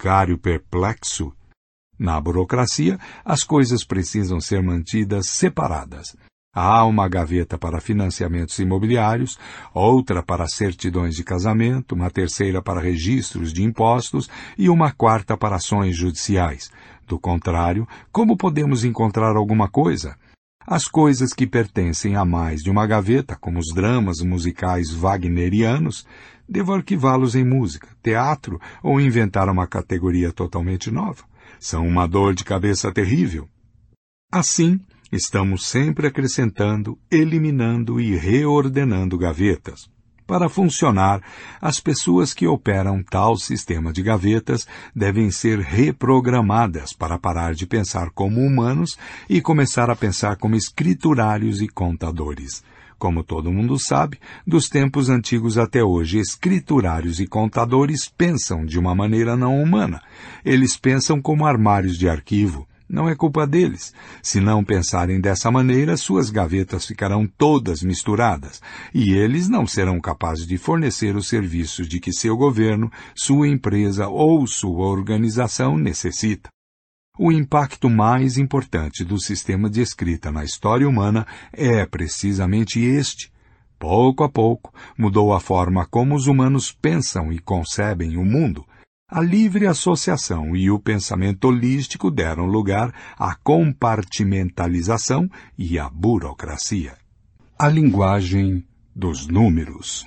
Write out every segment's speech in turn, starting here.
boticário perplexo. Na burocracia, as coisas precisam ser mantidas separadas. Há uma gaveta para financiamentos imobiliários, outra para certidões de casamento, uma terceira para registros de impostos e uma quarta para ações judiciais. Do contrário, como podemos encontrar alguma coisa? As coisas que pertencem a mais de uma gaveta, como os dramas musicais wagnerianos, devo arquivá-los em música, teatro ou inventar uma categoria totalmente nova. São uma dor de cabeça terrível. Assim, Estamos sempre acrescentando, eliminando e reordenando gavetas. Para funcionar, as pessoas que operam tal sistema de gavetas devem ser reprogramadas para parar de pensar como humanos e começar a pensar como escriturários e contadores. Como todo mundo sabe, dos tempos antigos até hoje, escriturários e contadores pensam de uma maneira não humana. Eles pensam como armários de arquivo. Não é culpa deles. Se não pensarem dessa maneira, suas gavetas ficarão todas misturadas e eles não serão capazes de fornecer os serviços de que seu governo, sua empresa ou sua organização necessita. O impacto mais importante do sistema de escrita na história humana é precisamente este. Pouco a pouco, mudou a forma como os humanos pensam e concebem o mundo, a livre associação e o pensamento holístico deram lugar à compartimentalização e à burocracia. A linguagem dos números.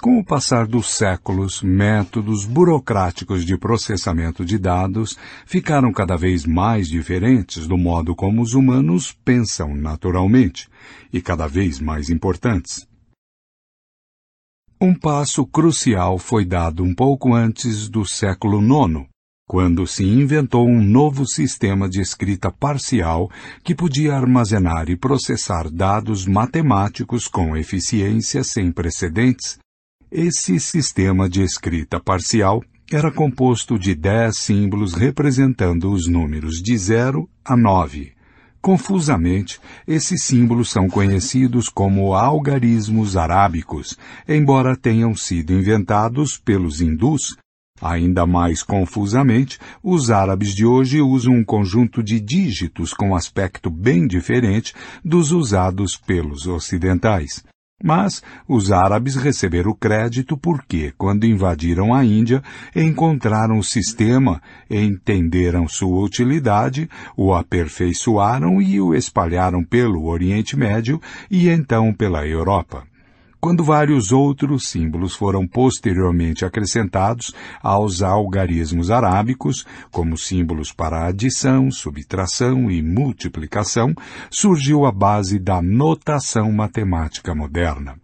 Com o passar dos séculos, métodos burocráticos de processamento de dados ficaram cada vez mais diferentes do modo como os humanos pensam naturalmente e cada vez mais importantes. Um passo crucial foi dado um pouco antes do século IX, quando se inventou um novo sistema de escrita parcial que podia armazenar e processar dados matemáticos com eficiência sem precedentes. Esse sistema de escrita parcial era composto de dez símbolos representando os números de 0 a 9. Confusamente, esses símbolos são conhecidos como algarismos arábicos, embora tenham sido inventados pelos hindus. Ainda mais confusamente, os árabes de hoje usam um conjunto de dígitos com aspecto bem diferente dos usados pelos ocidentais. Mas os árabes receberam crédito porque, quando invadiram a Índia, encontraram o sistema, entenderam sua utilidade, o aperfeiçoaram e o espalharam pelo Oriente Médio e então pela Europa quando vários outros símbolos foram posteriormente acrescentados aos algarismos arábicos, como símbolos para adição, subtração e multiplicação, surgiu a base da notação matemática moderna.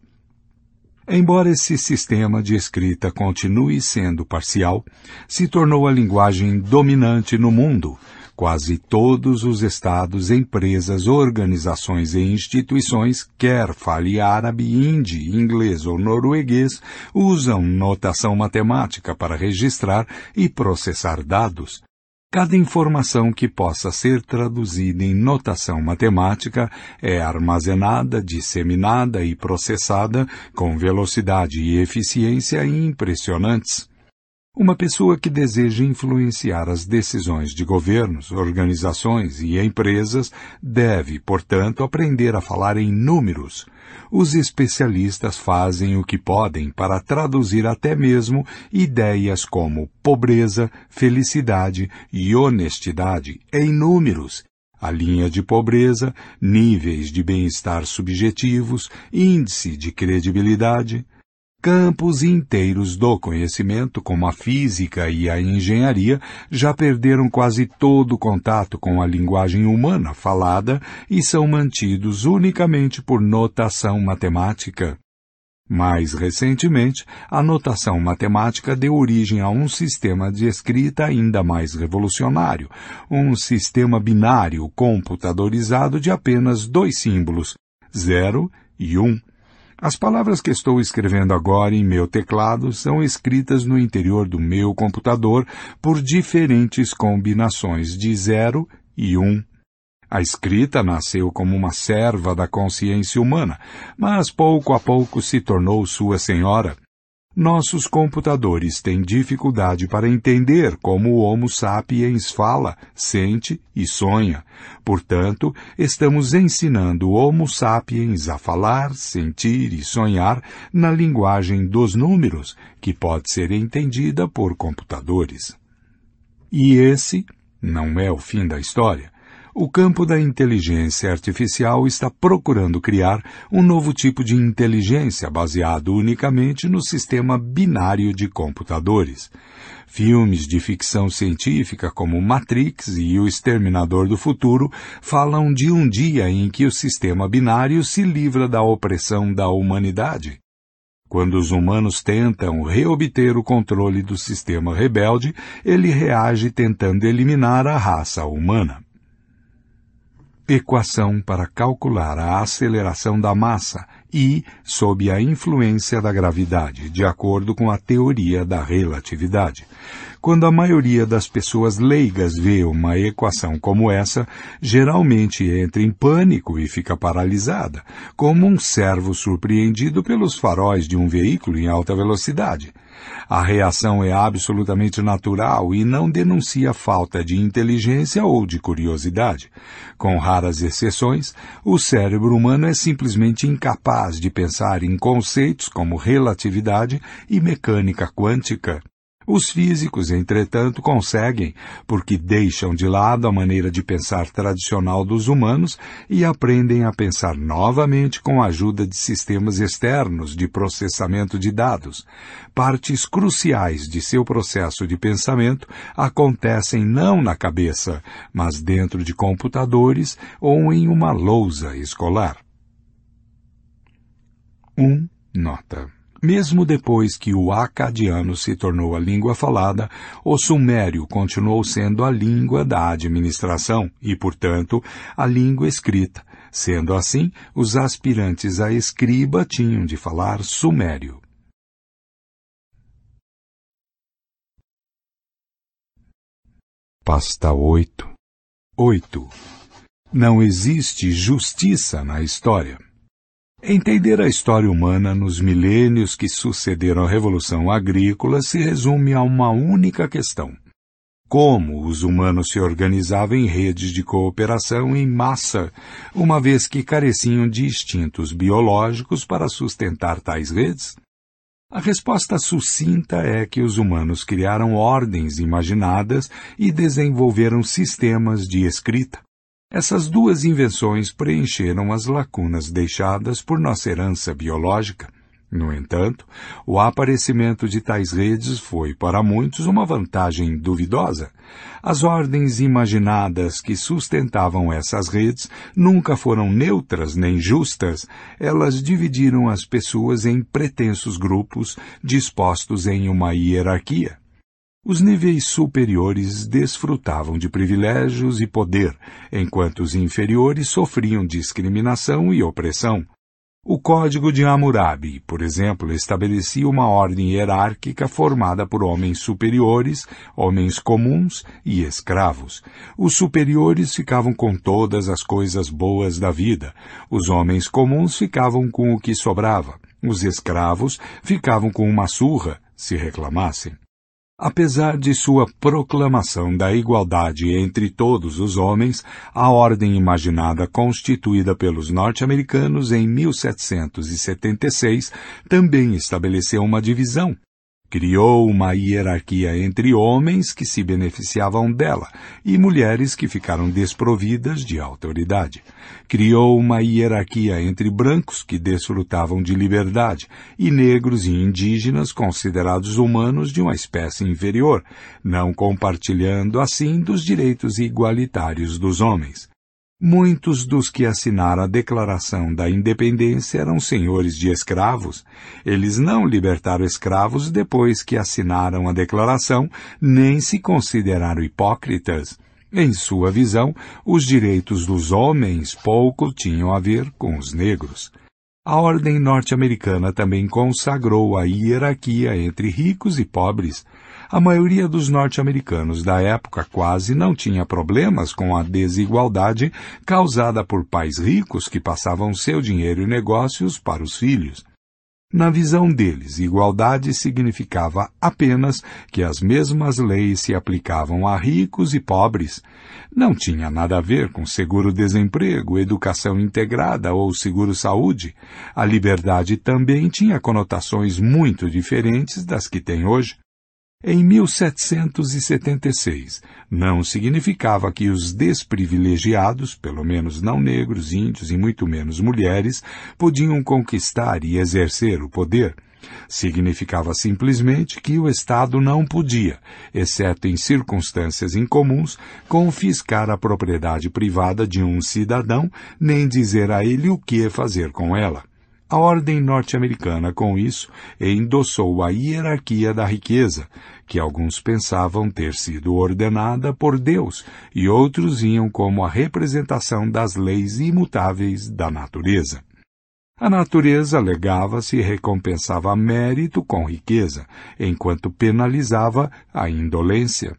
Embora esse sistema de escrita continue sendo parcial, se tornou a linguagem dominante no mundo, Quase todos os estados, empresas, organizações e instituições, quer fale árabe, hindi, inglês ou norueguês, usam notação matemática para registrar e processar dados. Cada informação que possa ser traduzida em notação matemática é armazenada, disseminada e processada com velocidade e eficiência impressionantes. Uma pessoa que deseja influenciar as decisões de governos, organizações e empresas deve, portanto, aprender a falar em números. Os especialistas fazem o que podem para traduzir até mesmo ideias como pobreza, felicidade e honestidade em números a linha de pobreza, níveis de bem-estar subjetivos, índice de credibilidade, Campos inteiros do conhecimento, como a física e a engenharia, já perderam quase todo o contato com a linguagem humana falada e são mantidos unicamente por notação matemática. Mais recentemente, a notação matemática deu origem a um sistema de escrita ainda mais revolucionário, um sistema binário computadorizado de apenas dois símbolos, 0 e 1. Um as palavras que estou escrevendo agora em meu teclado são escritas no interior do meu computador por diferentes combinações de zero e um. A escrita nasceu como uma serva da consciência humana, mas pouco a pouco se tornou sua senhora. Nossos computadores têm dificuldade para entender como o Homo sapiens fala, sente e sonha. Portanto, estamos ensinando o Homo sapiens a falar, sentir e sonhar na linguagem dos números, que pode ser entendida por computadores. E esse não é o fim da história o campo da inteligência artificial está procurando criar um novo tipo de inteligência baseado unicamente no sistema binário de computadores. Filmes de ficção científica como Matrix e O Exterminador do Futuro falam de um dia em que o sistema binário se livra da opressão da humanidade. Quando os humanos tentam reobter o controle do sistema rebelde, ele reage tentando eliminar a raça humana. Equação para calcular a aceleração da massa e sob a influência da gravidade, de acordo com a teoria da relatividade. Quando a maioria das pessoas leigas vê uma equação como essa, geralmente entra em pânico e fica paralisada, como um servo surpreendido pelos faróis de um veículo em alta velocidade. A reação é absolutamente natural e não denuncia falta de inteligência ou de curiosidade. Com raras exceções, o cérebro humano é simplesmente incapaz de pensar em conceitos como relatividade e mecânica quântica. Os físicos, entretanto, conseguem, porque deixam de lado a maneira de pensar tradicional dos humanos e aprendem a pensar novamente com a ajuda de sistemas externos de processamento de dados. Partes cruciais de seu processo de pensamento acontecem não na cabeça, mas dentro de computadores ou em uma lousa escolar. 1. Um, nota. Mesmo depois que o acadiano se tornou a língua falada, o sumério continuou sendo a língua da administração e, portanto, a língua escrita. Sendo assim, os aspirantes a escriba tinham de falar sumério. Pasta 8 8. Não existe justiça na história. Entender a história humana nos milênios que sucederam a Revolução Agrícola se resume a uma única questão. Como os humanos se organizavam em redes de cooperação em massa, uma vez que careciam de instintos biológicos para sustentar tais redes? A resposta sucinta é que os humanos criaram ordens imaginadas e desenvolveram sistemas de escrita. Essas duas invenções preencheram as lacunas deixadas por nossa herança biológica. No entanto, o aparecimento de tais redes foi para muitos uma vantagem duvidosa. As ordens imaginadas que sustentavam essas redes nunca foram neutras nem justas, elas dividiram as pessoas em pretensos grupos dispostos em uma hierarquia. Os níveis superiores desfrutavam de privilégios e poder, enquanto os inferiores sofriam discriminação e opressão. O Código de Hammurabi, por exemplo, estabelecia uma ordem hierárquica formada por homens superiores, homens comuns e escravos. Os superiores ficavam com todas as coisas boas da vida. Os homens comuns ficavam com o que sobrava. Os escravos ficavam com uma surra, se reclamassem. Apesar de sua proclamação da igualdade entre todos os homens, a ordem imaginada constituída pelos norte-americanos em 1776 também estabeleceu uma divisão Criou uma hierarquia entre homens que se beneficiavam dela e mulheres que ficaram desprovidas de autoridade. Criou uma hierarquia entre brancos que desfrutavam de liberdade e negros e indígenas considerados humanos de uma espécie inferior, não compartilhando assim dos direitos igualitários dos homens. Muitos dos que assinaram a Declaração da Independência eram senhores de escravos. Eles não libertaram escravos depois que assinaram a Declaração, nem se consideraram hipócritas. Em sua visão, os direitos dos homens pouco tinham a ver com os negros. A ordem norte-americana também consagrou a hierarquia entre ricos e pobres. A maioria dos norte-americanos da época quase não tinha problemas com a desigualdade causada por pais ricos que passavam seu dinheiro e negócios para os filhos. Na visão deles, igualdade significava apenas que as mesmas leis se aplicavam a ricos e pobres. Não tinha nada a ver com seguro-desemprego, educação integrada ou seguro-saúde. A liberdade também tinha conotações muito diferentes das que tem hoje em 1776 não significava que os desprivilegiados, pelo menos não negros, índios e muito menos mulheres, podiam conquistar e exercer o poder. Significava simplesmente que o Estado não podia, exceto em circunstâncias incomuns, confiscar a propriedade privada de um cidadão, nem dizer a ele o que fazer com ela. A ordem norte-americana, com isso, endossou a hierarquia da riqueza, que alguns pensavam ter sido ordenada por Deus e outros iam como a representação das leis imutáveis da natureza. A natureza alegava-se e recompensava mérito com riqueza, enquanto penalizava a indolência.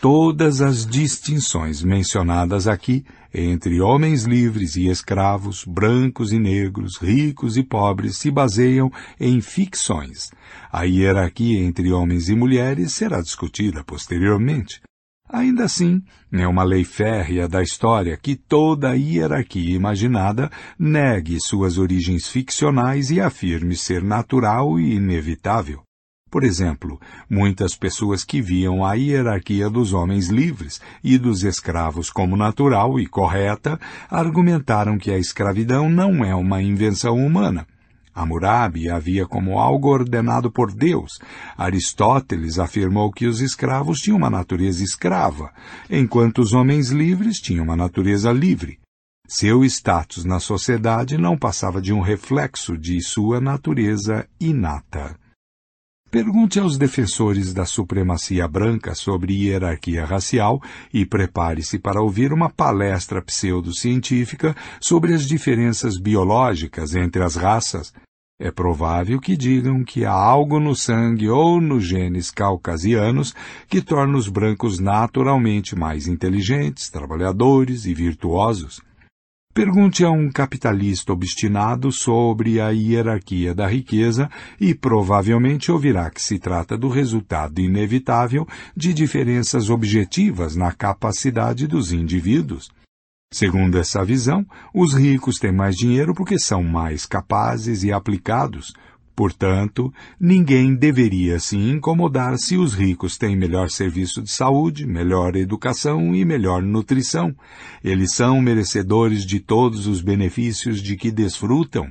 Todas as distinções mencionadas aqui entre homens livres e escravos, brancos e negros, ricos e pobres se baseiam em ficções. A hierarquia entre homens e mulheres será discutida posteriormente. Ainda assim, é uma lei férrea da história que toda hierarquia imaginada negue suas origens ficcionais e afirme ser natural e inevitável. Por exemplo, muitas pessoas que viam a hierarquia dos homens livres e dos escravos como natural e correta argumentaram que a escravidão não é uma invenção humana. Hammurabi havia como algo ordenado por Deus. Aristóteles afirmou que os escravos tinham uma natureza escrava, enquanto os homens livres tinham uma natureza livre. Seu status na sociedade não passava de um reflexo de sua natureza inata. Pergunte aos defensores da supremacia branca sobre hierarquia racial e prepare-se para ouvir uma palestra pseudocientífica sobre as diferenças biológicas entre as raças. É provável que digam que há algo no sangue ou nos genes caucasianos que torna os brancos naturalmente mais inteligentes, trabalhadores e virtuosos. Pergunte a um capitalista obstinado sobre a hierarquia da riqueza e provavelmente ouvirá que se trata do resultado inevitável de diferenças objetivas na capacidade dos indivíduos. Segundo essa visão, os ricos têm mais dinheiro porque são mais capazes e aplicados, Portanto, ninguém deveria se incomodar se os ricos têm melhor serviço de saúde, melhor educação e melhor nutrição. Eles são merecedores de todos os benefícios de que desfrutam.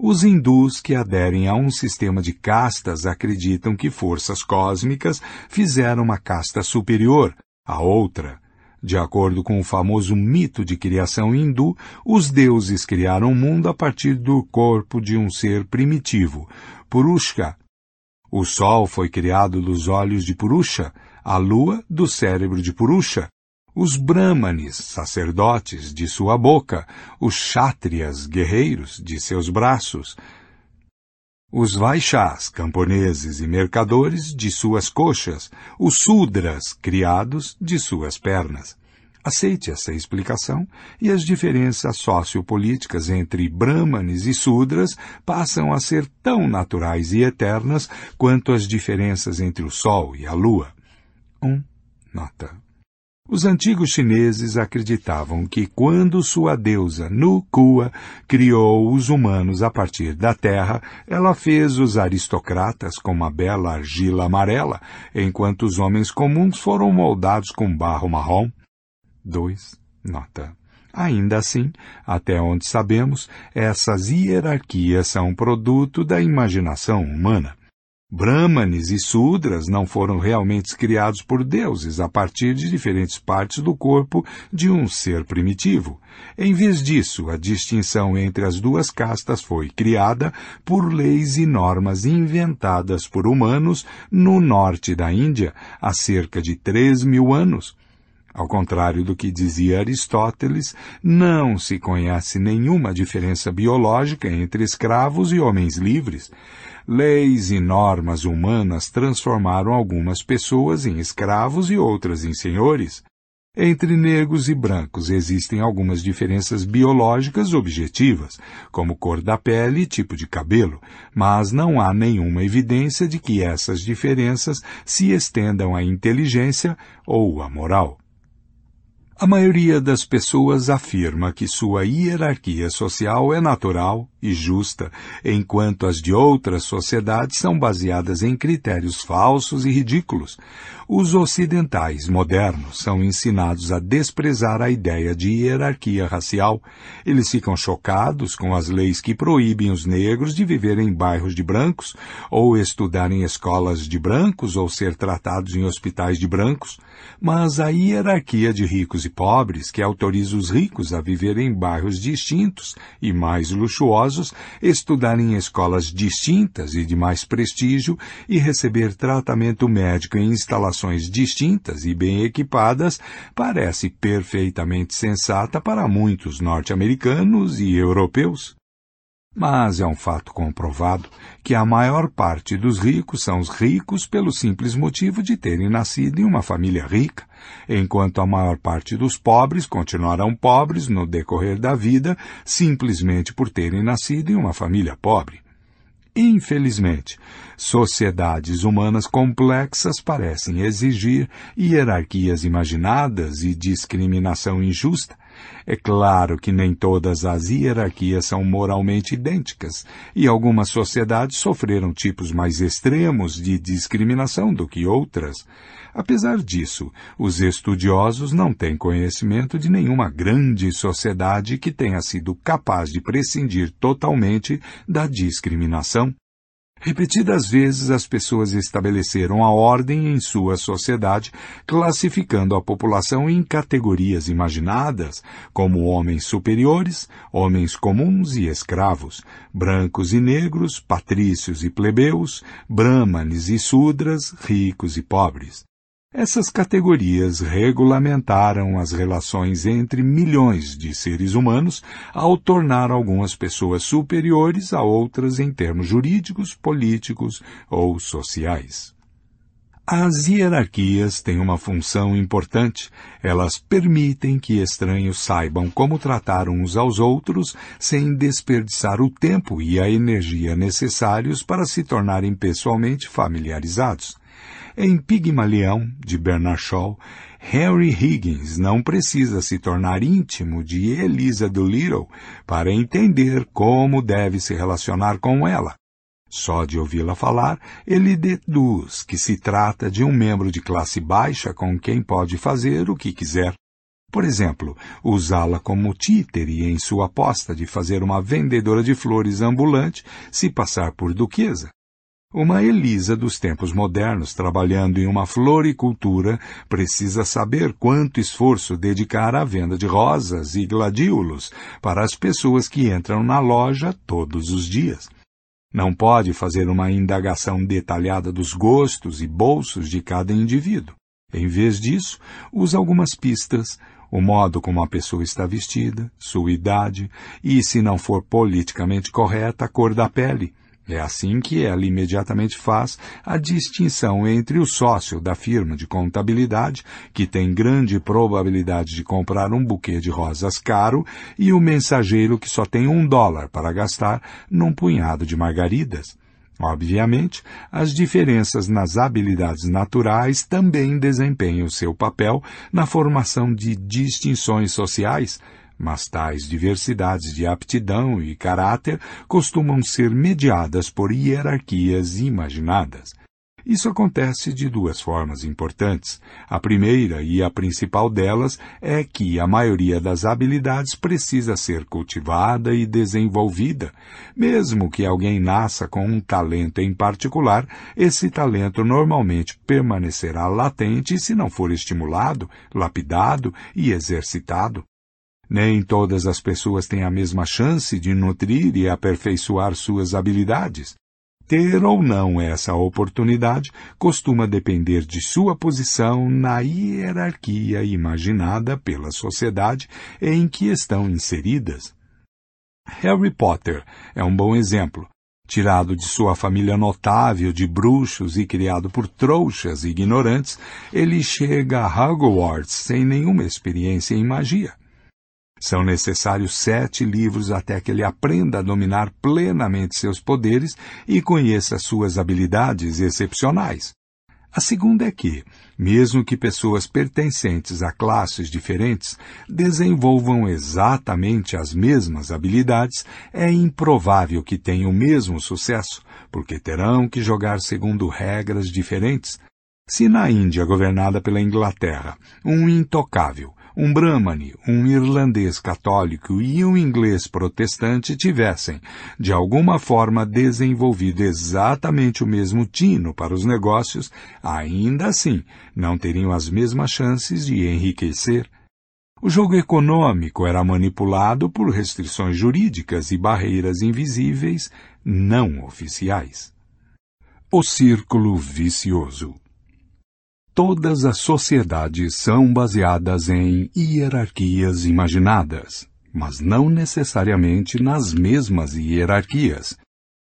Os hindus que aderem a um sistema de castas acreditam que forças cósmicas fizeram uma casta superior à outra. De acordo com o famoso mito de criação hindu, os deuses criaram o mundo a partir do corpo de um ser primitivo, Purusha. O sol foi criado dos olhos de Purusha, a lua do cérebro de Purusha, os brahmanes, sacerdotes, de sua boca, os kshatriyas, guerreiros, de seus braços, os vaixás, camponeses e mercadores, de suas coxas, os sudras, criados, de suas pernas. Aceite essa explicação e as diferenças sociopolíticas entre brahmanes e sudras passam a ser tão naturais e eternas quanto as diferenças entre o Sol e a Lua. 1. Um, nota. Os antigos chineses acreditavam que quando sua deusa Nukua criou os humanos a partir da terra, ela fez os aristocratas com uma bela argila amarela, enquanto os homens comuns foram moldados com barro marrom. 2. Nota. Ainda assim, até onde sabemos, essas hierarquias são produto da imaginação humana. Brahmanes e Sudras não foram realmente criados por deuses a partir de diferentes partes do corpo de um ser primitivo. Em vez disso, a distinção entre as duas castas foi criada por leis e normas inventadas por humanos no norte da Índia há cerca de três mil anos. Ao contrário do que dizia Aristóteles, não se conhece nenhuma diferença biológica entre escravos e homens livres. Leis e normas humanas transformaram algumas pessoas em escravos e outras em senhores. Entre negros e brancos existem algumas diferenças biológicas objetivas, como cor da pele e tipo de cabelo, mas não há nenhuma evidência de que essas diferenças se estendam à inteligência ou à moral. A maioria das pessoas afirma que sua hierarquia social é natural e justa, enquanto as de outras sociedades são baseadas em critérios falsos e ridículos. Os ocidentais modernos são ensinados a desprezar a ideia de hierarquia racial. Eles ficam chocados com as leis que proíbem os negros de viver em bairros de brancos, ou estudar em escolas de brancos, ou ser tratados em hospitais de brancos. Mas a hierarquia de ricos e pobres, que autoriza os ricos a viver em bairros distintos e mais luxuosos, estudar em escolas distintas e de mais prestígio e receber tratamento médico em instalações distintas e bem equipadas, parece perfeitamente sensata para muitos norte-americanos e europeus. Mas é um fato comprovado que a maior parte dos ricos são os ricos pelo simples motivo de terem nascido em uma família rica, enquanto a maior parte dos pobres continuarão pobres no decorrer da vida simplesmente por terem nascido em uma família pobre. Infelizmente, sociedades humanas complexas parecem exigir hierarquias imaginadas e discriminação injusta, é claro que nem todas as hierarquias são moralmente idênticas, e algumas sociedades sofreram tipos mais extremos de discriminação do que outras. Apesar disso, os estudiosos não têm conhecimento de nenhuma grande sociedade que tenha sido capaz de prescindir totalmente da discriminação. Repetidas vezes as pessoas estabeleceram a ordem em sua sociedade, classificando a população em categorias imaginadas, como homens superiores, homens comuns e escravos, brancos e negros, patrícios e plebeus, brahmanes e sudras, ricos e pobres. Essas categorias regulamentaram as relações entre milhões de seres humanos ao tornar algumas pessoas superiores a outras em termos jurídicos, políticos ou sociais. As hierarquias têm uma função importante. Elas permitem que estranhos saibam como tratar uns aos outros sem desperdiçar o tempo e a energia necessários para se tornarem pessoalmente familiarizados. Em Pigmalião, de Bernard Shaw, Henry Higgins não precisa se tornar íntimo de Elisa Doolittle para entender como deve se relacionar com ela. Só de ouvi-la falar, ele deduz que se trata de um membro de classe baixa com quem pode fazer o que quiser. Por exemplo, usá-la como títere em sua aposta de fazer uma vendedora de flores ambulante se passar por duquesa. Uma Elisa dos tempos modernos trabalhando em uma floricultura precisa saber quanto esforço dedicar à venda de rosas e gladiolos para as pessoas que entram na loja todos os dias. Não pode fazer uma indagação detalhada dos gostos e bolsos de cada indivíduo. Em vez disso, usa algumas pistas, o modo como a pessoa está vestida, sua idade e, se não for politicamente correta, a cor da pele é assim que ela imediatamente faz a distinção entre o sócio da firma de contabilidade, que tem grande probabilidade de comprar um buquê de rosas caro, e o mensageiro que só tem um dólar para gastar num punhado de margaridas. Obviamente, as diferenças nas habilidades naturais também desempenham seu papel na formação de distinções sociais, mas tais diversidades de aptidão e caráter costumam ser mediadas por hierarquias imaginadas. Isso acontece de duas formas importantes. A primeira e a principal delas é que a maioria das habilidades precisa ser cultivada e desenvolvida. Mesmo que alguém nasça com um talento em particular, esse talento normalmente permanecerá latente se não for estimulado, lapidado e exercitado. Nem todas as pessoas têm a mesma chance de nutrir e aperfeiçoar suas habilidades. Ter ou não essa oportunidade costuma depender de sua posição na hierarquia imaginada pela sociedade em que estão inseridas. Harry Potter é um bom exemplo. Tirado de sua família notável de bruxos e criado por trouxas e ignorantes, ele chega a Hogwarts sem nenhuma experiência em magia. São necessários sete livros até que ele aprenda a dominar plenamente seus poderes e conheça suas habilidades excepcionais. A segunda é que, mesmo que pessoas pertencentes a classes diferentes desenvolvam exatamente as mesmas habilidades, é improvável que tenham o mesmo sucesso, porque terão que jogar segundo regras diferentes. Se na Índia governada pela Inglaterra, um intocável um brahmane, um irlandês católico e um inglês protestante tivessem, de alguma forma, desenvolvido exatamente o mesmo tino para os negócios, ainda assim não teriam as mesmas chances de enriquecer. O jogo econômico era manipulado por restrições jurídicas e barreiras invisíveis não oficiais. O círculo vicioso. Todas as sociedades são baseadas em hierarquias imaginadas, mas não necessariamente nas mesmas hierarquias.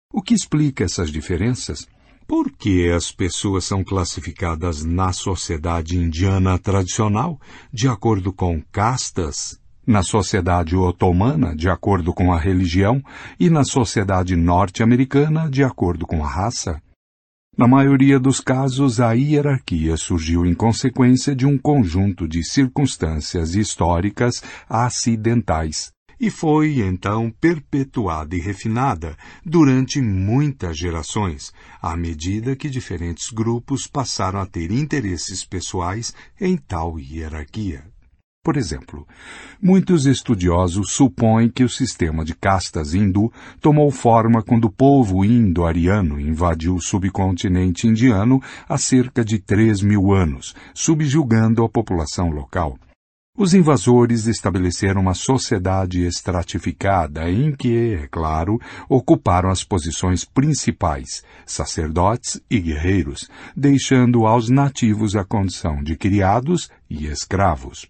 O que explica essas diferenças? Por que as pessoas são classificadas na sociedade indiana tradicional de acordo com castas, na sociedade otomana de acordo com a religião e na sociedade norte-americana de acordo com a raça? Na maioria dos casos, a hierarquia surgiu em consequência de um conjunto de circunstâncias históricas acidentais e foi então perpetuada e refinada durante muitas gerações, à medida que diferentes grupos passaram a ter interesses pessoais em tal hierarquia. Por exemplo, muitos estudiosos supõem que o sistema de castas hindu tomou forma quando o povo indo-ariano invadiu o subcontinente indiano há cerca de três mil anos, subjugando a população local. Os invasores estabeleceram uma sociedade estratificada em que, é claro, ocuparam as posições principais, sacerdotes e guerreiros, deixando aos nativos a condição de criados e escravos.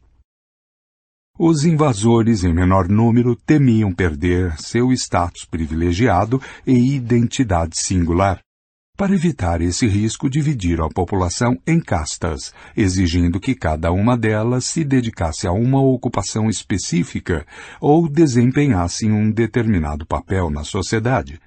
Os invasores, em menor número, temiam perder seu status privilegiado e identidade singular. Para evitar esse risco, dividiram a população em castas, exigindo que cada uma delas se dedicasse a uma ocupação específica ou desempenhasse um determinado papel na sociedade.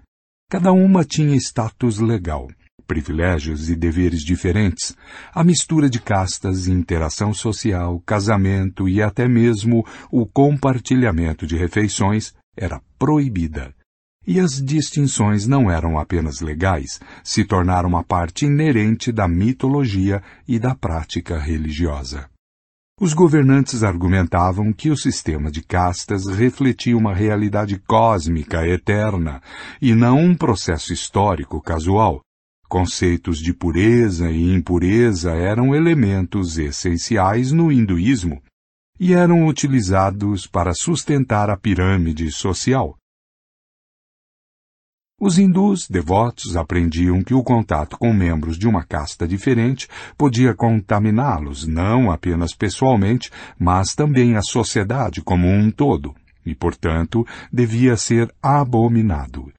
Cada uma tinha status legal privilégios e deveres diferentes, a mistura de castas, interação social, casamento e até mesmo o compartilhamento de refeições era proibida. E as distinções não eram apenas legais, se tornaram uma parte inerente da mitologia e da prática religiosa. Os governantes argumentavam que o sistema de castas refletia uma realidade cósmica eterna e não um processo histórico casual, Conceitos de pureza e impureza eram elementos essenciais no hinduísmo e eram utilizados para sustentar a pirâmide social. Os hindus devotos aprendiam que o contato com membros de uma casta diferente podia contaminá-los não apenas pessoalmente, mas também a sociedade como um todo, e, portanto, devia ser abominado.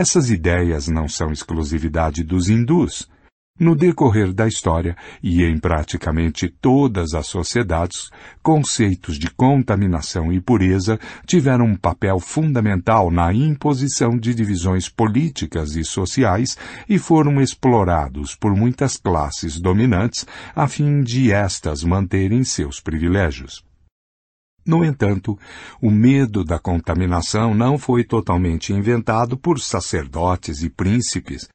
Essas ideias não são exclusividade dos hindus. No decorrer da história e em praticamente todas as sociedades, conceitos de contaminação e pureza tiveram um papel fundamental na imposição de divisões políticas e sociais e foram explorados por muitas classes dominantes a fim de estas manterem seus privilégios. No entanto, o medo da contaminação não foi totalmente inventado por sacerdotes e príncipes.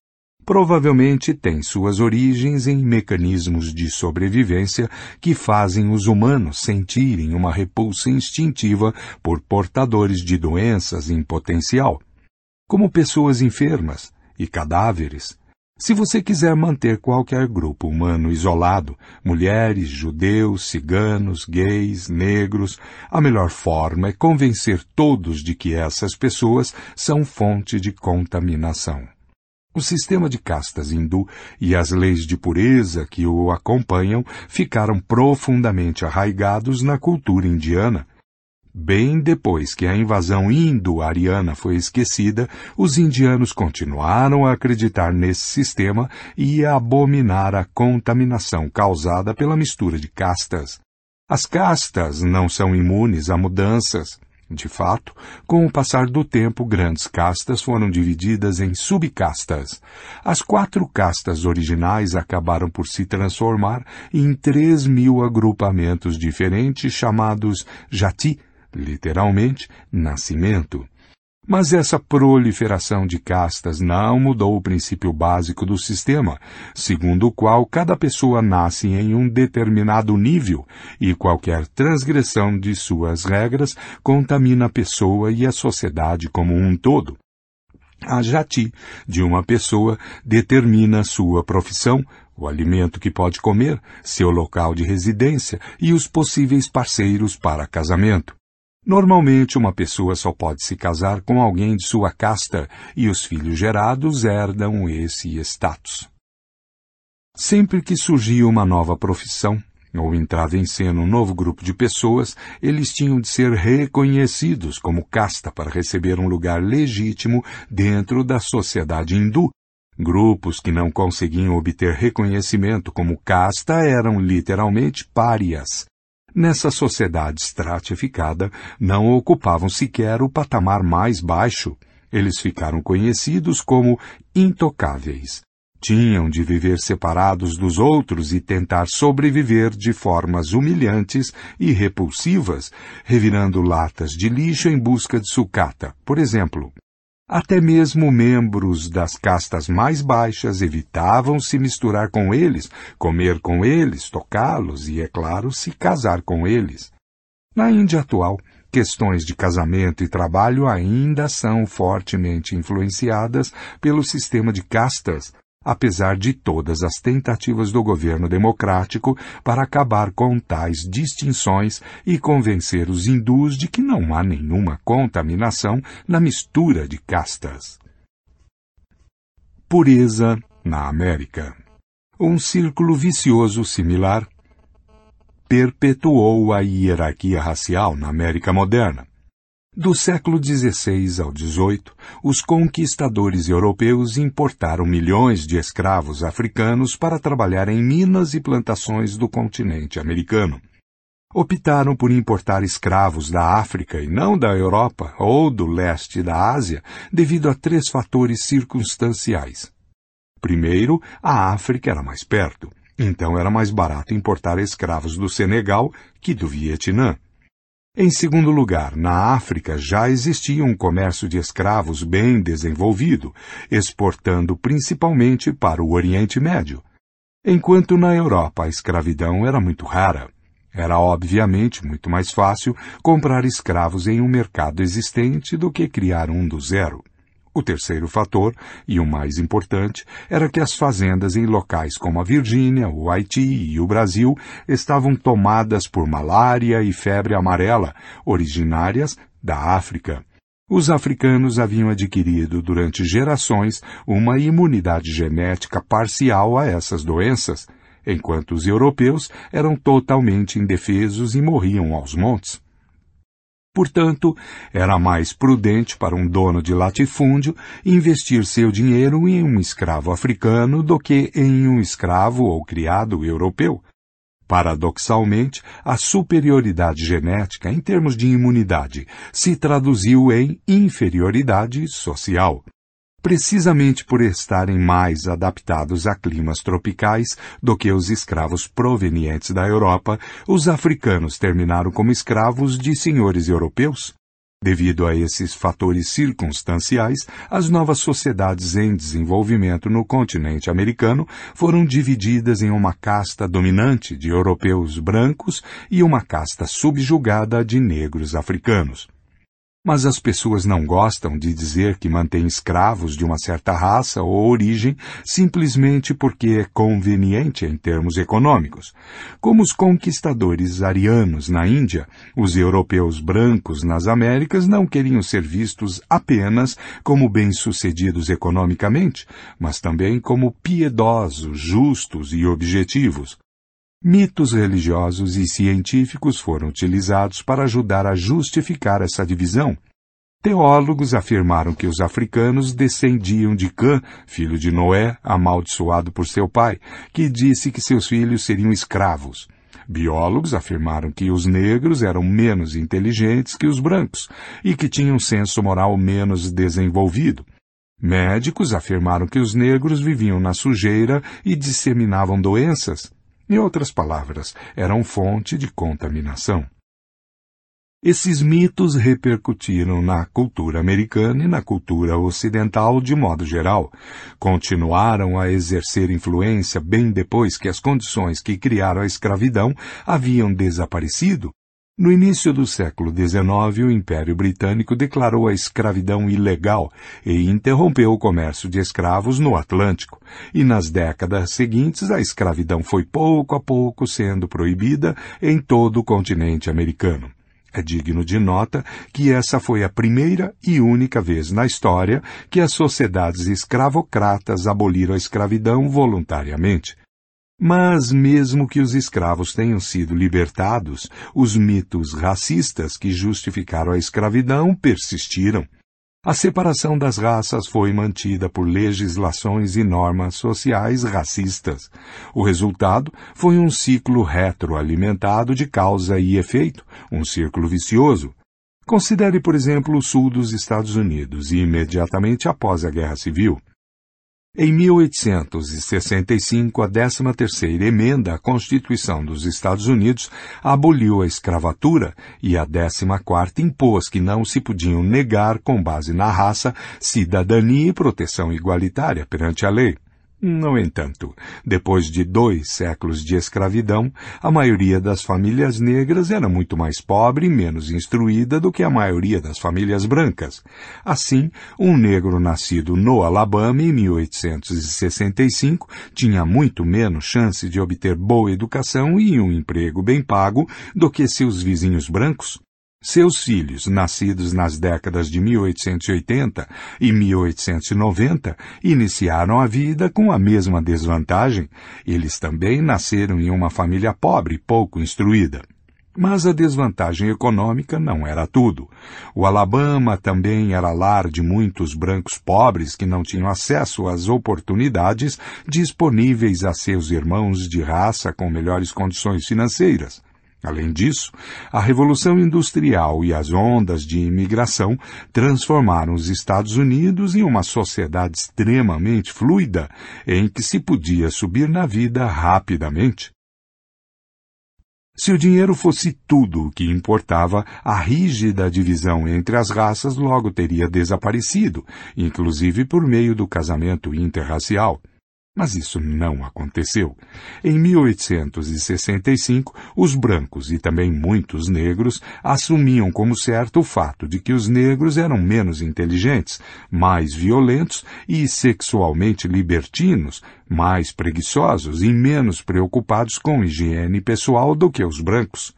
Provavelmente tem suas origens em mecanismos de sobrevivência que fazem os humanos sentirem uma repulsa instintiva por portadores de doenças em potencial, como pessoas enfermas e cadáveres, se você quiser manter qualquer grupo humano isolado, mulheres, judeus, ciganos, gays, negros, a melhor forma é convencer todos de que essas pessoas são fonte de contaminação. O sistema de castas hindu e as leis de pureza que o acompanham ficaram profundamente arraigados na cultura indiana. Bem depois que a invasão indo-ariana foi esquecida, os indianos continuaram a acreditar nesse sistema e a abominar a contaminação causada pela mistura de castas. As castas não são imunes a mudanças. De fato, com o passar do tempo, grandes castas foram divididas em subcastas. As quatro castas originais acabaram por se transformar em três mil agrupamentos diferentes chamados jati, literalmente, nascimento. Mas essa proliferação de castas não mudou o princípio básico do sistema, segundo o qual cada pessoa nasce em um determinado nível e qualquer transgressão de suas regras contamina a pessoa e a sociedade como um todo. A jati de uma pessoa determina sua profissão, o alimento que pode comer, seu local de residência e os possíveis parceiros para casamento. Normalmente, uma pessoa só pode se casar com alguém de sua casta e os filhos gerados herdam esse status. Sempre que surgia uma nova profissão, ou entrava em cena um novo grupo de pessoas, eles tinham de ser reconhecidos como casta para receber um lugar legítimo dentro da sociedade hindu. Grupos que não conseguiam obter reconhecimento como casta eram literalmente párias, nessa sociedade estratificada, não ocupavam sequer o patamar mais baixo. Eles ficaram conhecidos como intocáveis. Tinham de viver separados dos outros e tentar sobreviver de formas humilhantes e repulsivas, revirando latas de lixo em busca de sucata, por exemplo. Até mesmo membros das castas mais baixas evitavam se misturar com eles, comer com eles, tocá-los e, é claro, se casar com eles. Na Índia atual, questões de casamento e trabalho ainda são fortemente influenciadas pelo sistema de castas, apesar de todas as tentativas do governo democrático para acabar com tais distinções e convencer os hindus de que não há nenhuma contaminação na mistura de castas. Pureza na América. Um círculo vicioso similar perpetuou a hierarquia racial na América moderna. Do século XVI ao XVIII, os conquistadores europeus importaram milhões de escravos africanos para trabalhar em minas e plantações do continente americano. Optaram por importar escravos da África e não da Europa ou do leste da Ásia devido a três fatores circunstanciais. Primeiro, a África era mais perto, então era mais barato importar escravos do Senegal que do Vietnã. Em segundo lugar, na África já existia um comércio de escravos bem desenvolvido, exportando principalmente para o Oriente Médio. Enquanto na Europa a escravidão era muito rara. Era obviamente muito mais fácil comprar escravos em um mercado existente do que criar um do zero. O terceiro fator, e o mais importante, era que as fazendas em locais como a Virgínia, o Haiti e o Brasil estavam tomadas por malária e febre amarela, originárias da África. Os africanos haviam adquirido durante gerações uma imunidade genética parcial a essas doenças, enquanto os europeus eram totalmente indefesos e morriam aos montes. Portanto, era mais prudente para um dono de latifúndio investir seu dinheiro em um escravo africano do que em um escravo ou criado europeu. Paradoxalmente, a superioridade genética em termos de imunidade se traduziu em inferioridade social. Precisamente por estarem mais adaptados a climas tropicais do que os escravos provenientes da Europa, os africanos terminaram como escravos de senhores europeus. Devido a esses fatores circunstanciais, as novas sociedades em desenvolvimento no continente americano foram divididas em uma casta dominante de europeus brancos e uma casta subjugada de negros africanos. Mas as pessoas não gostam de dizer que mantêm escravos de uma certa raça ou origem simplesmente porque é conveniente em termos econômicos. Como os conquistadores arianos na Índia, os europeus brancos nas Américas não queriam ser vistos apenas como bem-sucedidos economicamente, mas também como piedosos, justos e objetivos. Mitos religiosos e científicos foram utilizados para ajudar a justificar essa divisão. Teólogos afirmaram que os africanos descendiam de Cã, filho de Noé, amaldiçoado por seu pai, que disse que seus filhos seriam escravos. Biólogos afirmaram que os negros eram menos inteligentes que os brancos e que tinham senso moral menos desenvolvido. Médicos afirmaram que os negros viviam na sujeira e disseminavam doenças. Em outras palavras, eram fonte de contaminação. Esses mitos repercutiram na cultura americana e na cultura ocidental de modo geral. Continuaram a exercer influência bem depois que as condições que criaram a escravidão haviam desaparecido. No início do século XIX, o Império Britânico declarou a escravidão ilegal e interrompeu o comércio de escravos no Atlântico. E nas décadas seguintes, a escravidão foi pouco a pouco sendo proibida em todo o continente americano. É digno de nota que essa foi a primeira e única vez na história que as sociedades escravocratas aboliram a escravidão voluntariamente. Mas, mesmo que os escravos tenham sido libertados, os mitos racistas que justificaram a escravidão persistiram. A separação das raças foi mantida por legislações e normas sociais racistas. O resultado foi um ciclo retroalimentado de causa e efeito, um círculo vicioso. Considere, por exemplo, o sul dos Estados Unidos, imediatamente após a Guerra Civil. Em 1865, a 13ª emenda à Constituição dos Estados Unidos aboliu a escravatura e a 14ª impôs que não se podiam negar, com base na raça, cidadania e proteção igualitária perante a lei. No entanto, depois de dois séculos de escravidão, a maioria das famílias negras era muito mais pobre e menos instruída do que a maioria das famílias brancas. Assim, um negro nascido no Alabama em 1865 tinha muito menos chance de obter boa educação e um emprego bem pago do que seus vizinhos brancos. Seus filhos, nascidos nas décadas de 1880 e 1890, iniciaram a vida com a mesma desvantagem. Eles também nasceram em uma família pobre, pouco instruída. Mas a desvantagem econômica não era tudo. O Alabama também era lar de muitos brancos pobres que não tinham acesso às oportunidades disponíveis a seus irmãos de raça com melhores condições financeiras. Além disso, a Revolução Industrial e as ondas de imigração transformaram os Estados Unidos em uma sociedade extremamente fluida, em que se podia subir na vida rapidamente. Se o dinheiro fosse tudo o que importava, a rígida divisão entre as raças logo teria desaparecido, inclusive por meio do casamento interracial. Mas isso não aconteceu. Em 1865, os brancos e também muitos negros assumiam como certo o fato de que os negros eram menos inteligentes, mais violentos e sexualmente libertinos, mais preguiçosos e menos preocupados com higiene pessoal do que os brancos.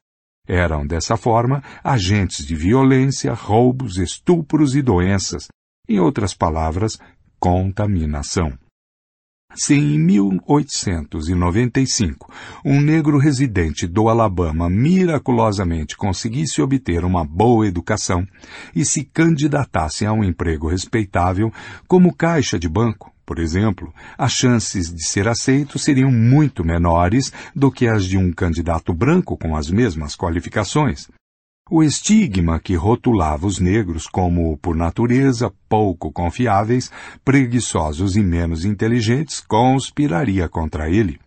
Eram, dessa forma, agentes de violência, roubos, estupros e doenças. Em outras palavras, contaminação. Se em 1895 um negro residente do Alabama miraculosamente conseguisse obter uma boa educação e se candidatasse a um emprego respeitável como caixa de banco, por exemplo, as chances de ser aceito seriam muito menores do que as de um candidato branco com as mesmas qualificações. O estigma que rotulava os negros como, por natureza, pouco confiáveis, preguiçosos e menos inteligentes conspiraria contra ele.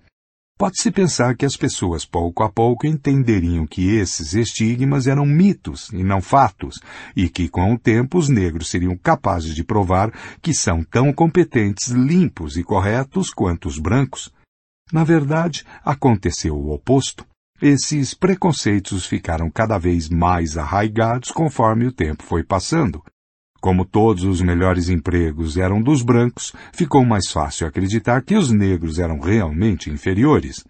Pode-se pensar que as pessoas pouco a pouco entenderiam que esses estigmas eram mitos e não fatos, e que com o tempo os negros seriam capazes de provar que são tão competentes, limpos e corretos quanto os brancos. Na verdade, aconteceu o oposto. Esses preconceitos ficaram cada vez mais arraigados conforme o tempo foi passando. Como todos os melhores empregos eram dos brancos, ficou mais fácil acreditar que os negros eram realmente inferiores.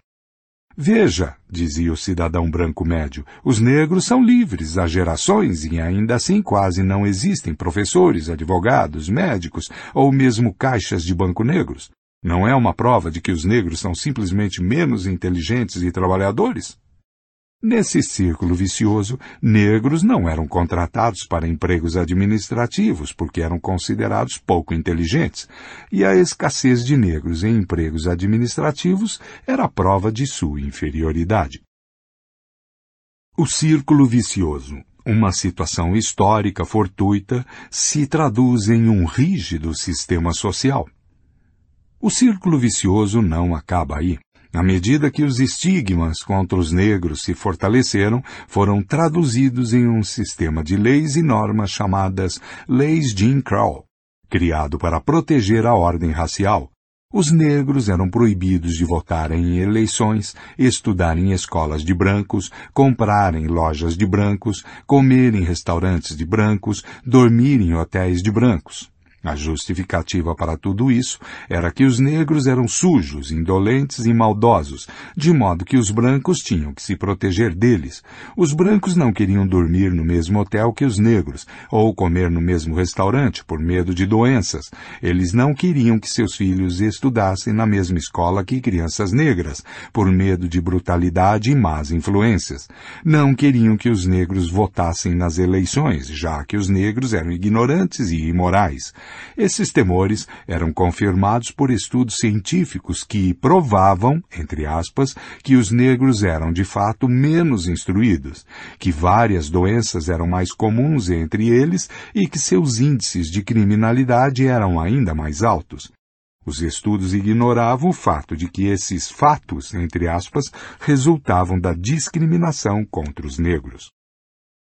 Veja, dizia o cidadão branco médio, os negros são livres há gerações e ainda assim quase não existem professores, advogados, médicos ou mesmo caixas de banco negros. Não é uma prova de que os negros são simplesmente menos inteligentes e trabalhadores? Nesse círculo vicioso, negros não eram contratados para empregos administrativos porque eram considerados pouco inteligentes, e a escassez de negros em empregos administrativos era prova de sua inferioridade. O círculo vicioso, uma situação histórica fortuita, se traduz em um rígido sistema social. O círculo vicioso não acaba aí. À medida que os estigmas contra os negros se fortaleceram, foram traduzidos em um sistema de leis e normas chamadas Leis Jim Crow, criado para proteger a ordem racial. Os negros eram proibidos de votar em eleições, estudar em escolas de brancos, comprar em lojas de brancos, comer em restaurantes de brancos, dormir em hotéis de brancos. A justificativa para tudo isso era que os negros eram sujos, indolentes e maldosos, de modo que os brancos tinham que se proteger deles. Os brancos não queriam dormir no mesmo hotel que os negros, ou comer no mesmo restaurante por medo de doenças. Eles não queriam que seus filhos estudassem na mesma escola que crianças negras, por medo de brutalidade e más influências. Não queriam que os negros votassem nas eleições, já que os negros eram ignorantes e imorais. Esses temores eram confirmados por estudos científicos que provavam, entre aspas, que os negros eram de fato menos instruídos, que várias doenças eram mais comuns entre eles e que seus índices de criminalidade eram ainda mais altos. Os estudos ignoravam o fato de que esses fatos, entre aspas, resultavam da discriminação contra os negros.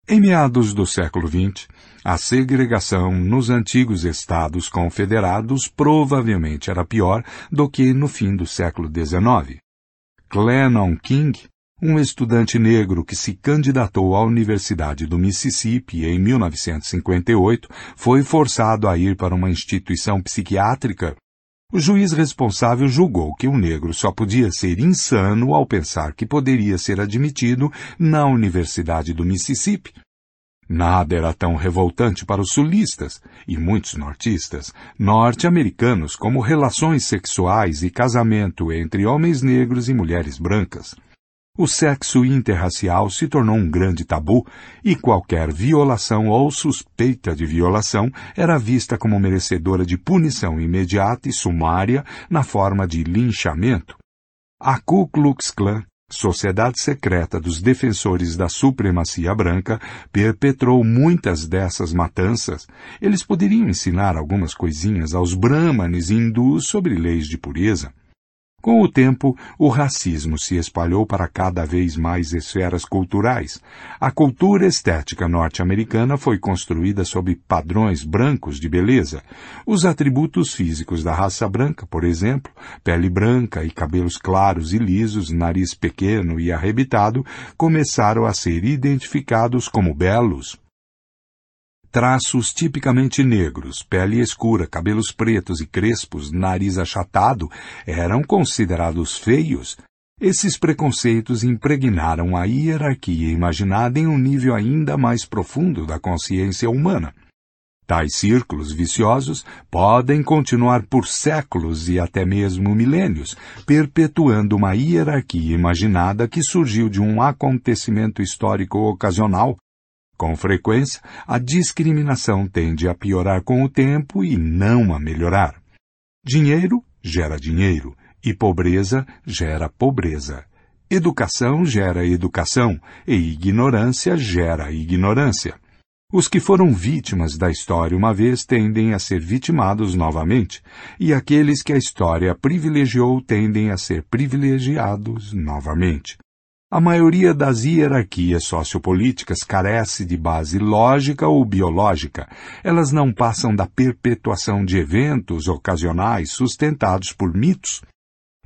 Em meados do século XX, a segregação nos antigos estados confederados provavelmente era pior do que no fim do século XIX. Clennon King, um estudante negro que se candidatou à Universidade do Mississippi em 1958, foi forçado a ir para uma instituição psiquiátrica. O juiz responsável julgou que o negro só podia ser insano ao pensar que poderia ser admitido na Universidade do Mississippi. Nada era tão revoltante para os sulistas e muitos nortistas, norte-americanos, como relações sexuais e casamento entre homens negros e mulheres brancas. O sexo interracial se tornou um grande tabu e qualquer violação ou suspeita de violação era vista como merecedora de punição imediata e sumária na forma de linchamento. A Ku Klux Klan Sociedade Secreta dos Defensores da Supremacia Branca perpetrou muitas dessas matanças. Eles poderiam ensinar algumas coisinhas aos brahmanes hindus sobre leis de pureza. Com o tempo, o racismo se espalhou para cada vez mais esferas culturais. A cultura estética norte-americana foi construída sob padrões brancos de beleza. Os atributos físicos da raça branca, por exemplo, pele branca e cabelos claros e lisos, nariz pequeno e arrebitado, começaram a ser identificados como belos. Traços tipicamente negros, pele escura, cabelos pretos e crespos, nariz achatado, eram considerados feios. Esses preconceitos impregnaram a hierarquia imaginada em um nível ainda mais profundo da consciência humana. Tais círculos viciosos podem continuar por séculos e até mesmo milênios, perpetuando uma hierarquia imaginada que surgiu de um acontecimento histórico ocasional com frequência, a discriminação tende a piorar com o tempo e não a melhorar. Dinheiro gera dinheiro e pobreza gera pobreza. Educação gera educação e ignorância gera ignorância. Os que foram vítimas da história uma vez tendem a ser vitimados novamente, e aqueles que a história privilegiou tendem a ser privilegiados novamente. A maioria das hierarquias sociopolíticas carece de base lógica ou biológica. Elas não passam da perpetuação de eventos ocasionais sustentados por mitos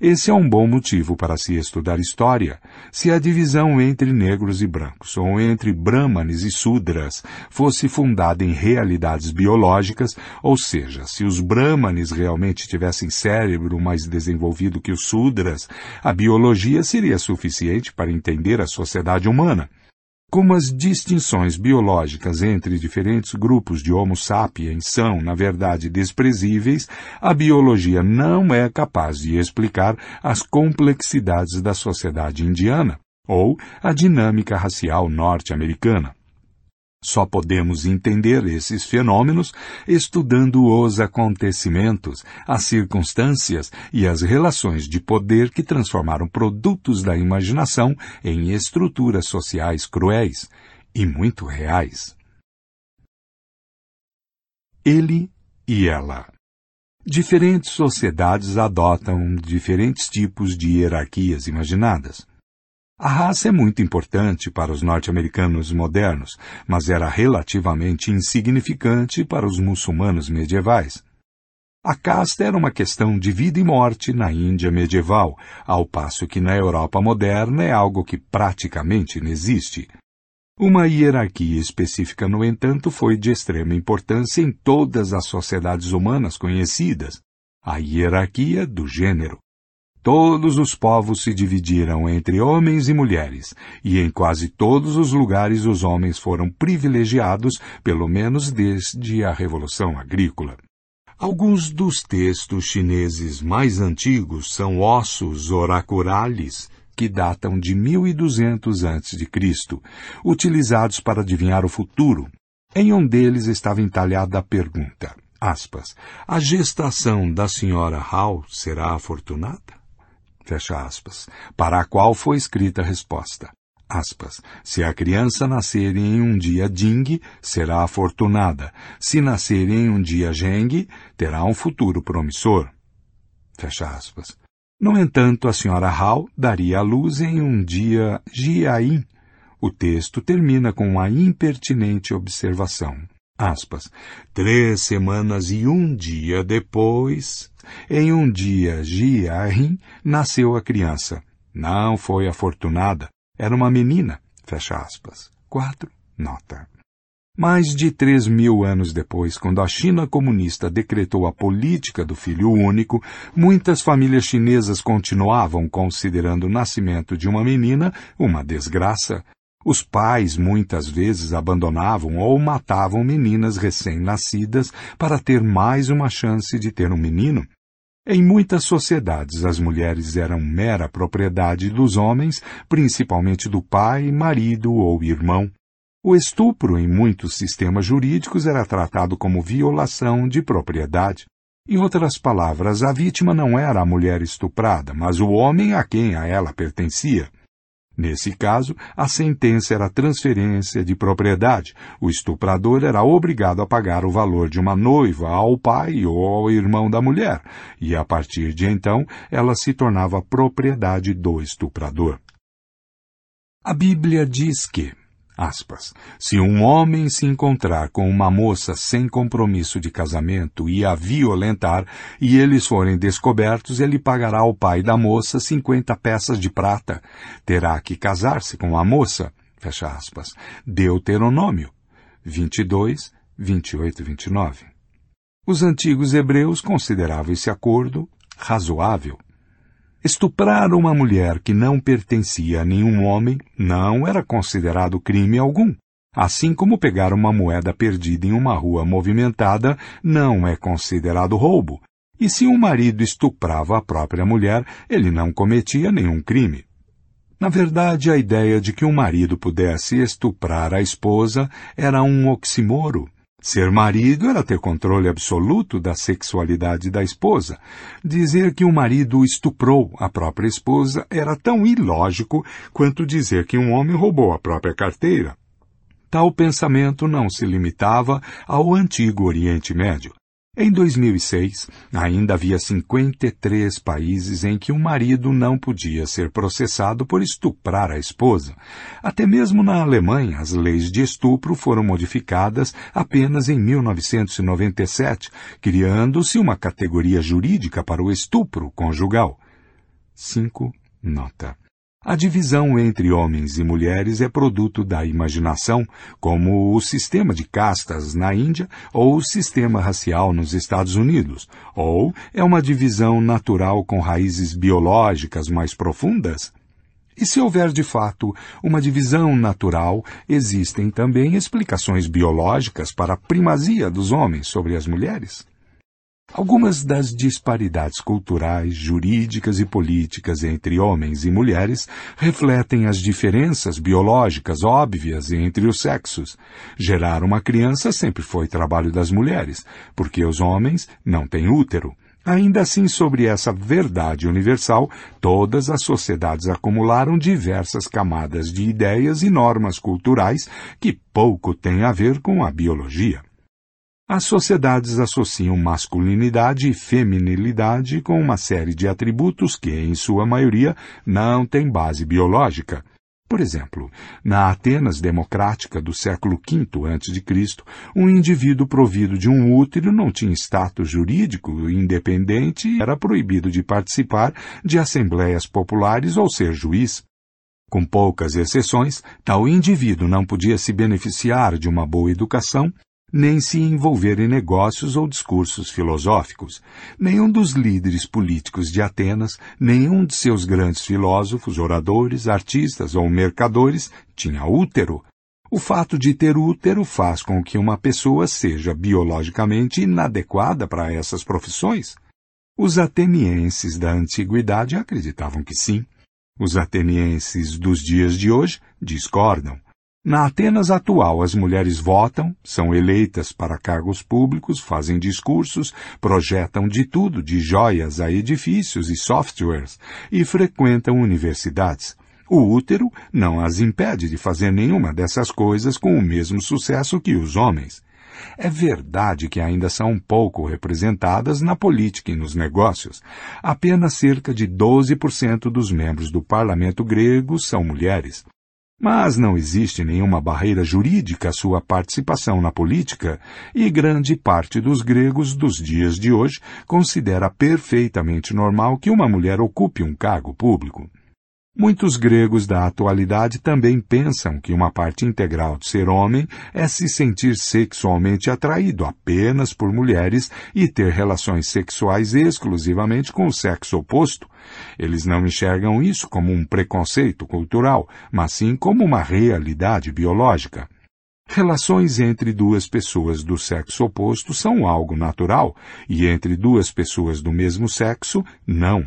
esse é um bom motivo para se estudar história. Se a divisão entre negros e brancos, ou entre brahmanes e sudras, fosse fundada em realidades biológicas, ou seja, se os brahmanes realmente tivessem cérebro mais desenvolvido que os sudras, a biologia seria suficiente para entender a sociedade humana. Como as distinções biológicas entre diferentes grupos de Homo sapiens são, na verdade, desprezíveis, a biologia não é capaz de explicar as complexidades da sociedade indiana ou a dinâmica racial norte-americana. Só podemos entender esses fenômenos estudando os acontecimentos, as circunstâncias e as relações de poder que transformaram produtos da imaginação em estruturas sociais cruéis e muito reais. Ele e ela. Diferentes sociedades adotam diferentes tipos de hierarquias imaginadas. A raça é muito importante para os norte-americanos modernos, mas era relativamente insignificante para os muçulmanos medievais. A casta era uma questão de vida e morte na Índia medieval, ao passo que na Europa moderna é algo que praticamente não existe. Uma hierarquia específica, no entanto, foi de extrema importância em todas as sociedades humanas conhecidas, a hierarquia do gênero. Todos os povos se dividiram entre homens e mulheres, e em quase todos os lugares os homens foram privilegiados, pelo menos desde a Revolução Agrícola. Alguns dos textos chineses mais antigos são ossos oraculares, que datam de 1200 a.C., utilizados para adivinhar o futuro. Em um deles estava entalhada a pergunta, aspas, a gestação da senhora Hao será afortunada? Fecha aspas, para a qual foi escrita a resposta. Aspas, se a criança nascer em um dia Ding, será afortunada. Se nascer em um dia Geng, terá um futuro promissor. Fecha aspas. No entanto, a senhora Hao daria à luz em um dia Jiain. O texto termina com uma impertinente observação. Aspas, Três semanas e um dia depois, em um dia Jiahin, nasceu a criança. Não foi afortunada, era uma menina. Fecha aspas. Quatro, nota. Mais de três mil anos depois, quando a China comunista decretou a política do filho único, muitas famílias chinesas continuavam considerando o nascimento de uma menina uma desgraça os pais muitas vezes abandonavam ou matavam meninas recém-nascidas para ter mais uma chance de ter um menino. Em muitas sociedades, as mulheres eram mera propriedade dos homens, principalmente do pai, marido ou irmão. O estupro, em muitos sistemas jurídicos, era tratado como violação de propriedade. Em outras palavras, a vítima não era a mulher estuprada, mas o homem a quem a ela pertencia. Nesse caso, a sentença era transferência de propriedade. O estuprador era obrigado a pagar o valor de uma noiva ao pai ou ao irmão da mulher, e a partir de então ela se tornava propriedade do estuprador. A Bíblia diz que Aspas. Se um homem se encontrar com uma moça sem compromisso de casamento e a violentar, e eles forem descobertos, ele pagará ao pai da moça cinquenta peças de prata. Terá que casar-se com a moça. Fecha aspas. Deuteronômio 22, 28 e 29. Os antigos hebreus consideravam esse acordo razoável. Estuprar uma mulher que não pertencia a nenhum homem não era considerado crime algum. Assim como pegar uma moeda perdida em uma rua movimentada não é considerado roubo. E se um marido estuprava a própria mulher, ele não cometia nenhum crime. Na verdade, a ideia de que um marido pudesse estuprar a esposa era um oximoro. Ser marido era ter controle absoluto da sexualidade da esposa. Dizer que um marido estuprou a própria esposa era tão ilógico quanto dizer que um homem roubou a própria carteira. Tal pensamento não se limitava ao antigo Oriente Médio. Em 2006, ainda havia 53 países em que o marido não podia ser processado por estuprar a esposa. Até mesmo na Alemanha, as leis de estupro foram modificadas apenas em 1997, criando-se uma categoria jurídica para o estupro conjugal. 5. Nota. A divisão entre homens e mulheres é produto da imaginação, como o sistema de castas na Índia ou o sistema racial nos Estados Unidos, ou é uma divisão natural com raízes biológicas mais profundas? E se houver de fato uma divisão natural, existem também explicações biológicas para a primazia dos homens sobre as mulheres? Algumas das disparidades culturais, jurídicas e políticas entre homens e mulheres refletem as diferenças biológicas óbvias entre os sexos. Gerar uma criança sempre foi trabalho das mulheres, porque os homens não têm útero. Ainda assim, sobre essa verdade universal, todas as sociedades acumularam diversas camadas de ideias e normas culturais que pouco têm a ver com a biologia. As sociedades associam masculinidade e feminilidade com uma série de atributos que, em sua maioria, não têm base biológica. Por exemplo, na Atenas democrática do século V a.C., um indivíduo provido de um útero não tinha status jurídico independente e era proibido de participar de assembleias populares ou ser juiz. Com poucas exceções, tal indivíduo não podia se beneficiar de uma boa educação, nem se envolver em negócios ou discursos filosóficos. Nenhum dos líderes políticos de Atenas, nenhum de seus grandes filósofos, oradores, artistas ou mercadores tinha útero. O fato de ter útero faz com que uma pessoa seja biologicamente inadequada para essas profissões? Os atenienses da antiguidade acreditavam que sim. Os atenienses dos dias de hoje discordam. Na Atenas atual, as mulheres votam, são eleitas para cargos públicos, fazem discursos, projetam de tudo, de joias a edifícios e softwares, e frequentam universidades. O útero não as impede de fazer nenhuma dessas coisas com o mesmo sucesso que os homens. É verdade que ainda são pouco representadas na política e nos negócios. Apenas cerca de 12% dos membros do parlamento grego são mulheres. Mas não existe nenhuma barreira jurídica à sua participação na política, e grande parte dos gregos dos dias de hoje considera perfeitamente normal que uma mulher ocupe um cargo público. Muitos gregos da atualidade também pensam que uma parte integral de ser homem é se sentir sexualmente atraído apenas por mulheres e ter relações sexuais exclusivamente com o sexo oposto. Eles não enxergam isso como um preconceito cultural, mas sim como uma realidade biológica. Relações entre duas pessoas do sexo oposto são algo natural, e entre duas pessoas do mesmo sexo, não.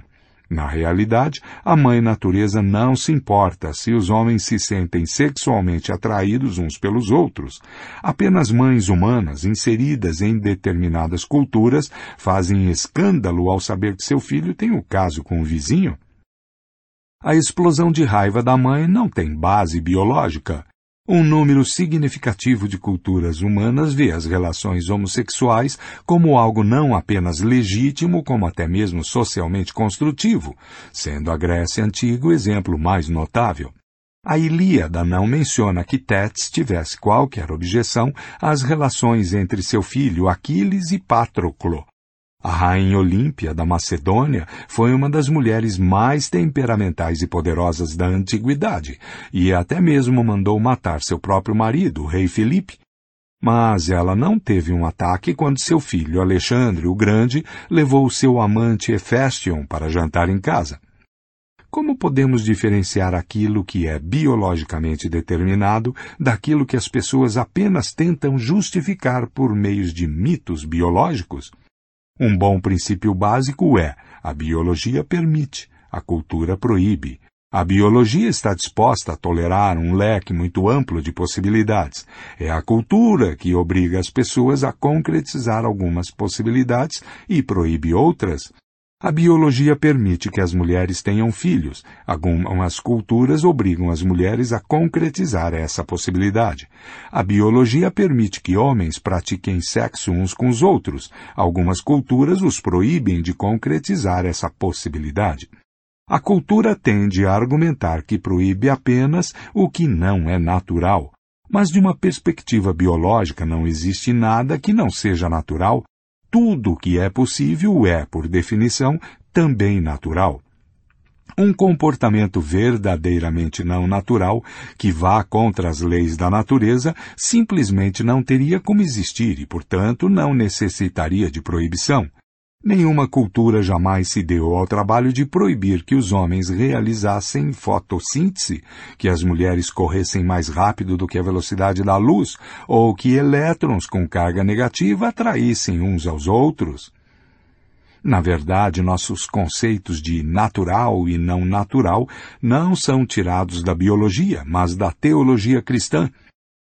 Na realidade, a mãe natureza não se importa se os homens se sentem sexualmente atraídos uns pelos outros. Apenas mães humanas inseridas em determinadas culturas fazem escândalo ao saber que seu filho tem o um caso com o vizinho. A explosão de raiva da mãe não tem base biológica. Um número significativo de culturas humanas vê as relações homossexuais como algo não apenas legítimo, como até mesmo socialmente construtivo, sendo a Grécia Antiga o exemplo mais notável. A Ilíada não menciona que Tétis tivesse qualquer objeção às relações entre seu filho Aquiles e Patroclo, a rainha Olímpia da Macedônia foi uma das mulheres mais temperamentais e poderosas da antiguidade, e até mesmo mandou matar seu próprio marido, o rei Filipe. Mas ela não teve um ataque quando seu filho Alexandre o Grande levou seu amante Hefestion para jantar em casa. Como podemos diferenciar aquilo que é biologicamente determinado daquilo que as pessoas apenas tentam justificar por meios de mitos biológicos? Um bom princípio básico é: a biologia permite, a cultura proíbe. A biologia está disposta a tolerar um leque muito amplo de possibilidades. É a cultura que obriga as pessoas a concretizar algumas possibilidades e proíbe outras. A biologia permite que as mulheres tenham filhos. Algumas culturas obrigam as mulheres a concretizar essa possibilidade. A biologia permite que homens pratiquem sexo uns com os outros. Algumas culturas os proíbem de concretizar essa possibilidade. A cultura tende a argumentar que proíbe apenas o que não é natural. Mas de uma perspectiva biológica não existe nada que não seja natural tudo que é possível é, por definição, também natural. Um comportamento verdadeiramente não natural, que vá contra as leis da natureza, simplesmente não teria como existir e, portanto, não necessitaria de proibição. Nenhuma cultura jamais se deu ao trabalho de proibir que os homens realizassem fotossíntese, que as mulheres corressem mais rápido do que a velocidade da luz, ou que elétrons com carga negativa atraíssem uns aos outros. Na verdade, nossos conceitos de natural e não natural não são tirados da biologia, mas da teologia cristã,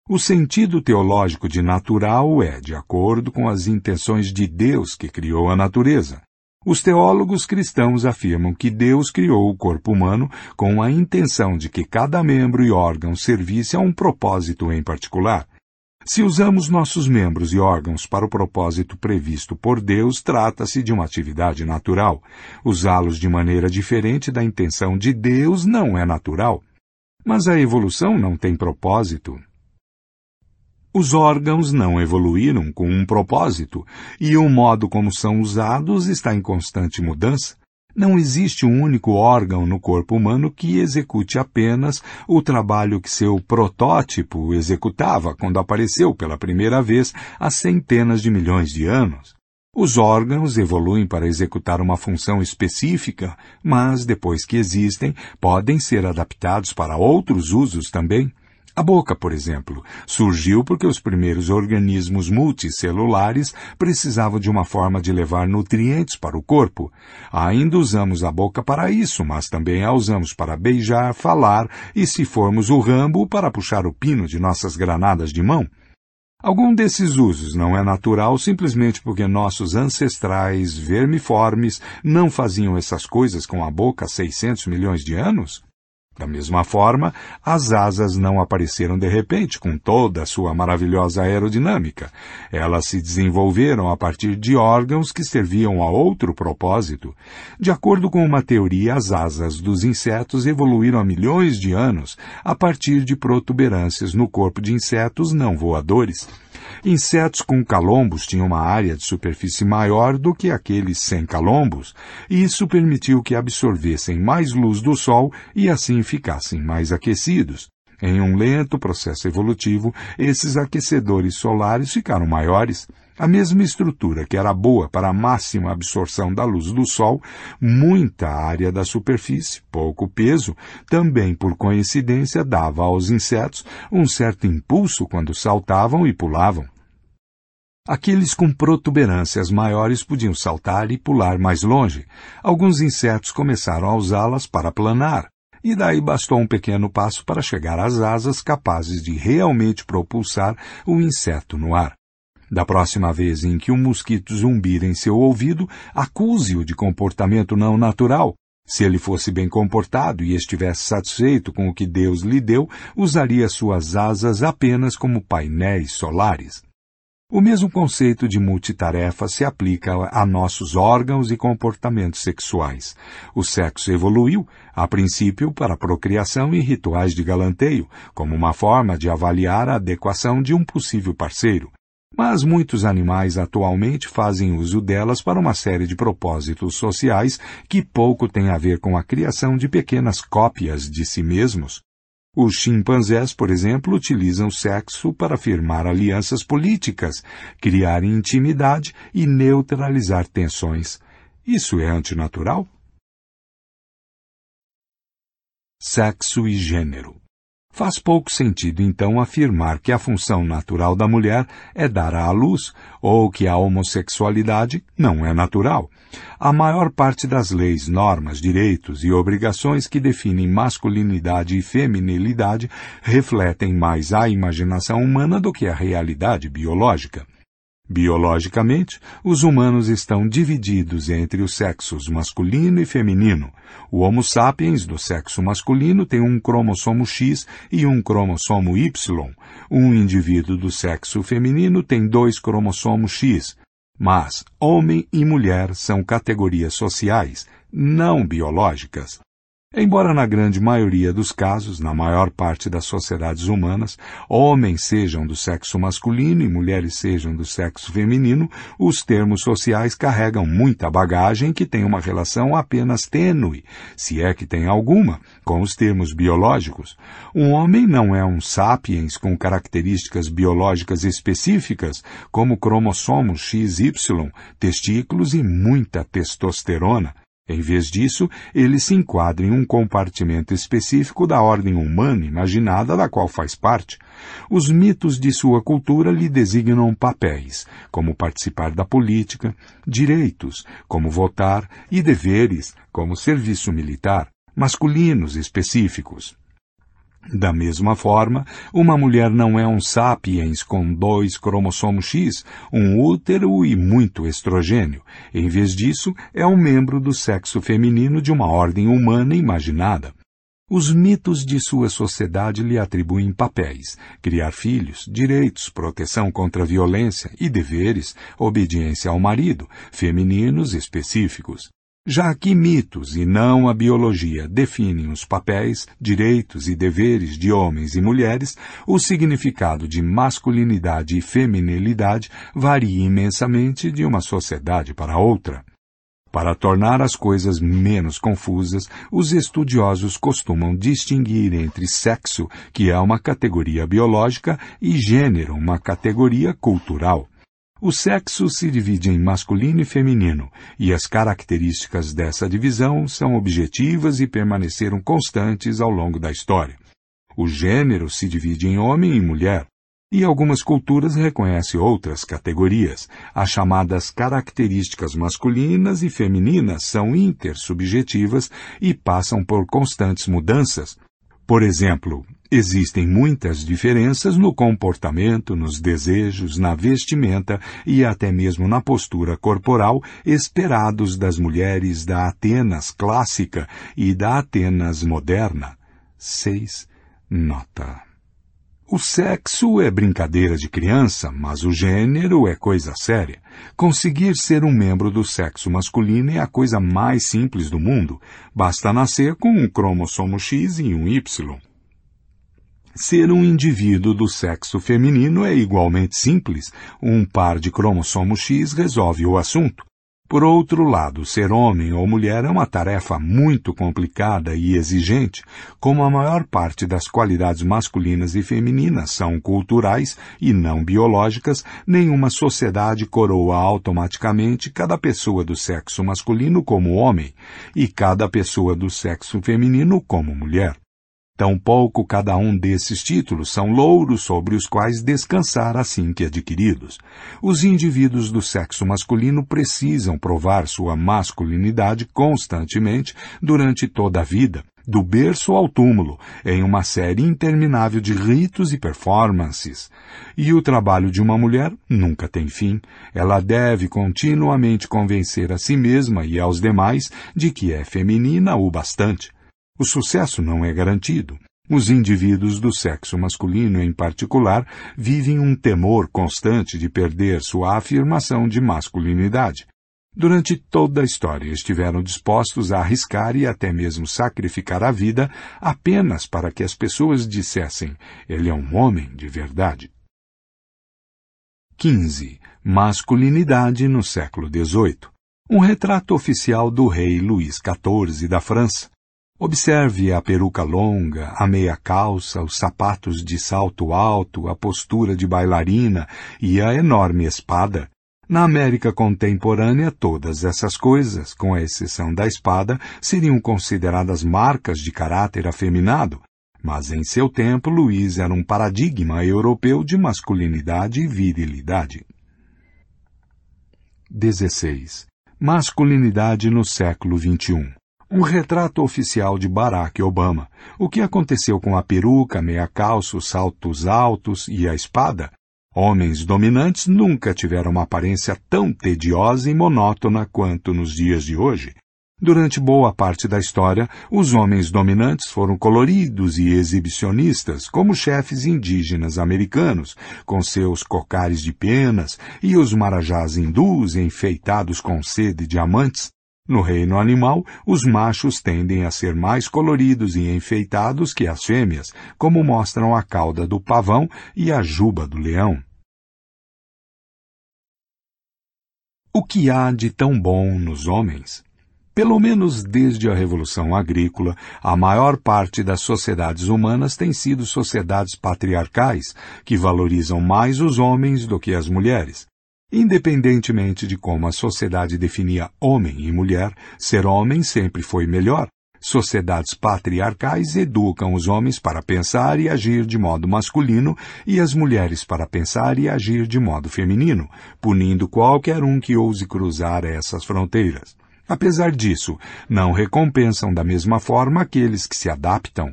o sentido teológico de natural é de acordo com as intenções de Deus que criou a natureza. Os teólogos cristãos afirmam que Deus criou o corpo humano com a intenção de que cada membro e órgão servisse a um propósito em particular. Se usamos nossos membros e órgãos para o propósito previsto por Deus, trata-se de uma atividade natural. Usá-los de maneira diferente da intenção de Deus não é natural. Mas a evolução não tem propósito. Os órgãos não evoluíram com um propósito, e o modo como são usados está em constante mudança. Não existe um único órgão no corpo humano que execute apenas o trabalho que seu protótipo executava quando apareceu pela primeira vez há centenas de milhões de anos. Os órgãos evoluem para executar uma função específica, mas depois que existem, podem ser adaptados para outros usos também. A boca, por exemplo, surgiu porque os primeiros organismos multicelulares precisavam de uma forma de levar nutrientes para o corpo. Ainda usamos a boca para isso, mas também a usamos para beijar, falar e, se formos o rambo, para puxar o pino de nossas granadas de mão. Algum desses usos não é natural simplesmente porque nossos ancestrais vermiformes não faziam essas coisas com a boca há 600 milhões de anos? Da mesma forma, as asas não apareceram de repente com toda a sua maravilhosa aerodinâmica. Elas se desenvolveram a partir de órgãos que serviam a outro propósito. De acordo com uma teoria, as asas dos insetos evoluíram há milhões de anos a partir de protuberâncias no corpo de insetos não voadores. Insetos com calombos tinham uma área de superfície maior do que aqueles sem calombos, e isso permitiu que absorvessem mais luz do Sol e assim ficassem mais aquecidos. Em um lento processo evolutivo, esses aquecedores solares ficaram maiores. A mesma estrutura que era boa para a máxima absorção da luz do Sol, muita área da superfície, pouco peso, também por coincidência dava aos insetos um certo impulso quando saltavam e pulavam. Aqueles com protuberâncias maiores podiam saltar e pular mais longe. Alguns insetos começaram a usá-las para planar, e daí bastou um pequeno passo para chegar às asas capazes de realmente propulsar o inseto no ar. Da próxima vez em que um mosquito zumbir em seu ouvido, acuse-o de comportamento não natural. Se ele fosse bem comportado e estivesse satisfeito com o que Deus lhe deu, usaria suas asas apenas como painéis solares. O mesmo conceito de multitarefa se aplica a nossos órgãos e comportamentos sexuais. O sexo evoluiu, a princípio, para procriação e rituais de galanteio, como uma forma de avaliar a adequação de um possível parceiro. Mas muitos animais atualmente fazem uso delas para uma série de propósitos sociais que pouco têm a ver com a criação de pequenas cópias de si mesmos. Os chimpanzés, por exemplo, utilizam sexo para firmar alianças políticas, criar intimidade e neutralizar tensões. Isso é antinatural? Sexo e gênero. Faz pouco sentido, então, afirmar que a função natural da mulher é dar à luz, ou que a homossexualidade não é natural. A maior parte das leis, normas, direitos e obrigações que definem masculinidade e feminilidade refletem mais a imaginação humana do que a realidade biológica. Biologicamente, os humanos estão divididos entre os sexos masculino e feminino. O Homo sapiens do sexo masculino tem um cromossomo X e um cromossomo Y. Um indivíduo do sexo feminino tem dois cromossomos X. Mas homem e mulher são categorias sociais, não biológicas. Embora na grande maioria dos casos, na maior parte das sociedades humanas, homens sejam do sexo masculino e mulheres sejam do sexo feminino, os termos sociais carregam muita bagagem que tem uma relação apenas tênue, se é que tem alguma, com os termos biológicos. Um homem não é um sapiens com características biológicas específicas, como cromossomos XY, testículos e muita testosterona. Em vez disso, ele se enquadra em um compartimento específico da ordem humana imaginada da qual faz parte. Os mitos de sua cultura lhe designam papéis, como participar da política, direitos, como votar, e deveres, como serviço militar, masculinos específicos. Da mesma forma, uma mulher não é um sapiens com dois cromossomos X, um útero e muito estrogênio. Em vez disso, é um membro do sexo feminino de uma ordem humana imaginada. Os mitos de sua sociedade lhe atribuem papéis, criar filhos, direitos, proteção contra violência e deveres, obediência ao marido, femininos específicos. Já que mitos e não a biologia definem os papéis, direitos e deveres de homens e mulheres, o significado de masculinidade e feminilidade varia imensamente de uma sociedade para outra. Para tornar as coisas menos confusas, os estudiosos costumam distinguir entre sexo, que é uma categoria biológica, e gênero, uma categoria cultural. O sexo se divide em masculino e feminino, e as características dessa divisão são objetivas e permaneceram constantes ao longo da história. O gênero se divide em homem e mulher, e algumas culturas reconhecem outras categorias. As chamadas características masculinas e femininas são intersubjetivas e passam por constantes mudanças. Por exemplo, Existem muitas diferenças no comportamento, nos desejos, na vestimenta e até mesmo na postura corporal esperados das mulheres da Atenas clássica e da Atenas moderna. 6. Nota. O sexo é brincadeira de criança, mas o gênero é coisa séria. Conseguir ser um membro do sexo masculino é a coisa mais simples do mundo. Basta nascer com um cromossomo X e um Y. Ser um indivíduo do sexo feminino é igualmente simples. Um par de cromossomos X resolve o assunto. Por outro lado, ser homem ou mulher é uma tarefa muito complicada e exigente. Como a maior parte das qualidades masculinas e femininas são culturais e não biológicas, nenhuma sociedade coroa automaticamente cada pessoa do sexo masculino como homem e cada pessoa do sexo feminino como mulher. Tampouco cada um desses títulos são louros sobre os quais descansar assim que adquiridos. Os indivíduos do sexo masculino precisam provar sua masculinidade constantemente durante toda a vida, do berço ao túmulo, em uma série interminável de ritos e performances. E o trabalho de uma mulher nunca tem fim. Ela deve continuamente convencer a si mesma e aos demais de que é feminina o bastante. O sucesso não é garantido. Os indivíduos do sexo masculino, em particular, vivem um temor constante de perder sua afirmação de masculinidade. Durante toda a história estiveram dispostos a arriscar e até mesmo sacrificar a vida apenas para que as pessoas dissessem: ele é um homem de verdade. 15. Masculinidade no século XVIII. Um retrato oficial do rei Luís XIV da França. Observe a peruca longa, a meia calça, os sapatos de salto alto, a postura de bailarina e a enorme espada. Na América contemporânea, todas essas coisas, com a exceção da espada, seriam consideradas marcas de caráter afeminado, mas em seu tempo Luiz era um paradigma europeu de masculinidade e virilidade. 16. Masculinidade no século XXI um retrato oficial de Barack Obama. O que aconteceu com a peruca, meia calça, os saltos altos e a espada? Homens dominantes nunca tiveram uma aparência tão tediosa e monótona quanto nos dias de hoje. Durante boa parte da história, os homens dominantes foram coloridos e exibicionistas, como chefes indígenas americanos, com seus cocares de penas, e os marajás hindus enfeitados com seda e diamantes, No reino animal, os machos tendem a ser mais coloridos e enfeitados que as fêmeas, como mostram a cauda do pavão e a juba do leão. O que há de tão bom nos homens? Pelo menos desde a Revolução Agrícola, a maior parte das sociedades humanas tem sido sociedades patriarcais, que valorizam mais os homens do que as mulheres. Independentemente de como a sociedade definia homem e mulher, ser homem sempre foi melhor. Sociedades patriarcais educam os homens para pensar e agir de modo masculino e as mulheres para pensar e agir de modo feminino, punindo qualquer um que ouse cruzar essas fronteiras. Apesar disso, não recompensam da mesma forma aqueles que se adaptam.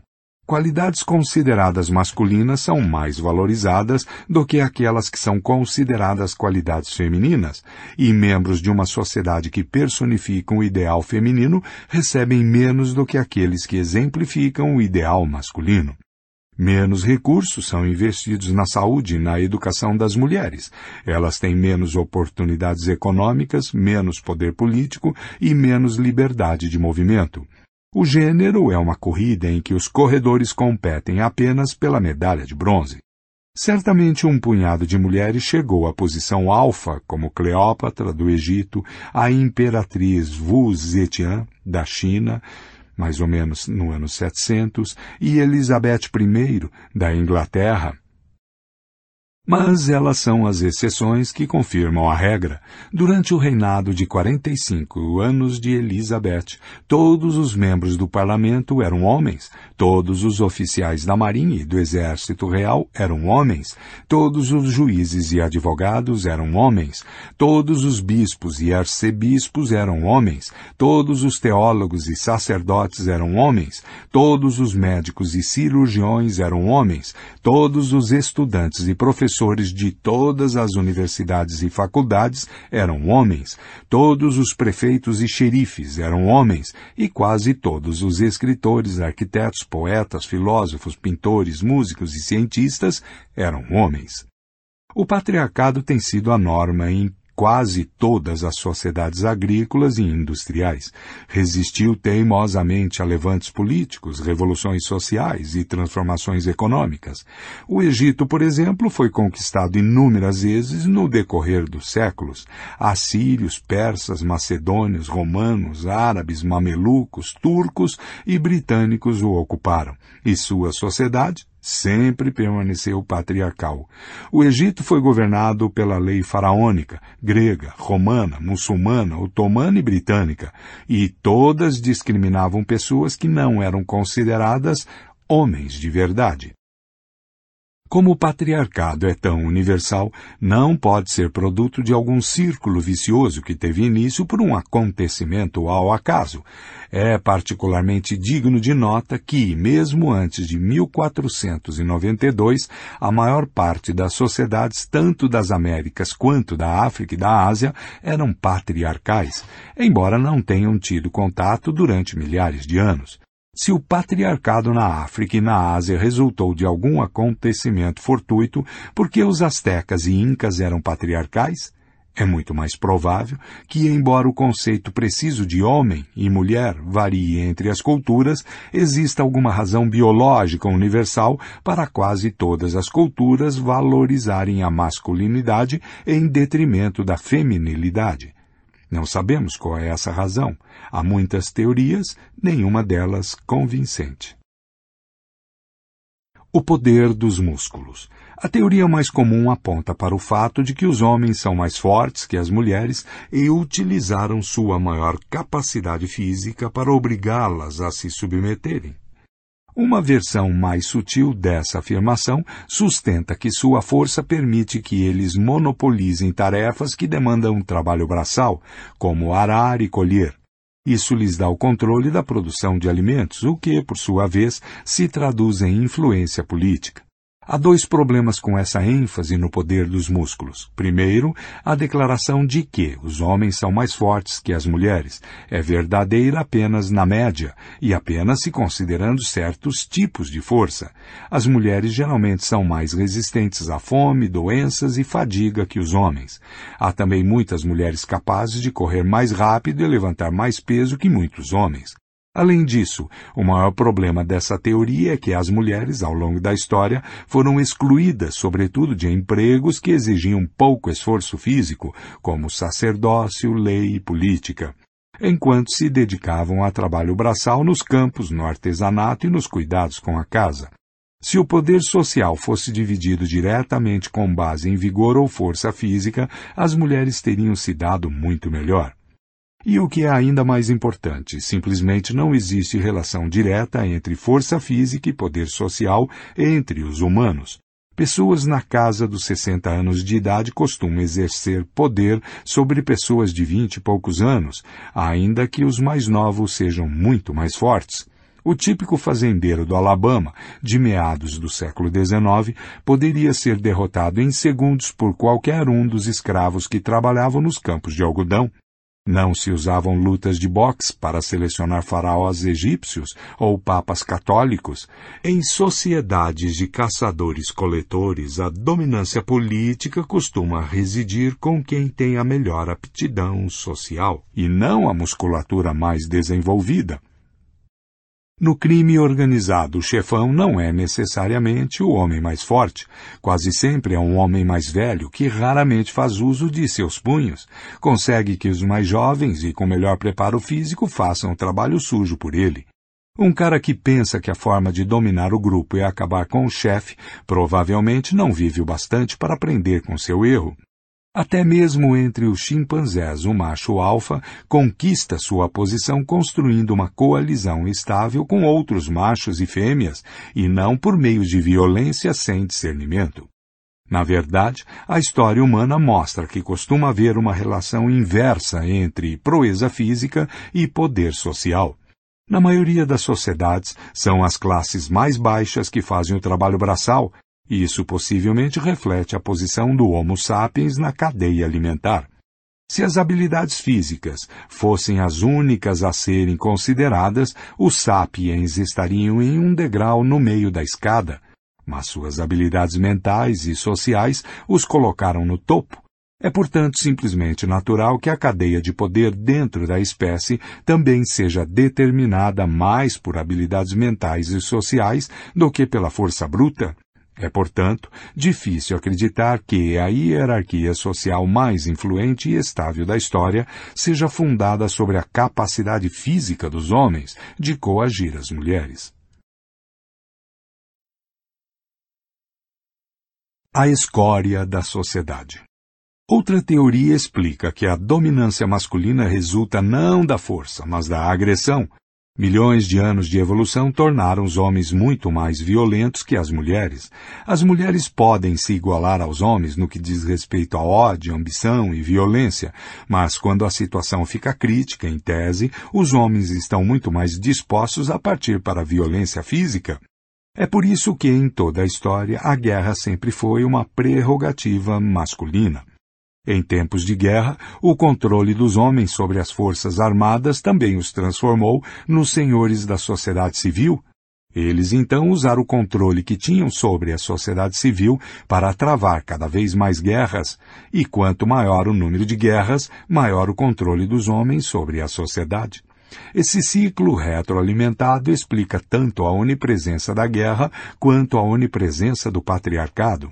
Qualidades consideradas masculinas são mais valorizadas do que aquelas que são consideradas qualidades femininas, e membros de uma sociedade que personificam o ideal feminino recebem menos do que aqueles que exemplificam o ideal masculino. Menos recursos são investidos na saúde e na educação das mulheres. Elas têm menos oportunidades econômicas, menos poder político e menos liberdade de movimento. O gênero é uma corrida em que os corredores competem apenas pela medalha de bronze. Certamente um punhado de mulheres chegou à posição alfa, como Cleópatra do Egito, a imperatriz Wu Zetian da China, mais ou menos no ano 700, e Elizabeth I, da Inglaterra, mas elas são as exceções que confirmam a regra. Durante o reinado de 45 anos de Elizabeth, todos os membros do parlamento eram homens, todos os oficiais da marinha e do exército real eram homens, todos os juízes e advogados eram homens, todos os bispos e arcebispos eram homens, todos os teólogos e sacerdotes eram homens, todos os médicos e cirurgiões eram homens, todos os estudantes e professores de todas as universidades e faculdades eram homens, todos os prefeitos e xerifes eram homens, e quase todos os escritores, arquitetos, poetas, filósofos, pintores, músicos e cientistas eram homens. O patriarcado tem sido a norma em quase todas as sociedades agrícolas e industriais. Resistiu teimosamente a levantes políticos, revoluções sociais e transformações econômicas. O Egito, por exemplo, foi conquistado inúmeras vezes no decorrer dos séculos. Assírios, persas, macedônios, romanos, árabes, mamelucos, turcos e britânicos o ocuparam. E sua sociedade sempre permaneceu patriarcal. O Egito foi governado pela lei faraônica, grega, romana, muçulmana, otomana e britânica, e todas discriminavam pessoas que não eram consideradas homens de verdade. Como o patriarcado é tão universal, não pode ser produto de algum círculo vicioso que teve início por um acontecimento ao acaso. É particularmente digno de nota que, mesmo antes de 1492, a maior parte das sociedades, tanto das Américas quanto da África e da Ásia, eram patriarcais, embora não tenham tido contato durante milhares de anos. Se o patriarcado na África e na Ásia resultou de algum acontecimento fortuito porque os astecas e incas eram patriarcais, é muito mais provável que, embora o conceito preciso de homem e mulher varie entre as culturas, exista alguma razão biológica universal para quase todas as culturas valorizarem a masculinidade em detrimento da feminilidade. Não sabemos qual é essa razão. Há muitas teorias, nenhuma delas convincente. O poder dos músculos. A teoria mais comum aponta para o fato de que os homens são mais fortes que as mulheres e utilizaram sua maior capacidade física para obrigá-las a se submeterem. Uma versão mais sutil dessa afirmação sustenta que sua força permite que eles monopolizem tarefas que demandam trabalho braçal, como arar e colher. Isso lhes dá o controle da produção de alimentos, o que, por sua vez, se traduz em influência política. Há dois problemas com essa ênfase no poder dos músculos. Primeiro, a declaração de que os homens são mais fortes que as mulheres é verdadeira apenas na média e apenas se considerando certos tipos de força. As mulheres geralmente são mais resistentes à fome, doenças e fadiga que os homens. Há também muitas mulheres capazes de correr mais rápido e levantar mais peso que muitos homens. Além disso, o maior problema dessa teoria é que as mulheres, ao longo da história, foram excluídas, sobretudo, de empregos que exigiam pouco esforço físico, como sacerdócio, lei e política, enquanto se dedicavam a trabalho braçal nos campos, no artesanato e nos cuidados com a casa. Se o poder social fosse dividido diretamente com base em vigor ou força física, as mulheres teriam se dado muito melhor. E o que é ainda mais importante, simplesmente não existe relação direta entre força física e poder social entre os humanos. Pessoas na casa dos 60 anos de idade costumam exercer poder sobre pessoas de 20 e poucos anos, ainda que os mais novos sejam muito mais fortes. O típico fazendeiro do Alabama, de meados do século XIX, poderia ser derrotado em segundos por qualquer um dos escravos que trabalhavam nos campos de algodão. Não se usavam lutas de boxe para selecionar faraós egípcios ou papas católicos. Em sociedades de caçadores-coletores, a dominância política costuma residir com quem tem a melhor aptidão social, e não a musculatura mais desenvolvida. No crime organizado, o chefão não é necessariamente o homem mais forte. Quase sempre é um homem mais velho que raramente faz uso de seus punhos. Consegue que os mais jovens e com melhor preparo físico façam o trabalho sujo por ele. Um cara que pensa que a forma de dominar o grupo é acabar com o chefe provavelmente não vive o bastante para aprender com seu erro. Até mesmo entre os chimpanzés, o macho alfa conquista sua posição construindo uma coalizão estável com outros machos e fêmeas, e não por meio de violência sem discernimento. Na verdade, a história humana mostra que costuma haver uma relação inversa entre proeza física e poder social. Na maioria das sociedades, são as classes mais baixas que fazem o trabalho braçal, isso possivelmente reflete a posição do Homo sapiens na cadeia alimentar. Se as habilidades físicas fossem as únicas a serem consideradas, os sapiens estariam em um degrau no meio da escada, mas suas habilidades mentais e sociais os colocaram no topo. É, portanto, simplesmente natural que a cadeia de poder dentro da espécie também seja determinada mais por habilidades mentais e sociais do que pela força bruta. É, portanto, difícil acreditar que a hierarquia social mais influente e estável da história seja fundada sobre a capacidade física dos homens de coagir as mulheres. A escória da sociedade. Outra teoria explica que a dominância masculina resulta não da força, mas da agressão, Milhões de anos de evolução tornaram os homens muito mais violentos que as mulheres. As mulheres podem se igualar aos homens no que diz respeito a ódio, ambição e violência, mas quando a situação fica crítica, em tese, os homens estão muito mais dispostos a partir para a violência física. É por isso que, em toda a história, a guerra sempre foi uma prerrogativa masculina. Em tempos de guerra, o controle dos homens sobre as forças armadas também os transformou nos senhores da sociedade civil. Eles então usaram o controle que tinham sobre a sociedade civil para travar cada vez mais guerras, e quanto maior o número de guerras, maior o controle dos homens sobre a sociedade. Esse ciclo retroalimentado explica tanto a onipresença da guerra quanto a onipresença do patriarcado.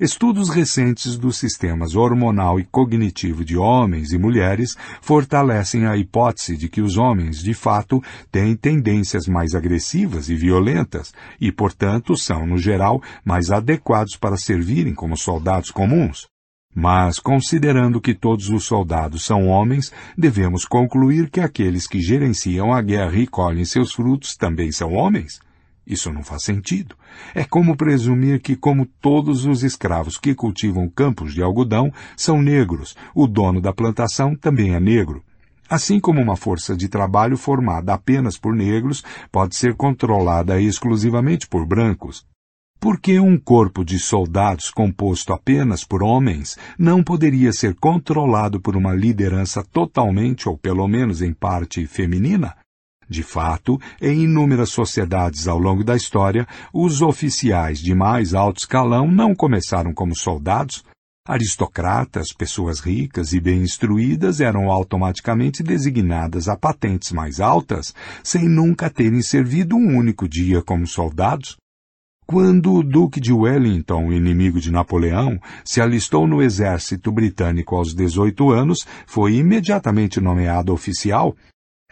Estudos recentes dos sistemas hormonal e cognitivo de homens e mulheres fortalecem a hipótese de que os homens, de fato, têm tendências mais agressivas e violentas e, portanto, são, no geral, mais adequados para servirem como soldados comuns. Mas, considerando que todos os soldados são homens, devemos concluir que aqueles que gerenciam a guerra e colhem seus frutos também são homens? Isso não faz sentido. É como presumir que, como todos os escravos que cultivam campos de algodão são negros, o dono da plantação também é negro. Assim como uma força de trabalho formada apenas por negros pode ser controlada exclusivamente por brancos. Porque um corpo de soldados composto apenas por homens não poderia ser controlado por uma liderança totalmente ou pelo menos em parte feminina? De fato, em inúmeras sociedades ao longo da história, os oficiais de mais alto escalão não começaram como soldados. Aristocratas, pessoas ricas e bem instruídas eram automaticamente designadas a patentes mais altas, sem nunca terem servido um único dia como soldados. Quando o Duque de Wellington, inimigo de Napoleão, se alistou no exército britânico aos 18 anos, foi imediatamente nomeado oficial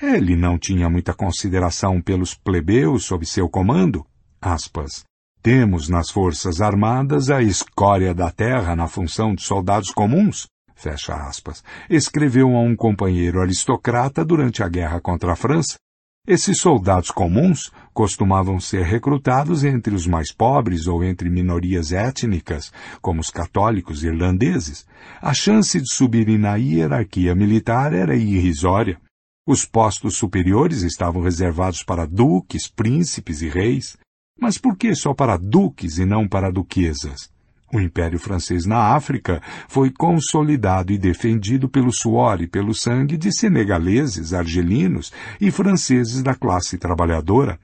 ele não tinha muita consideração pelos plebeus sob seu comando. Aspas. Temos nas Forças Armadas a escória da terra na função de soldados comuns, fecha aspas, escreveu a um companheiro aristocrata durante a guerra contra a França. Esses soldados comuns costumavam ser recrutados entre os mais pobres ou entre minorias étnicas, como os católicos irlandeses. A chance de subirem na hierarquia militar era irrisória. Os postos superiores estavam reservados para duques, príncipes e reis. Mas por que só para duques e não para duquesas? O Império Francês na África foi consolidado e defendido pelo suor e pelo sangue de senegaleses, argelinos e franceses da classe trabalhadora.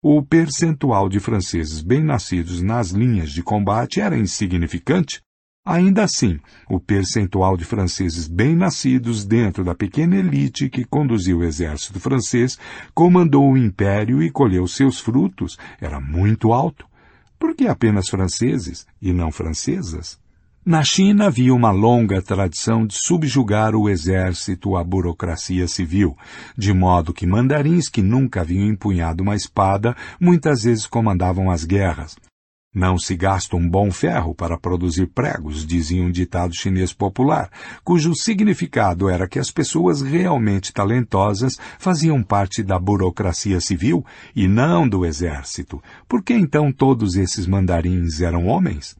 O percentual de franceses bem-nascidos nas linhas de combate era insignificante, Ainda assim, o percentual de franceses bem-nascidos dentro da pequena elite que conduziu o exército francês, comandou o império e colheu seus frutos era muito alto. Por que apenas franceses e não francesas? Na China havia uma longa tradição de subjugar o exército à burocracia civil, de modo que mandarins que nunca haviam empunhado uma espada muitas vezes comandavam as guerras, não se gasta um bom ferro para produzir pregos, dizia um ditado chinês popular, cujo significado era que as pessoas realmente talentosas faziam parte da burocracia civil e não do exército. Por que então todos esses mandarins eram homens?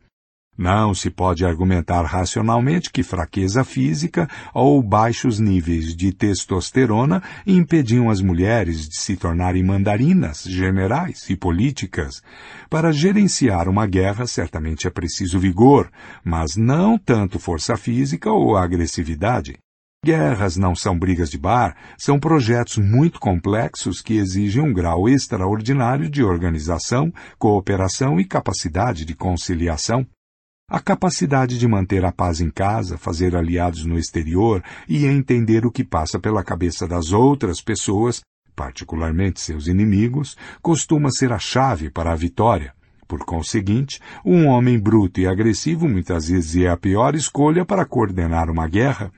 Não se pode argumentar racionalmente que fraqueza física ou baixos níveis de testosterona impediam as mulheres de se tornarem mandarinas, generais e políticas. Para gerenciar uma guerra, certamente é preciso vigor, mas não tanto força física ou agressividade. Guerras não são brigas de bar, são projetos muito complexos que exigem um grau extraordinário de organização, cooperação e capacidade de conciliação. A capacidade de manter a paz em casa, fazer aliados no exterior e entender o que passa pela cabeça das outras pessoas, particularmente seus inimigos, costuma ser a chave para a vitória. Por conseguinte, um homem bruto e agressivo muitas vezes é a pior escolha para coordenar uma guerra.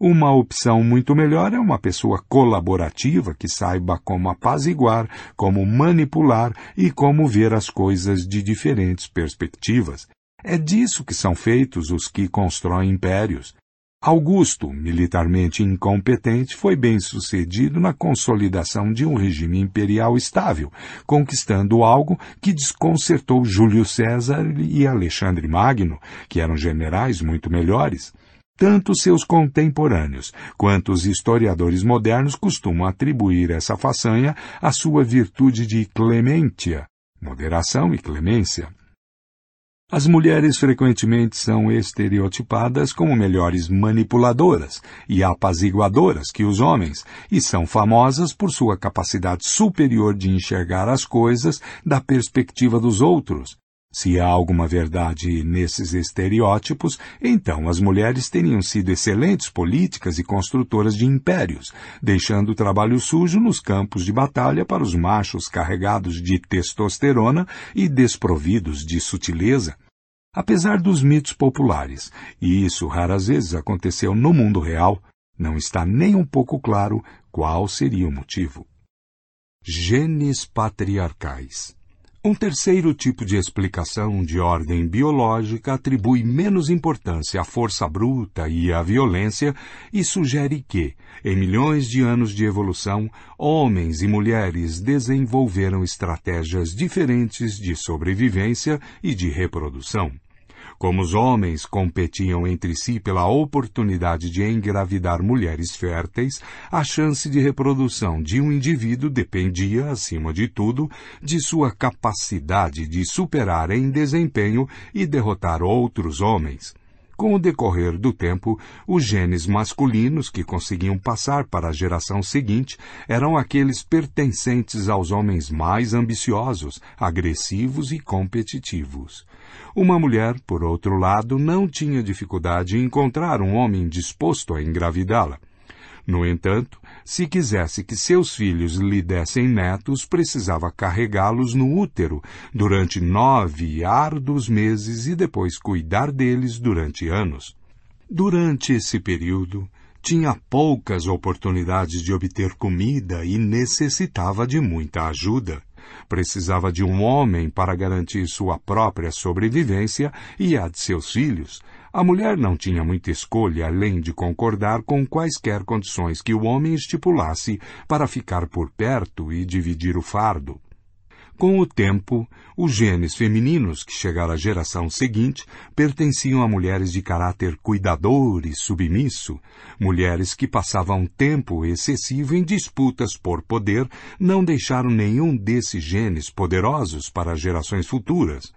Uma opção muito melhor é uma pessoa colaborativa que saiba como apaziguar, como manipular e como ver as coisas de diferentes perspectivas. É disso que são feitos os que constroem impérios. Augusto, militarmente incompetente, foi bem sucedido na consolidação de um regime imperial estável, conquistando algo que desconcertou Júlio César e Alexandre Magno, que eram generais muito melhores. Tanto seus contemporâneos quanto os historiadores modernos costumam atribuir essa façanha à sua virtude de clementia, moderação e clemência. As mulheres frequentemente são estereotipadas como melhores manipuladoras e apaziguadoras que os homens, e são famosas por sua capacidade superior de enxergar as coisas da perspectiva dos outros. Se há alguma verdade nesses estereótipos, então as mulheres teriam sido excelentes políticas e construtoras de impérios, deixando o trabalho sujo nos campos de batalha para os machos carregados de testosterona e desprovidos de sutileza. Apesar dos mitos populares, e isso raras vezes aconteceu no mundo real, não está nem um pouco claro qual seria o motivo. Genes patriarcais um terceiro tipo de explicação de ordem biológica atribui menos importância à força bruta e à violência e sugere que, em milhões de anos de evolução, homens e mulheres desenvolveram estratégias diferentes de sobrevivência e de reprodução. Como os homens competiam entre si pela oportunidade de engravidar mulheres férteis, a chance de reprodução de um indivíduo dependia, acima de tudo, de sua capacidade de superar em desempenho e derrotar outros homens. Com o decorrer do tempo, os genes masculinos que conseguiam passar para a geração seguinte eram aqueles pertencentes aos homens mais ambiciosos, agressivos e competitivos. Uma mulher, por outro lado, não tinha dificuldade em encontrar um homem disposto a engravidá-la. No entanto, se quisesse que seus filhos lhe dessem netos, precisava carregá-los no útero durante nove árduos meses e depois cuidar deles durante anos. Durante esse período, tinha poucas oportunidades de obter comida e necessitava de muita ajuda. Precisava de um homem para garantir sua própria sobrevivência e a de seus filhos, a mulher não tinha muita escolha além de concordar com quaisquer condições que o homem estipulasse para ficar por perto e dividir o fardo. Com o tempo, os genes femininos que chegaram à geração seguinte pertenciam a mulheres de caráter cuidador e submisso, mulheres que passavam tempo excessivo em disputas por poder, não deixaram nenhum desses genes poderosos para gerações futuras.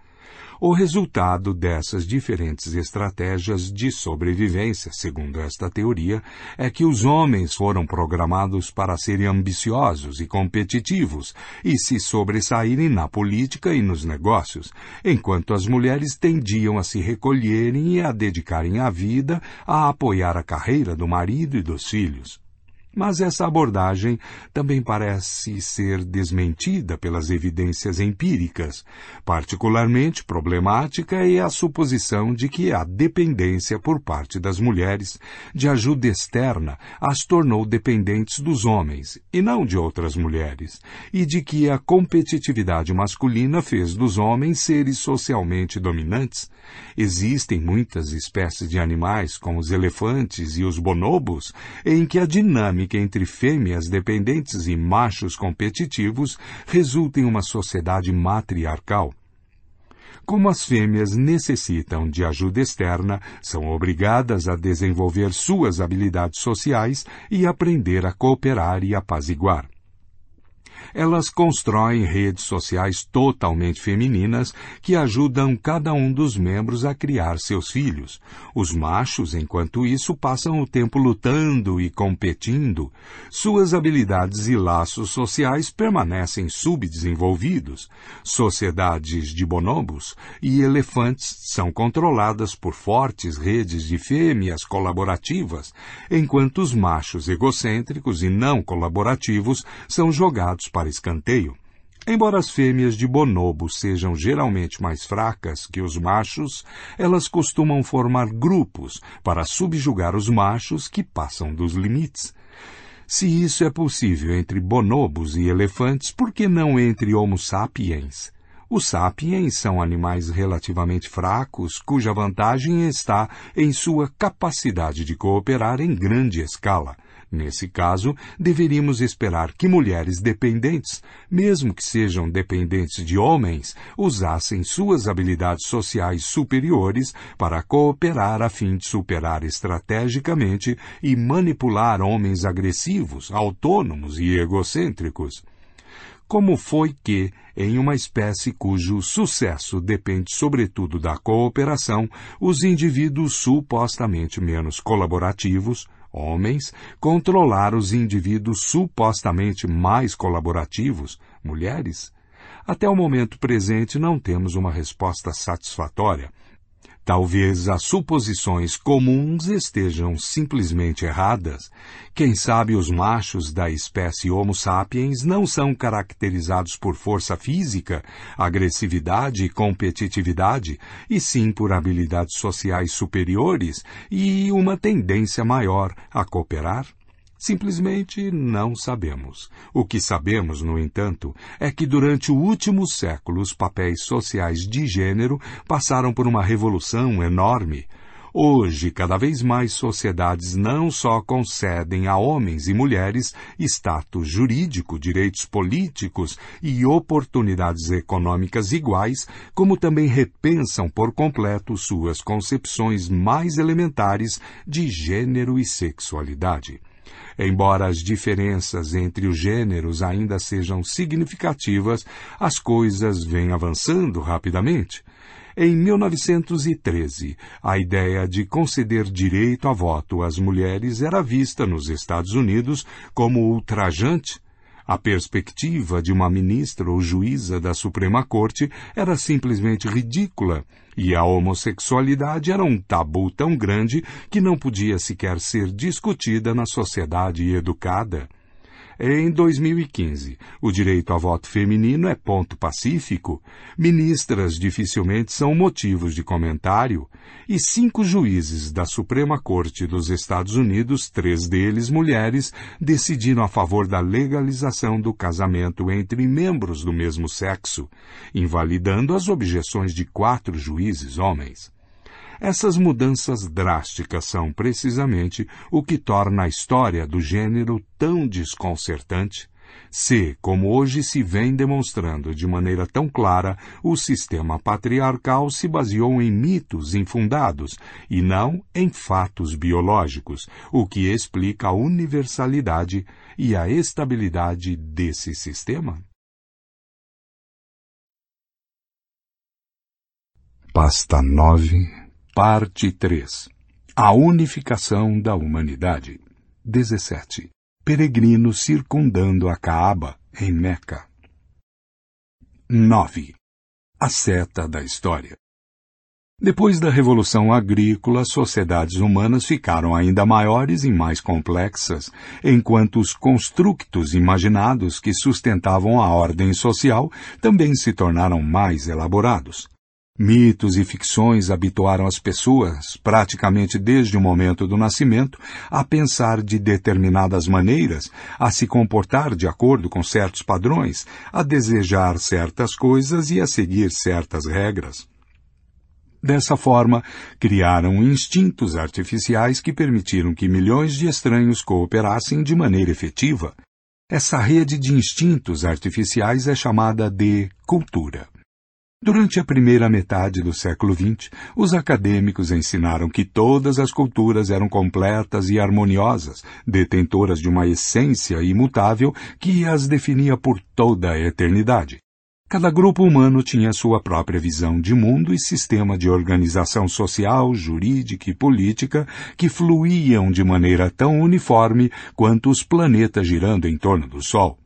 O resultado dessas diferentes estratégias de sobrevivência, segundo esta teoria, é que os homens foram programados para serem ambiciosos e competitivos e se sobressaírem na política e nos negócios, enquanto as mulheres tendiam a se recolherem e a dedicarem a vida a apoiar a carreira do marido e dos filhos. Mas essa abordagem também parece ser desmentida pelas evidências empíricas. Particularmente problemática é a suposição de que a dependência por parte das mulheres de ajuda externa as tornou dependentes dos homens, e não de outras mulheres, e de que a competitividade masculina fez dos homens seres socialmente dominantes. Existem muitas espécies de animais, como os elefantes e os bonobos, em que a dinâmica dinâmica entre fêmeas dependentes e machos competitivos resulta em uma sociedade matriarcal. Como as fêmeas necessitam de ajuda externa, são obrigadas a desenvolver suas habilidades sociais e aprender a cooperar e apaziguar elas constroem redes sociais totalmente femininas que ajudam cada um dos membros a criar seus filhos. Os machos, enquanto isso, passam o tempo lutando e competindo. Suas habilidades e laços sociais permanecem subdesenvolvidos. Sociedades de bonobos e elefantes são controladas por fortes redes de fêmeas colaborativas, enquanto os machos egocêntricos e não colaborativos são jogados para escanteio. Embora as fêmeas de bonobo sejam geralmente mais fracas que os machos, elas costumam formar grupos para subjugar os machos que passam dos limites. Se isso é possível entre bonobos e elefantes, por que não entre Homo sapiens? Os sapiens são animais relativamente fracos, cuja vantagem está em sua capacidade de cooperar em grande escala. Nesse caso, deveríamos esperar que mulheres dependentes, mesmo que sejam dependentes de homens, usassem suas habilidades sociais superiores para cooperar a fim de superar estrategicamente e manipular homens agressivos, autônomos e egocêntricos. Como foi que, em uma espécie cujo sucesso depende sobretudo da cooperação, os indivíduos supostamente menos colaborativos, homens, controlar os indivíduos supostamente mais colaborativos, mulheres? Até o momento presente não temos uma resposta satisfatória. Talvez as suposições comuns estejam simplesmente erradas. Quem sabe os machos da espécie Homo sapiens não são caracterizados por força física, agressividade e competitividade, e sim por habilidades sociais superiores e uma tendência maior a cooperar? Simplesmente não sabemos. O que sabemos, no entanto, é que durante o último século os papéis sociais de gênero passaram por uma revolução enorme. Hoje, cada vez mais sociedades não só concedem a homens e mulheres status jurídico, direitos políticos e oportunidades econômicas iguais, como também repensam por completo suas concepções mais elementares de gênero e sexualidade. Embora as diferenças entre os gêneros ainda sejam significativas, as coisas vêm avançando rapidamente. Em 1913, a ideia de conceder direito a voto às mulheres era vista nos Estados Unidos como ultrajante. A perspectiva de uma ministra ou juíza da Suprema Corte era simplesmente ridícula, e a homossexualidade era um tabu tão grande que não podia sequer ser discutida na sociedade educada. Em 2015, o direito a voto feminino é ponto pacífico, ministras dificilmente são motivos de comentário, e cinco juízes da Suprema Corte dos Estados Unidos, três deles mulheres, decidiram a favor da legalização do casamento entre membros do mesmo sexo, invalidando as objeções de quatro juízes homens. Essas mudanças drásticas são precisamente o que torna a história do gênero tão desconcertante. Se, como hoje se vem demonstrando de maneira tão clara, o sistema patriarcal se baseou em mitos infundados e não em fatos biológicos, o que explica a universalidade e a estabilidade desse sistema? Pasta 9 Parte 3 A unificação da humanidade. 17. Peregrinos circundando a Caaba, em Meca. 9. A seta da história. Depois da Revolução Agrícola, sociedades humanas ficaram ainda maiores e mais complexas, enquanto os constructos imaginados que sustentavam a ordem social também se tornaram mais elaborados. Mitos e ficções habituaram as pessoas, praticamente desde o momento do nascimento, a pensar de determinadas maneiras, a se comportar de acordo com certos padrões, a desejar certas coisas e a seguir certas regras. Dessa forma, criaram instintos artificiais que permitiram que milhões de estranhos cooperassem de maneira efetiva. Essa rede de instintos artificiais é chamada de cultura. Durante a primeira metade do século XX, os acadêmicos ensinaram que todas as culturas eram completas e harmoniosas, detentoras de uma essência imutável que as definia por toda a eternidade. Cada grupo humano tinha sua própria visão de mundo e sistema de organização social, jurídica e política que fluíam de maneira tão uniforme quanto os planetas girando em torno do Sol.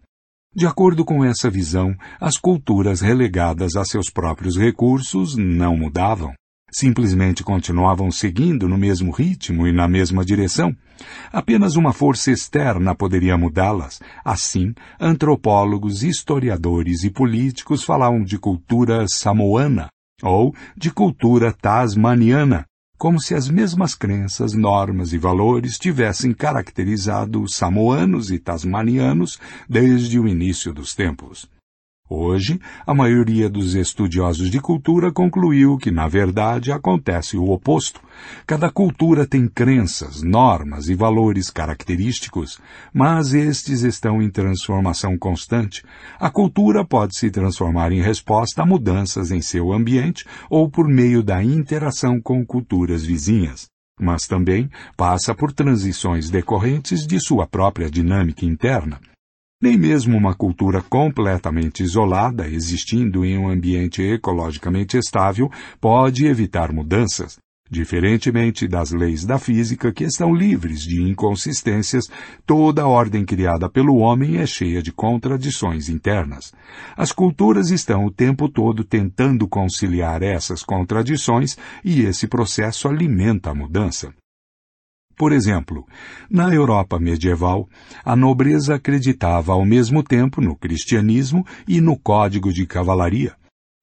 De acordo com essa visão, as culturas relegadas a seus próprios recursos não mudavam. Simplesmente continuavam seguindo no mesmo ritmo e na mesma direção. Apenas uma força externa poderia mudá-las. Assim, antropólogos, historiadores e políticos falavam de cultura samoana ou de cultura tasmaniana, como se as mesmas crenças, normas e valores tivessem caracterizado os samoanos e tasmanianos desde o início dos tempos. Hoje, a maioria dos estudiosos de cultura concluiu que, na verdade, acontece o oposto. Cada cultura tem crenças, normas e valores característicos, mas estes estão em transformação constante. A cultura pode se transformar em resposta a mudanças em seu ambiente ou por meio da interação com culturas vizinhas mas também passa por transições decorrentes de sua própria dinâmica interna. Nem mesmo uma cultura completamente isolada, existindo em um ambiente ecologicamente estável, pode evitar mudanças. Diferentemente das leis da física, que estão livres de inconsistências, toda a ordem criada pelo homem é cheia de contradições internas. As culturas estão o tempo todo tentando conciliar essas contradições e esse processo alimenta a mudança. Por exemplo, na Europa medieval, a nobreza acreditava ao mesmo tempo no cristianismo e no código de cavalaria.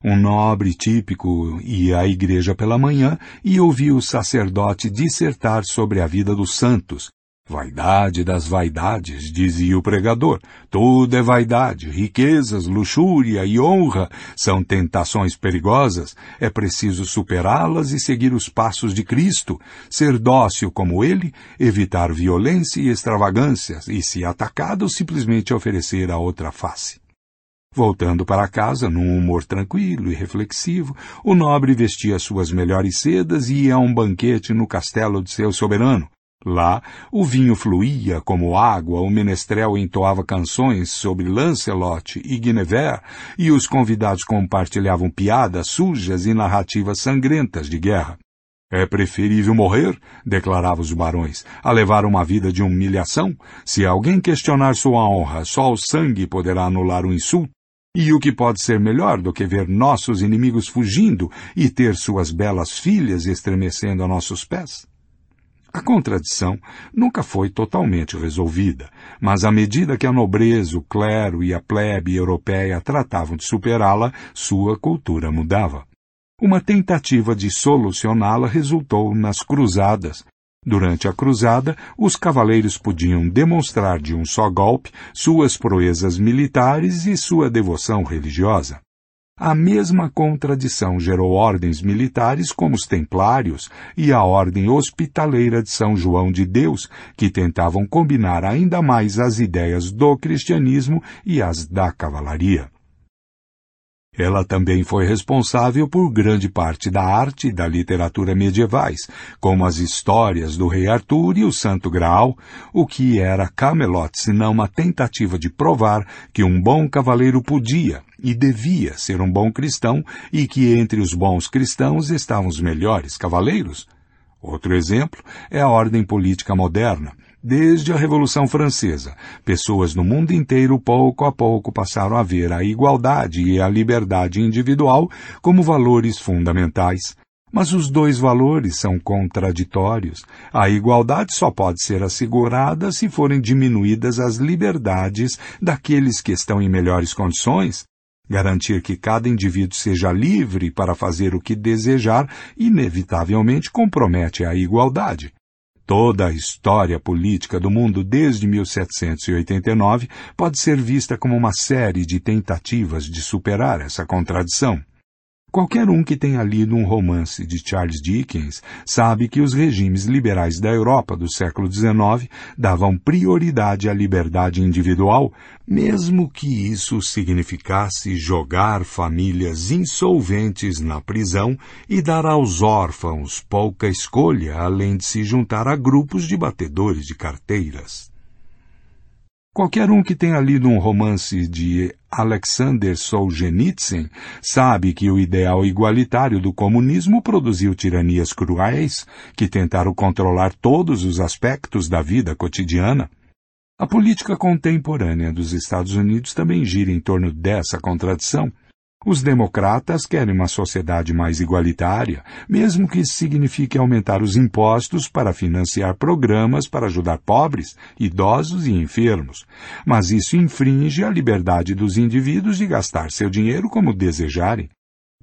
Um nobre típico ia à igreja pela manhã e ouvia o sacerdote dissertar sobre a vida dos santos, Vaidade das vaidades, dizia o pregador. Tudo é vaidade, riquezas, luxúria e honra são tentações perigosas. É preciso superá-las e seguir os passos de Cristo, ser dócil como ele, evitar violência e extravagâncias e, se atacado, simplesmente oferecer a outra face. Voltando para casa, num humor tranquilo e reflexivo, o nobre vestia suas melhores sedas e ia a um banquete no castelo de seu soberano. Lá, o vinho fluía como água, o menestrel entoava canções sobre Lancelot e Guinevere, e os convidados compartilhavam piadas sujas e narrativas sangrentas de guerra. É preferível morrer, declaravam os barões, a levar uma vida de humilhação. Se alguém questionar sua honra, só o sangue poderá anular o insulto. E o que pode ser melhor do que ver nossos inimigos fugindo e ter suas belas filhas estremecendo a nossos pés? A contradição nunca foi totalmente resolvida, mas à medida que a nobreza, o clero e a plebe europeia tratavam de superá-la, sua cultura mudava. Uma tentativa de solucioná-la resultou nas cruzadas. Durante a cruzada, os cavaleiros podiam demonstrar de um só golpe suas proezas militares e sua devoção religiosa. A mesma contradição gerou ordens militares como os Templários e a Ordem Hospitaleira de São João de Deus, que tentavam combinar ainda mais as ideias do cristianismo e as da cavalaria. Ela também foi responsável por grande parte da arte e da literatura medievais, como as histórias do Rei Arthur e o Santo Graal, o que era Camelot senão uma tentativa de provar que um bom cavaleiro podia e devia ser um bom cristão e que entre os bons cristãos estavam os melhores cavaleiros? Outro exemplo é a ordem política moderna, Desde a Revolução Francesa, pessoas no mundo inteiro pouco a pouco passaram a ver a igualdade e a liberdade individual como valores fundamentais. Mas os dois valores são contraditórios. A igualdade só pode ser assegurada se forem diminuídas as liberdades daqueles que estão em melhores condições. Garantir que cada indivíduo seja livre para fazer o que desejar, inevitavelmente compromete a igualdade. Toda a história política do mundo desde 1789 pode ser vista como uma série de tentativas de superar essa contradição. Qualquer um que tenha lido um romance de Charles Dickens sabe que os regimes liberais da Europa do século XIX davam prioridade à liberdade individual, mesmo que isso significasse jogar famílias insolventes na prisão e dar aos órfãos pouca escolha, além de se juntar a grupos de batedores de carteiras. Qualquer um que tenha lido um romance de Alexander Solzhenitsyn sabe que o ideal igualitário do comunismo produziu tiranias cruéis que tentaram controlar todos os aspectos da vida cotidiana. A política contemporânea dos Estados Unidos também gira em torno dessa contradição. Os democratas querem uma sociedade mais igualitária, mesmo que isso signifique aumentar os impostos para financiar programas para ajudar pobres, idosos e enfermos. Mas isso infringe a liberdade dos indivíduos de gastar seu dinheiro como desejarem.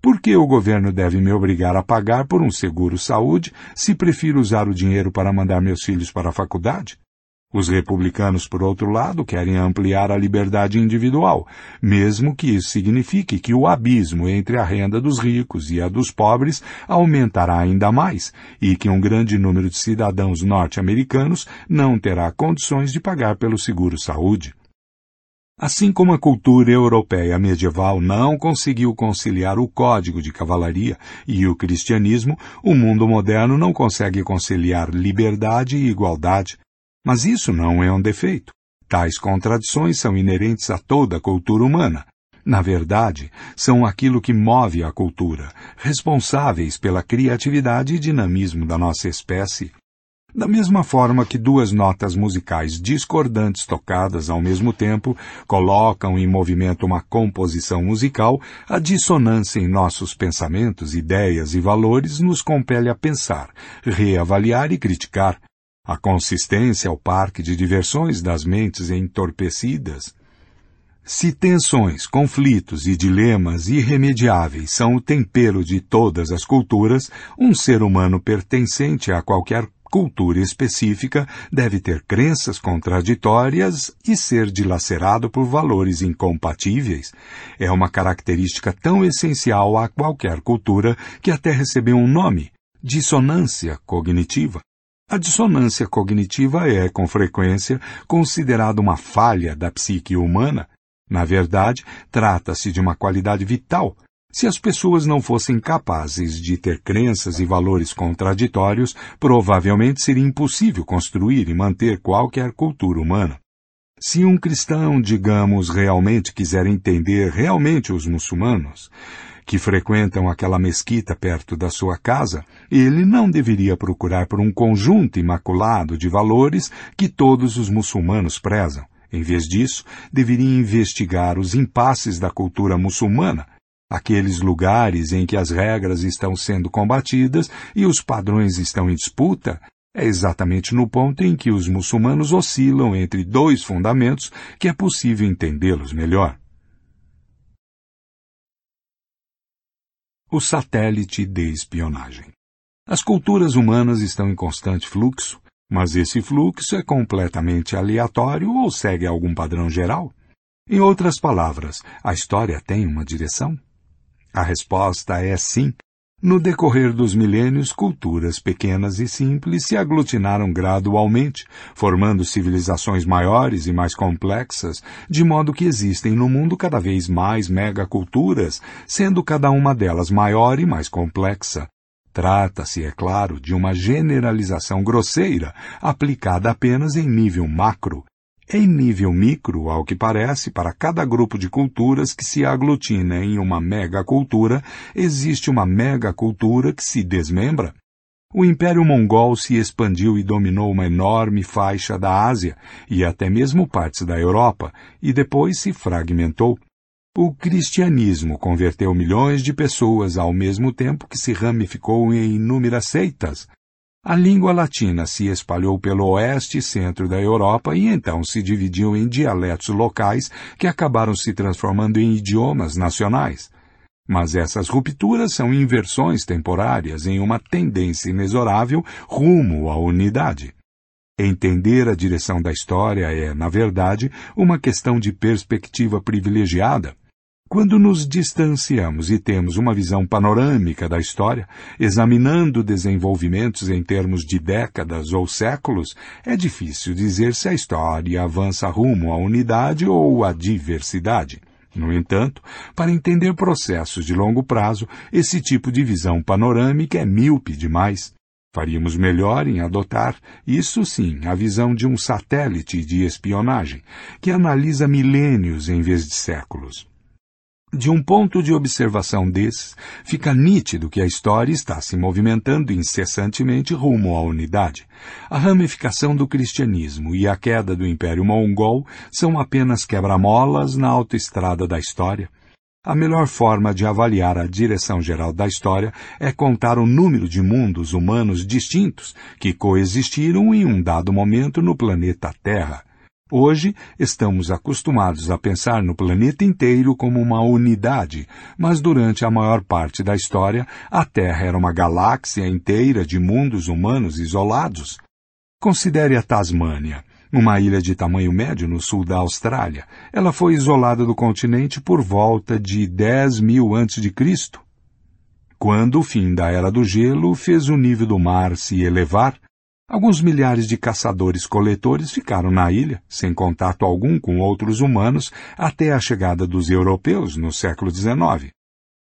Por que o governo deve me obrigar a pagar por um seguro saúde se prefiro usar o dinheiro para mandar meus filhos para a faculdade? Os republicanos, por outro lado, querem ampliar a liberdade individual, mesmo que isso signifique que o abismo entre a renda dos ricos e a dos pobres aumentará ainda mais e que um grande número de cidadãos norte-americanos não terá condições de pagar pelo seguro-saúde. Assim como a cultura europeia medieval não conseguiu conciliar o código de cavalaria e o cristianismo, o mundo moderno não consegue conciliar liberdade e igualdade. Mas isso não é um defeito. Tais contradições são inerentes a toda a cultura humana. Na verdade, são aquilo que move a cultura, responsáveis pela criatividade e dinamismo da nossa espécie. Da mesma forma que duas notas musicais discordantes tocadas ao mesmo tempo colocam em movimento uma composição musical, a dissonância em nossos pensamentos, ideias e valores nos compele a pensar, reavaliar e criticar, a consistência ao parque de diversões das mentes entorpecidas. Se tensões, conflitos e dilemas irremediáveis são o tempero de todas as culturas, um ser humano pertencente a qualquer cultura específica deve ter crenças contraditórias e ser dilacerado por valores incompatíveis. É uma característica tão essencial a qualquer cultura que até recebeu um nome, dissonância cognitiva. A dissonância cognitiva é, com frequência, considerada uma falha da psique humana. Na verdade, trata-se de uma qualidade vital. Se as pessoas não fossem capazes de ter crenças e valores contraditórios, provavelmente seria impossível construir e manter qualquer cultura humana. Se um cristão, digamos, realmente quiser entender realmente os muçulmanos, que frequentam aquela mesquita perto da sua casa, ele não deveria procurar por um conjunto imaculado de valores que todos os muçulmanos prezam. Em vez disso, deveria investigar os impasses da cultura muçulmana, aqueles lugares em que as regras estão sendo combatidas e os padrões estão em disputa, é exatamente no ponto em que os muçulmanos oscilam entre dois fundamentos que é possível entendê-los melhor. O satélite de espionagem. As culturas humanas estão em constante fluxo, mas esse fluxo é completamente aleatório ou segue algum padrão geral? Em outras palavras, a história tem uma direção? A resposta é sim, no decorrer dos milênios, culturas pequenas e simples se aglutinaram gradualmente, formando civilizações maiores e mais complexas, de modo que existem no mundo cada vez mais megaculturas, sendo cada uma delas maior e mais complexa. Trata-se, é claro, de uma generalização grosseira, aplicada apenas em nível macro, em nível micro, ao que parece, para cada grupo de culturas que se aglutina em uma megacultura, existe uma megacultura que se desmembra. O Império Mongol se expandiu e dominou uma enorme faixa da Ásia e até mesmo partes da Europa, e depois se fragmentou. O cristianismo converteu milhões de pessoas ao mesmo tempo que se ramificou em inúmeras seitas, a língua latina se espalhou pelo oeste e centro da Europa e então se dividiu em dialetos locais que acabaram se transformando em idiomas nacionais. Mas essas rupturas são inversões temporárias em uma tendência inexorável rumo à unidade. Entender a direção da história é, na verdade, uma questão de perspectiva privilegiada. Quando nos distanciamos e temos uma visão panorâmica da história, examinando desenvolvimentos em termos de décadas ou séculos, é difícil dizer se a história avança rumo à unidade ou à diversidade. No entanto, para entender processos de longo prazo, esse tipo de visão panorâmica é míope demais. Faríamos melhor em adotar, isso sim, a visão de um satélite de espionagem, que analisa milênios em vez de séculos. De um ponto de observação desses, fica nítido que a história está se movimentando incessantemente rumo à unidade. A ramificação do cristianismo e a queda do Império Mongol são apenas quebra-molas na autoestrada da história. A melhor forma de avaliar a direção geral da história é contar o número de mundos humanos distintos que coexistiram em um dado momento no planeta Terra. Hoje estamos acostumados a pensar no planeta inteiro como uma unidade, mas durante a maior parte da história, a Terra era uma galáxia inteira de mundos humanos isolados. Considere a Tasmânia, uma ilha de tamanho médio no sul da Austrália. Ela foi isolada do continente por volta de 10 mil antes de Cristo. Quando o fim da Era do Gelo fez o nível do mar se elevar, Alguns milhares de caçadores-coletores ficaram na ilha, sem contato algum com outros humanos, até a chegada dos europeus no século XIX.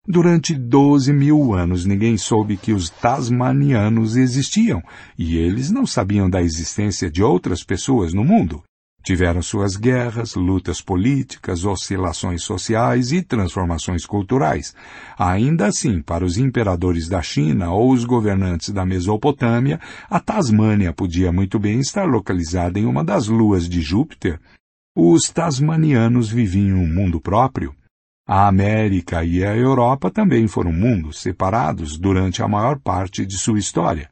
Durante doze mil anos ninguém soube que os tasmanianos existiam, e eles não sabiam da existência de outras pessoas no mundo. Tiveram suas guerras, lutas políticas, oscilações sociais e transformações culturais. Ainda assim, para os imperadores da China ou os governantes da Mesopotâmia, a Tasmânia podia muito bem estar localizada em uma das luas de Júpiter. Os tasmanianos viviam um mundo próprio. A América e a Europa também foram mundos separados durante a maior parte de sua história.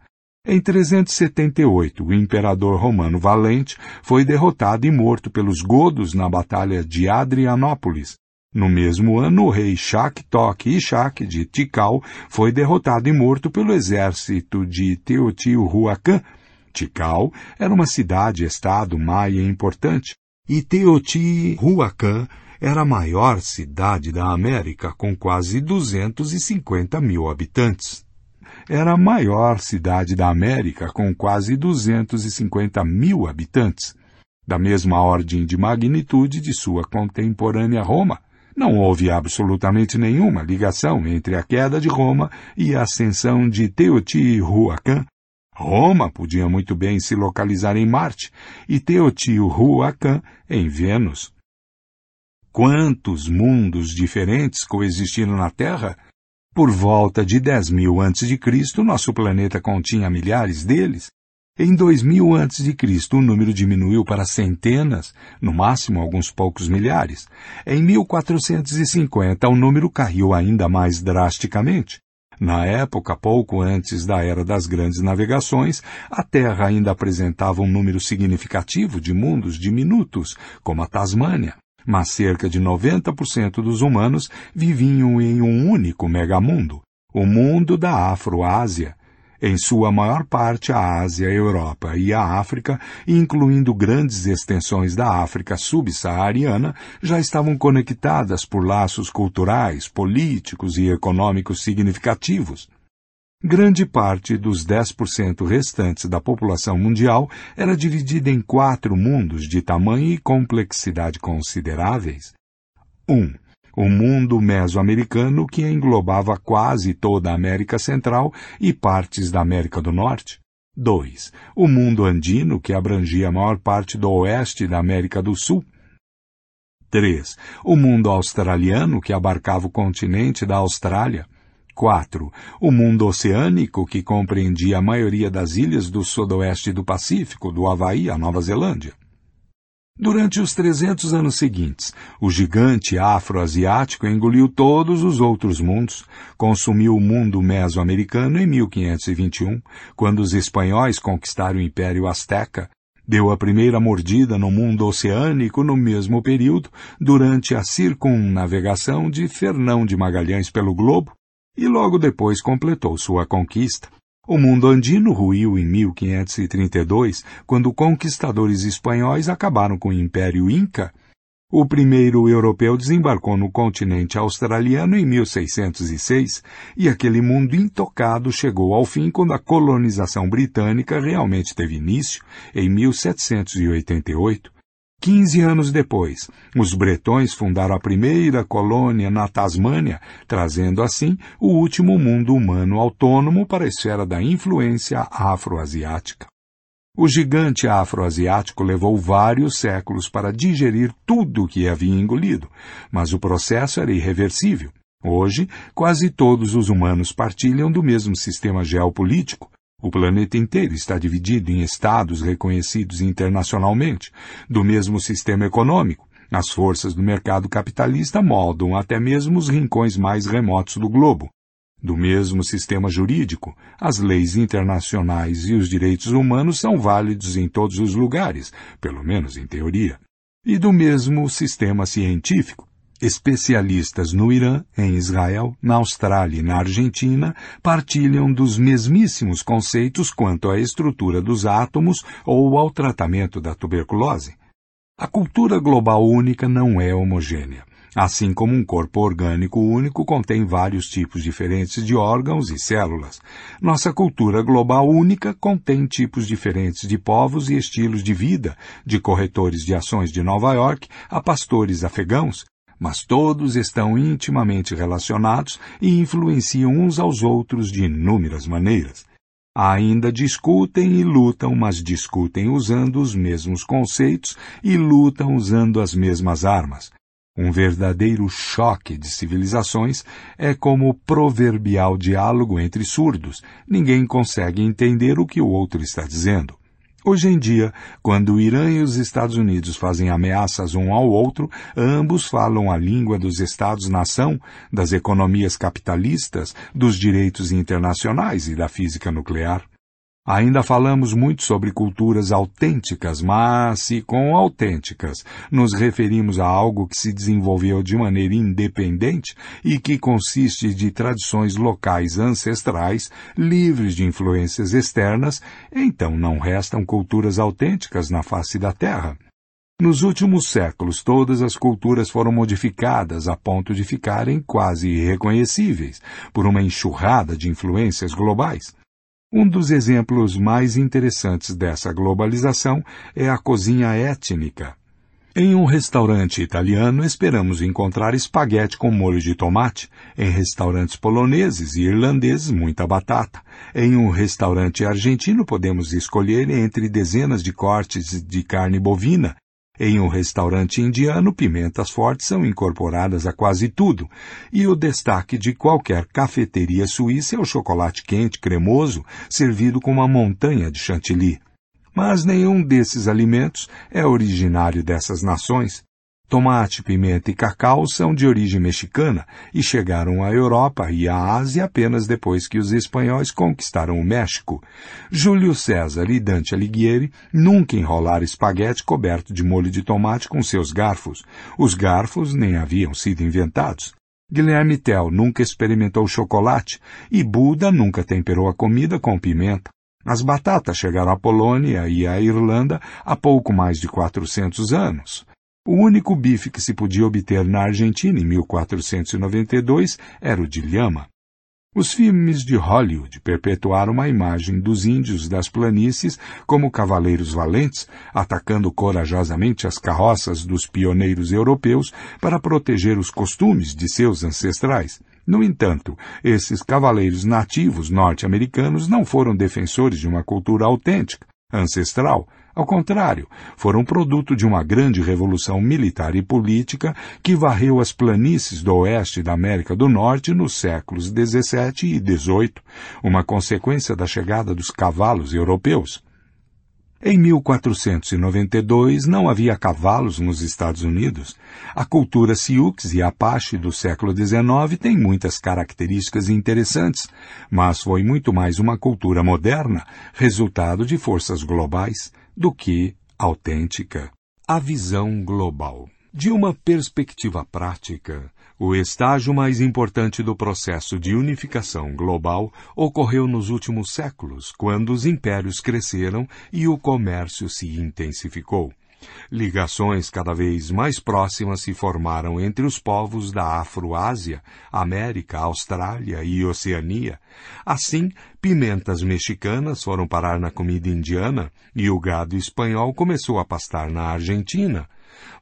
Em 378, o imperador romano Valente foi derrotado e morto pelos godos na Batalha de Adrianópolis. No mesmo ano, o rei Shak-Tok Ishak de Tikal foi derrotado e morto pelo exército de Teotihuacan. Tikal era uma cidade-estado maia importante e Teotihuacan era a maior cidade da América, com quase 250 mil habitantes. Era a maior cidade da América, com quase 250 mil habitantes, da mesma ordem de magnitude de sua contemporânea Roma. Não houve absolutamente nenhuma ligação entre a queda de Roma e a ascensão de Teotihuacan. Roma podia muito bem se localizar em Marte e Teotihuacan em Vênus. Quantos mundos diferentes coexistiram na Terra? Por volta de 10 mil antes de Cristo, nosso planeta continha milhares deles. Em 2000 a.C., o número diminuiu para centenas, no máximo alguns poucos milhares. Em 1450, o número caiu ainda mais drasticamente. Na época, pouco antes da era das grandes navegações, a Terra ainda apresentava um número significativo de mundos diminutos, como a Tasmânia. Mas cerca de 90% dos humanos viviam em um único megamundo, o mundo da Afroásia, em sua maior parte a Ásia, a Europa e a África, incluindo grandes extensões da África subsaariana, já estavam conectadas por laços culturais, políticos e econômicos significativos. Grande parte dos 10% restantes da população mundial era dividida em quatro mundos de tamanho e complexidade consideráveis. 1. Um, o mundo mesoamericano que englobava quase toda a América Central e partes da América do Norte. 2. O mundo andino que abrangia a maior parte do oeste da América do Sul. 3. O mundo australiano que abarcava o continente da Austrália. 4. O mundo oceânico que compreendia a maioria das ilhas do sudoeste do Pacífico, do Havaí à Nova Zelândia. Durante os 300 anos seguintes, o gigante afro-asiático engoliu todos os outros mundos, consumiu o mundo mesoamericano em 1521, quando os espanhóis conquistaram o Império Azteca, deu a primeira mordida no mundo oceânico no mesmo período, durante a circunnavegação de Fernão de Magalhães pelo globo, e logo depois completou sua conquista. O mundo andino ruiu em 1532, quando conquistadores espanhóis acabaram com o Império Inca. O primeiro europeu desembarcou no continente australiano em 1606, e aquele mundo intocado chegou ao fim quando a colonização britânica realmente teve início, em 1788. Quinze anos depois, os bretões fundaram a primeira colônia na Tasmânia, trazendo assim o último mundo humano autônomo para a esfera da influência afroasiática. O gigante afroasiático levou vários séculos para digerir tudo o que havia engolido, mas o processo era irreversível. Hoje, quase todos os humanos partilham do mesmo sistema geopolítico, o planeta inteiro está dividido em estados reconhecidos internacionalmente, do mesmo sistema econômico. As forças do mercado capitalista moldam até mesmo os rincões mais remotos do globo. Do mesmo sistema jurídico, as leis internacionais e os direitos humanos são válidos em todos os lugares, pelo menos em teoria. E do mesmo sistema científico, Especialistas no Irã, em Israel, na Austrália e na Argentina partilham dos mesmíssimos conceitos quanto à estrutura dos átomos ou ao tratamento da tuberculose. A cultura global única não é homogênea. Assim como um corpo orgânico único contém vários tipos diferentes de órgãos e células, nossa cultura global única contém tipos diferentes de povos e estilos de vida, de corretores de ações de Nova York a pastores afegãos, mas todos estão intimamente relacionados e influenciam uns aos outros de inúmeras maneiras. Ainda discutem e lutam, mas discutem usando os mesmos conceitos e lutam usando as mesmas armas. Um verdadeiro choque de civilizações é como o proverbial diálogo entre surdos. Ninguém consegue entender o que o outro está dizendo. Hoje em dia, quando o Irã e os Estados Unidos fazem ameaças um ao outro, ambos falam a língua dos Estados-nação, das economias capitalistas, dos direitos internacionais e da física nuclear. Ainda falamos muito sobre culturas autênticas, mas se com autênticas nos referimos a algo que se desenvolveu de maneira independente e que consiste de tradições locais ancestrais, livres de influências externas, então não restam culturas autênticas na face da Terra. Nos últimos séculos, todas as culturas foram modificadas a ponto de ficarem quase irreconhecíveis por uma enxurrada de influências globais. Um dos exemplos mais interessantes dessa globalização é a cozinha étnica. Em um restaurante italiano, esperamos encontrar espaguete com molho de tomate. Em restaurantes poloneses e irlandeses, muita batata. Em um restaurante argentino, podemos escolher entre dezenas de cortes de carne bovina em um restaurante indiano, pimentas fortes são incorporadas a quase tudo, e o destaque de qualquer cafeteria suíça é o chocolate quente cremoso, servido com uma montanha de chantilly. Mas nenhum desses alimentos é originário dessas nações. Tomate, pimenta e cacau são de origem mexicana e chegaram à Europa e à Ásia apenas depois que os espanhóis conquistaram o México. Júlio César e Dante Alighieri nunca enrolaram espaguete coberto de molho de tomate com seus garfos. Os garfos nem haviam sido inventados. Guilherme Tell nunca experimentou chocolate e Buda nunca temperou a comida com pimenta. As batatas chegaram à Polônia e à Irlanda há pouco mais de 400 anos. O único bife que se podia obter na Argentina em 1492 era o de lhama. Os filmes de Hollywood perpetuaram uma imagem dos índios das planícies como cavaleiros valentes, atacando corajosamente as carroças dos pioneiros europeus para proteger os costumes de seus ancestrais. No entanto, esses cavaleiros nativos norte-americanos não foram defensores de uma cultura autêntica, ancestral, ao contrário, foram produto de uma grande revolução militar e política que varreu as planícies do oeste da América do Norte nos séculos XVII e XVIII, uma consequência da chegada dos cavalos europeus. Em 1492 não havia cavalos nos Estados Unidos. A cultura Sioux e Apache do século XIX tem muitas características interessantes, mas foi muito mais uma cultura moderna, resultado de forças globais do que autêntica. A visão global. De uma perspectiva prática, o estágio mais importante do processo de unificação global ocorreu nos últimos séculos, quando os impérios cresceram e o comércio se intensificou. Ligações cada vez mais próximas se formaram entre os povos da Afroásia, América, Austrália e Oceania. Assim, pimentas mexicanas foram parar na comida indiana e o gado espanhol começou a pastar na Argentina.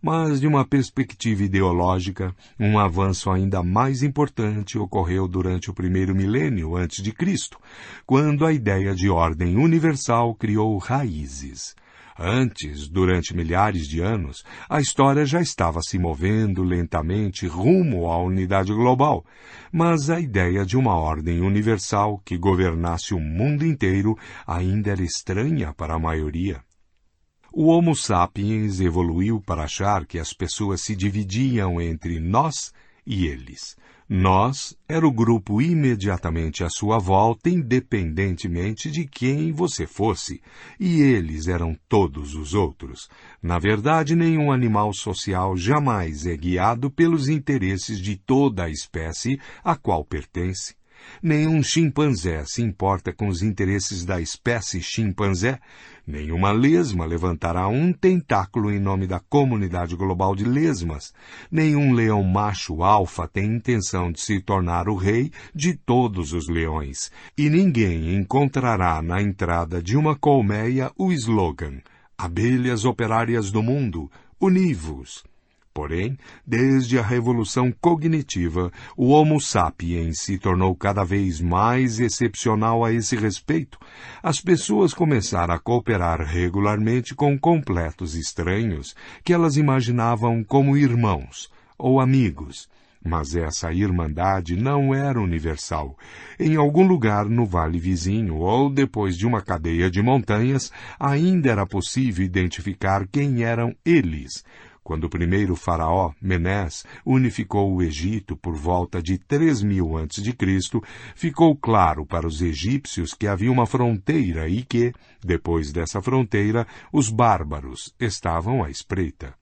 Mas, de uma perspectiva ideológica, um avanço ainda mais importante ocorreu durante o primeiro milênio antes de Cristo, quando a ideia de ordem universal criou raízes. Antes, durante milhares de anos, a história já estava se movendo lentamente rumo à unidade global, mas a ideia de uma ordem universal que governasse o mundo inteiro ainda era estranha para a maioria. O Homo sapiens evoluiu para achar que as pessoas se dividiam entre nós e eles. Nós era o grupo imediatamente à sua volta, independentemente de quem você fosse, e eles eram todos os outros. Na verdade, nenhum animal social jamais é guiado pelos interesses de toda a espécie a qual pertence. Nenhum chimpanzé se importa com os interesses da espécie chimpanzé. Nenhuma lesma levantará um tentáculo em nome da comunidade global de lesmas. Nenhum leão macho alfa tem intenção de se tornar o rei de todos os leões. E ninguém encontrará na entrada de uma colmeia o slogan Abelhas operárias do mundo, univos. Porém, desde a revolução cognitiva, o Homo sapiens se tornou cada vez mais excepcional a esse respeito. As pessoas começaram a cooperar regularmente com completos estranhos que elas imaginavam como irmãos ou amigos. Mas essa irmandade não era universal. Em algum lugar no vale vizinho ou depois de uma cadeia de montanhas, ainda era possível identificar quem eram eles, Quando o primeiro faraó, Menés, unificou o Egito por volta de 3 mil a.C., ficou claro para os egípcios que havia uma fronteira e que, depois dessa fronteira, os bárbaros estavam à espreita.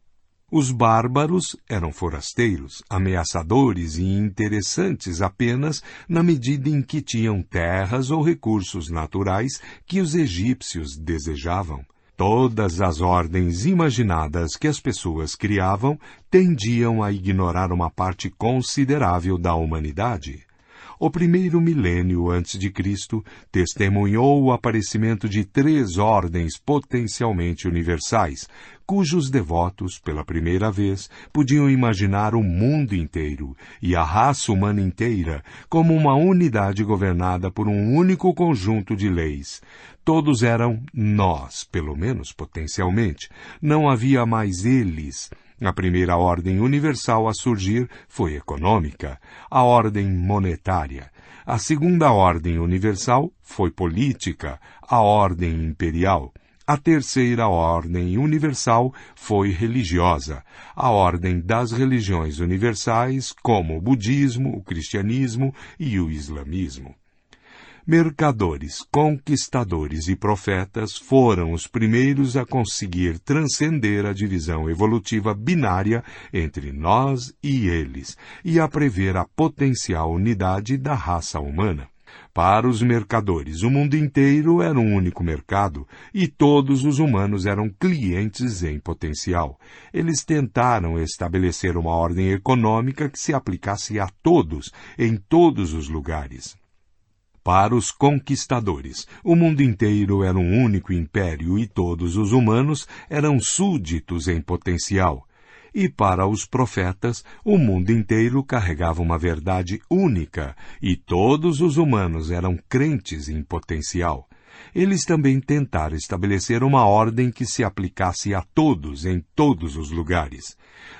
Os bárbaros eram forasteiros, ameaçadores e interessantes apenas na medida em que tinham terras ou recursos naturais que os egípcios desejavam. Todas as ordens imaginadas que as pessoas criavam tendiam a ignorar uma parte considerável da humanidade o primeiro milênio antes de Cristo testemunhou o aparecimento de três ordens potencialmente universais, cujos devotos, pela primeira vez, podiam imaginar o mundo inteiro e a raça humana inteira como uma unidade governada por um único conjunto de leis. Todos eram nós, pelo menos potencialmente. Não havia mais eles, a primeira ordem universal a surgir foi econômica, a ordem monetária. A segunda ordem universal foi política, a ordem imperial. A terceira ordem universal foi religiosa, a ordem das religiões universais, como o budismo, o cristianismo e o islamismo mercadores, conquistadores e profetas foram os primeiros a conseguir transcender a divisão evolutiva binária entre nós e eles e a prever a potencial unidade da raça humana. Para os mercadores, o mundo inteiro era um único mercado e todos os humanos eram clientes em potencial. Eles tentaram estabelecer uma ordem econômica que se aplicasse a todos, em todos os lugares. Para os conquistadores, o mundo inteiro era um único império e todos os humanos eram súditos em potencial. E para os profetas, o mundo inteiro carregava uma verdade única e todos os humanos eram crentes em potencial. Eles também tentaram estabelecer uma ordem que se aplicasse a todos em todos os lugares.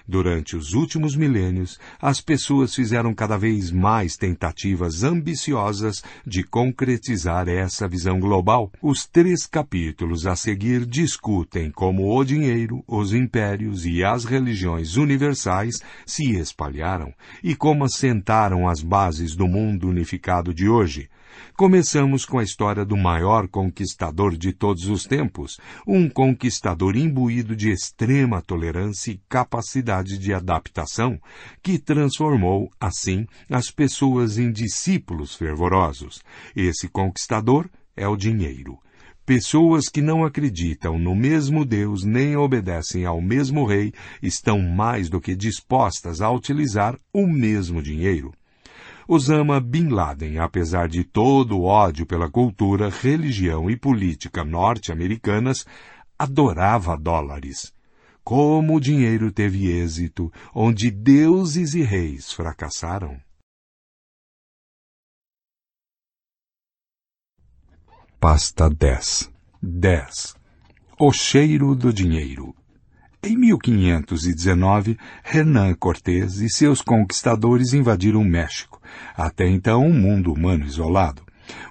Durante os últimos milênios, as pessoas fizeram cada vez mais tentativas ambiciosas de concretizar essa visão global. Os três capítulos a seguir discutem como o dinheiro, os impérios e as religiões universais se espalharam e como assentaram as bases do mundo unificado de hoje. Começamos com a história do maior conquistador de todos os tempos, um conquistador imbuído de extrema tolerância e capacidade de adaptação, que transformou, assim, as pessoas em discípulos fervorosos. Esse conquistador é o dinheiro. Pessoas que não acreditam no mesmo Deus nem obedecem ao mesmo rei estão mais do que dispostas a utilizar o mesmo dinheiro. Osama Bin Laden, apesar de todo o ódio pela cultura, religião e política norte-americanas, adorava dólares. Como o dinheiro teve êxito, onde deuses e reis fracassaram. Pasta 10 10 O cheiro do dinheiro em 1519, Hernán Cortés e seus conquistadores invadiram o México, até então um mundo humano isolado.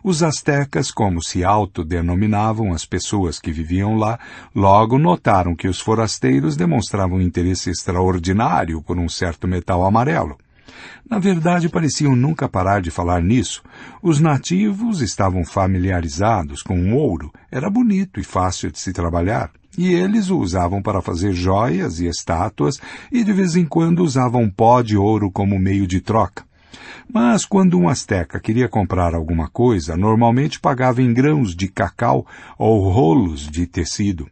Os astecas, como se autodenominavam as pessoas que viviam lá, logo notaram que os forasteiros demonstravam interesse extraordinário por um certo metal amarelo. Na verdade, pareciam nunca parar de falar nisso. Os nativos estavam familiarizados com o ouro, era bonito e fácil de se trabalhar. E eles o usavam para fazer joias e estátuas e de vez em quando usavam pó de ouro como meio de troca. Mas quando um asteca queria comprar alguma coisa, normalmente pagava em grãos de cacau ou rolos de tecido.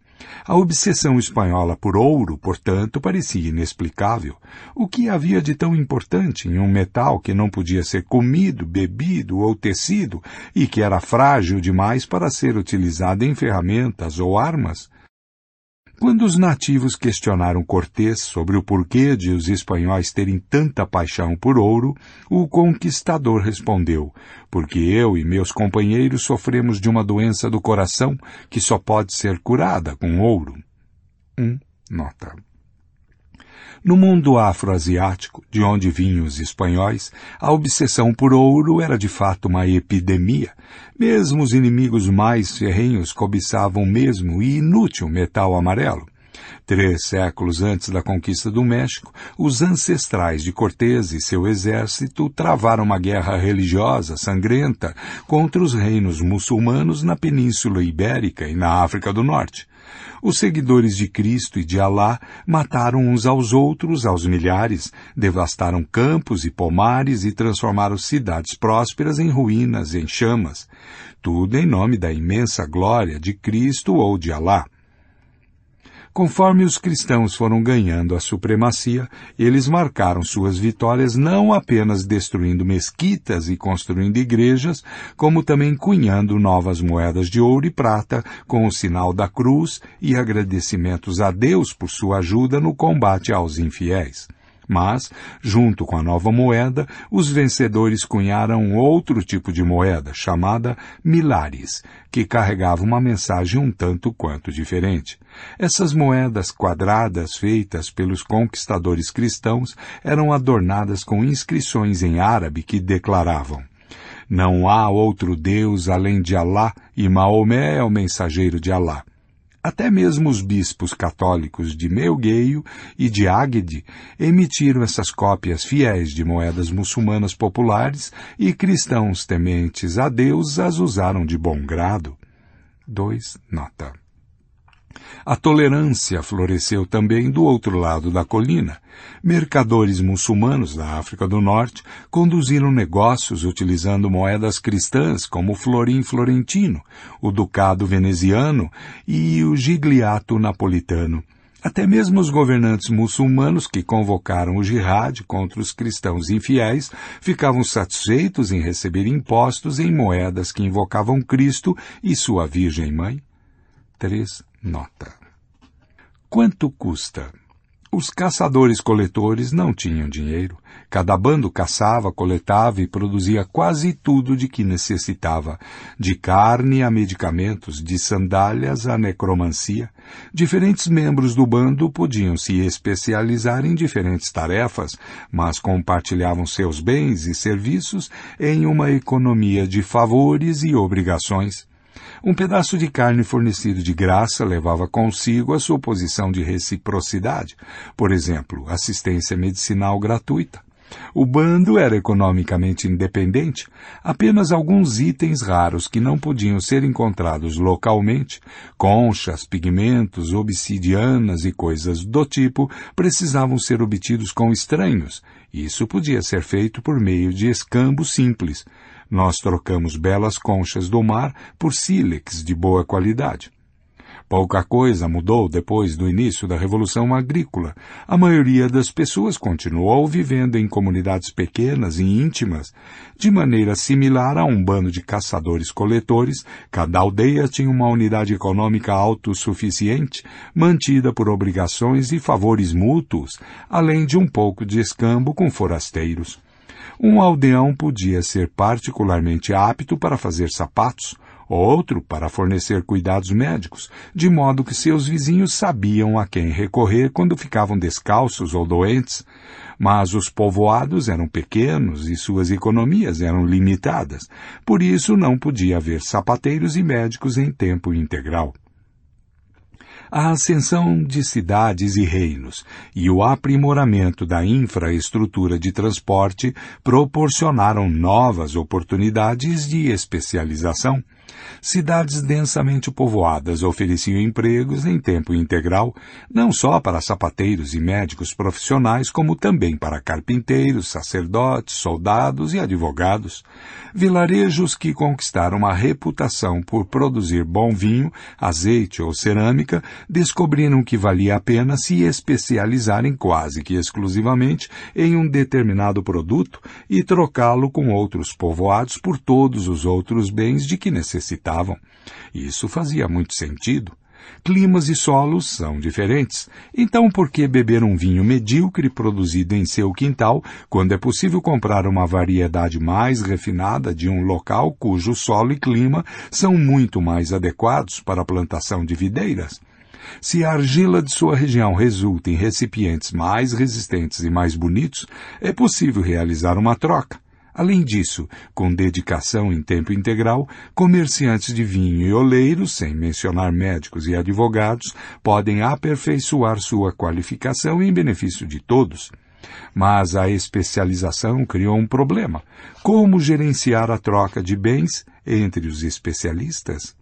A obsessão espanhola por ouro, portanto, parecia inexplicável. O que havia de tão importante em um metal que não podia ser comido, bebido ou tecido e que era frágil demais para ser utilizado em ferramentas ou armas? Quando os nativos questionaram Cortés sobre o porquê de os espanhóis terem tanta paixão por ouro, o conquistador respondeu: Porque eu e meus companheiros sofremos de uma doença do coração que só pode ser curada com ouro. Um, nota. No mundo afroasiático, de onde vinham os espanhóis, a obsessão por ouro era de fato uma epidemia. Mesmo os inimigos mais ferrenhos cobiçavam mesmo e inútil metal amarelo. Três séculos antes da conquista do México, os ancestrais de Cortés e seu exército travaram uma guerra religiosa sangrenta contra os reinos muçulmanos na Península Ibérica e na África do Norte. Os seguidores de Cristo e de Alá mataram uns aos outros aos milhares, devastaram campos e pomares e transformaram cidades prósperas em ruínas, em chamas. Tudo em nome da imensa glória de Cristo ou de Alá. Conforme os cristãos foram ganhando a supremacia, eles marcaram suas vitórias não apenas destruindo mesquitas e construindo igrejas, como também cunhando novas moedas de ouro e prata com o sinal da cruz e agradecimentos a Deus por sua ajuda no combate aos infiéis. Mas, junto com a nova moeda, os vencedores cunharam outro tipo de moeda, chamada milares, que carregava uma mensagem um tanto quanto diferente. Essas moedas quadradas feitas pelos conquistadores cristãos eram adornadas com inscrições em árabe que declaravam não há outro Deus além de Alá e Maomé é o mensageiro de Alá. Até mesmo os bispos católicos de Melgueio e de Águede emitiram essas cópias fiéis de moedas muçulmanas populares e cristãos tementes a Deus as usaram de bom grado. 2. Nota. A tolerância floresceu também do outro lado da colina. Mercadores muçulmanos da África do Norte conduziram negócios utilizando moedas cristãs como o florim florentino, o ducado veneziano e o gigliato napolitano. Até mesmo os governantes muçulmanos que convocaram o jihad contra os cristãos infiéis ficavam satisfeitos em receber impostos em moedas que invocavam Cristo e sua Virgem Mãe. 3. Nota. Quanto custa? Os caçadores-coletores não tinham dinheiro. Cada bando caçava, coletava e produzia quase tudo de que necessitava, de carne a medicamentos, de sandálias a necromancia. Diferentes membros do bando podiam se especializar em diferentes tarefas, mas compartilhavam seus bens e serviços em uma economia de favores e obrigações. Um pedaço de carne fornecido de graça levava consigo a sua posição de reciprocidade, por exemplo, assistência medicinal gratuita. O bando era economicamente independente, apenas alguns itens raros que não podiam ser encontrados localmente, conchas, pigmentos, obsidianas e coisas do tipo, precisavam ser obtidos com estranhos. Isso podia ser feito por meio de escambo simples, nós trocamos belas conchas do mar por sílex de boa qualidade. Pouca coisa mudou depois do início da Revolução Agrícola. A maioria das pessoas continuou vivendo em comunidades pequenas e íntimas. De maneira similar a um bando de caçadores-coletores, cada aldeia tinha uma unidade econômica autossuficiente, mantida por obrigações e favores mútuos, além de um pouco de escambo com forasteiros. Um aldeão podia ser particularmente apto para fazer sapatos, outro para fornecer cuidados médicos, de modo que seus vizinhos sabiam a quem recorrer quando ficavam descalços ou doentes. Mas os povoados eram pequenos e suas economias eram limitadas, por isso não podia haver sapateiros e médicos em tempo integral a ascensão de cidades e reinos e o aprimoramento da infraestrutura de transporte proporcionaram novas oportunidades de especialização. Cidades densamente povoadas ofereciam empregos em tempo integral, não só para sapateiros e médicos profissionais, como também para carpinteiros, sacerdotes, soldados e advogados. Vilarejos que conquistaram uma reputação por produzir bom vinho, azeite ou cerâmica descobriram que valia a pena se especializarem quase que exclusivamente em um determinado produto e trocá-lo com outros povoados por todos os outros bens de que necessitavam. Isso fazia muito sentido. Climas e solos são diferentes. Então, por que beber um vinho medíocre produzido em seu quintal, quando é possível comprar uma variedade mais refinada de um local cujo solo e clima são muito mais adequados para a plantação de videiras? Se a argila de sua região resulta em recipientes mais resistentes e mais bonitos, é possível realizar uma troca. Além disso, com dedicação em tempo integral, comerciantes de vinho e oleiros, sem mencionar médicos e advogados, podem aperfeiçoar sua qualificação em benefício de todos. Mas a especialização criou um problema. Como gerenciar a troca de bens entre os especialistas?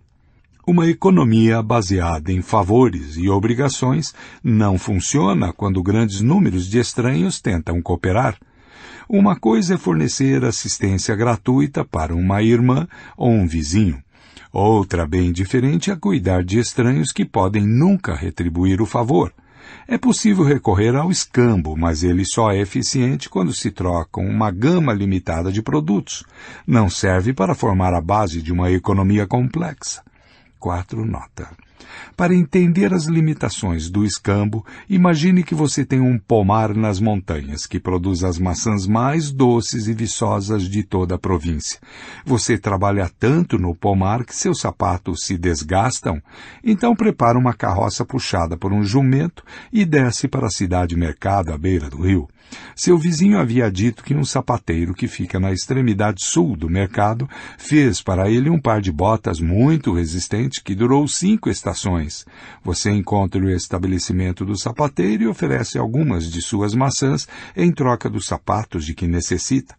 Uma economia baseada em favores e obrigações não funciona quando grandes números de estranhos tentam cooperar. Uma coisa é fornecer assistência gratuita para uma irmã ou um vizinho. Outra, bem diferente, é cuidar de estranhos que podem nunca retribuir o favor. É possível recorrer ao escambo, mas ele só é eficiente quando se trocam uma gama limitada de produtos. Não serve para formar a base de uma economia complexa. 4 nota. Para entender as limitações do escambo, imagine que você tem um pomar nas montanhas que produz as maçãs mais doces e viçosas de toda a província. Você trabalha tanto no pomar que seus sapatos se desgastam, então prepara uma carroça puxada por um jumento e desce para a cidade mercado à beira do rio. Seu vizinho havia dito que um sapateiro que fica na extremidade sul do mercado fez para ele um par de botas muito resistente que durou cinco estações. Você encontra o estabelecimento do sapateiro e oferece algumas de suas maçãs em troca dos sapatos de que necessita.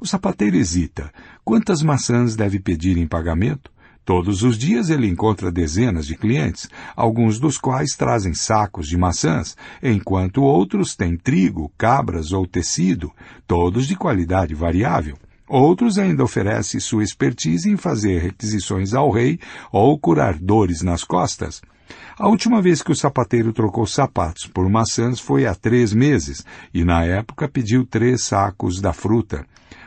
O sapateiro hesita. Quantas maçãs deve pedir em pagamento? Todos os dias ele encontra dezenas de clientes, alguns dos quais trazem sacos de maçãs, enquanto outros têm trigo, cabras ou tecido, todos de qualidade variável. Outros ainda oferecem sua expertise em fazer requisições ao rei ou curar dores nas costas. A última vez que o sapateiro trocou sapatos por maçãs foi há três meses, e na época pediu três sacos da fruta.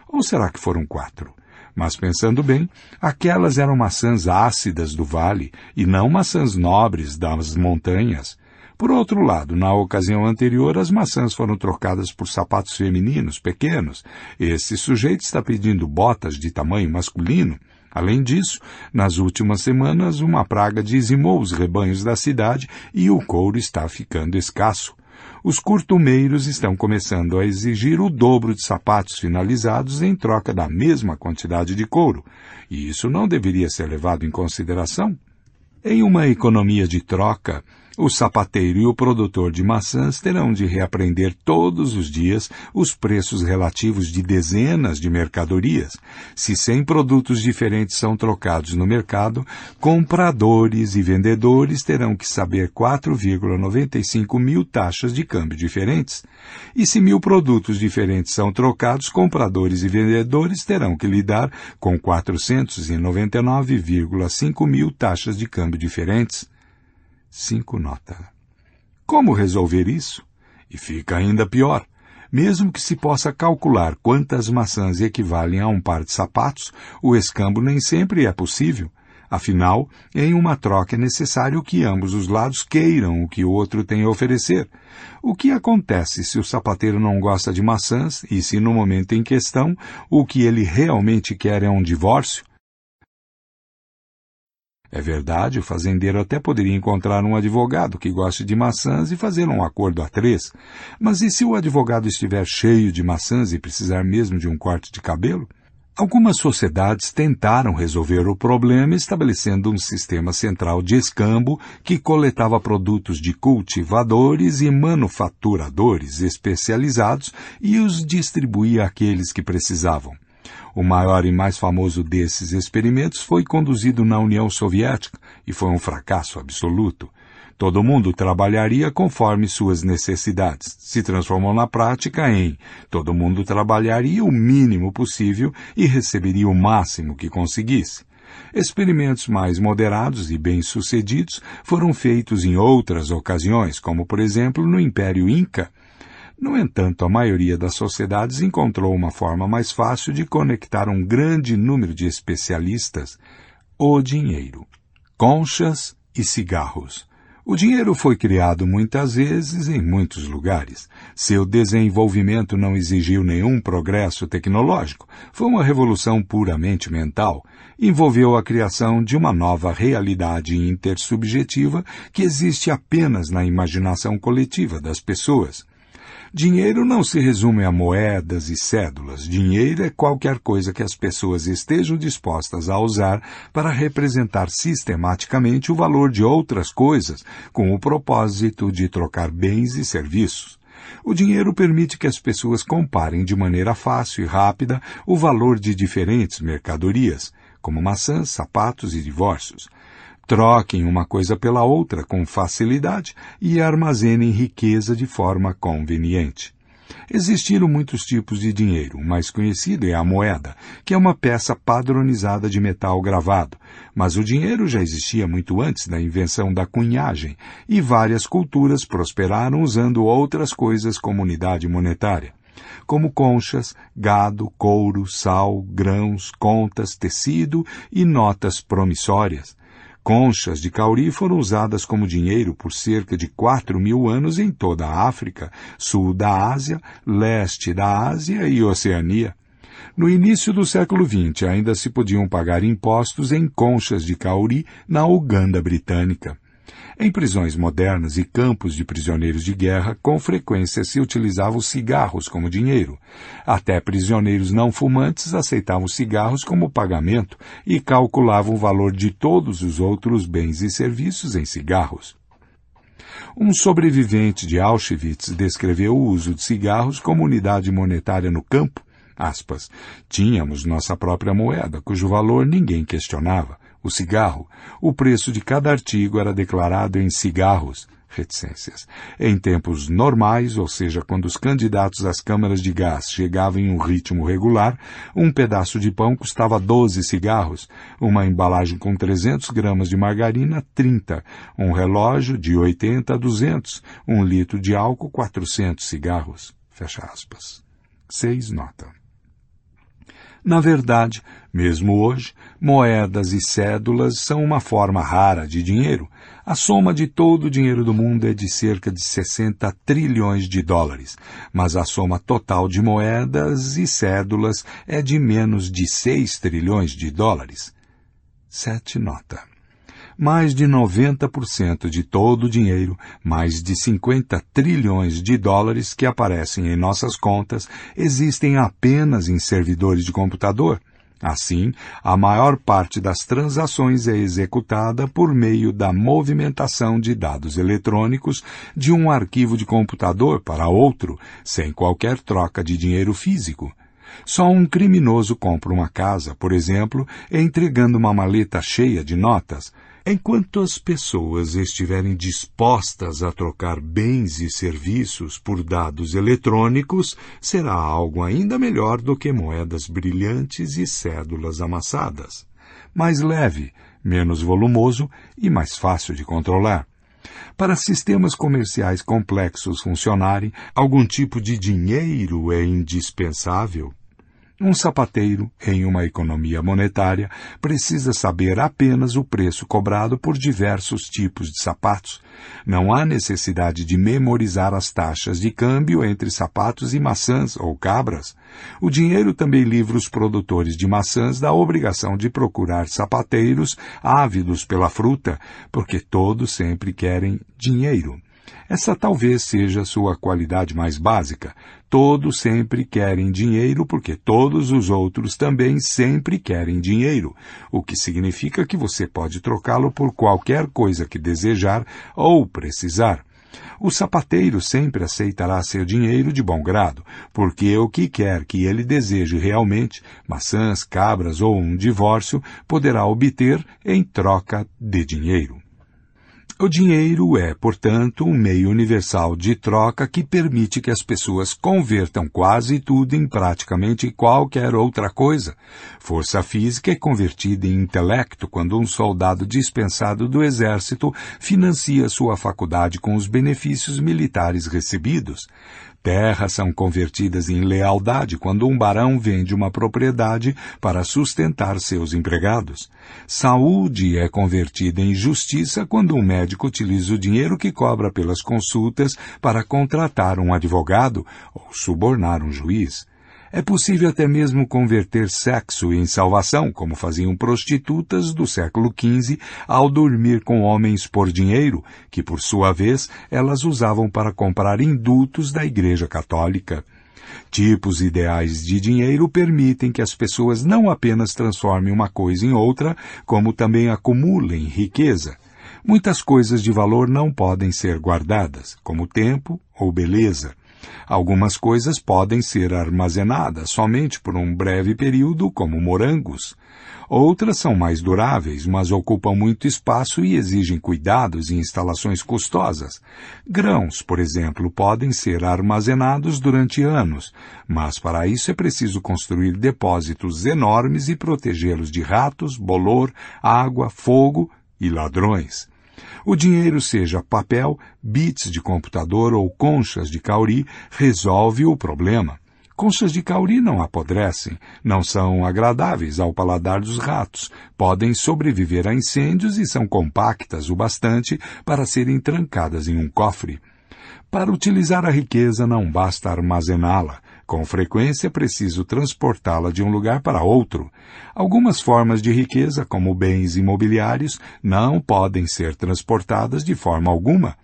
Ou será que foram quatro? Mas pensando bem, aquelas eram maçãs ácidas do vale e não maçãs nobres das montanhas. Por outro lado, na ocasião anterior, as maçãs foram trocadas por sapatos femininos pequenos. Esse sujeito está pedindo botas de tamanho masculino. Além disso, nas últimas semanas, uma praga dizimou os rebanhos da cidade e o couro está ficando escasso os curtumeiros estão começando a exigir o dobro de sapatos finalizados em troca da mesma quantidade de couro, e isso não deveria ser levado em consideração? Em uma economia de troca, o sapateiro e o produtor de maçãs terão de reaprender todos os dias os preços relativos de dezenas de mercadorias. Se cem produtos diferentes são trocados no mercado, compradores e vendedores terão que saber 4,95 mil taxas de câmbio diferentes. E se mil produtos diferentes são trocados, compradores e vendedores terão que lidar com 499,5 mil taxas de câmbio diferentes. 5 nota. Como resolver isso? E fica ainda pior. Mesmo que se possa calcular quantas maçãs equivalem a um par de sapatos, o escambo nem sempre é possível. Afinal, em uma troca é necessário que ambos os lados queiram o que o outro tem a oferecer. O que acontece se o sapateiro não gosta de maçãs e se no momento em questão o que ele realmente quer é um divórcio? É verdade, o fazendeiro até poderia encontrar um advogado que goste de maçãs e fazer um acordo a três. Mas e se o advogado estiver cheio de maçãs e precisar mesmo de um corte de cabelo? Algumas sociedades tentaram resolver o problema estabelecendo um sistema central de escambo que coletava produtos de cultivadores e manufaturadores especializados e os distribuía àqueles que precisavam. O maior e mais famoso desses experimentos foi conduzido na União Soviética e foi um fracasso absoluto. Todo mundo trabalharia conforme suas necessidades. Se transformou na prática em todo mundo trabalharia o mínimo possível e receberia o máximo que conseguisse. Experimentos mais moderados e bem-sucedidos foram feitos em outras ocasiões, como por exemplo no Império Inca, no entanto, a maioria das sociedades encontrou uma forma mais fácil de conectar um grande número de especialistas: o dinheiro. Conchas e cigarros. O dinheiro foi criado muitas vezes em muitos lugares. Seu desenvolvimento não exigiu nenhum progresso tecnológico. Foi uma revolução puramente mental. Envolveu a criação de uma nova realidade intersubjetiva que existe apenas na imaginação coletiva das pessoas. Dinheiro não se resume a moedas e cédulas. Dinheiro é qualquer coisa que as pessoas estejam dispostas a usar para representar sistematicamente o valor de outras coisas, com o propósito de trocar bens e serviços. O dinheiro permite que as pessoas comparem de maneira fácil e rápida o valor de diferentes mercadorias, como maçãs, sapatos e divórcios. Troquem uma coisa pela outra com facilidade e armazenem riqueza de forma conveniente. Existiram muitos tipos de dinheiro. O mais conhecido é a moeda, que é uma peça padronizada de metal gravado. Mas o dinheiro já existia muito antes da invenção da cunhagem, e várias culturas prosperaram usando outras coisas como unidade monetária como conchas, gado, couro, sal, grãos, contas, tecido e notas promissórias. Conchas de cauri foram usadas como dinheiro por cerca de quatro mil anos em toda a África, sul da Ásia, leste da Ásia e Oceania. No início do século XX ainda se podiam pagar impostos em conchas de cauri na Uganda britânica. Em prisões modernas e campos de prisioneiros de guerra, com frequência se utilizavam cigarros como dinheiro. Até prisioneiros não fumantes aceitavam cigarros como pagamento e calculavam o valor de todos os outros bens e serviços em cigarros. Um sobrevivente de Auschwitz descreveu o uso de cigarros como unidade monetária no campo. Aspas, Tínhamos nossa própria moeda, cujo valor ninguém questionava o cigarro, o preço de cada artigo era declarado em cigarros, reticências. Em tempos normais, ou seja, quando os candidatos às câmaras de gás chegavam em um ritmo regular, um pedaço de pão custava 12 cigarros, uma embalagem com 300 gramas de margarina, 30, um relógio de 80 a 200, um litro de álcool, 400 cigarros. Fecha aspas. 6 nota. Na verdade, mesmo hoje, moedas e cédulas são uma forma rara de dinheiro. A soma de todo o dinheiro do mundo é de cerca de 60 trilhões de dólares, mas a soma total de moedas e cédulas é de menos de 6 trilhões de dólares. Sete nota mais de 90% de todo o dinheiro, mais de 50 trilhões de dólares que aparecem em nossas contas, existem apenas em servidores de computador. Assim, a maior parte das transações é executada por meio da movimentação de dados eletrônicos de um arquivo de computador para outro, sem qualquer troca de dinheiro físico. Só um criminoso compra uma casa, por exemplo, entregando uma maleta cheia de notas, Enquanto as pessoas estiverem dispostas a trocar bens e serviços por dados eletrônicos, será algo ainda melhor do que moedas brilhantes e cédulas amassadas. Mais leve, menos volumoso e mais fácil de controlar. Para sistemas comerciais complexos funcionarem, algum tipo de dinheiro é indispensável. Um sapateiro, em uma economia monetária, precisa saber apenas o preço cobrado por diversos tipos de sapatos. Não há necessidade de memorizar as taxas de câmbio entre sapatos e maçãs ou cabras. O dinheiro também livra os produtores de maçãs da obrigação de procurar sapateiros ávidos pela fruta, porque todos sempre querem dinheiro. Essa talvez seja sua qualidade mais básica. Todos sempre querem dinheiro porque todos os outros também sempre querem dinheiro, o que significa que você pode trocá-lo por qualquer coisa que desejar ou precisar. O sapateiro sempre aceitará seu dinheiro de bom grado, porque o que quer que ele deseje realmente, maçãs, cabras ou um divórcio, poderá obter em troca de dinheiro. O dinheiro é, portanto, um meio universal de troca que permite que as pessoas convertam quase tudo em praticamente qualquer outra coisa. Força física é convertida em intelecto quando um soldado dispensado do exército financia sua faculdade com os benefícios militares recebidos. Terras são convertidas em lealdade quando um barão vende uma propriedade para sustentar seus empregados. Saúde é convertida em justiça quando um médico utiliza o dinheiro que cobra pelas consultas para contratar um advogado ou subornar um juiz. É possível até mesmo converter sexo em salvação, como faziam prostitutas do século XV ao dormir com homens por dinheiro, que por sua vez elas usavam para comprar indultos da Igreja Católica. Tipos ideais de dinheiro permitem que as pessoas não apenas transformem uma coisa em outra, como também acumulem riqueza. Muitas coisas de valor não podem ser guardadas, como tempo ou beleza. Algumas coisas podem ser armazenadas somente por um breve período, como morangos. Outras são mais duráveis, mas ocupam muito espaço e exigem cuidados e instalações custosas. Grãos, por exemplo, podem ser armazenados durante anos, mas para isso é preciso construir depósitos enormes e protegê-los de ratos, bolor, água, fogo e ladrões. O dinheiro, seja papel, bits de computador ou conchas de cauri, resolve o problema. Conchas de cauri não apodrecem, não são agradáveis ao paladar dos ratos, podem sobreviver a incêndios e são compactas o bastante para serem trancadas em um cofre. Para utilizar a riqueza não basta armazená-la, com frequência preciso transportá-la de um lugar para outro. Algumas formas de riqueza, como bens imobiliários, não podem ser transportadas de forma alguma.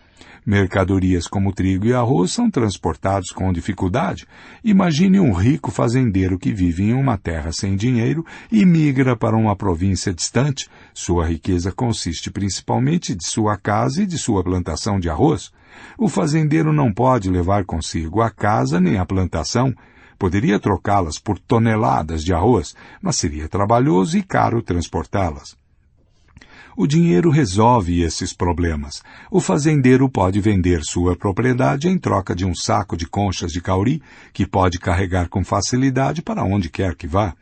Mercadorias como trigo e arroz são transportados com dificuldade. Imagine um rico fazendeiro que vive em uma terra sem dinheiro e migra para uma província distante. Sua riqueza consiste principalmente de sua casa e de sua plantação de arroz. O fazendeiro não pode levar consigo a casa nem a plantação. Poderia trocá-las por toneladas de arroz, mas seria trabalhoso e caro transportá-las. O dinheiro resolve esses problemas. O fazendeiro pode vender sua propriedade em troca de um saco de conchas de cauri, que pode carregar com facilidade para onde quer que vá.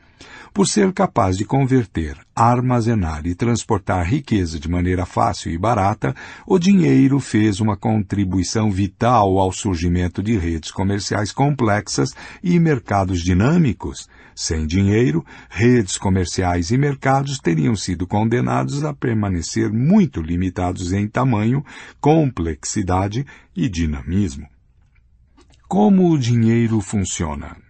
Por ser capaz de converter, armazenar e transportar riqueza de maneira fácil e barata, o dinheiro fez uma contribuição vital ao surgimento de redes comerciais complexas e mercados dinâmicos. Sem dinheiro, redes comerciais e mercados teriam sido condenados a permanecer muito limitados em tamanho, complexidade e dinamismo. Como o dinheiro funciona?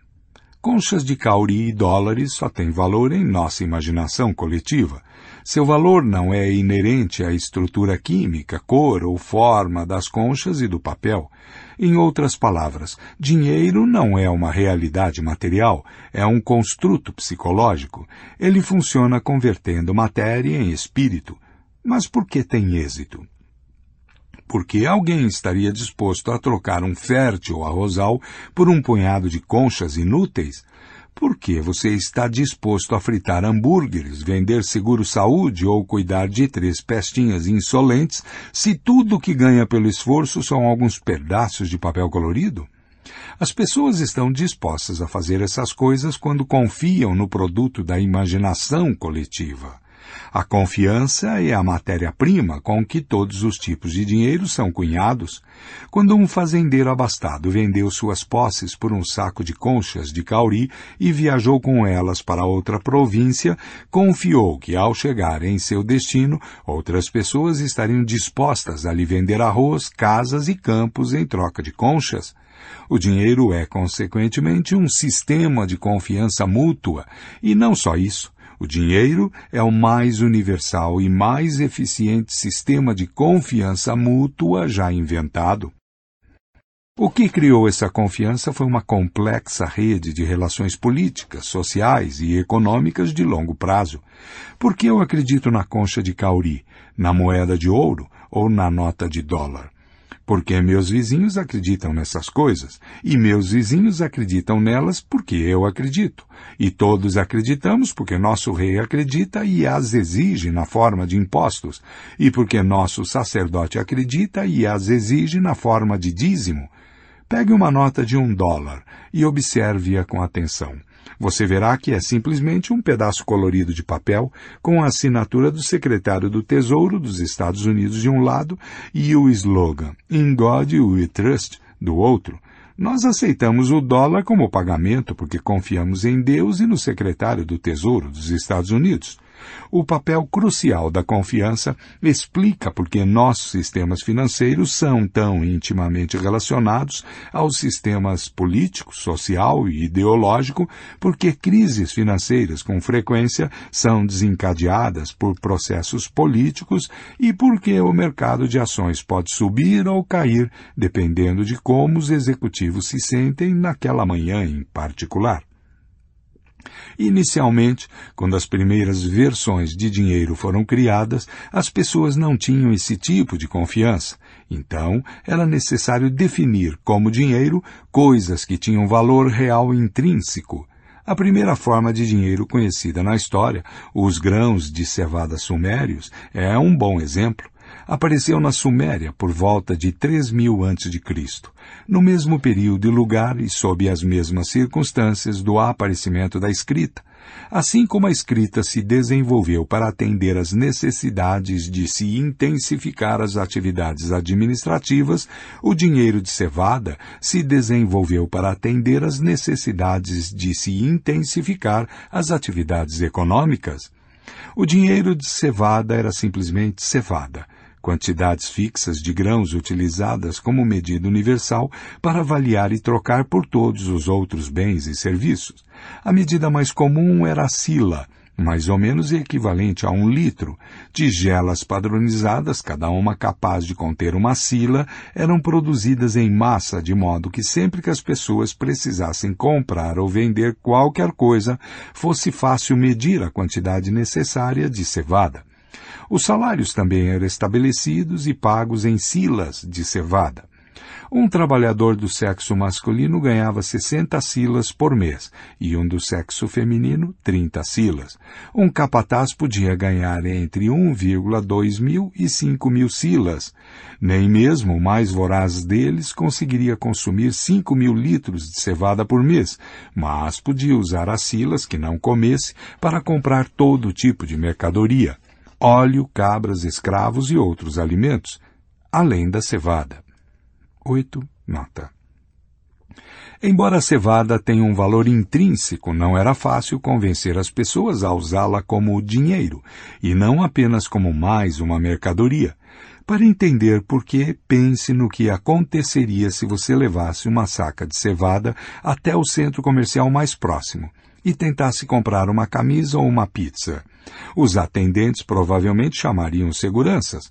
Conchas de cauri e dólares só têm valor em nossa imaginação coletiva. Seu valor não é inerente à estrutura química, cor ou forma das conchas e do papel. Em outras palavras, dinheiro não é uma realidade material, é um construto psicológico. Ele funciona convertendo matéria em espírito. Mas por que tem êxito? Porque alguém estaria disposto a trocar um fértil arrozal por um punhado de conchas inúteis? Por que você está disposto a fritar hambúrgueres, vender seguro-saúde ou cuidar de três pestinhas insolentes se tudo que ganha pelo esforço são alguns pedaços de papel colorido? As pessoas estão dispostas a fazer essas coisas quando confiam no produto da imaginação coletiva. A confiança é a matéria-prima com que todos os tipos de dinheiro são cunhados. Quando um fazendeiro abastado vendeu suas posses por um saco de conchas de cauri e viajou com elas para outra província, confiou que ao chegar em seu destino, outras pessoas estariam dispostas a lhe vender arroz, casas e campos em troca de conchas. O dinheiro é, consequentemente, um sistema de confiança mútua, e não só isso. O dinheiro é o mais universal e mais eficiente sistema de confiança mútua já inventado. O que criou essa confiança foi uma complexa rede de relações políticas, sociais e econômicas de longo prazo. Porque eu acredito na concha de cauri, na moeda de ouro ou na nota de dólar? Porque meus vizinhos acreditam nessas coisas, e meus vizinhos acreditam nelas porque eu acredito, e todos acreditamos porque nosso rei acredita e as exige na forma de impostos, e porque nosso sacerdote acredita e as exige na forma de dízimo. Pegue uma nota de um dólar e observe-a com atenção. Você verá que é simplesmente um pedaço colorido de papel com a assinatura do secretário do Tesouro dos Estados Unidos de um lado e o slogan In God We Trust do outro. Nós aceitamos o dólar como pagamento porque confiamos em Deus e no secretário do Tesouro dos Estados Unidos. O papel crucial da confiança explica por que nossos sistemas financeiros são tão intimamente relacionados aos sistemas político, social e ideológico, porque crises financeiras com frequência são desencadeadas por processos políticos e porque o mercado de ações pode subir ou cair dependendo de como os executivos se sentem naquela manhã em particular. Inicialmente, quando as primeiras versões de dinheiro foram criadas, as pessoas não tinham esse tipo de confiança. Então, era necessário definir como dinheiro coisas que tinham valor real intrínseco. A primeira forma de dinheiro conhecida na história, os grãos de cevada sumérios, é um bom exemplo apareceu na Suméria por volta de 3000 a.C., no mesmo período e lugar e sob as mesmas circunstâncias do aparecimento da escrita, assim como a escrita se desenvolveu para atender às necessidades de se intensificar as atividades administrativas, o dinheiro de cevada se desenvolveu para atender às necessidades de se intensificar as atividades econômicas. O dinheiro de cevada era simplesmente cevada, quantidades fixas de grãos utilizadas como medida universal para avaliar e trocar por todos os outros bens e serviços. A medida mais comum era a sila, mais ou menos equivalente a um litro. Tigelas padronizadas, cada uma capaz de conter uma sila, eram produzidas em massa, de modo que sempre que as pessoas precisassem comprar ou vender qualquer coisa, fosse fácil medir a quantidade necessária de cevada. Os salários também eram estabelecidos e pagos em silas de cevada. Um trabalhador do sexo masculino ganhava 60 silas por mês e um do sexo feminino 30 silas. Um capataz podia ganhar entre 1,2 mil e 5 mil silas. Nem mesmo o mais voraz deles conseguiria consumir 5 mil litros de cevada por mês, mas podia usar as silas que não comesse para comprar todo tipo de mercadoria óleo, cabras, escravos e outros alimentos, além da cevada. 8. Nota. Embora a cevada tenha um valor intrínseco, não era fácil convencer as pessoas a usá-la como dinheiro, e não apenas como mais uma mercadoria. Para entender por que, pense no que aconteceria se você levasse uma saca de cevada até o centro comercial mais próximo e tentasse comprar uma camisa ou uma pizza. Os atendentes provavelmente chamariam seguranças.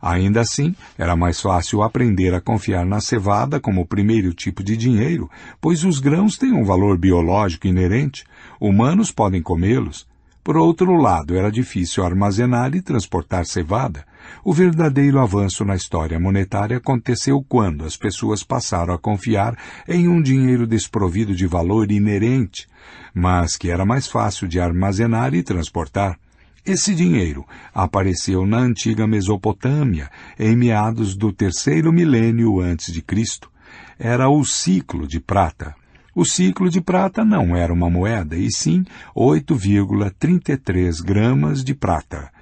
Ainda assim, era mais fácil aprender a confiar na cevada como primeiro tipo de dinheiro, pois os grãos têm um valor biológico inerente. Humanos podem comê-los. Por outro lado, era difícil armazenar e transportar cevada. O verdadeiro avanço na história monetária aconteceu quando as pessoas passaram a confiar em um dinheiro desprovido de valor inerente, mas que era mais fácil de armazenar e transportar. Esse dinheiro apareceu na antiga Mesopotâmia em meados do terceiro milênio antes de Cristo. Era o ciclo de prata. O ciclo de prata não era uma moeda, e sim 8,33 gramas de prata.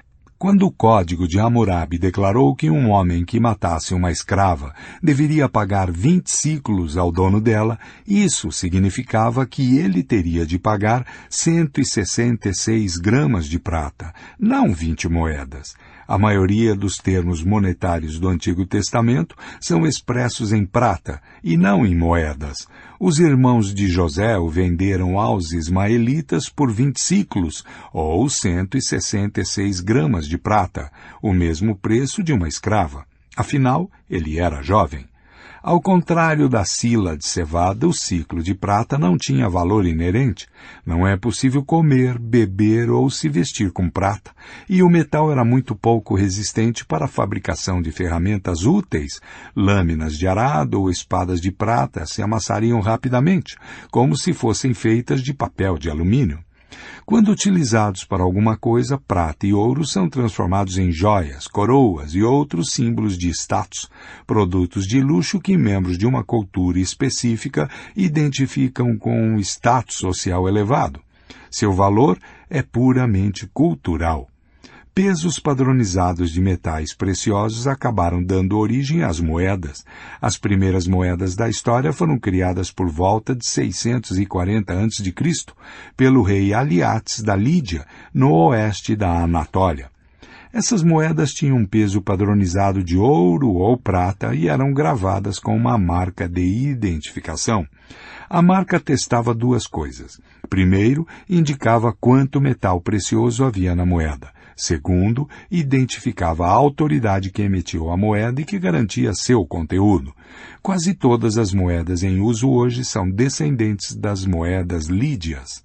Quando o Código de Hammurabi declarou que um homem que matasse uma escrava deveria pagar 20 ciclos ao dono dela, isso significava que ele teria de pagar 166 gramas de prata, não 20 moedas. A maioria dos termos monetários do Antigo Testamento são expressos em prata e não em moedas. Os irmãos de José o venderam aos ismaelitas por 20 ciclos, ou 166 gramas de prata, o mesmo preço de uma escrava. Afinal, ele era jovem. Ao contrário da sila de cevada, o ciclo de prata não tinha valor inerente. Não é possível comer, beber ou se vestir com prata, e o metal era muito pouco resistente para a fabricação de ferramentas úteis. Lâminas de arado ou espadas de prata se amassariam rapidamente, como se fossem feitas de papel de alumínio. Quando utilizados para alguma coisa, prata e ouro são transformados em joias, coroas e outros símbolos de status, produtos de luxo que membros de uma cultura específica identificam com um status social elevado. Seu valor é puramente cultural. Pesos padronizados de metais preciosos acabaram dando origem às moedas. As primeiras moedas da história foram criadas por volta de 640 a.C. pelo rei Aliates da Lídia, no oeste da Anatólia. Essas moedas tinham um peso padronizado de ouro ou prata e eram gravadas com uma marca de identificação. A marca testava duas coisas. Primeiro, indicava quanto metal precioso havia na moeda. Segundo, identificava a autoridade que emitiu a moeda e que garantia seu conteúdo. Quase todas as moedas em uso hoje são descendentes das moedas lídias.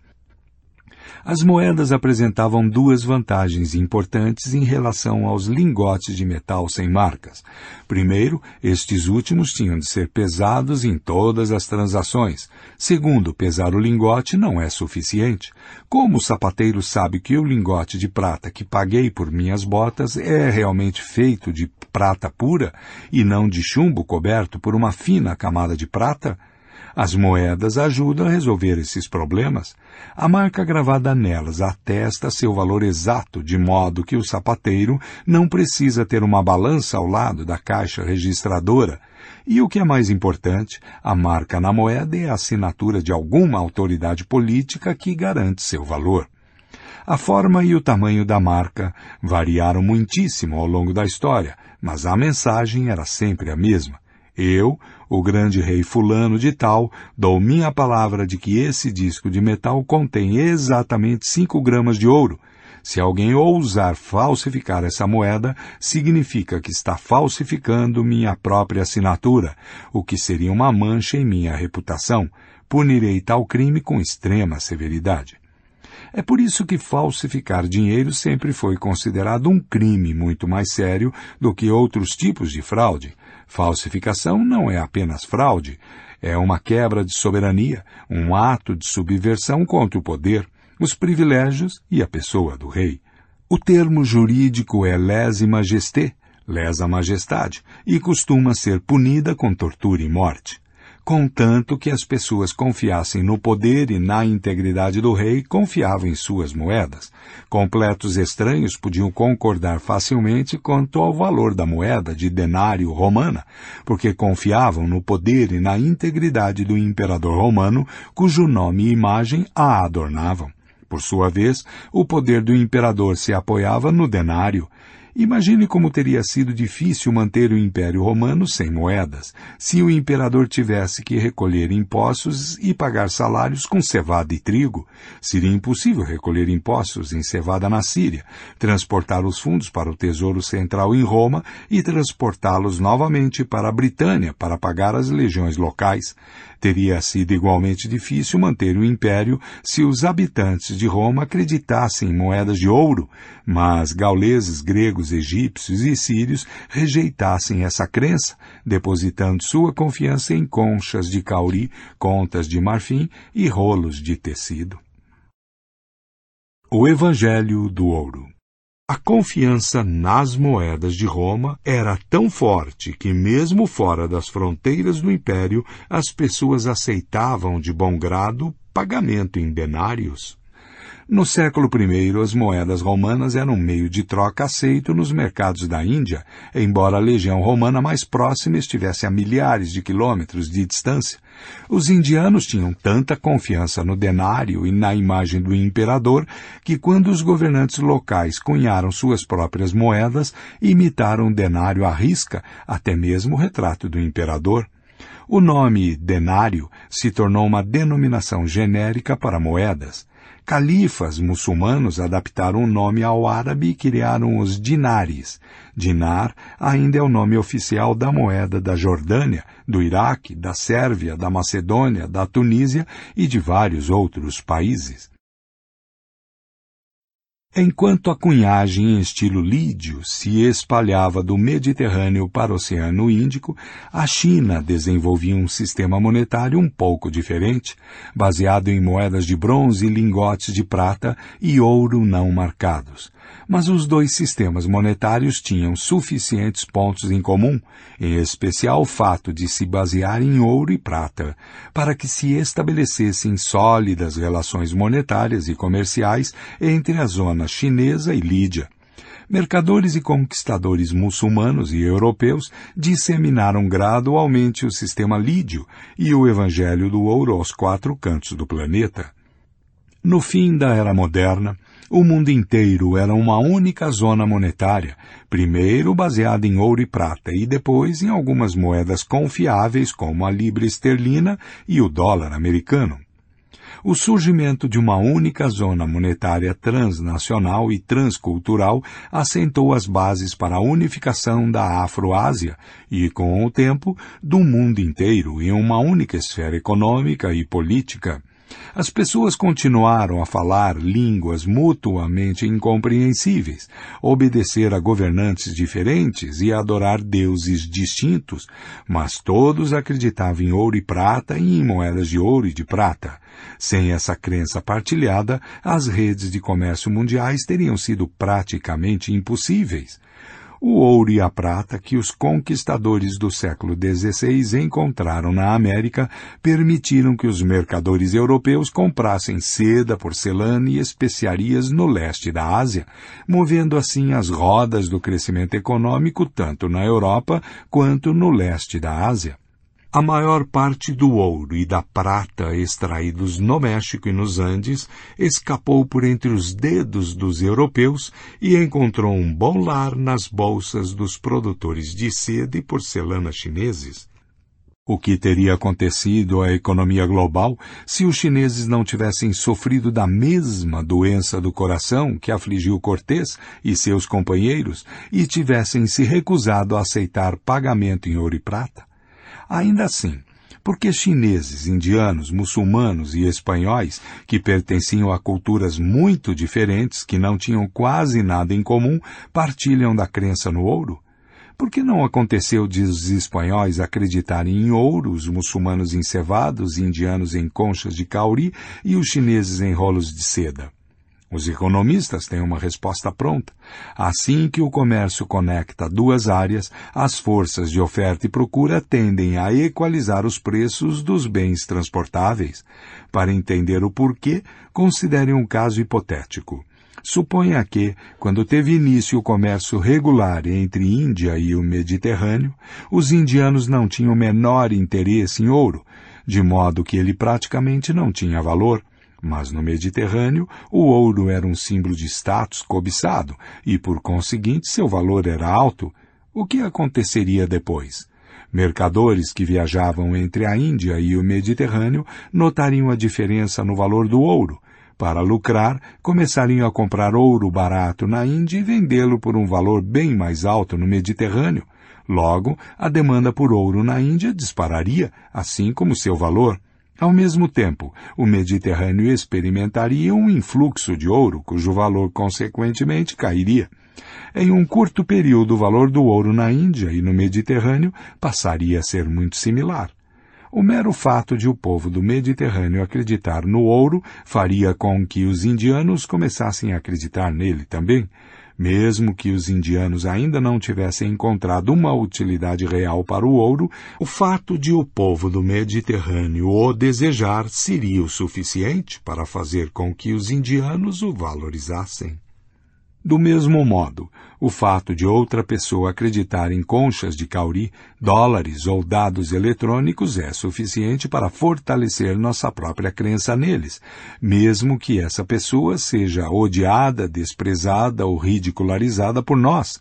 As moedas apresentavam duas vantagens importantes em relação aos lingotes de metal sem marcas. Primeiro, estes últimos tinham de ser pesados em todas as transações. Segundo, pesar o lingote não é suficiente. Como o sapateiro sabe que o lingote de prata que paguei por minhas botas é realmente feito de prata pura e não de chumbo coberto por uma fina camada de prata? As moedas ajudam a resolver esses problemas. A marca gravada nelas atesta seu valor exato, de modo que o sapateiro não precisa ter uma balança ao lado da caixa registradora. E o que é mais importante, a marca na moeda é a assinatura de alguma autoridade política que garante seu valor. A forma e o tamanho da marca variaram muitíssimo ao longo da história, mas a mensagem era sempre a mesma. Eu, o grande rei fulano de tal, dou minha palavra de que esse disco de metal contém exatamente cinco gramas de ouro. Se alguém ousar falsificar essa moeda, significa que está falsificando minha própria assinatura, o que seria uma mancha em minha reputação. Punirei tal crime com extrema severidade. É por isso que falsificar dinheiro sempre foi considerado um crime muito mais sério do que outros tipos de fraude. Falsificação não é apenas fraude, é uma quebra de soberania, um ato de subversão contra o poder, os privilégios e a pessoa do rei. O termo jurídico é lese majesté, lesa majestade, e costuma ser punida com tortura e morte contanto que as pessoas confiassem no poder e na integridade do rei, confiavam em suas moedas. Completos estranhos podiam concordar facilmente quanto ao valor da moeda de denário romana, porque confiavam no poder e na integridade do imperador romano, cujo nome e imagem a adornavam. Por sua vez, o poder do imperador se apoiava no denário, Imagine como teria sido difícil manter o Império Romano sem moedas, se o imperador tivesse que recolher impostos e pagar salários com cevada e trigo. Seria impossível recolher impostos em cevada na Síria, transportar os fundos para o Tesouro Central em Roma e transportá-los novamente para a Britânia para pagar as legiões locais. Teria sido igualmente difícil manter o império se os habitantes de Roma acreditassem em moedas de ouro, mas gauleses, gregos, egípcios e sírios rejeitassem essa crença, depositando sua confiança em conchas de cauri, contas de marfim e rolos de tecido. O Evangelho do Ouro a confiança nas moedas de Roma era tão forte que, mesmo fora das fronteiras do império, as pessoas aceitavam de bom grado pagamento em denários. No século I, as moedas romanas eram um meio de troca aceito nos mercados da Índia, embora a legião romana mais próxima estivesse a milhares de quilômetros de distância. Os indianos tinham tanta confiança no denário e na imagem do imperador que, quando os governantes locais cunharam suas próprias moedas, imitaram o denário à risca, até mesmo o retrato do imperador. O nome denário se tornou uma denominação genérica para moedas. Califas muçulmanos adaptaram o nome ao árabe e criaram os dinares. Dinar ainda é o nome oficial da moeda da Jordânia, do Iraque, da Sérvia, da Macedônia, da Tunísia e de vários outros países. Enquanto a cunhagem em estilo lídio se espalhava do Mediterrâneo para o Oceano Índico, a China desenvolvia um sistema monetário um pouco diferente, baseado em moedas de bronze, lingotes de prata e ouro não marcados mas os dois sistemas monetários tinham suficientes pontos em comum, em especial o fato de se basear em ouro e prata, para que se estabelecessem sólidas relações monetárias e comerciais entre a zona chinesa e Lídia. mercadores e conquistadores muçulmanos e europeus disseminaram gradualmente o sistema lídio e o evangelho do ouro aos quatro cantos do planeta. No fim da Era Moderna, o mundo inteiro era uma única zona monetária, primeiro baseada em ouro e prata e depois em algumas moedas confiáveis como a libra esterlina e o dólar americano. O surgimento de uma única zona monetária transnacional e transcultural assentou as bases para a unificação da Afroásia e, com o tempo, do mundo inteiro em uma única esfera econômica e política. As pessoas continuaram a falar línguas mutuamente incompreensíveis, obedecer a governantes diferentes e adorar deuses distintos, mas todos acreditavam em ouro e prata e em moedas de ouro e de prata. Sem essa crença partilhada, as redes de comércio mundiais teriam sido praticamente impossíveis. O ouro e a prata que os conquistadores do século XVI encontraram na América permitiram que os mercadores europeus comprassem seda, porcelana e especiarias no leste da Ásia, movendo assim as rodas do crescimento econômico tanto na Europa quanto no leste da Ásia. A maior parte do ouro e da prata extraídos no México e nos Andes escapou por entre os dedos dos europeus e encontrou um bom lar nas bolsas dos produtores de seda e porcelana chineses. O que teria acontecido à economia global se os chineses não tivessem sofrido da mesma doença do coração que afligiu Cortés e seus companheiros e tivessem se recusado a aceitar pagamento em ouro e prata? Ainda assim, porque chineses, indianos, muçulmanos e espanhóis, que pertenciam a culturas muito diferentes, que não tinham quase nada em comum, partilham da crença no ouro? Por que não aconteceu de os espanhóis acreditarem em ouro, os muçulmanos em cevados, indianos em conchas de cauri e os chineses em rolos de seda? Os economistas têm uma resposta pronta. Assim que o comércio conecta duas áreas, as forças de oferta e procura tendem a equalizar os preços dos bens transportáveis. Para entender o porquê, considere um caso hipotético. Suponha que, quando teve início o comércio regular entre Índia e o Mediterrâneo, os indianos não tinham menor interesse em ouro, de modo que ele praticamente não tinha valor. Mas no Mediterrâneo, o ouro era um símbolo de status cobiçado e, por conseguinte, seu valor era alto. O que aconteceria depois? Mercadores que viajavam entre a Índia e o Mediterrâneo notariam a diferença no valor do ouro. Para lucrar, começariam a comprar ouro barato na Índia e vendê-lo por um valor bem mais alto no Mediterrâneo. Logo, a demanda por ouro na Índia dispararia, assim como seu valor. Ao mesmo tempo, o Mediterrâneo experimentaria um influxo de ouro, cujo valor consequentemente cairia. Em um curto período, o valor do ouro na Índia e no Mediterrâneo passaria a ser muito similar. O mero fato de o povo do Mediterrâneo acreditar no ouro faria com que os indianos começassem a acreditar nele também, mesmo que os indianos ainda não tivessem encontrado uma utilidade real para o ouro, o fato de o povo do Mediterrâneo o desejar seria o suficiente para fazer com que os indianos o valorizassem. Do mesmo modo, o fato de outra pessoa acreditar em conchas de cauri, dólares ou dados eletrônicos é suficiente para fortalecer nossa própria crença neles, mesmo que essa pessoa seja odiada, desprezada ou ridicularizada por nós,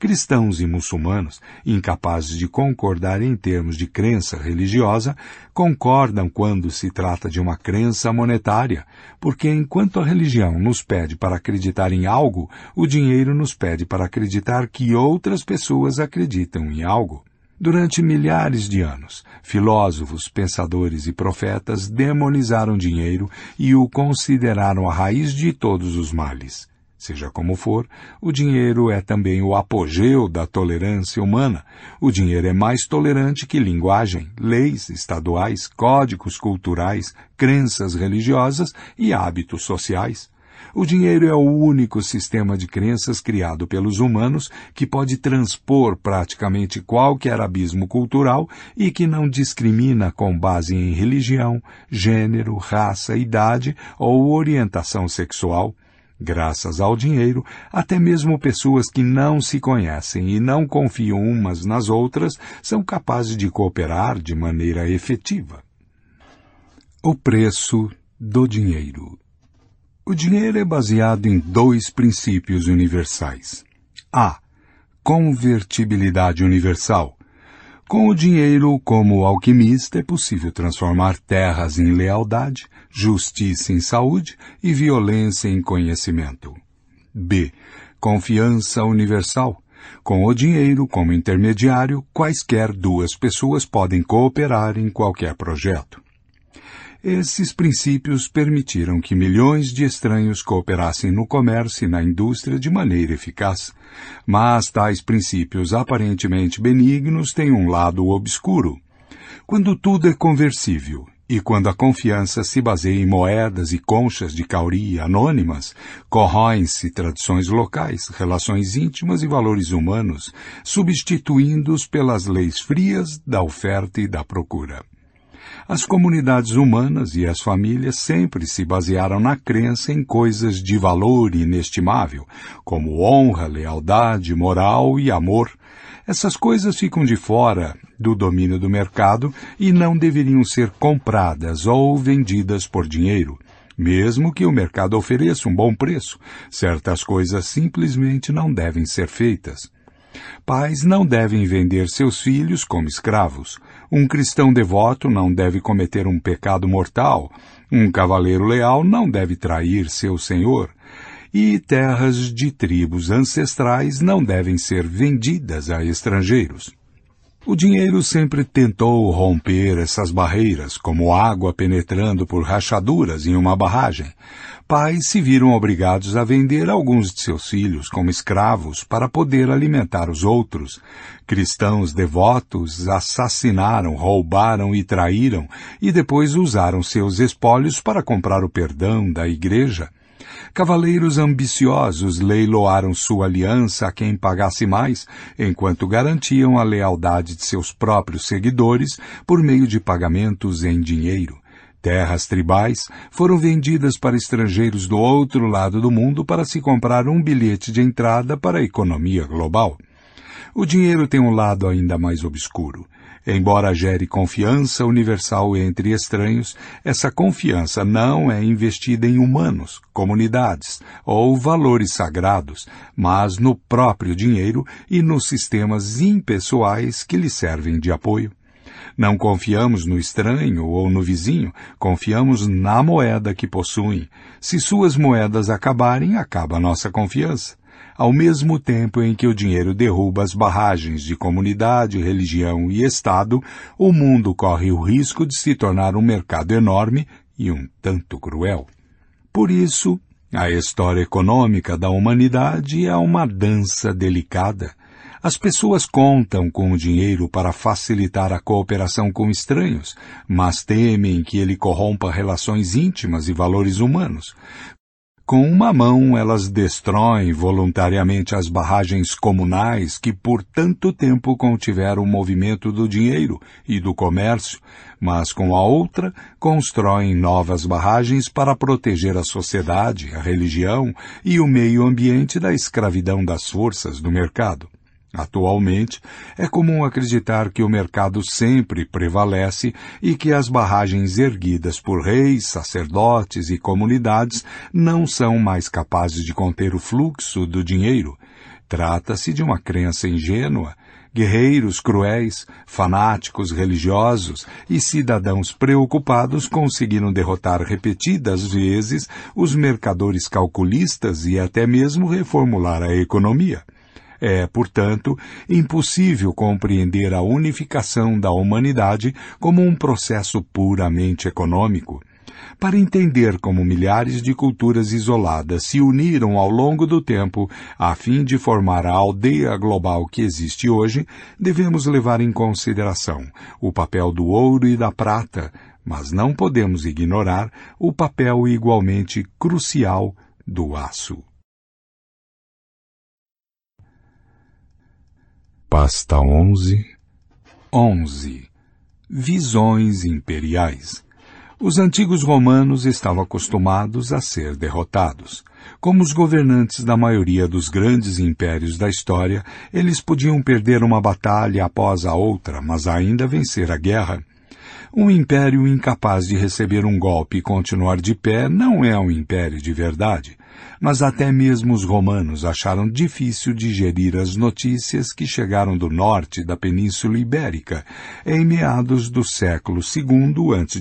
cristãos e muçulmanos, incapazes de concordar em termos de crença religiosa, concordam quando se trata de uma crença monetária, porque enquanto a religião nos pede para acreditar em algo, o dinheiro nos pede para acreditar que outras pessoas acreditam em algo. Durante milhares de anos, filósofos, pensadores e profetas demonizaram dinheiro e o consideraram a raiz de todos os males. Seja como for, o dinheiro é também o apogeu da tolerância humana. O dinheiro é mais tolerante que linguagem, leis estaduais, códigos culturais, crenças religiosas e hábitos sociais. O dinheiro é o único sistema de crenças criado pelos humanos que pode transpor praticamente qualquer abismo cultural e que não discrimina com base em religião, gênero, raça, idade ou orientação sexual Graças ao dinheiro, até mesmo pessoas que não se conhecem e não confiam umas nas outras são capazes de cooperar de maneira efetiva. O preço do dinheiro. O dinheiro é baseado em dois princípios universais. A. Convertibilidade universal. Com o dinheiro como alquimista é possível transformar terras em lealdade, justiça em saúde e violência em conhecimento. B. Confiança universal. Com o dinheiro como intermediário, quaisquer duas pessoas podem cooperar em qualquer projeto. Esses princípios permitiram que milhões de estranhos cooperassem no comércio e na indústria de maneira eficaz. Mas tais princípios aparentemente benignos têm um lado obscuro. Quando tudo é conversível e quando a confiança se baseia em moedas e conchas de cauria anônimas, corroem-se tradições locais, relações íntimas e valores humanos, substituindo-os pelas leis frias da oferta e da procura. As comunidades humanas e as famílias sempre se basearam na crença em coisas de valor inestimável, como honra, lealdade, moral e amor. Essas coisas ficam de fora do domínio do mercado e não deveriam ser compradas ou vendidas por dinheiro. Mesmo que o mercado ofereça um bom preço, certas coisas simplesmente não devem ser feitas. Pais não devem vender seus filhos como escravos. Um cristão devoto não deve cometer um pecado mortal. Um cavaleiro leal não deve trair seu senhor. E terras de tribos ancestrais não devem ser vendidas a estrangeiros. O dinheiro sempre tentou romper essas barreiras, como água penetrando por rachaduras em uma barragem. Pais se viram obrigados a vender alguns de seus filhos como escravos para poder alimentar os outros. Cristãos devotos assassinaram, roubaram e traíram e depois usaram seus espólios para comprar o perdão da igreja. Cavaleiros ambiciosos leiloaram sua aliança a quem pagasse mais, enquanto garantiam a lealdade de seus próprios seguidores por meio de pagamentos em dinheiro. Terras tribais foram vendidas para estrangeiros do outro lado do mundo para se comprar um bilhete de entrada para a economia global. O dinheiro tem um lado ainda mais obscuro. Embora gere confiança universal entre estranhos, essa confiança não é investida em humanos, comunidades ou valores sagrados, mas no próprio dinheiro e nos sistemas impessoais que lhe servem de apoio. Não confiamos no estranho ou no vizinho, confiamos na moeda que possuem. Se suas moedas acabarem, acaba a nossa confiança ao mesmo tempo em que o dinheiro derruba as barragens de comunidade, religião e Estado, o mundo corre o risco de se tornar um mercado enorme e um tanto cruel. Por isso, a história econômica da humanidade é uma dança delicada. As pessoas contam com o dinheiro para facilitar a cooperação com estranhos, mas temem que ele corrompa relações íntimas e valores humanos. Com uma mão, elas destroem voluntariamente as barragens comunais que por tanto tempo contiveram o movimento do dinheiro e do comércio, mas com a outra, constroem novas barragens para proteger a sociedade, a religião e o meio ambiente da escravidão das forças do mercado. Atualmente, é comum acreditar que o mercado sempre prevalece e que as barragens erguidas por reis, sacerdotes e comunidades não são mais capazes de conter o fluxo do dinheiro. Trata-se de uma crença ingênua. Guerreiros cruéis, fanáticos religiosos e cidadãos preocupados conseguiram derrotar repetidas vezes os mercadores calculistas e até mesmo reformular a economia. É, portanto, impossível compreender a unificação da humanidade como um processo puramente econômico. Para entender como milhares de culturas isoladas se uniram ao longo do tempo a fim de formar a aldeia global que existe hoje, devemos levar em consideração o papel do ouro e da prata, mas não podemos ignorar o papel igualmente crucial do aço. Pasta 11 11 Visões imperiais. Os antigos romanos estavam acostumados a ser derrotados. Como os governantes da maioria dos grandes impérios da história, eles podiam perder uma batalha após a outra, mas ainda vencer a guerra. Um império incapaz de receber um golpe e continuar de pé não é um império de verdade. Mas até mesmo os romanos acharam difícil digerir as notícias que chegaram do norte da Península Ibérica em meados do século II a.C.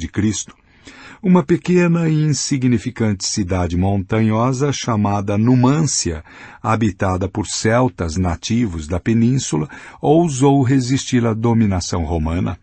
Uma pequena e insignificante cidade montanhosa chamada Numância, habitada por celtas nativos da península, ousou resistir à dominação romana.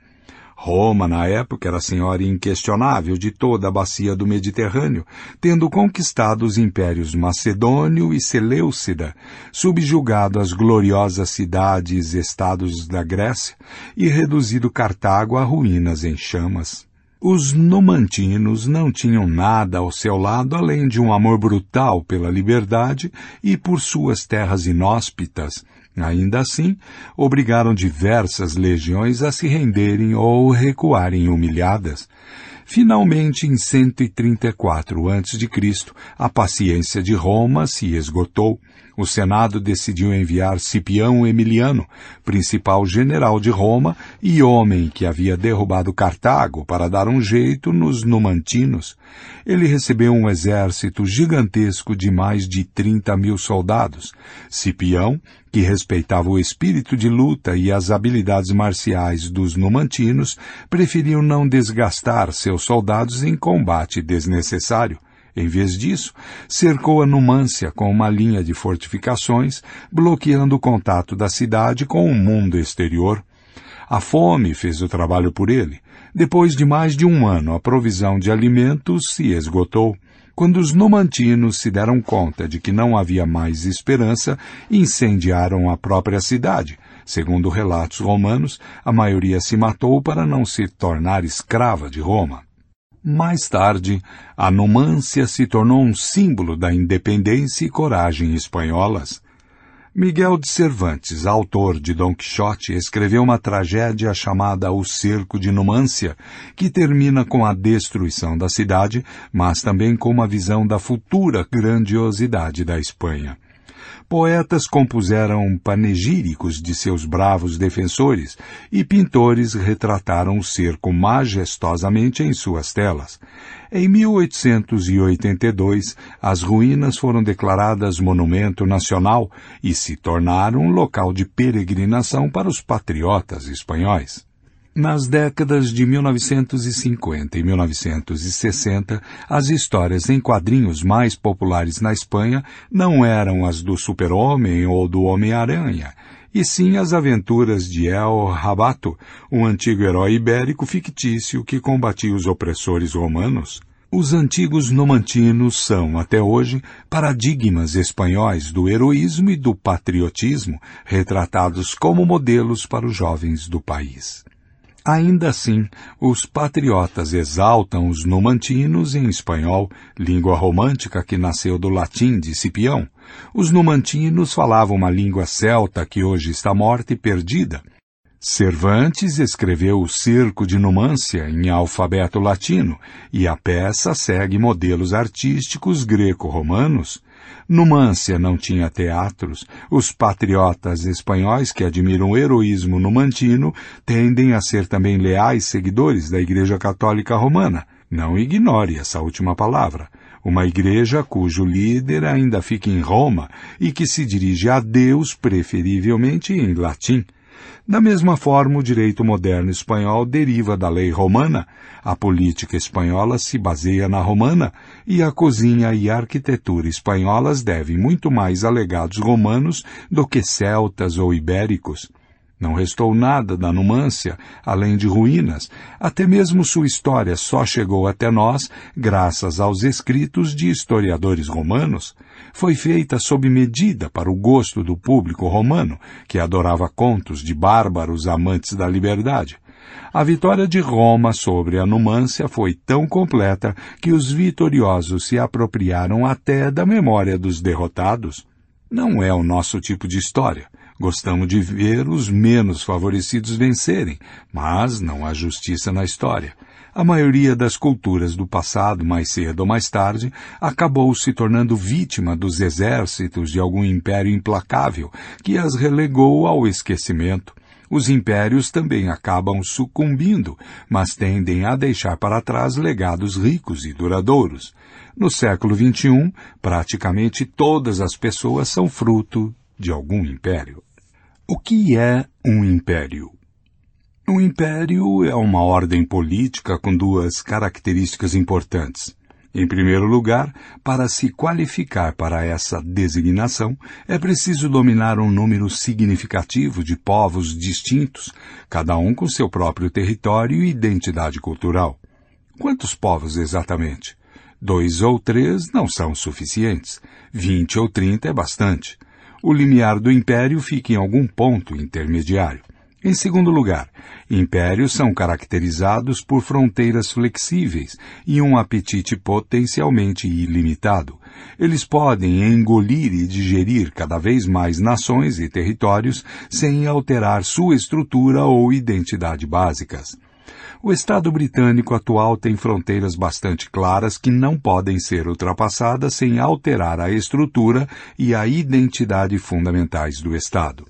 Roma, na época, era senhora inquestionável de toda a bacia do Mediterrâneo, tendo conquistado os impérios Macedônio e Seleucida, subjugado as gloriosas cidades-estados da Grécia e reduzido Cartago a ruínas em chamas. Os numantinos não tinham nada ao seu lado além de um amor brutal pela liberdade e por suas terras inóspitas, Ainda assim, obrigaram diversas legiões a se renderem ou recuarem humilhadas. Finalmente, em 134 a.C., a paciência de Roma se esgotou o Senado decidiu enviar Cipião Emiliano, principal general de Roma e homem que havia derrubado Cartago para dar um jeito nos numantinos. Ele recebeu um exército gigantesco de mais de 30 mil soldados. Cipião, que respeitava o espírito de luta e as habilidades marciais dos numantinos, preferiu não desgastar seus soldados em combate desnecessário. Em vez disso, cercou a Numância com uma linha de fortificações, bloqueando o contato da cidade com o mundo exterior. A fome fez o trabalho por ele. Depois de mais de um ano, a provisão de alimentos se esgotou. Quando os numantinos se deram conta de que não havia mais esperança, incendiaram a própria cidade. Segundo relatos romanos, a maioria se matou para não se tornar escrava de Roma. Mais tarde, a Numância se tornou um símbolo da independência e coragem espanholas. Miguel de Cervantes, autor de Dom Quixote, escreveu uma tragédia chamada O Cerco de Numância, que termina com a destruição da cidade, mas também com uma visão da futura grandiosidade da Espanha. Poetas compuseram panegíricos de seus bravos defensores e pintores retrataram o cerco majestosamente em suas telas. Em 1882, as ruínas foram declaradas monumento nacional e se tornaram um local de peregrinação para os patriotas espanhóis. Nas décadas de 1950 e 1960, as histórias em quadrinhos mais populares na Espanha não eram as do Super-Homem ou do Homem-Aranha, e sim as aventuras de El Rabato, um antigo herói ibérico fictício que combatia os opressores romanos. Os antigos nomantinos são, até hoje, paradigmas espanhóis do heroísmo e do patriotismo, retratados como modelos para os jovens do país. Ainda assim, os patriotas exaltam os numantinos em espanhol, língua romântica que nasceu do latim de Cipião. Os numantinos falavam uma língua celta que hoje está morta e perdida. Cervantes escreveu o Circo de Numância em alfabeto latino e a peça segue modelos artísticos greco-romanos. Numância não tinha teatros. Os patriotas espanhóis que admiram o heroísmo numantino tendem a ser também leais seguidores da Igreja Católica Romana. Não ignore essa última palavra. Uma igreja cujo líder ainda fica em Roma e que se dirige a Deus preferivelmente em latim. Da mesma forma, o direito moderno espanhol deriva da lei romana, a política espanhola se baseia na romana, e a cozinha e a arquitetura espanholas devem muito mais a legados romanos do que celtas ou ibéricos. Não restou nada da Numância, além de ruínas. Até mesmo sua história só chegou até nós graças aos escritos de historiadores romanos. Foi feita sob medida para o gosto do público romano, que adorava contos de bárbaros amantes da liberdade. A vitória de Roma sobre a Numância foi tão completa que os vitoriosos se apropriaram até da memória dos derrotados. Não é o nosso tipo de história. Gostamos de ver os menos favorecidos vencerem, mas não há justiça na história. A maioria das culturas do passado, mais cedo ou mais tarde, acabou se tornando vítima dos exércitos de algum império implacável que as relegou ao esquecimento. Os impérios também acabam sucumbindo, mas tendem a deixar para trás legados ricos e duradouros. No século XXI, praticamente todas as pessoas são fruto de algum império. O que é um império? Um império é uma ordem política com duas características importantes. Em primeiro lugar, para se qualificar para essa designação, é preciso dominar um número significativo de povos distintos, cada um com seu próprio território e identidade cultural. Quantos povos exatamente? Dois ou três não são suficientes. Vinte ou trinta é bastante. O limiar do império fica em algum ponto intermediário. Em segundo lugar, impérios são caracterizados por fronteiras flexíveis e um apetite potencialmente ilimitado. Eles podem engolir e digerir cada vez mais nações e territórios sem alterar sua estrutura ou identidade básicas. O Estado britânico atual tem fronteiras bastante claras que não podem ser ultrapassadas sem alterar a estrutura e a identidade fundamentais do Estado.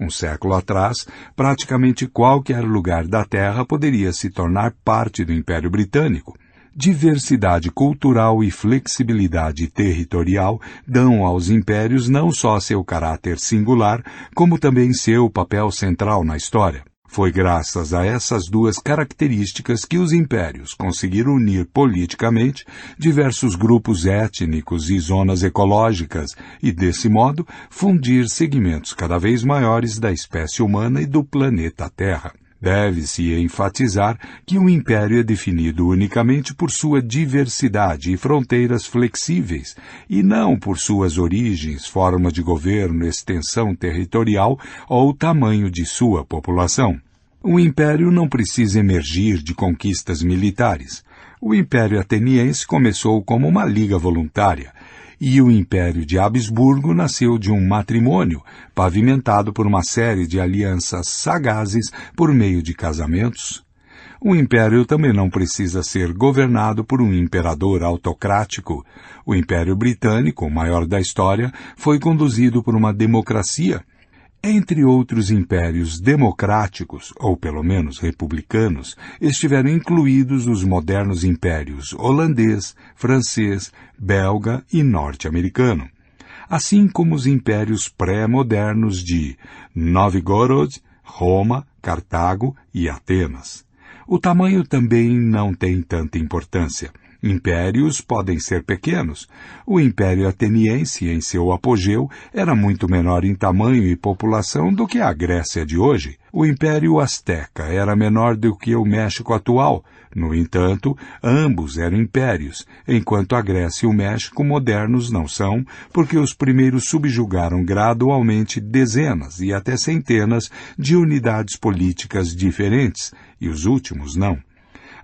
Um século atrás, praticamente qualquer lugar da Terra poderia se tornar parte do Império Britânico. Diversidade cultural e flexibilidade territorial dão aos impérios não só seu caráter singular, como também seu papel central na história. Foi graças a essas duas características que os impérios conseguiram unir politicamente diversos grupos étnicos e zonas ecológicas e, desse modo, fundir segmentos cada vez maiores da espécie humana e do planeta Terra. Deve-se enfatizar que um império é definido unicamente por sua diversidade e fronteiras flexíveis, e não por suas origens, forma de governo, extensão territorial ou tamanho de sua população. O império não precisa emergir de conquistas militares. O Império Ateniense começou como uma liga voluntária, e o Império de Habsburgo nasceu de um matrimônio pavimentado por uma série de alianças sagazes por meio de casamentos. O império também não precisa ser governado por um imperador autocrático. O Império Britânico, o maior da história, foi conduzido por uma democracia entre outros impérios democráticos, ou pelo menos republicanos, estiveram incluídos os modernos impérios holandês, francês, belga e norte-americano, assim como os impérios pré-modernos de Novgorod, Roma, Cartago e Atenas. O tamanho também não tem tanta importância. Impérios podem ser pequenos. O Império Ateniense, em seu apogeu, era muito menor em tamanho e população do que a Grécia de hoje. O Império Azteca era menor do que o México atual. No entanto, ambos eram impérios, enquanto a Grécia e o México modernos não são, porque os primeiros subjugaram gradualmente dezenas e até centenas de unidades políticas diferentes, e os últimos não.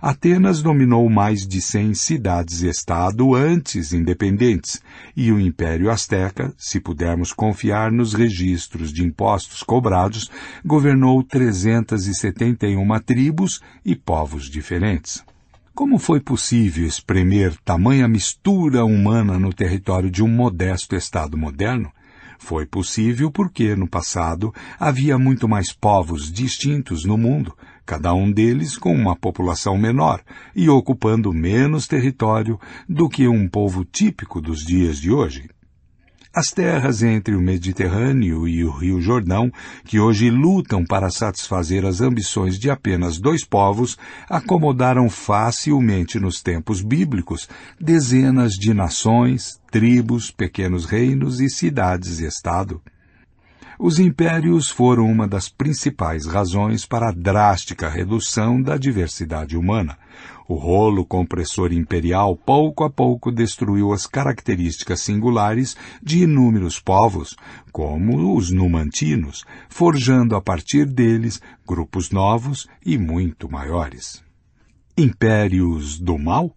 Atenas dominou mais de cem cidades-estado antes independentes, e o Império Azteca, se pudermos confiar nos registros de impostos cobrados, governou 371 tribos e povos diferentes. Como foi possível espremer tamanha mistura humana no território de um modesto Estado moderno? Foi possível porque, no passado, havia muito mais povos distintos no mundo, cada um deles com uma população menor e ocupando menos território do que um povo típico dos dias de hoje. As terras entre o Mediterrâneo e o Rio Jordão, que hoje lutam para satisfazer as ambições de apenas dois povos, acomodaram facilmente nos tempos bíblicos dezenas de nações, tribos, pequenos reinos e cidades-estado. Os impérios foram uma das principais razões para a drástica redução da diversidade humana. O rolo compressor imperial pouco a pouco destruiu as características singulares de inúmeros povos, como os numantinos, forjando a partir deles grupos novos e muito maiores. Impérios do mal?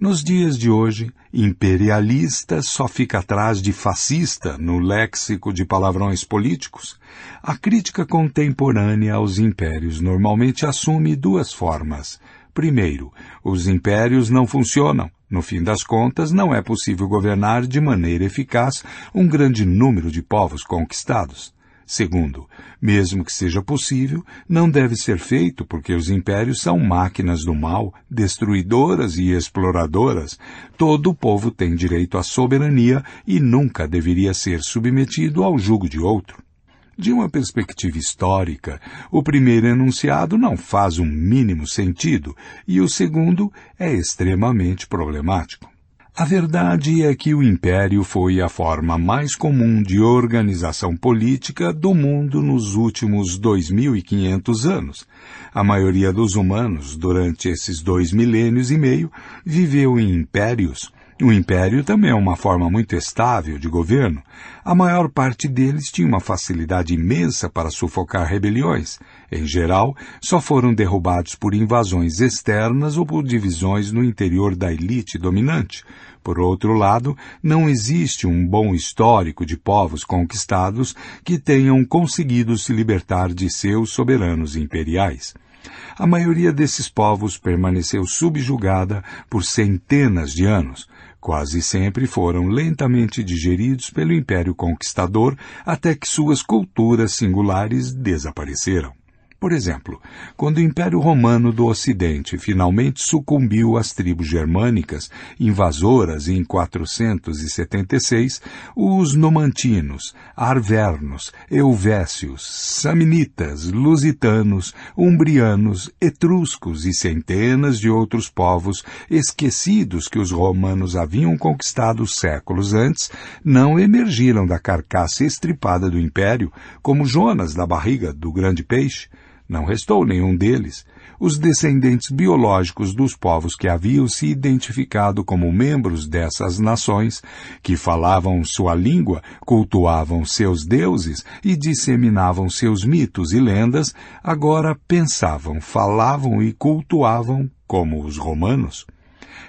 Nos dias de hoje, imperialista só fica atrás de fascista no léxico de palavrões políticos. A crítica contemporânea aos impérios normalmente assume duas formas: Primeiro, os impérios não funcionam. No fim das contas, não é possível governar de maneira eficaz um grande número de povos conquistados. Segundo, mesmo que seja possível, não deve ser feito porque os impérios são máquinas do mal, destruidoras e exploradoras. Todo povo tem direito à soberania e nunca deveria ser submetido ao jugo de outro. De uma perspectiva histórica, o primeiro enunciado não faz um mínimo sentido e o segundo é extremamente problemático. A verdade é que o império foi a forma mais comum de organização política do mundo nos últimos 2.500 anos. A maioria dos humanos, durante esses dois milênios e meio, viveu em impérios. O império também é uma forma muito estável de governo. A maior parte deles tinha uma facilidade imensa para sufocar rebeliões. Em geral, só foram derrubados por invasões externas ou por divisões no interior da elite dominante. Por outro lado, não existe um bom histórico de povos conquistados que tenham conseguido se libertar de seus soberanos imperiais. A maioria desses povos permaneceu subjugada por centenas de anos. Quase sempre foram lentamente digeridos pelo Império Conquistador até que suas culturas singulares desapareceram. Por exemplo, quando o Império Romano do Ocidente finalmente sucumbiu às tribos germânicas invasoras em 476, os nomantinos, arvernos, euvécios, samnitas, lusitanos, umbrianos, etruscos e centenas de outros povos esquecidos que os romanos haviam conquistado séculos antes não emergiram da carcaça estripada do império como Jonas da barriga do grande peixe não restou nenhum deles. Os descendentes biológicos dos povos que haviam se identificado como membros dessas nações, que falavam sua língua, cultuavam seus deuses e disseminavam seus mitos e lendas, agora pensavam, falavam e cultuavam como os romanos.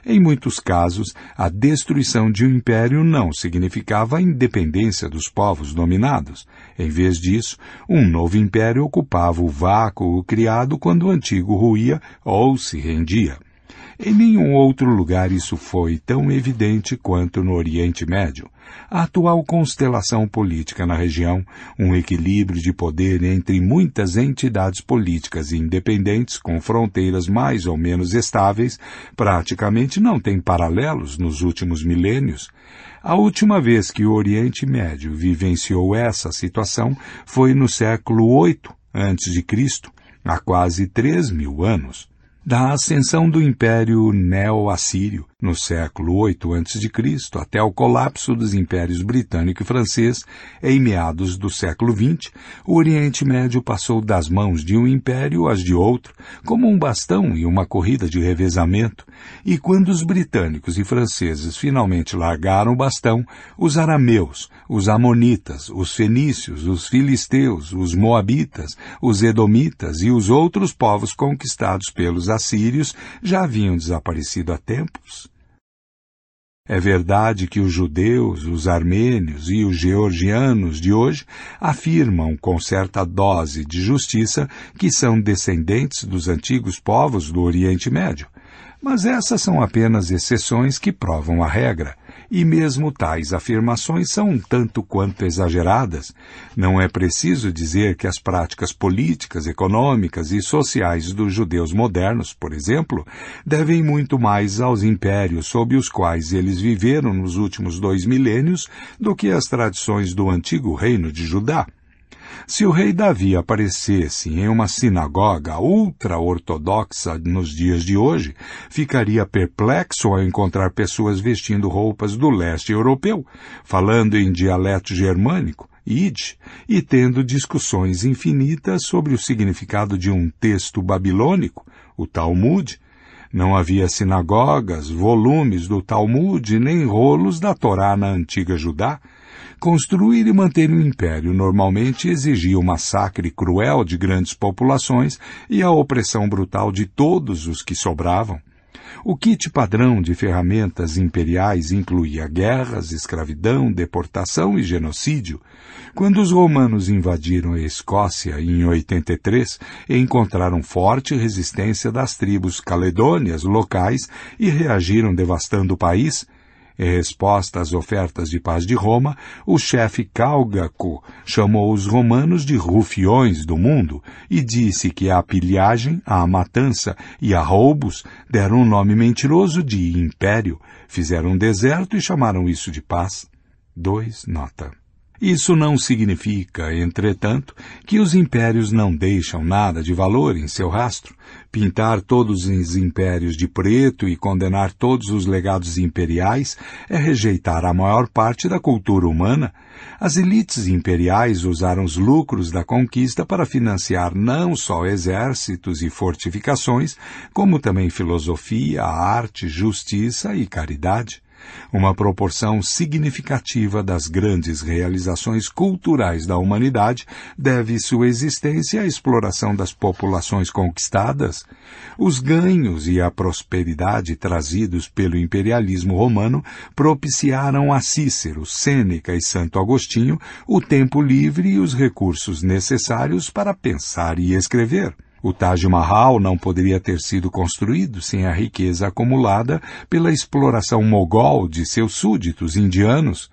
Em muitos casos, a destruição de um império não significava a independência dos povos dominados. Em vez disso, um novo império ocupava o vácuo criado quando o antigo ruía ou se rendia. Em nenhum outro lugar isso foi tão evidente quanto no Oriente Médio. A atual constelação política na região, um equilíbrio de poder entre muitas entidades políticas independentes com fronteiras mais ou menos estáveis, praticamente não tem paralelos nos últimos milênios. A última vez que o Oriente Médio vivenciou essa situação foi no século VIII a.C., há quase três mil anos da ascensão do Império Neo-Assírio no século VIII a.C. até o colapso dos impérios britânico e francês em meados do século XX, o Oriente Médio passou das mãos de um império às de outro, como um bastão e uma corrida de revezamento, e quando os britânicos e franceses finalmente largaram o bastão, os arameus, os amonitas, os fenícios, os filisteus, os moabitas, os edomitas e os outros povos conquistados pelos assírios já haviam desaparecido há tempos. É verdade que os judeus, os armênios e os georgianos de hoje afirmam com certa dose de justiça que são descendentes dos antigos povos do Oriente Médio. Mas essas são apenas exceções que provam a regra, e mesmo tais afirmações são um tanto quanto exageradas. Não é preciso dizer que as práticas políticas, econômicas e sociais dos judeus modernos, por exemplo, devem muito mais aos impérios sob os quais eles viveram nos últimos dois milênios do que às tradições do antigo reino de Judá. Se o rei Davi aparecesse em uma sinagoga ultra-ortodoxa nos dias de hoje, ficaria perplexo ao encontrar pessoas vestindo roupas do leste europeu, falando em dialeto germânico, Yiddish, e tendo discussões infinitas sobre o significado de um texto babilônico, o Talmud, não havia sinagogas, volumes do Talmud, nem rolos da Torá na antiga Judá, Construir e manter um império normalmente exigia o massacre cruel de grandes populações e a opressão brutal de todos os que sobravam. O kit padrão de ferramentas imperiais incluía guerras, escravidão, deportação e genocídio. Quando os romanos invadiram a Escócia em 83, encontraram forte resistência das tribos caledônias locais e reagiram devastando o país, em resposta às ofertas de paz de Roma, o chefe Cálgaco chamou os romanos de rufiões do mundo e disse que a pilhagem, a matança e a roubos deram um nome mentiroso de império, fizeram um deserto e chamaram isso de paz. 2. Nota. Isso não significa, entretanto, que os impérios não deixam nada de valor em seu rastro. Pintar todos os impérios de preto e condenar todos os legados imperiais é rejeitar a maior parte da cultura humana. As elites imperiais usaram os lucros da conquista para financiar não só exércitos e fortificações, como também filosofia, arte, justiça e caridade. Uma proporção significativa das grandes realizações culturais da humanidade deve sua existência à exploração das populações conquistadas. Os ganhos e a prosperidade trazidos pelo imperialismo romano propiciaram a Cícero, Sêneca e Santo Agostinho o tempo livre e os recursos necessários para pensar e escrever. O Taj Mahal não poderia ter sido construído sem a riqueza acumulada pela exploração mogol de seus súditos indianos,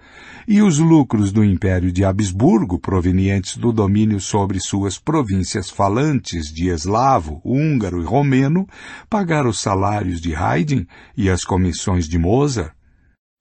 e os lucros do Império de Habsburgo, provenientes do domínio sobre suas províncias falantes de eslavo, húngaro e romeno, pagaram os salários de Haydn e as comissões de Mozart.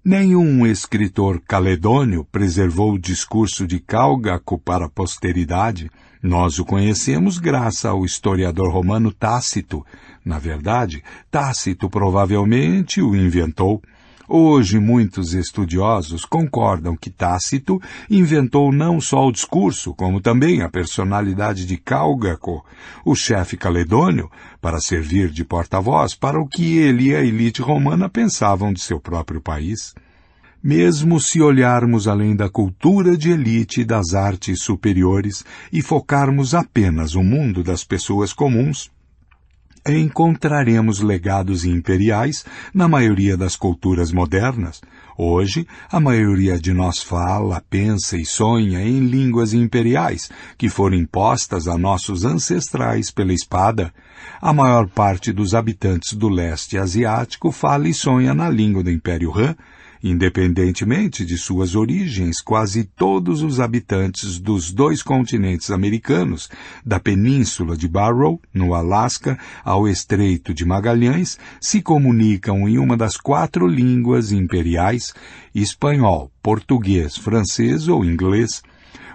Nenhum escritor caledônio preservou o discurso de Cálgaco para a posteridade, nós o conhecemos graças ao historiador romano Tácito. Na verdade, Tácito provavelmente o inventou. Hoje, muitos estudiosos concordam que Tácito inventou não só o discurso, como também a personalidade de Cálgaco, o chefe caledônio, para servir de porta-voz para o que ele e a elite romana pensavam de seu próprio país mesmo se olharmos além da cultura de elite e das artes superiores e focarmos apenas o mundo das pessoas comuns, encontraremos legados imperiais na maioria das culturas modernas. Hoje, a maioria de nós fala, pensa e sonha em línguas imperiais que foram impostas a nossos ancestrais pela espada. A maior parte dos habitantes do leste asiático fala e sonha na língua do Império Han, Independentemente de suas origens, quase todos os habitantes dos dois continentes americanos, da península de Barrow, no Alasca, ao Estreito de Magalhães, se comunicam em uma das quatro línguas imperiais, espanhol, português, francês ou inglês,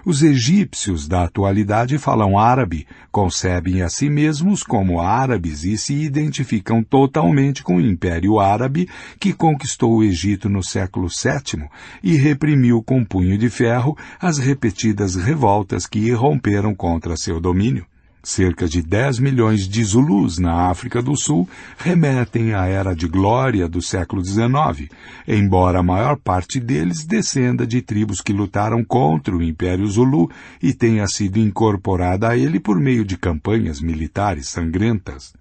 os egípcios da atualidade falam árabe, concebem a si mesmos como árabes e se identificam totalmente com o Império Árabe que conquistou o Egito no século VII e reprimiu com punho de ferro as repetidas revoltas que irromperam contra seu domínio. Cerca de 10 milhões de Zulus na África do Sul remetem à era de glória do século XIX, embora a maior parte deles descenda de tribos que lutaram contra o Império Zulu e tenha sido incorporada a ele por meio de campanhas militares sangrentas.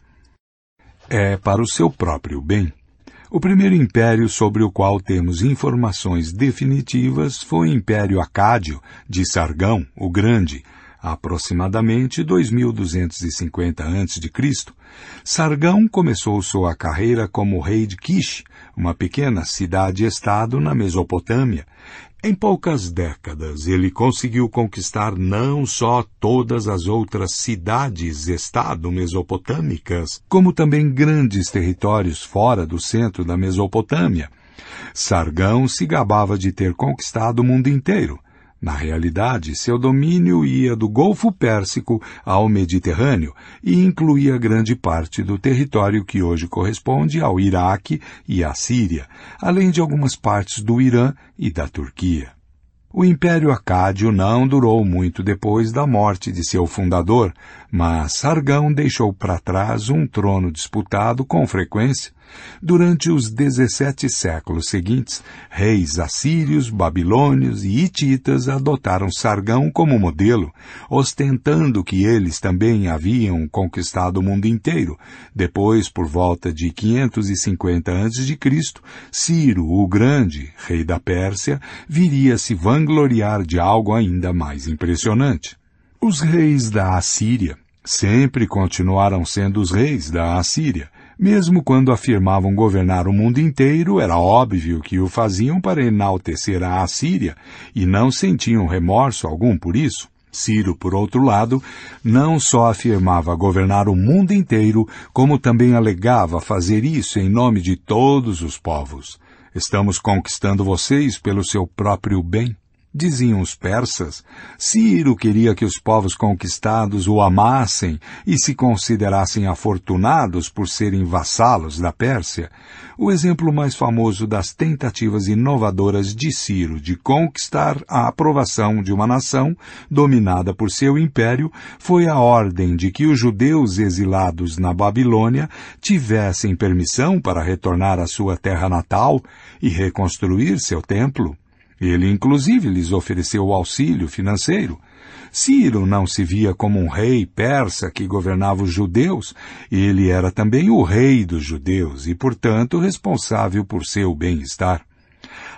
É para o seu próprio bem. O primeiro império sobre o qual temos informações definitivas foi o Império Acádio de Sargão, o Grande, aproximadamente 2250 a.C., Sargão começou sua carreira como rei de Kish, uma pequena cidade-estado na Mesopotâmia. Em poucas décadas, ele conseguiu conquistar não só todas as outras cidades-estado mesopotâmicas, como também grandes territórios fora do centro da Mesopotâmia. Sargão se gabava de ter conquistado o mundo inteiro. Na realidade, seu domínio ia do Golfo Pérsico ao Mediterrâneo e incluía grande parte do território que hoje corresponde ao Iraque e à Síria, além de algumas partes do Irã e da Turquia. O Império Acádio não durou muito depois da morte de seu fundador, mas Sargão deixou para trás um trono disputado com frequência Durante os 17 séculos seguintes, reis assírios, babilônios e hititas adotaram Sargão como modelo, ostentando que eles também haviam conquistado o mundo inteiro. Depois, por volta de 550 a.C., Ciro o Grande, rei da Pérsia, viria se vangloriar de algo ainda mais impressionante. Os reis da Assíria sempre continuaram sendo os reis da Assíria. Mesmo quando afirmavam governar o mundo inteiro, era óbvio que o faziam para enaltecer a Assíria e não sentiam remorso algum por isso. Ciro, por outro lado, não só afirmava governar o mundo inteiro, como também alegava fazer isso em nome de todos os povos. Estamos conquistando vocês pelo seu próprio bem. Diziam os persas, Ciro queria que os povos conquistados o amassem e se considerassem afortunados por serem vassalos da Pérsia. O exemplo mais famoso das tentativas inovadoras de Ciro de conquistar a aprovação de uma nação dominada por seu império foi a ordem de que os judeus exilados na Babilônia tivessem permissão para retornar à sua terra natal e reconstruir seu templo. Ele, inclusive, lhes ofereceu auxílio financeiro. Ciro não se via como um rei persa que governava os judeus, ele era também o rei dos judeus e, portanto, responsável por seu bem-estar.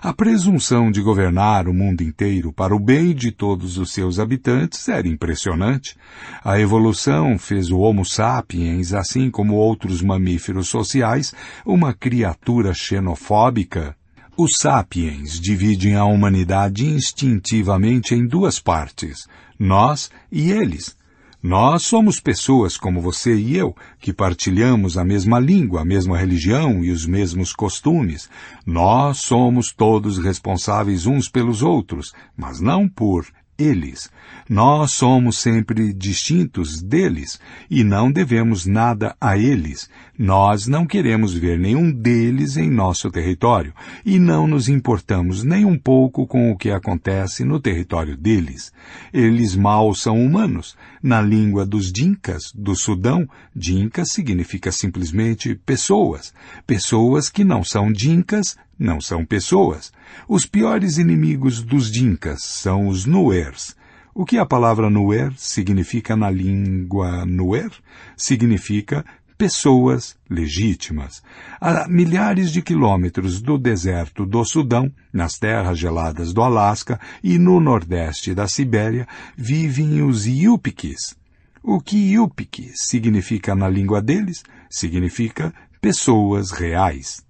A presunção de governar o mundo inteiro para o bem de todos os seus habitantes era impressionante. A evolução fez o Homo sapiens, assim como outros mamíferos sociais, uma criatura xenofóbica os sapiens dividem a humanidade instintivamente em duas partes, nós e eles. Nós somos pessoas como você e eu, que partilhamos a mesma língua, a mesma religião e os mesmos costumes. Nós somos todos responsáveis uns pelos outros, mas não por eles. Nós somos sempre distintos deles e não devemos nada a eles. Nós não queremos ver nenhum deles em nosso território e não nos importamos nem um pouco com o que acontece no território deles. Eles mal são humanos. Na língua dos Dinkas, do Sudão, Dinka significa simplesmente pessoas. Pessoas que não são Dinkas não são pessoas. Os piores inimigos dos Dinkas são os Nuers. O que a palavra Nuer significa na língua Nuer? Significa pessoas legítimas. A milhares de quilômetros do deserto do Sudão, nas terras geladas do Alasca e no nordeste da Sibéria, vivem os Yupikis. O que Yupik significa na língua deles? Significa pessoas reais.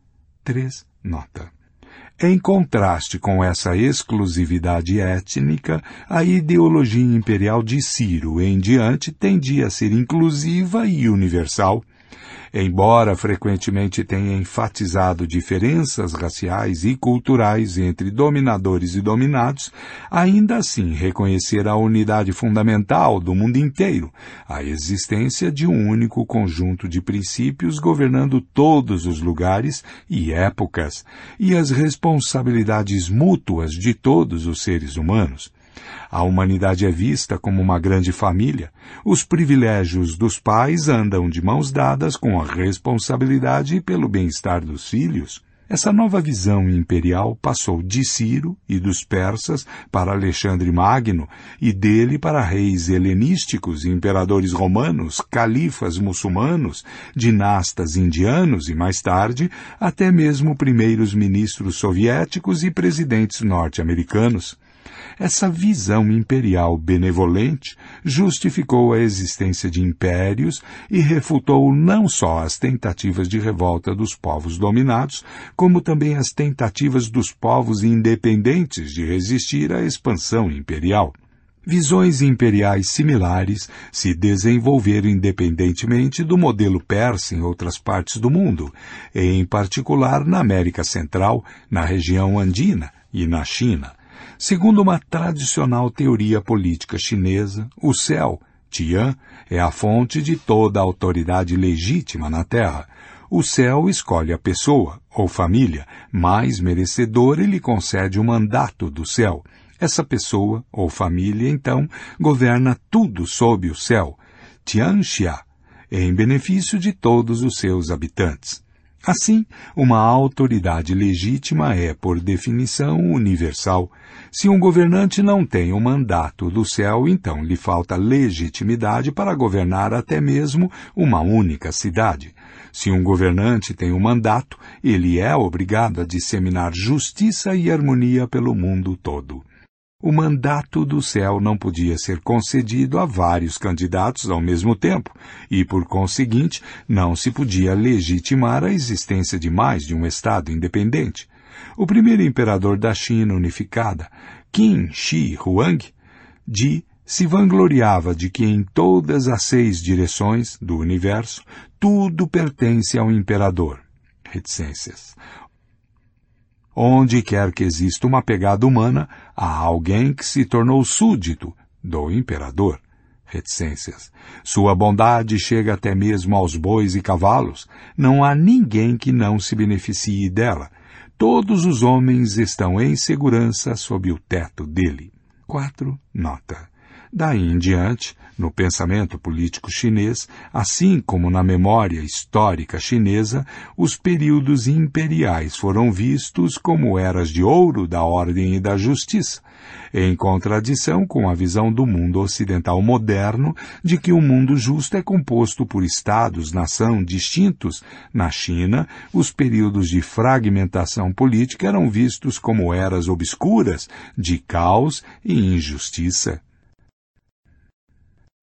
3. Nota. Em contraste com essa exclusividade étnica, a ideologia imperial de Ciro em diante tendia a ser inclusiva e universal, embora frequentemente tenha enfatizado diferenças raciais e culturais entre dominadores e dominados, ainda assim reconhecer a unidade fundamental do mundo inteiro, a existência de um único conjunto de princípios governando todos os lugares e épocas, e as responsabilidades mútuas de todos os seres humanos. A humanidade é vista como uma grande família. Os privilégios dos pais andam de mãos dadas com a responsabilidade pelo bem-estar dos filhos. Essa nova visão imperial passou de Ciro e dos persas para Alexandre Magno e dele para reis helenísticos, imperadores romanos, califas muçulmanos, dinastas indianos e mais tarde até mesmo primeiros ministros soviéticos e presidentes norte-americanos. Essa visão imperial benevolente justificou a existência de impérios e refutou não só as tentativas de revolta dos povos dominados, como também as tentativas dos povos independentes de resistir à expansão imperial. Visões imperiais similares se desenvolveram independentemente do modelo persa em outras partes do mundo, em particular na América Central, na região andina e na China. Segundo uma tradicional teoria política chinesa, o céu, Tian, é a fonte de toda a autoridade legítima na Terra. O céu escolhe a pessoa, ou família, mais merecedora e lhe concede o mandato do céu. Essa pessoa, ou família, então, governa tudo sob o céu, Tianxia, em benefício de todos os seus habitantes. Assim, uma autoridade legítima é, por definição, universal. Se um governante não tem o mandato do céu, então lhe falta legitimidade para governar até mesmo uma única cidade. Se um governante tem um mandato, ele é obrigado a disseminar justiça e harmonia pelo mundo todo o mandato do céu não podia ser concedido a vários candidatos ao mesmo tempo, e, por conseguinte, não se podia legitimar a existência de mais de um Estado independente. O primeiro imperador da China unificada, Qin Shi Huang, Di, se vangloriava de que em todas as seis direções do universo tudo pertence ao imperador. Reticências. Onde quer que exista uma pegada humana, há alguém que se tornou súdito do imperador. Reticências. Sua bondade chega até mesmo aos bois e cavalos. Não há ninguém que não se beneficie dela. Todos os homens estão em segurança sob o teto dele. 4. Nota. Daí em diante, no pensamento político chinês, assim como na memória histórica chinesa, os períodos imperiais foram vistos como eras de ouro da ordem e da justiça, em contradição com a visão do mundo ocidental moderno de que o mundo justo é composto por estados-nação distintos. Na China, os períodos de fragmentação política eram vistos como eras obscuras de caos e injustiça.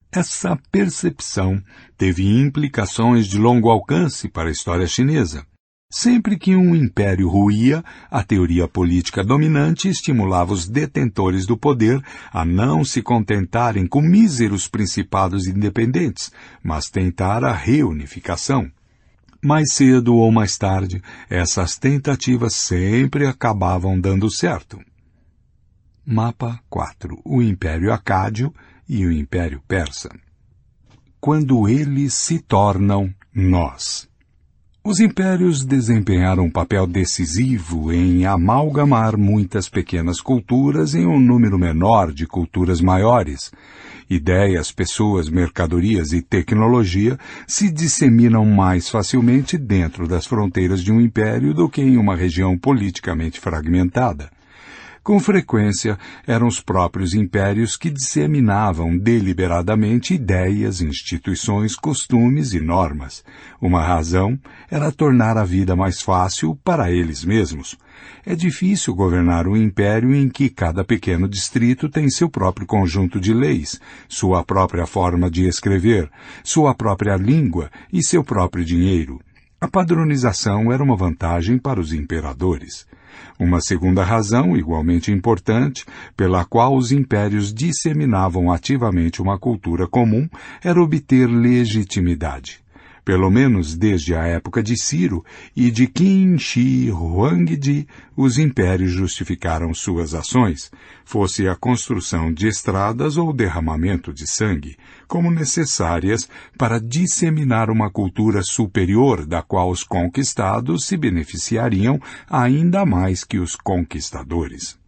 Essa percepção teve implicações de longo alcance para a história chinesa. Sempre que um império ruía, a teoria política dominante estimulava os detentores do poder a não se contentarem com míseros principados independentes, mas tentar a reunificação. Mais cedo ou mais tarde, essas tentativas sempre acabavam dando certo. Mapa 4 O Império Acádio e o Império Persa. Quando eles se tornam nós. Os impérios desempenharam um papel decisivo em amalgamar muitas pequenas culturas em um número menor de culturas maiores. Ideias, pessoas, mercadorias e tecnologia se disseminam mais facilmente dentro das fronteiras de um império do que em uma região politicamente fragmentada. Com frequência, eram os próprios impérios que disseminavam deliberadamente ideias, instituições, costumes e normas. Uma razão era tornar a vida mais fácil para eles mesmos. É difícil governar um império em que cada pequeno distrito tem seu próprio conjunto de leis, sua própria forma de escrever, sua própria língua e seu próprio dinheiro. A padronização era uma vantagem para os imperadores. Uma segunda razão, igualmente importante, pela qual os impérios disseminavam ativamente uma cultura comum, era obter legitimidade. Pelo menos desde a época de Ciro e de Qin Shi Huangdi, os impérios justificaram suas ações, fosse a construção de estradas ou derramamento de sangue, como necessárias para disseminar uma cultura superior da qual os conquistados se beneficiariam ainda mais que os conquistadores.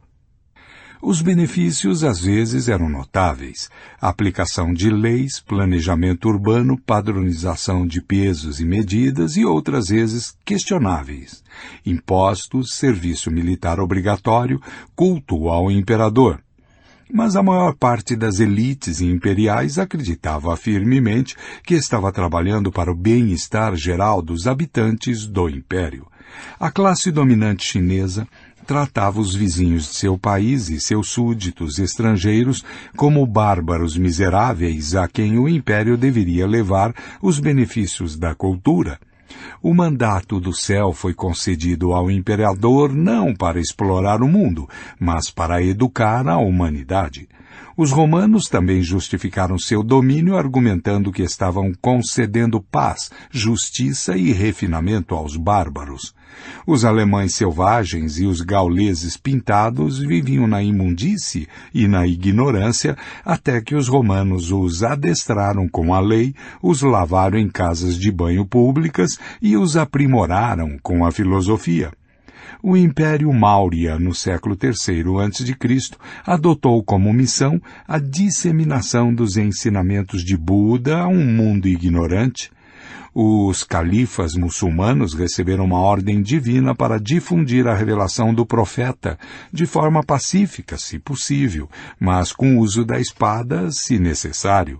Os benefícios às vezes eram notáveis. Aplicação de leis, planejamento urbano, padronização de pesos e medidas e outras vezes questionáveis. Impostos, serviço militar obrigatório, culto ao imperador. Mas a maior parte das elites imperiais acreditava firmemente que estava trabalhando para o bem-estar geral dos habitantes do império. A classe dominante chinesa tratava os vizinhos de seu país e seus súditos estrangeiros como bárbaros miseráveis a quem o império deveria levar os benefícios da cultura. O mandato do céu foi concedido ao imperador não para explorar o mundo, mas para educar a humanidade. Os romanos também justificaram seu domínio argumentando que estavam concedendo paz, justiça e refinamento aos bárbaros. Os alemães selvagens e os gauleses pintados viviam na imundície e na ignorância até que os romanos os adestraram com a lei, os lavaram em casas de banho públicas e os aprimoraram com a filosofia o Império Maurya, no século III a.C., adotou como missão a disseminação dos ensinamentos de Buda a um mundo ignorante. Os califas muçulmanos receberam uma ordem divina para difundir a revelação do profeta de forma pacífica, se possível, mas com uso da espada, se necessário.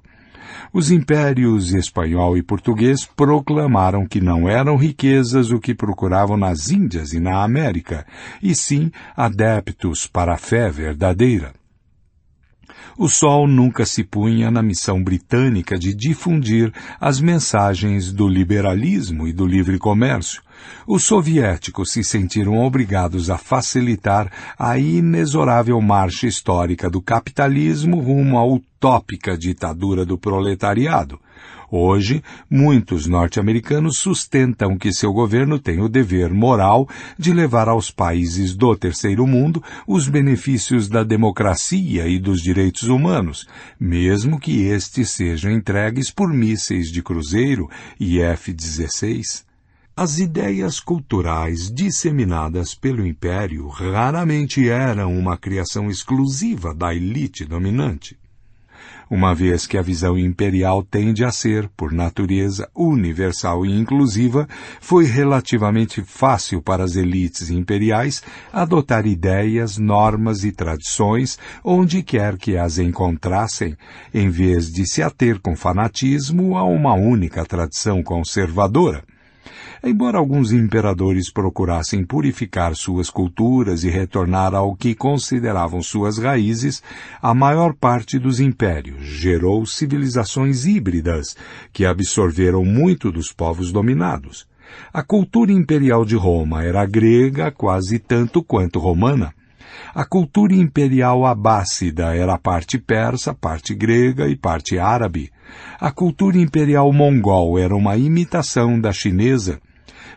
Os impérios espanhol e português proclamaram que não eram riquezas o que procuravam nas Índias e na América, e sim adeptos para a fé verdadeira. O sol nunca se punha na missão britânica de difundir as mensagens do liberalismo e do livre comércio. Os soviéticos se sentiram obrigados a facilitar a inexorável marcha histórica do capitalismo rumo à utópica ditadura do proletariado. Hoje, muitos norte-americanos sustentam que seu governo tem o dever moral de levar aos países do terceiro mundo os benefícios da democracia e dos direitos humanos, mesmo que estes sejam entregues por mísseis de cruzeiro e F-16. As ideias culturais disseminadas pelo Império raramente eram uma criação exclusiva da elite dominante uma vez que a visão imperial tende a ser, por natureza, universal e inclusiva, foi relativamente fácil para as elites imperiais adotar ideias, normas e tradições onde quer que as encontrassem, em vez de se ater com fanatismo a uma única tradição conservadora. Embora alguns imperadores procurassem purificar suas culturas e retornar ao que consideravam suas raízes, a maior parte dos impérios gerou civilizações híbridas que absorveram muito dos povos dominados. A cultura imperial de Roma era grega quase tanto quanto romana. A cultura imperial abássida era parte persa, parte grega e parte árabe. A cultura imperial mongol era uma imitação da chinesa.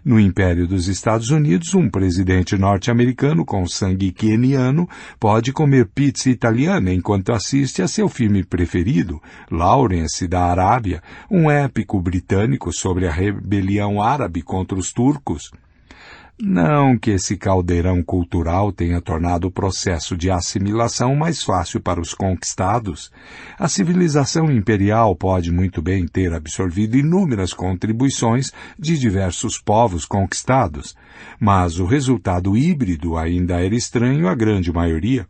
No Império dos Estados Unidos, um presidente norte-americano com sangue queniano pode comer pizza italiana enquanto assiste a seu filme preferido, Lawrence da Arábia, um épico britânico sobre a rebelião árabe contra os turcos. Não que esse caldeirão cultural tenha tornado o processo de assimilação mais fácil para os conquistados. A civilização imperial pode muito bem ter absorvido inúmeras contribuições de diversos povos conquistados, mas o resultado híbrido ainda era estranho à grande maioria.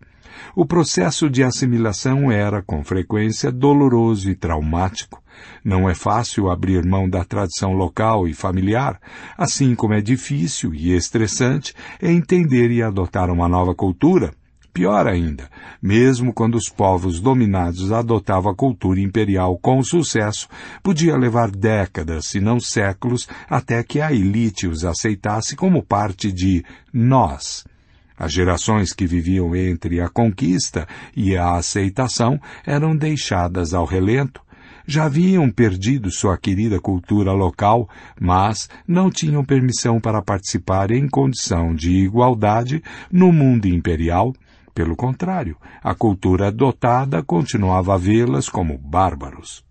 O processo de assimilação era, com frequência, doloroso e traumático. Não é fácil abrir mão da tradição local e familiar, assim como é difícil e estressante entender e adotar uma nova cultura. Pior ainda, mesmo quando os povos dominados adotavam a cultura imperial com sucesso, podia levar décadas, se não séculos, até que a elite os aceitasse como parte de nós. As gerações que viviam entre a conquista e a aceitação eram deixadas ao relento. Já haviam perdido sua querida cultura local, mas não tinham permissão para participar em condição de igualdade no mundo imperial. Pelo contrário, a cultura adotada continuava a vê-las como bárbaros.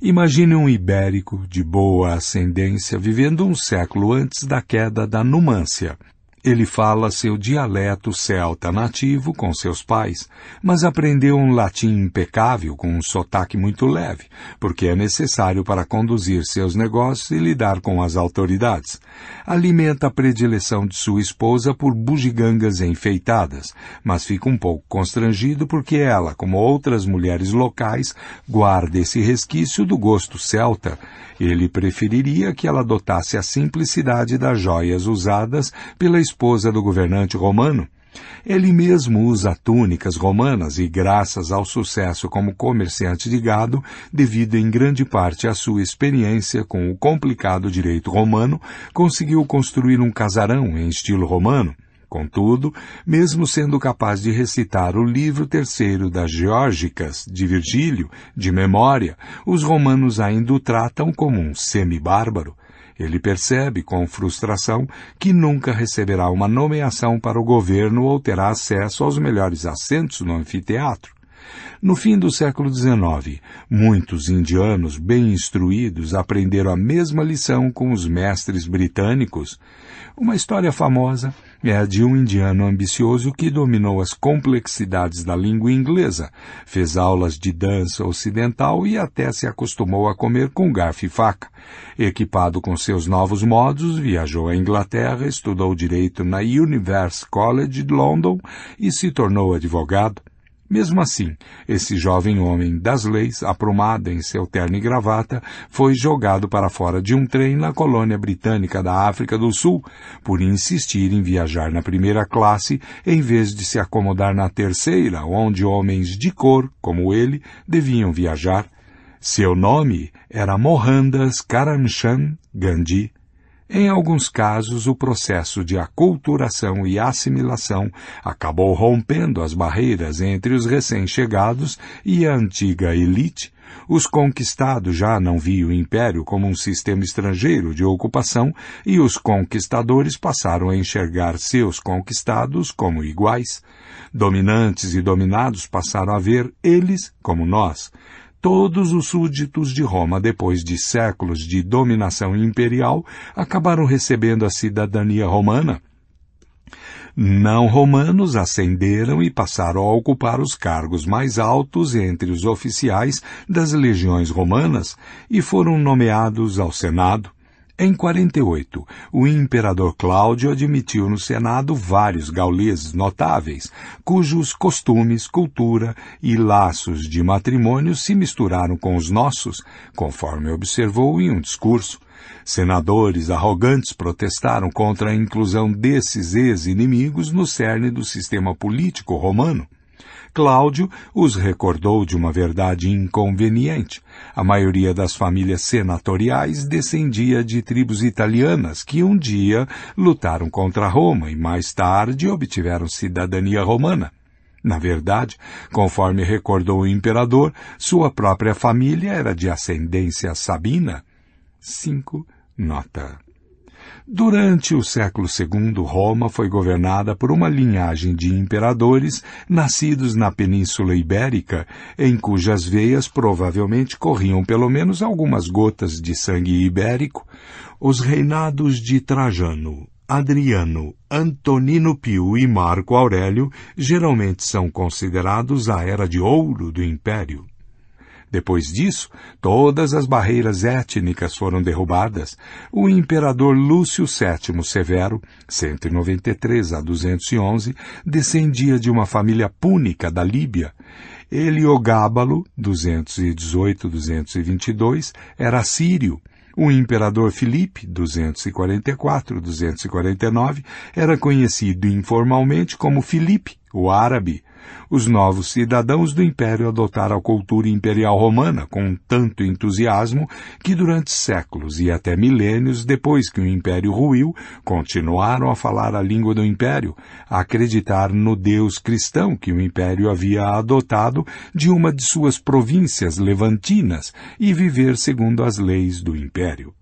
Imagine um ibérico de boa ascendência vivendo um século antes da queda da Numância. Ele fala seu dialeto celta nativo com seus pais, mas aprendeu um latim impecável com um sotaque muito leve, porque é necessário para conduzir seus negócios e lidar com as autoridades. Alimenta a predileção de sua esposa por bugigangas enfeitadas, mas fica um pouco constrangido porque ela, como outras mulheres locais, guarda esse resquício do gosto celta. Ele preferiria que ela adotasse a simplicidade das joias usadas pela esposa do governante romano. Ele mesmo usa túnicas romanas e, graças ao sucesso como comerciante de gado, devido em grande parte à sua experiência com o complicado direito romano, conseguiu construir um casarão em estilo romano. Contudo, mesmo sendo capaz de recitar o livro terceiro das Geórgicas de Virgílio, de memória, os romanos ainda o tratam como um semi-bárbaro, ele percebe com frustração que nunca receberá uma nomeação para o governo ou terá acesso aos melhores assentos no anfiteatro. No fim do século XIX, muitos indianos bem instruídos aprenderam a mesma lição com os mestres britânicos. Uma história famosa é a de um indiano ambicioso que dominou as complexidades da língua inglesa, fez aulas de dança ocidental e até se acostumou a comer com garfo e faca. Equipado com seus novos modos, viajou à Inglaterra, estudou direito na University College de London e se tornou advogado. Mesmo assim, esse jovem homem das leis, aprumado em seu terno e gravata, foi jogado para fora de um trem na colônia britânica da África do Sul, por insistir em viajar na primeira classe em vez de se acomodar na terceira, onde homens de cor, como ele, deviam viajar. Seu nome era Mohandas Karamchand Gandhi. Em alguns casos, o processo de aculturação e assimilação acabou rompendo as barreiras entre os recém-chegados e a antiga elite. Os conquistados já não viam o império como um sistema estrangeiro de ocupação e os conquistadores passaram a enxergar seus conquistados como iguais. Dominantes e dominados passaram a ver eles como nós. Todos os súditos de Roma, depois de séculos de dominação imperial, acabaram recebendo a cidadania romana. Não romanos ascenderam e passaram a ocupar os cargos mais altos entre os oficiais das legiões romanas e foram nomeados ao Senado. Em 48, o imperador Cláudio admitiu no Senado vários gauleses notáveis, cujos costumes, cultura e laços de matrimônio se misturaram com os nossos, conforme observou em um discurso. Senadores arrogantes protestaram contra a inclusão desses ex-inimigos no cerne do sistema político romano. Cláudio os recordou de uma verdade inconveniente. A maioria das famílias senatoriais descendia de tribos italianas que um dia lutaram contra Roma e mais tarde obtiveram cidadania romana. Na verdade, conforme recordou o imperador, sua própria família era de ascendência sabina. 5. Nota. Durante o século II, Roma foi governada por uma linhagem de imperadores nascidos na Península Ibérica, em cujas veias provavelmente corriam pelo menos algumas gotas de sangue ibérico. Os reinados de Trajano, Adriano, Antonino Pio e Marco Aurélio geralmente são considerados a era de ouro do Império. Depois disso, todas as barreiras étnicas foram derrubadas. O imperador Lúcio VII Severo, 193 a 211, descendia de uma família púnica da Líbia. Heliogábalo, 218-222, era sírio. O imperador Filipe, 244-249, era conhecido informalmente como Filipe, o árabe. Os novos cidadãos do império adotaram a cultura imperial romana com tanto entusiasmo que durante séculos e até milênios depois que o império ruiu, continuaram a falar a língua do império, a acreditar no Deus cristão que o império havia adotado de uma de suas províncias levantinas e viver segundo as leis do império.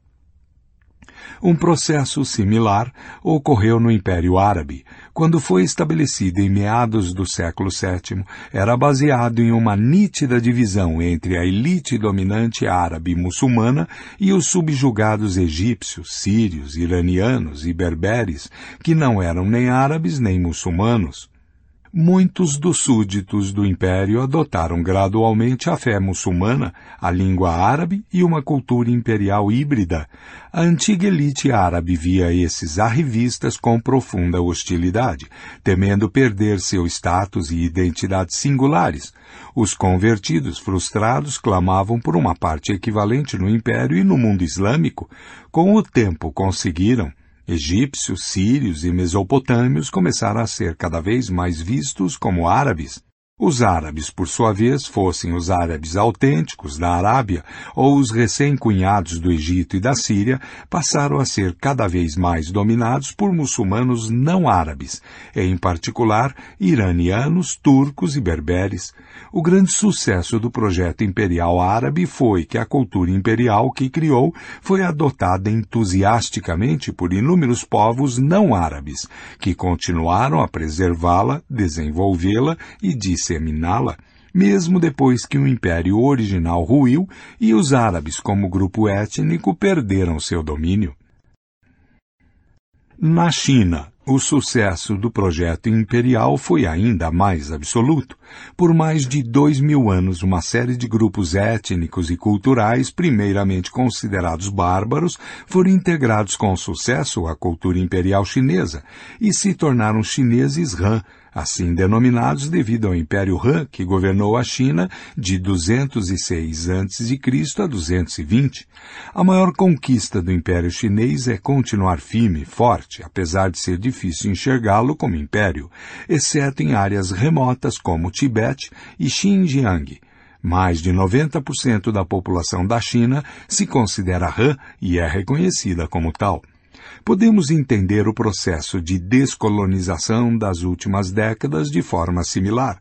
Um processo similar ocorreu no Império Árabe, quando foi estabelecido em meados do século VII, era baseado em uma nítida divisão entre a elite dominante árabe muçulmana e os subjugados egípcios, sírios, iranianos e berberes, que não eram nem árabes nem muçulmanos. Muitos dos súditos do império adotaram gradualmente a fé muçulmana, a língua árabe e uma cultura imperial híbrida. A antiga elite árabe via esses arrivistas com profunda hostilidade, temendo perder seu status e identidade singulares. Os convertidos frustrados clamavam por uma parte equivalente no império e no mundo islâmico. Com o tempo conseguiram, Egípcios, sírios e mesopotâmios começaram a ser cada vez mais vistos como árabes. Os árabes, por sua vez, fossem os árabes autênticos da Arábia ou os recém-cunhados do Egito e da Síria, passaram a ser cada vez mais dominados por muçulmanos não árabes, em particular iranianos, turcos e berberes. O grande sucesso do projeto imperial árabe foi que a cultura imperial que criou foi adotada entusiasticamente por inúmeros povos não árabes, que continuaram a preservá-la, desenvolvê-la e disseminá-la. mesmo depois que o império original ruiu e os árabes, como grupo étnico, perderam seu domínio. Na China, o sucesso do projeto imperial foi ainda mais absoluto. Por mais de dois mil anos, uma série de grupos étnicos e culturais, primeiramente considerados bárbaros, foram integrados com sucesso à cultura imperial chinesa e se tornaram chineses Han, assim denominados devido ao Império Han, que governou a China de 206 a.C. a 220. A maior conquista do Império Chinês é continuar firme e forte, apesar de ser difícil enxergá-lo como império, exceto em áreas remotas como Tibete e Xinjiang. Mais de 90% da população da China se considera Han e é reconhecida como tal podemos entender o processo de descolonização das últimas décadas de forma similar.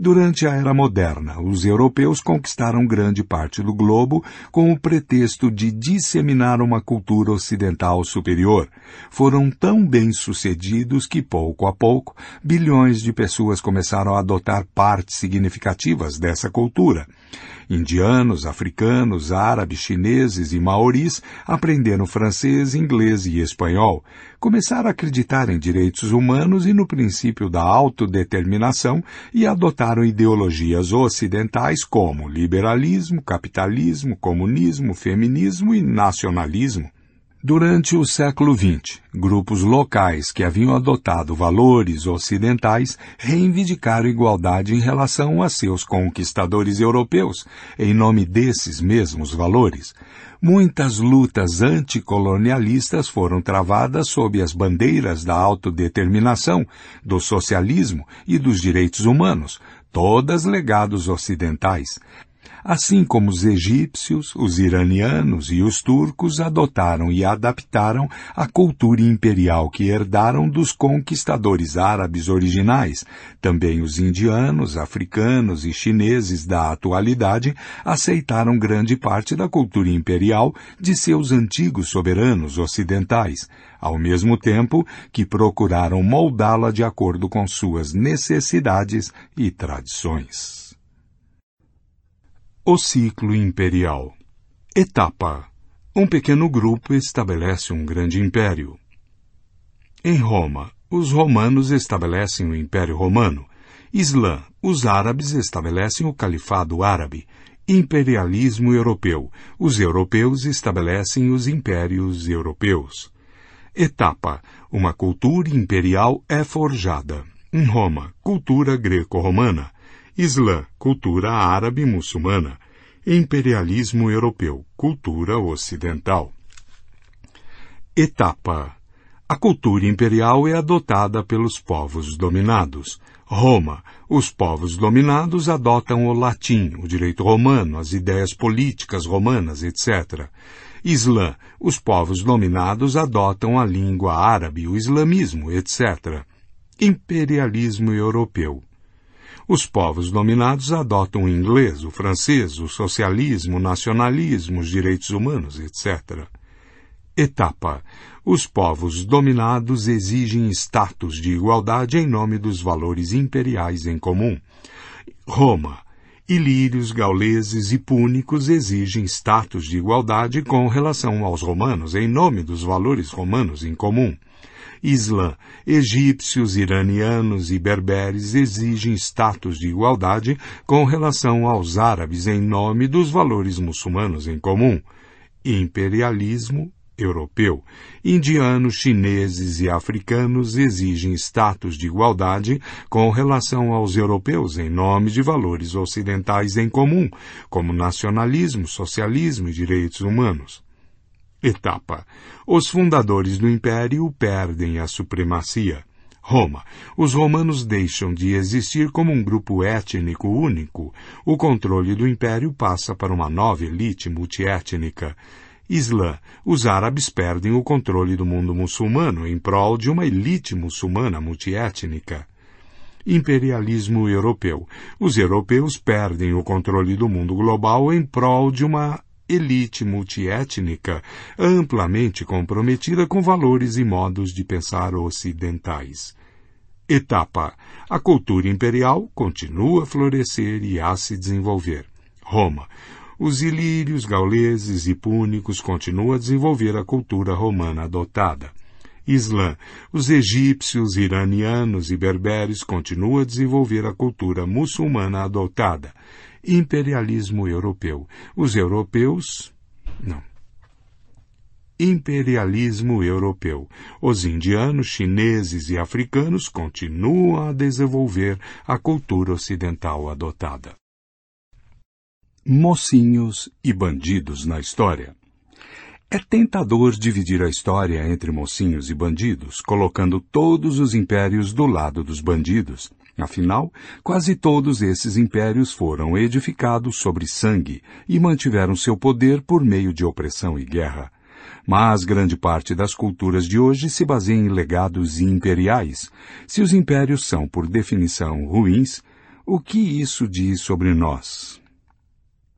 Durante a Era Moderna, os europeus conquistaram grande parte do globo com o pretexto de disseminar uma cultura ocidental superior. Foram tão bem-sucedidos que, pouco a pouco, bilhões de pessoas começaram a adotar partes significativas dessa cultura. Indianos, africanos, árabes, chineses e maoris aprenderam francês, inglês e espanhol, começaram a acreditar em direitos humanos e no princípio da autodeterminação e adotaram ideologias ocidentais como liberalismo, capitalismo, comunismo, feminismo e nacionalismo. Durante o século XX, grupos locais que haviam adotado valores ocidentais reivindicaram igualdade em relação a seus conquistadores europeus, em nome desses mesmos valores. Muitas lutas anticolonialistas foram travadas sob as bandeiras da autodeterminação, do socialismo e dos direitos humanos, todas legados ocidentais assim como os egípcios, os iranianos e os turcos adotaram e adaptaram a cultura imperial que herdaram dos conquistadores árabes originais. Também os indianos, africanos e chineses da atualidade aceitaram grande parte da cultura imperial de seus antigos soberanos ocidentais, ao mesmo tempo que procuraram moldá-la de acordo com suas necessidades e tradições. O ciclo imperial. Etapa. Um pequeno grupo estabelece um grande império. Em Roma, os romanos estabelecem o Império Romano. Islã, os árabes estabelecem o Califado Árabe. Imperialismo europeu. Os europeus estabelecem os impérios europeus. Etapa. Uma cultura imperial é forjada. Em Roma, cultura greco-romana. Islã, cultura árabe muçulmana. Imperialismo europeu, cultura ocidental. Etapa. A cultura imperial é adotada pelos povos dominados. Roma. Os povos dominados adotam o latim, o direito romano, as ideias políticas romanas, etc. Islã. Os povos dominados adotam a língua árabe, o islamismo, etc. Imperialismo europeu. Os povos dominados adotam o inglês, o francês, o socialismo, o nacionalismo, os direitos humanos, etc. Etapa. Os povos dominados exigem status de igualdade em nome dos valores imperiais em comum. Roma. Ilírios, gauleses e púnicos exigem status de igualdade com relação aos romanos em nome dos valores romanos em comum. Islã, egípcios, iranianos e berberes exigem status de igualdade com relação aos árabes em nome dos valores muçulmanos em comum. Imperialismo europeu. Indianos, chineses e africanos exigem status de igualdade com relação aos europeus em nome de valores ocidentais em comum, como nacionalismo, socialismo e direitos humanos. Etapa. Os fundadores do império perdem a supremacia. Roma. Os romanos deixam de existir como um grupo étnico único. O controle do império passa para uma nova elite multiétnica. Islã. Os árabes perdem o controle do mundo muçulmano em prol de uma elite muçulmana multiétnica. Imperialismo europeu. Os europeus perdem o controle do mundo global em prol de uma elite multiétnica amplamente comprometida com valores e modos de pensar ocidentais. Etapa: a cultura imperial continua a florescer e a se desenvolver. Roma: os ilírios, gauleses e púnicos continuam a desenvolver a cultura romana adotada. Islã. Os egípcios, iranianos e berberes continuam a desenvolver a cultura muçulmana adotada. Imperialismo europeu. Os europeus. Não. Imperialismo europeu. Os indianos, chineses e africanos continuam a desenvolver a cultura ocidental adotada mocinhos e bandidos na história. É tentador dividir a história entre mocinhos e bandidos, colocando todos os impérios do lado dos bandidos. Afinal, quase todos esses impérios foram edificados sobre sangue e mantiveram seu poder por meio de opressão e guerra. Mas grande parte das culturas de hoje se baseia em legados imperiais. Se os impérios são, por definição, ruins, o que isso diz sobre nós?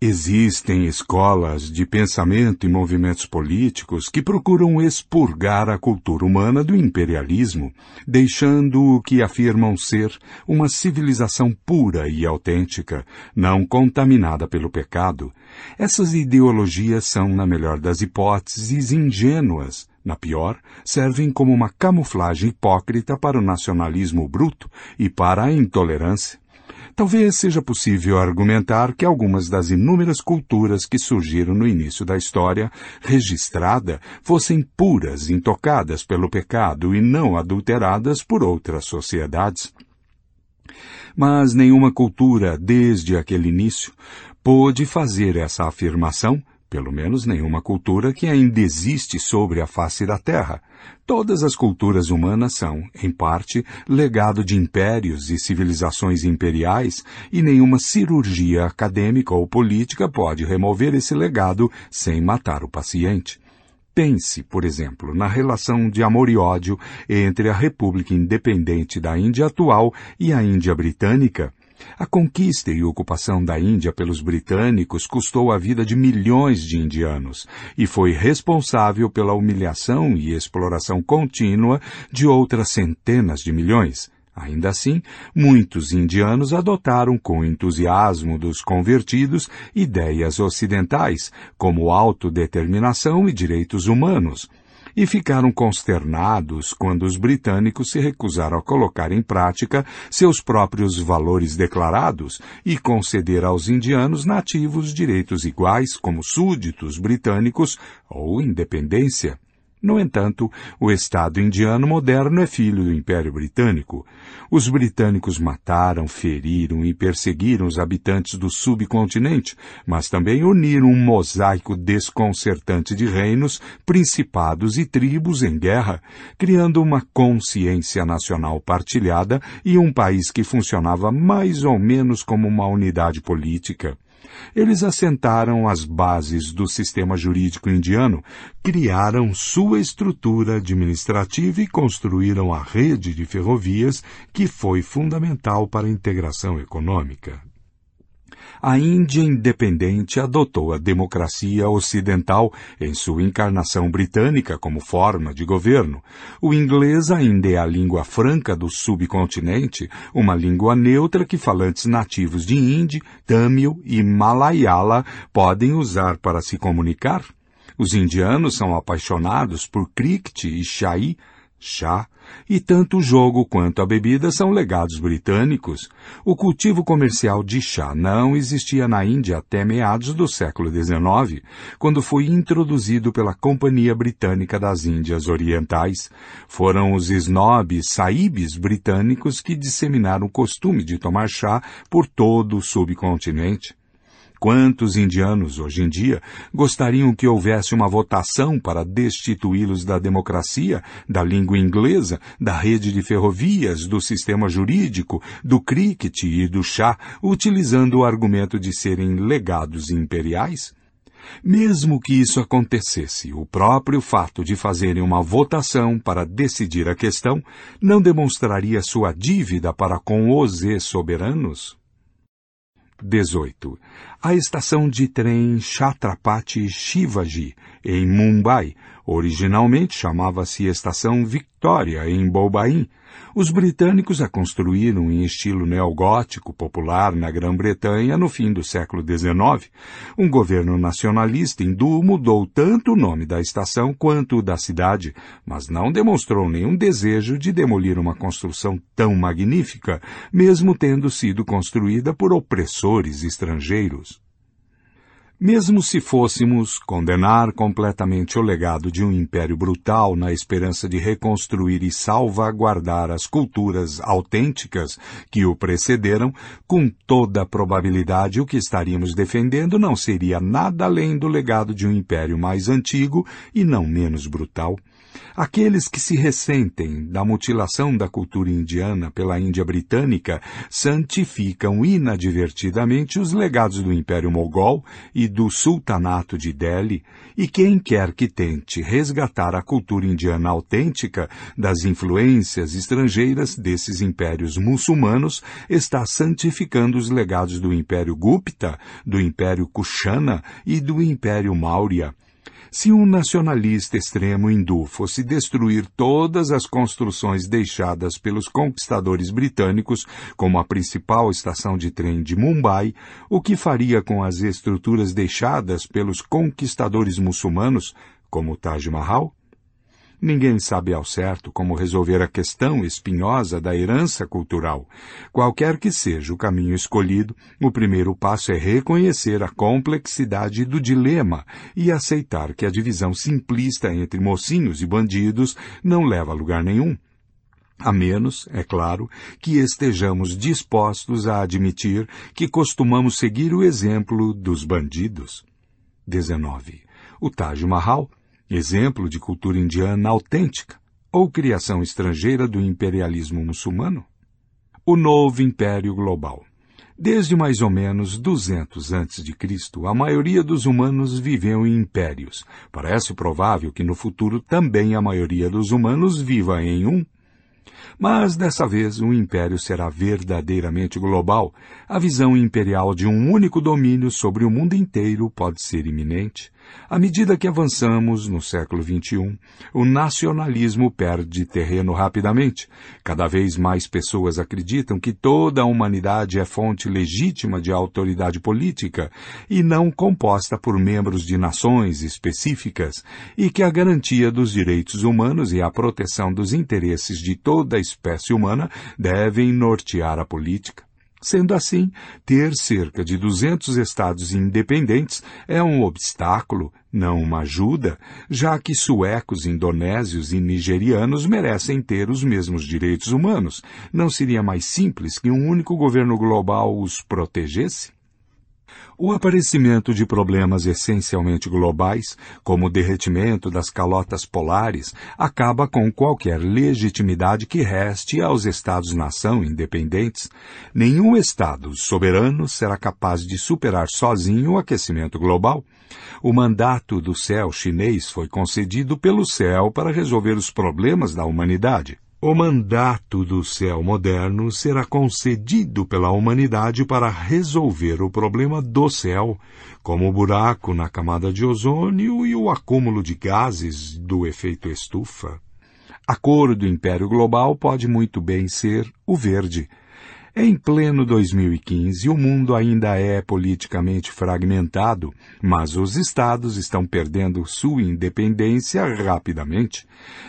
Existem escolas de pensamento e movimentos políticos que procuram expurgar a cultura humana do imperialismo, deixando o que afirmam ser uma civilização pura e autêntica, não contaminada pelo pecado. Essas ideologias são, na melhor das hipóteses, ingênuas, na pior, servem como uma camuflagem hipócrita para o nacionalismo bruto e para a intolerância. Talvez seja possível argumentar que algumas das inúmeras culturas que surgiram no início da história registrada fossem puras, intocadas pelo pecado e não adulteradas por outras sociedades. Mas nenhuma cultura, desde aquele início, pôde fazer essa afirmação pelo menos nenhuma cultura que ainda existe sobre a face da Terra. Todas as culturas humanas são, em parte, legado de impérios e civilizações imperiais, e nenhuma cirurgia acadêmica ou política pode remover esse legado sem matar o paciente. Pense, por exemplo, na relação de amor e ódio entre a República Independente da Índia atual e a Índia Britânica, a conquista e ocupação da Índia pelos britânicos custou a vida de milhões de indianos e foi responsável pela humilhação e exploração contínua de outras centenas de milhões. Ainda assim, muitos indianos adotaram com entusiasmo dos convertidos ideias ocidentais, como autodeterminação e direitos humanos, e ficaram consternados quando os britânicos se recusaram a colocar em prática seus próprios valores declarados e conceder aos indianos nativos direitos iguais como súditos britânicos ou independência. No entanto, o Estado indiano moderno é filho do Império Britânico. Os britânicos mataram, feriram e perseguiram os habitantes do subcontinente, mas também uniram um mosaico desconcertante de reinos, principados e tribos em guerra, criando uma consciência nacional partilhada e um país que funcionava mais ou menos como uma unidade política. Eles assentaram as bases do sistema jurídico indiano, criaram sua estrutura administrativa e construíram a rede de ferrovias que foi fundamental para a integração econômica a Índia independente adotou a democracia ocidental em sua encarnação britânica como forma de governo. O inglês ainda é a língua franca do subcontinente, uma língua neutra que falantes nativos de Hindi, Tamil e Malayala podem usar para se comunicar. Os indianos são apaixonados por cricket e chai, chá, e tanto o jogo quanto a bebida são legados britânicos. O cultivo comercial de chá não existia na Índia até meados do século XIX, quando foi introduzido pela Companhia Britânica das Índias Orientais. Foram os snobs saíbes britânicos que disseminaram o costume de tomar chá por todo o subcontinente. Quantos indianos, hoje em dia, gostariam que houvesse uma votação para destituí-los da democracia, da língua inglesa, da rede de ferrovias, do sistema jurídico, do cricket e do chá, utilizando o argumento de serem legados imperiais? Mesmo que isso acontecesse, o próprio fato de fazerem uma votação para decidir a questão não demonstraria sua dívida para com os ex-soberanos? 18. A estação de trem Chhatrapati Shivaji, em Mumbai, originalmente chamava-se Estação Victoria, em Bobaim, os britânicos a construíram em estilo neogótico popular na Grã-Bretanha no fim do século XIX. Um governo nacionalista hindu mudou tanto o nome da estação quanto o da cidade, mas não demonstrou nenhum desejo de demolir uma construção tão magnífica, mesmo tendo sido construída por opressores estrangeiros. Mesmo se fôssemos condenar completamente o legado de um império brutal na esperança de reconstruir e salvaguardar as culturas autênticas que o precederam, com toda probabilidade o que estaríamos defendendo não seria nada além do legado de um império mais antigo e não menos brutal. Aqueles que se ressentem da mutilação da cultura indiana pela Índia britânica santificam inadvertidamente os legados do Império Mogol e do Sultanato de Delhi, e quem quer que tente resgatar a cultura indiana autêntica das influências estrangeiras desses impérios muçulmanos está santificando os legados do Império Gupta, do Império Kushana e do Império Maurya se um nacionalista extremo hindu fosse destruir todas as construções deixadas pelos conquistadores britânicos, como a principal estação de trem de Mumbai, o que faria com as estruturas deixadas pelos conquistadores muçulmanos, como o Taj Mahal? Ninguém sabe ao certo como resolver a questão espinhosa da herança cultural. Qualquer que seja o caminho escolhido, o primeiro passo é reconhecer a complexidade do dilema e aceitar que a divisão simplista entre mocinhos e bandidos não leva a lugar nenhum. A menos, é claro, que estejamos dispostos a admitir que costumamos seguir o exemplo dos bandidos. 19. O Taj Mahal exemplo de cultura indiana autêntica ou criação estrangeira do imperialismo muçulmano? O novo império global. Desde mais ou menos 200 a.C., a maioria dos humanos viveu em impérios. Parece provável que no futuro também a maioria dos humanos viva em um mas dessa vez o império será verdadeiramente global. A visão imperial de um único domínio sobre o mundo inteiro pode ser iminente. À medida que avançamos no século XXI, o nacionalismo perde terreno rapidamente. Cada vez mais pessoas acreditam que toda a humanidade é fonte legítima de autoridade política e não composta por membros de nações específicas, e que a garantia dos direitos humanos e a proteção dos interesses de toda a espécie humana devem nortear a política. Sendo assim, ter cerca de 200 estados independentes é um obstáculo, não uma ajuda, já que suecos, indonésios e nigerianos merecem ter os mesmos direitos humanos. Não seria mais simples que um único governo global os protegesse? O aparecimento de problemas essencialmente globais, como o derretimento das calotas polares, acaba com qualquer legitimidade que reste aos Estados-nação independentes. Nenhum Estado soberano será capaz de superar sozinho o aquecimento global. O mandato do céu chinês foi concedido pelo céu para resolver os problemas da humanidade. O mandato do céu moderno será concedido pela humanidade para resolver o problema do céu, como o buraco na camada de ozônio e o acúmulo de gases do efeito estufa. A cor do Império Global pode muito bem ser o verde, em pleno 2015, o mundo ainda é politicamente fragmentado, mas os estados estão perdendo sua independência rapidamente.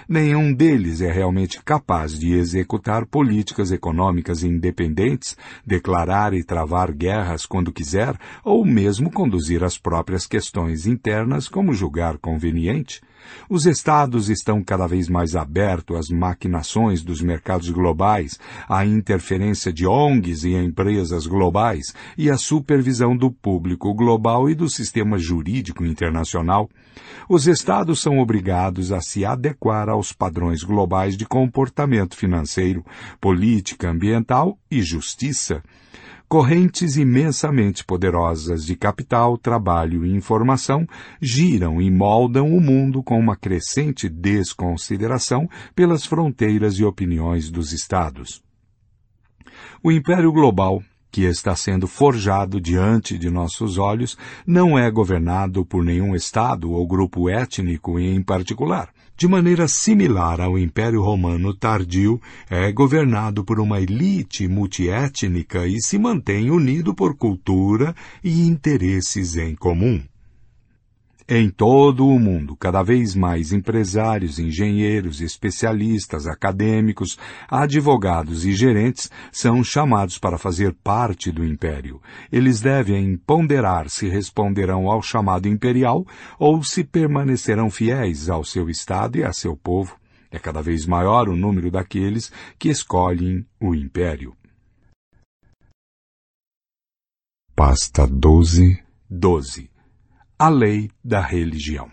Nenhum deles é realmente capaz de executar políticas econômicas independentes, declarar e travar guerras quando quiser, ou mesmo conduzir as próprias questões internas como julgar conveniente. Os estados estão cada vez mais abertos às maquinações dos mercados globais, à interferência de ONGs e empresas globais e à supervisão do público global e do sistema jurídico internacional. Os estados são obrigados a se adequar aos padrões globais de comportamento financeiro, política ambiental e justiça correntes imensamente poderosas de capital, trabalho e informação giram e moldam o mundo com uma crescente desconsideração pelas fronteiras e opiniões dos Estados. O Império Global que está sendo forjado diante de nossos olhos, não é governado por nenhum Estado ou grupo étnico em particular. De maneira similar ao Império Romano tardio, é governado por uma elite multiétnica e se mantém unido por cultura e interesses em comum. Em todo o mundo, cada vez mais empresários, engenheiros, especialistas, acadêmicos, advogados e gerentes são chamados para fazer parte do império. Eles devem ponderar se responderão ao chamado imperial ou se permanecerão fiéis ao seu Estado e a seu povo. É cada vez maior o número daqueles que escolhem o império. Pasta 12 12 a lei da religião.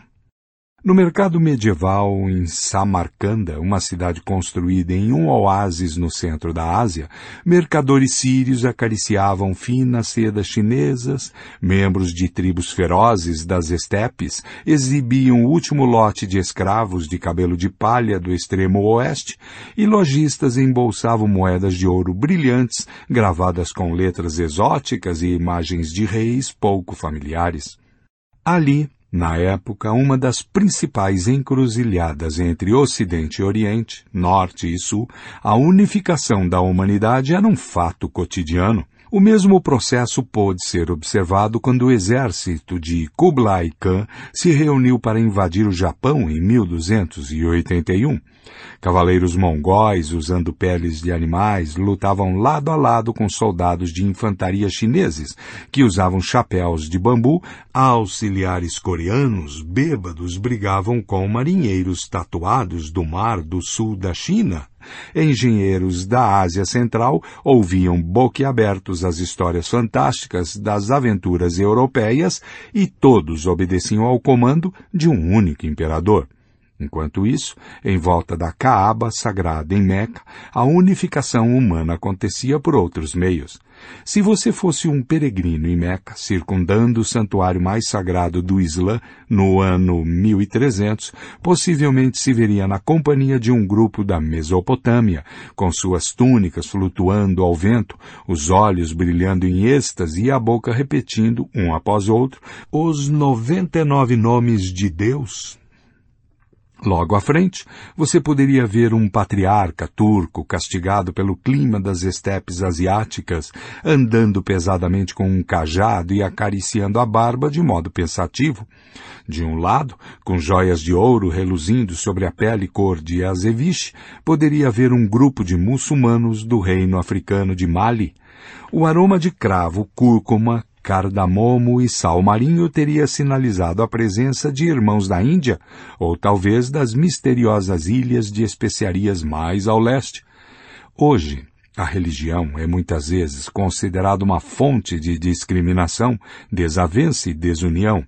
No mercado medieval em Samarcanda, uma cidade construída em um oásis no centro da Ásia, mercadores sírios acariciavam finas sedas chinesas, membros de tribos ferozes das estepes exibiam o último lote de escravos de cabelo de palha do extremo oeste, e lojistas embolsavam moedas de ouro brilhantes gravadas com letras exóticas e imagens de reis pouco familiares. Ali, na época, uma das principais encruzilhadas entre Ocidente e Oriente, Norte e Sul, a unificação da humanidade era um fato cotidiano. O mesmo processo pôde ser observado quando o exército de Kublai Khan se reuniu para invadir o Japão em 1281. Cavaleiros mongóis, usando peles de animais, lutavam lado a lado com soldados de infantaria chineses, que usavam chapéus de bambu, auxiliares coreanos, bêbados, brigavam com marinheiros tatuados do mar do sul da China. Engenheiros da Ásia Central ouviam boquiabertos as histórias fantásticas das aventuras europeias e todos obedeciam ao comando de um único imperador. Enquanto isso, em volta da Caaba sagrada em Meca, a unificação humana acontecia por outros meios. Se você fosse um peregrino em Meca, circundando o santuário mais sagrado do Islã no ano 1300, possivelmente se veria na companhia de um grupo da Mesopotâmia, com suas túnicas flutuando ao vento, os olhos brilhando em êxtase e a boca repetindo, um após outro, os noventa e nove nomes de Deus Logo à frente, você poderia ver um patriarca turco castigado pelo clima das estepes asiáticas, andando pesadamente com um cajado e acariciando a barba de modo pensativo. De um lado, com joias de ouro reluzindo sobre a pele cor de azeviche, poderia ver um grupo de muçulmanos do reino africano de Mali. O aroma de cravo, cúrcuma, cardamomo e sal marinho teria sinalizado a presença de irmãos da Índia, ou talvez das misteriosas ilhas de especiarias mais ao leste. Hoje, a religião é muitas vezes considerada uma fonte de discriminação, desavença e desunião.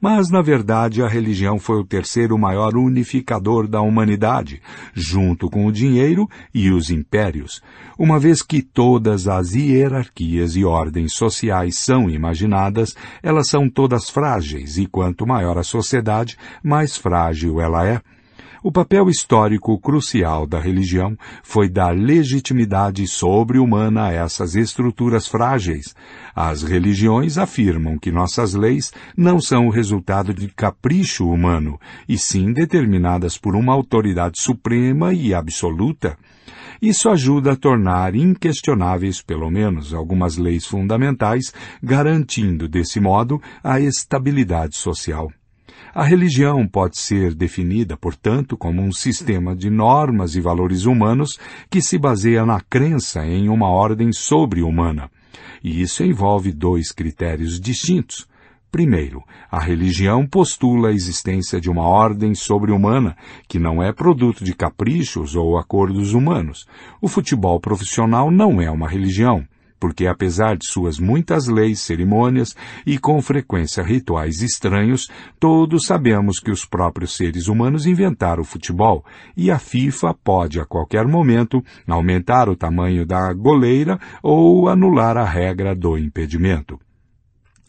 Mas, na verdade, a religião foi o terceiro maior unificador da humanidade, junto com o dinheiro e os impérios, uma vez que todas as hierarquias e ordens sociais são imaginadas, elas são todas frágeis, e quanto maior a sociedade, mais frágil ela é. O papel histórico crucial da religião foi dar legitimidade sobre-humana a essas estruturas frágeis. As religiões afirmam que nossas leis não são o resultado de capricho humano, e sim determinadas por uma autoridade suprema e absoluta. Isso ajuda a tornar inquestionáveis, pelo menos, algumas leis fundamentais, garantindo, desse modo, a estabilidade social. A religião pode ser definida, portanto, como um sistema de normas e valores humanos que se baseia na crença em uma ordem sobre-humana. E isso envolve dois critérios distintos. Primeiro, a religião postula a existência de uma ordem sobre-humana que não é produto de caprichos ou acordos humanos. O futebol profissional não é uma religião porque apesar de suas muitas leis, cerimônias e com frequência rituais estranhos, todos sabemos que os próprios seres humanos inventaram o futebol e a FIFA pode a qualquer momento aumentar o tamanho da goleira ou anular a regra do impedimento.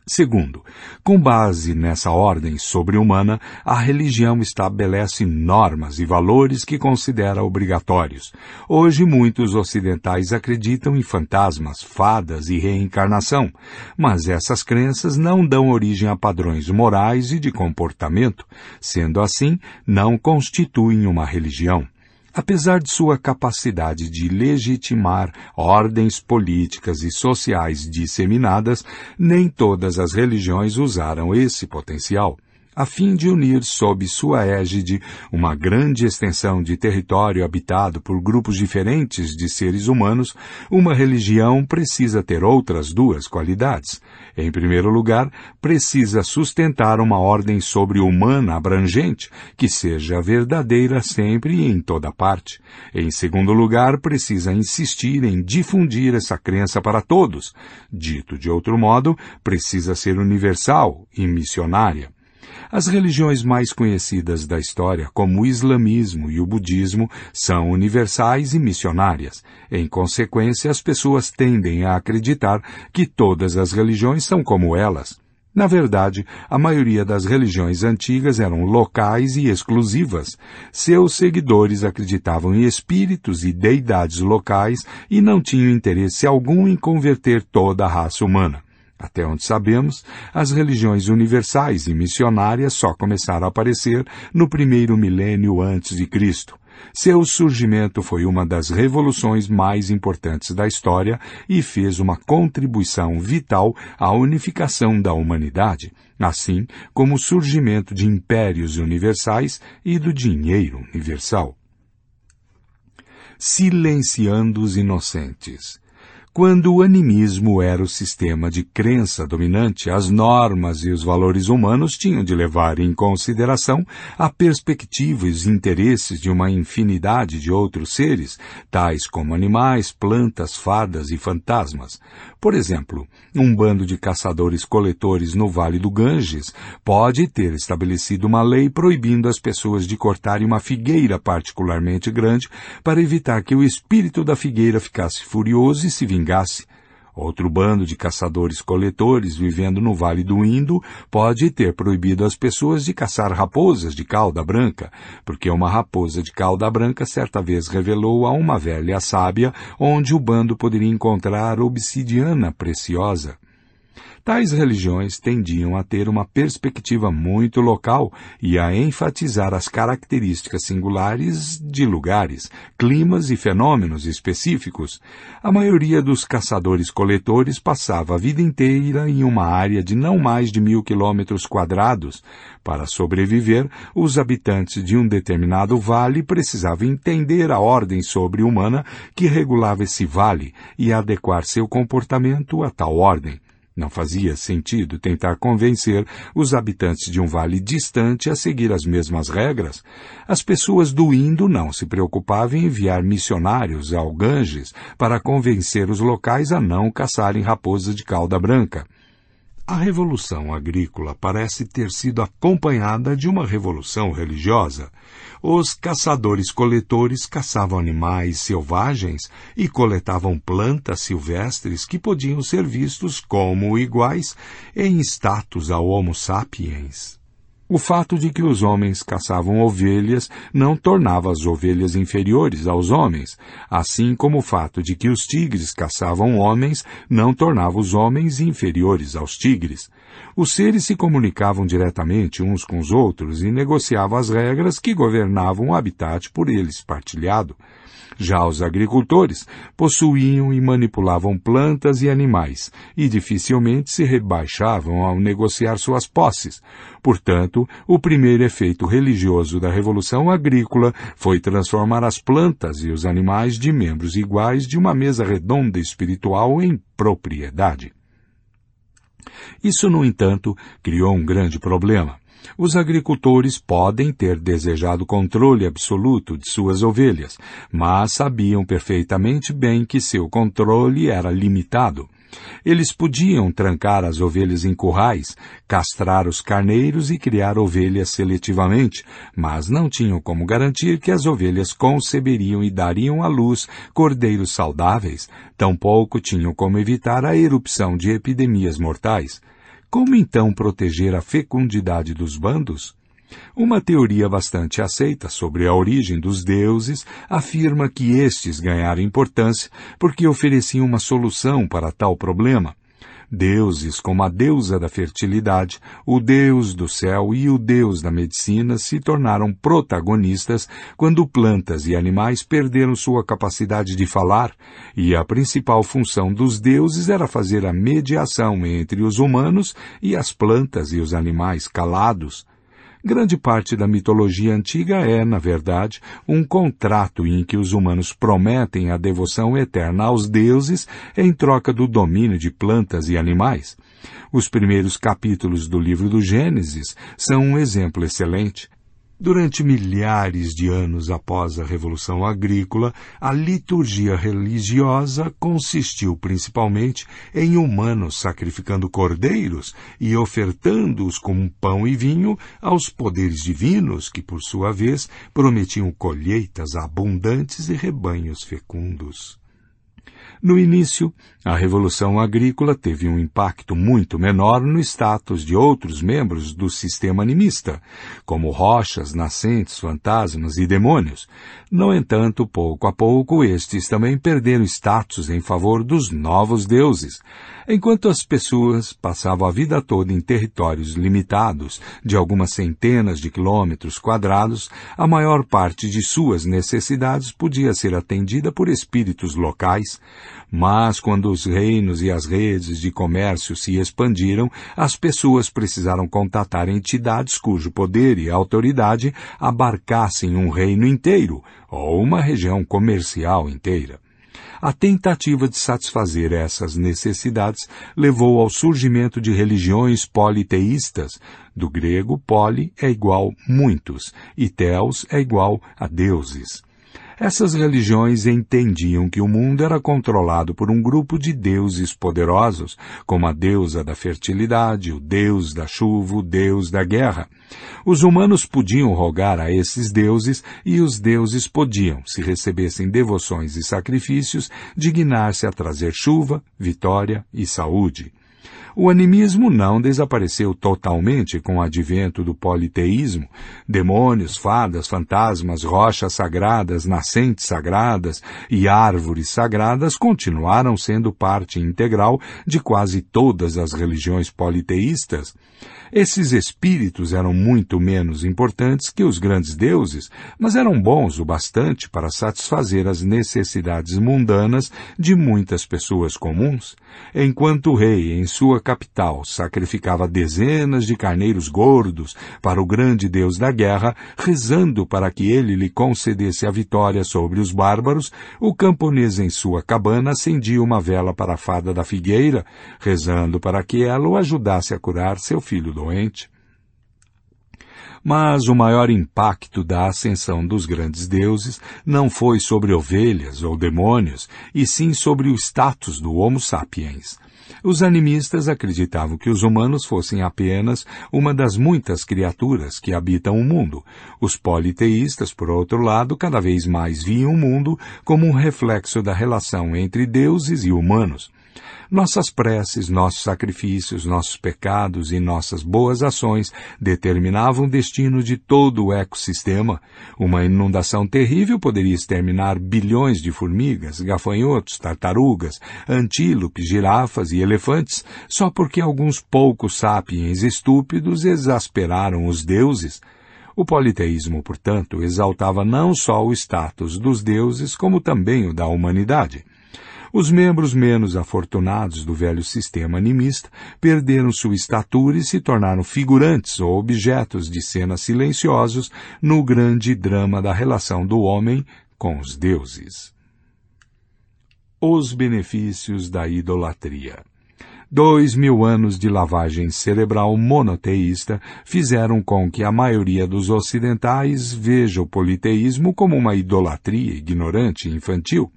Segundo, com base nessa ordem sobre-humana, a religião estabelece normas e valores que considera obrigatórios. Hoje, muitos ocidentais acreditam em fantasmas, fadas e reencarnação, mas essas crenças não dão origem a padrões morais e de comportamento. Sendo assim, não constituem uma religião. Apesar de sua capacidade de legitimar ordens políticas e sociais disseminadas, nem todas as religiões usaram esse potencial a fim de unir sob sua égide uma grande extensão de território habitado por grupos diferentes de seres humanos, uma religião precisa ter outras duas qualidades. Em primeiro lugar, precisa sustentar uma ordem sobre-humana abrangente, que seja verdadeira sempre e em toda parte. Em segundo lugar, precisa insistir em difundir essa crença para todos. Dito de outro modo, precisa ser universal e missionária. As religiões mais conhecidas da história, como o islamismo e o budismo, são universais e missionárias. Em consequência, as pessoas tendem a acreditar que todas as religiões são como elas. Na verdade, a maioria das religiões antigas eram locais e exclusivas. Seus seguidores acreditavam em espíritos e deidades locais e não tinham interesse algum em converter toda a raça humana. Até onde sabemos, as religiões universais e missionárias só começaram a aparecer no primeiro milênio antes de Cristo. Seu surgimento foi uma das revoluções mais importantes da história e fez uma contribuição vital à unificação da humanidade, assim como o surgimento de impérios universais e do dinheiro universal. Silenciando os inocentes. Quando o animismo era o sistema de crença dominante, as normas e os valores humanos tinham de levar em consideração a perspectiva e os interesses de uma infinidade de outros seres, tais como animais, plantas, fadas e fantasmas. Por exemplo, um bando de caçadores-coletores no Vale do Ganges pode ter estabelecido uma lei proibindo as pessoas de cortarem uma figueira particularmente grande para evitar que o espírito da figueira ficasse furioso e se vingasse. Outro bando de caçadores-coletores vivendo no Vale do Indo pode ter proibido as pessoas de caçar raposas de cauda branca, porque uma raposa de cauda branca certa vez revelou a uma velha sábia onde o bando poderia encontrar obsidiana preciosa. Tais religiões tendiam a ter uma perspectiva muito local e a enfatizar as características singulares de lugares, climas e fenômenos específicos. A maioria dos caçadores-coletores passava a vida inteira em uma área de não mais de mil quilômetros quadrados. Para sobreviver, os habitantes de um determinado vale precisavam entender a ordem sobre-humana que regulava esse vale e adequar seu comportamento a tal ordem. Não fazia sentido tentar convencer os habitantes de um vale distante a seguir as mesmas regras. As pessoas do Indo não se preocupavam em enviar missionários ao Ganges para convencer os locais a não caçarem raposas de cauda branca. A revolução agrícola parece ter sido acompanhada de uma revolução religiosa. Os caçadores-coletores caçavam animais selvagens e coletavam plantas silvestres que podiam ser vistos como iguais em status ao Homo sapiens. O fato de que os homens caçavam ovelhas não tornava as ovelhas inferiores aos homens, assim como o fato de que os tigres caçavam homens não tornava os homens inferiores aos tigres. Os seres se comunicavam diretamente uns com os outros e negociavam as regras que governavam o habitat por eles partilhado. Já os agricultores possuíam e manipulavam plantas e animais, e dificilmente se rebaixavam ao negociar suas posses. Portanto, o primeiro efeito religioso da Revolução Agrícola foi transformar as plantas e os animais de membros iguais de uma mesa redonda espiritual em propriedade. Isso, no entanto, criou um grande problema. Os agricultores podem ter desejado controle absoluto de suas ovelhas, mas sabiam perfeitamente bem que seu controle era limitado. Eles podiam trancar as ovelhas em currais, castrar os carneiros e criar ovelhas seletivamente, mas não tinham como garantir que as ovelhas conceberiam e dariam à luz cordeiros saudáveis, tampouco tinham como evitar a erupção de epidemias mortais. Como então proteger a fecundidade dos bandos? Uma teoria bastante aceita sobre a origem dos deuses afirma que estes ganharam importância porque ofereciam uma solução para tal problema. Deuses como a deusa da fertilidade, o deus do céu e o deus da medicina se tornaram protagonistas quando plantas e animais perderam sua capacidade de falar, e a principal função dos deuses era fazer a mediação entre os humanos e as plantas e os animais calados. Grande parte da mitologia antiga é, na verdade, um contrato em que os humanos prometem a devoção eterna aos deuses em troca do domínio de plantas e animais. Os primeiros capítulos do livro do Gênesis são um exemplo excelente. Durante milhares de anos após a Revolução Agrícola, a liturgia religiosa consistiu principalmente em humanos sacrificando cordeiros e ofertando-os como pão e vinho aos poderes divinos que, por sua vez, prometiam colheitas abundantes e rebanhos fecundos. No início, a Revolução Agrícola teve um impacto muito menor no status de outros membros do sistema animista, como rochas, nascentes, fantasmas e demônios. No entanto, pouco a pouco, estes também perderam status em favor dos novos deuses. Enquanto as pessoas passavam a vida toda em territórios limitados, de algumas centenas de quilômetros quadrados, a maior parte de suas necessidades podia ser atendida por espíritos locais, mas quando os reinos e as redes de comércio se expandiram, as pessoas precisaram contatar entidades cujo poder e autoridade abarcassem um reino inteiro ou uma região comercial inteira. A tentativa de satisfazer essas necessidades levou ao surgimento de religiões politeístas. Do grego, poli é igual muitos e theos é igual a deuses. Essas religiões entendiam que o mundo era controlado por um grupo de deuses poderosos, como a deusa da fertilidade, o deus da chuva, o deus da guerra. Os humanos podiam rogar a esses deuses e os deuses podiam, se recebessem devoções e sacrifícios, dignar-se a trazer chuva, vitória e saúde. O animismo não desapareceu totalmente com o advento do politeísmo. Demônios, fadas, fantasmas, rochas sagradas, nascentes sagradas e árvores sagradas continuaram sendo parte integral de quase todas as religiões politeístas. Esses espíritos eram muito menos importantes que os grandes deuses, mas eram bons o bastante para satisfazer as necessidades mundanas de muitas pessoas comuns. Enquanto o rei, em sua capital, sacrificava dezenas de carneiros gordos para o grande deus da guerra, rezando para que ele lhe concedesse a vitória sobre os bárbaros, o camponês em sua cabana acendia uma vela para a fada da figueira, rezando para que ela o ajudasse a curar seu filho doente. Mas o maior impacto da ascensão dos grandes deuses não foi sobre ovelhas ou demônios, e sim sobre o status do Homo sapiens. Os animistas acreditavam que os humanos fossem apenas uma das muitas criaturas que habitam o mundo. Os politeístas, por outro lado, cada vez mais viam o mundo como um reflexo da relação entre deuses e humanos. Nossas preces, nossos sacrifícios, nossos pecados e nossas boas ações determinavam o destino de todo o ecossistema. Uma inundação terrível poderia exterminar bilhões de formigas, gafanhotos, tartarugas, antílopes, girafas e elefantes, só porque alguns poucos sapiens estúpidos exasperaram os deuses. O politeísmo, portanto, exaltava não só o status dos deuses, como também o da humanidade. Os membros menos afortunados do velho sistema animista perderam sua estatura e se tornaram figurantes ou objetos de cenas silenciosos no grande drama da relação do homem com os deuses. Os benefícios da idolatria. Dois mil anos de lavagem cerebral monoteísta fizeram com que a maioria dos ocidentais veja o politeísmo como uma idolatria ignorante e infantil.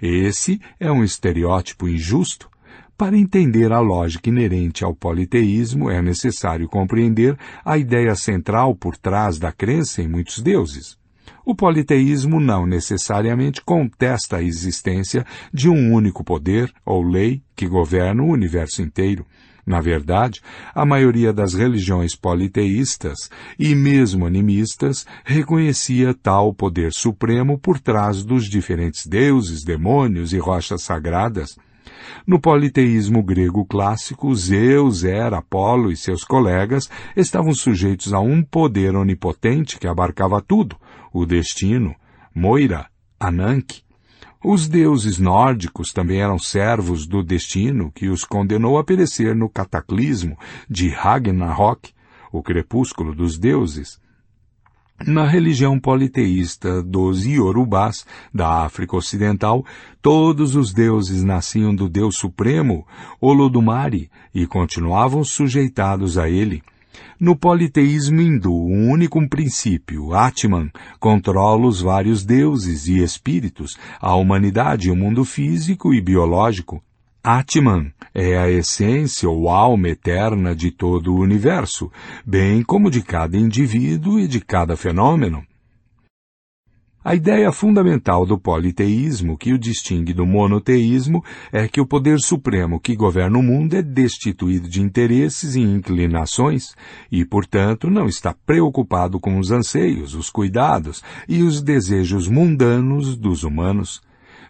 Esse é um estereótipo injusto. Para entender a lógica inerente ao politeísmo, é necessário compreender a ideia central por trás da crença em muitos deuses. O politeísmo não necessariamente contesta a existência de um único poder ou lei que governa o universo inteiro. Na verdade, a maioria das religiões politeístas e mesmo animistas reconhecia tal poder supremo por trás dos diferentes deuses, demônios e rochas sagradas. No politeísmo grego clássico, Zeus, Hera, Apolo e seus colegas estavam sujeitos a um poder onipotente que abarcava tudo, o destino, Moira, Ananke, os deuses nórdicos também eram servos do destino que os condenou a perecer no cataclismo de Ragnarok, o crepúsculo dos deuses. Na religião politeísta dos Iorubás, da África Ocidental, todos os deuses nasciam do Deus Supremo, Olodumare, e continuavam sujeitados a ele. No politeísmo hindu, um único princípio, Atman, controla os vários deuses e espíritos, a humanidade o mundo físico e biológico. Atman é a essência ou alma eterna de todo o universo, bem como de cada indivíduo e de cada fenômeno. A ideia fundamental do politeísmo que o distingue do monoteísmo é que o poder supremo que governa o mundo é destituído de interesses e inclinações e, portanto, não está preocupado com os anseios, os cuidados e os desejos mundanos dos humanos.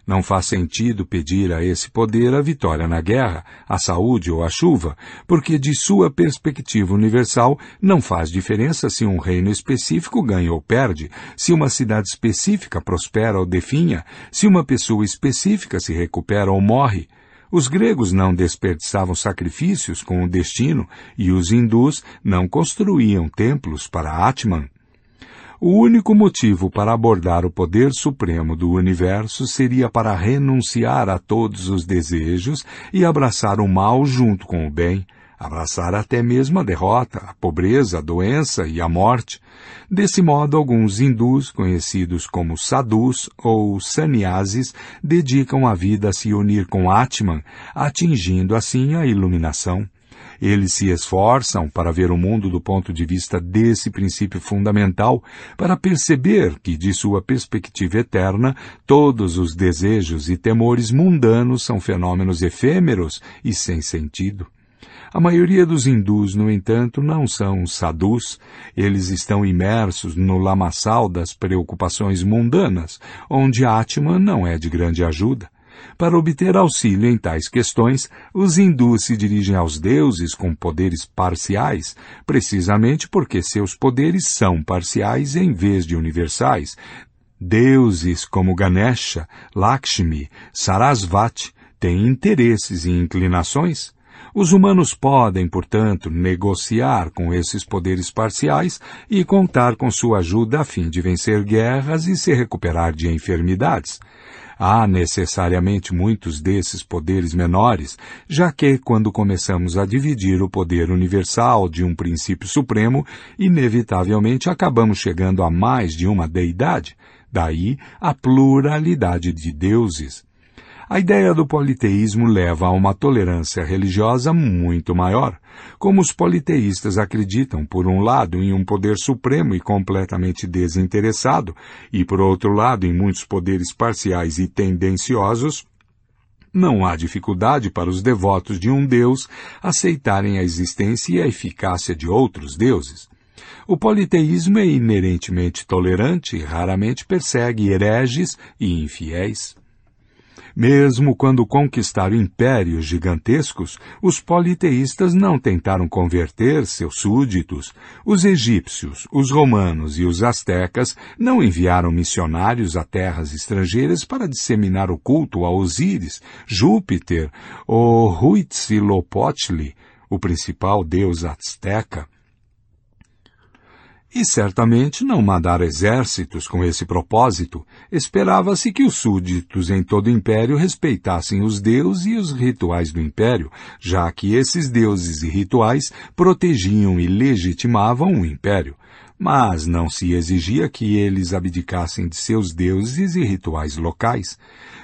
Não faz sentido pedir a esse poder a vitória na guerra, a saúde ou a chuva, porque de sua perspectiva universal não faz diferença se um reino específico ganha ou perde, se uma cidade específica prospera ou definha, se uma pessoa específica se recupera ou morre. Os gregos não desperdiçavam sacrifícios com o destino e os hindus não construíam templos para Atman. O único motivo para abordar o poder supremo do universo seria para renunciar a todos os desejos e abraçar o mal junto com o bem, abraçar até mesmo a derrota, a pobreza, a doença e a morte. Desse modo, alguns hindus, conhecidos como sadhus ou sannyasis, dedicam a vida a se unir com Atman, atingindo assim a iluminação. Eles se esforçam para ver o mundo do ponto de vista desse princípio fundamental, para perceber que, de sua perspectiva eterna, todos os desejos e temores mundanos são fenômenos efêmeros e sem sentido. A maioria dos hindus, no entanto, não são sadhus. Eles estão imersos no lamaçal das preocupações mundanas, onde Atman não é de grande ajuda. Para obter auxílio em tais questões, os hindus se dirigem aos deuses com poderes parciais, precisamente porque seus poderes são parciais em vez de universais. Deuses como Ganesha, Lakshmi, Sarasvati têm interesses e inclinações. Os humanos podem, portanto, negociar com esses poderes parciais e contar com sua ajuda a fim de vencer guerras e se recuperar de enfermidades. Há necessariamente muitos desses poderes menores, já que, quando começamos a dividir o poder universal de um princípio supremo, inevitavelmente acabamos chegando a mais de uma deidade. Daí a pluralidade de deuses. A ideia do politeísmo leva a uma tolerância religiosa muito maior. Como os politeístas acreditam, por um lado, em um poder supremo e completamente desinteressado, e por outro lado, em muitos poderes parciais e tendenciosos, não há dificuldade para os devotos de um Deus aceitarem a existência e a eficácia de outros deuses. O politeísmo é inerentemente tolerante e raramente persegue hereges e infiéis. Mesmo quando conquistaram impérios gigantescos, os politeístas não tentaram converter seus súditos. Os egípcios, os romanos e os astecas não enviaram missionários a terras estrangeiras para disseminar o culto a Osíris, Júpiter ou Huitzilopochtli, o principal deus azteca. E certamente não mandar exércitos com esse propósito. Esperava-se que os súditos em todo o império respeitassem os deuses e os rituais do império, já que esses deuses e rituais protegiam e legitimavam o império mas não se exigia que eles abdicassem de seus deuses e rituais locais.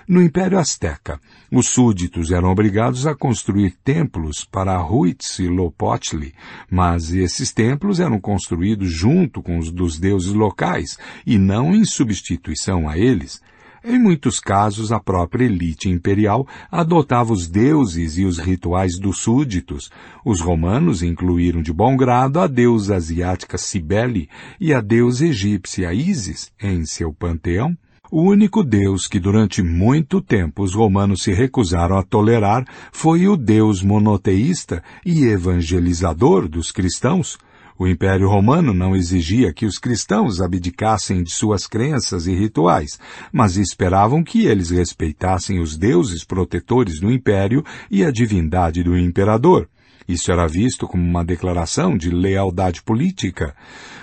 No Império Azteca, os súditos eram obrigados a construir templos para Huitzilopochtli, mas esses templos eram construídos junto com os dos deuses locais e não em substituição a eles. Em muitos casos, a própria elite imperial adotava os deuses e os rituais dos súditos. Os romanos incluíram de bom grado a deusa asiática Cibele e a deusa egípcia Ísis em seu panteão. O único Deus que durante muito tempo os romanos se recusaram a tolerar foi o Deus monoteísta e evangelizador dos cristãos, o Império Romano não exigia que os cristãos abdicassem de suas crenças e rituais, mas esperavam que eles respeitassem os deuses protetores do império e a divindade do imperador. Isso era visto como uma declaração de lealdade política.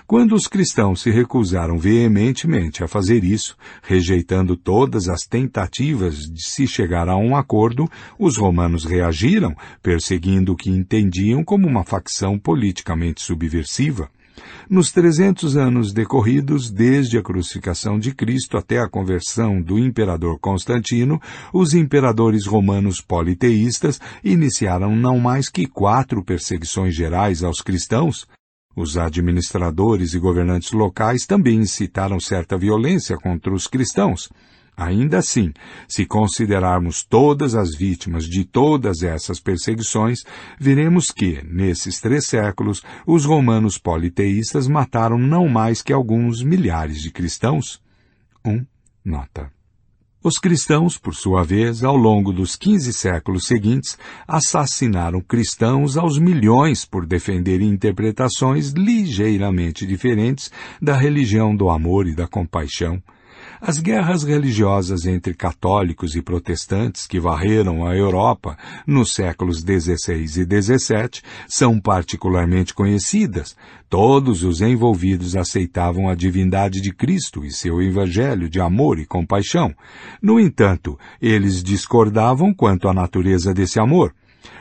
Quando os cristãos se recusaram veementemente a fazer isso, rejeitando todas as tentativas de se chegar a um acordo, os romanos reagiram, perseguindo o que entendiam como uma facção politicamente subversiva. Nos trezentos anos decorridos, desde a crucificação de Cristo até a conversão do imperador Constantino, os imperadores romanos politeístas iniciaram não mais que quatro perseguições gerais aos cristãos. Os administradores e governantes locais também incitaram certa violência contra os cristãos. Ainda assim, se considerarmos todas as vítimas de todas essas perseguições, veremos que, nesses três séculos, os romanos politeístas mataram não mais que alguns milhares de cristãos. 1. Um, nota. Os cristãos, por sua vez, ao longo dos quinze séculos seguintes, assassinaram cristãos aos milhões por defenderem interpretações ligeiramente diferentes da religião do amor e da compaixão. As guerras religiosas entre católicos e protestantes que varreram a Europa nos séculos XVI e XVII são particularmente conhecidas. Todos os envolvidos aceitavam a divindade de Cristo e seu evangelho de amor e compaixão. No entanto, eles discordavam quanto à natureza desse amor.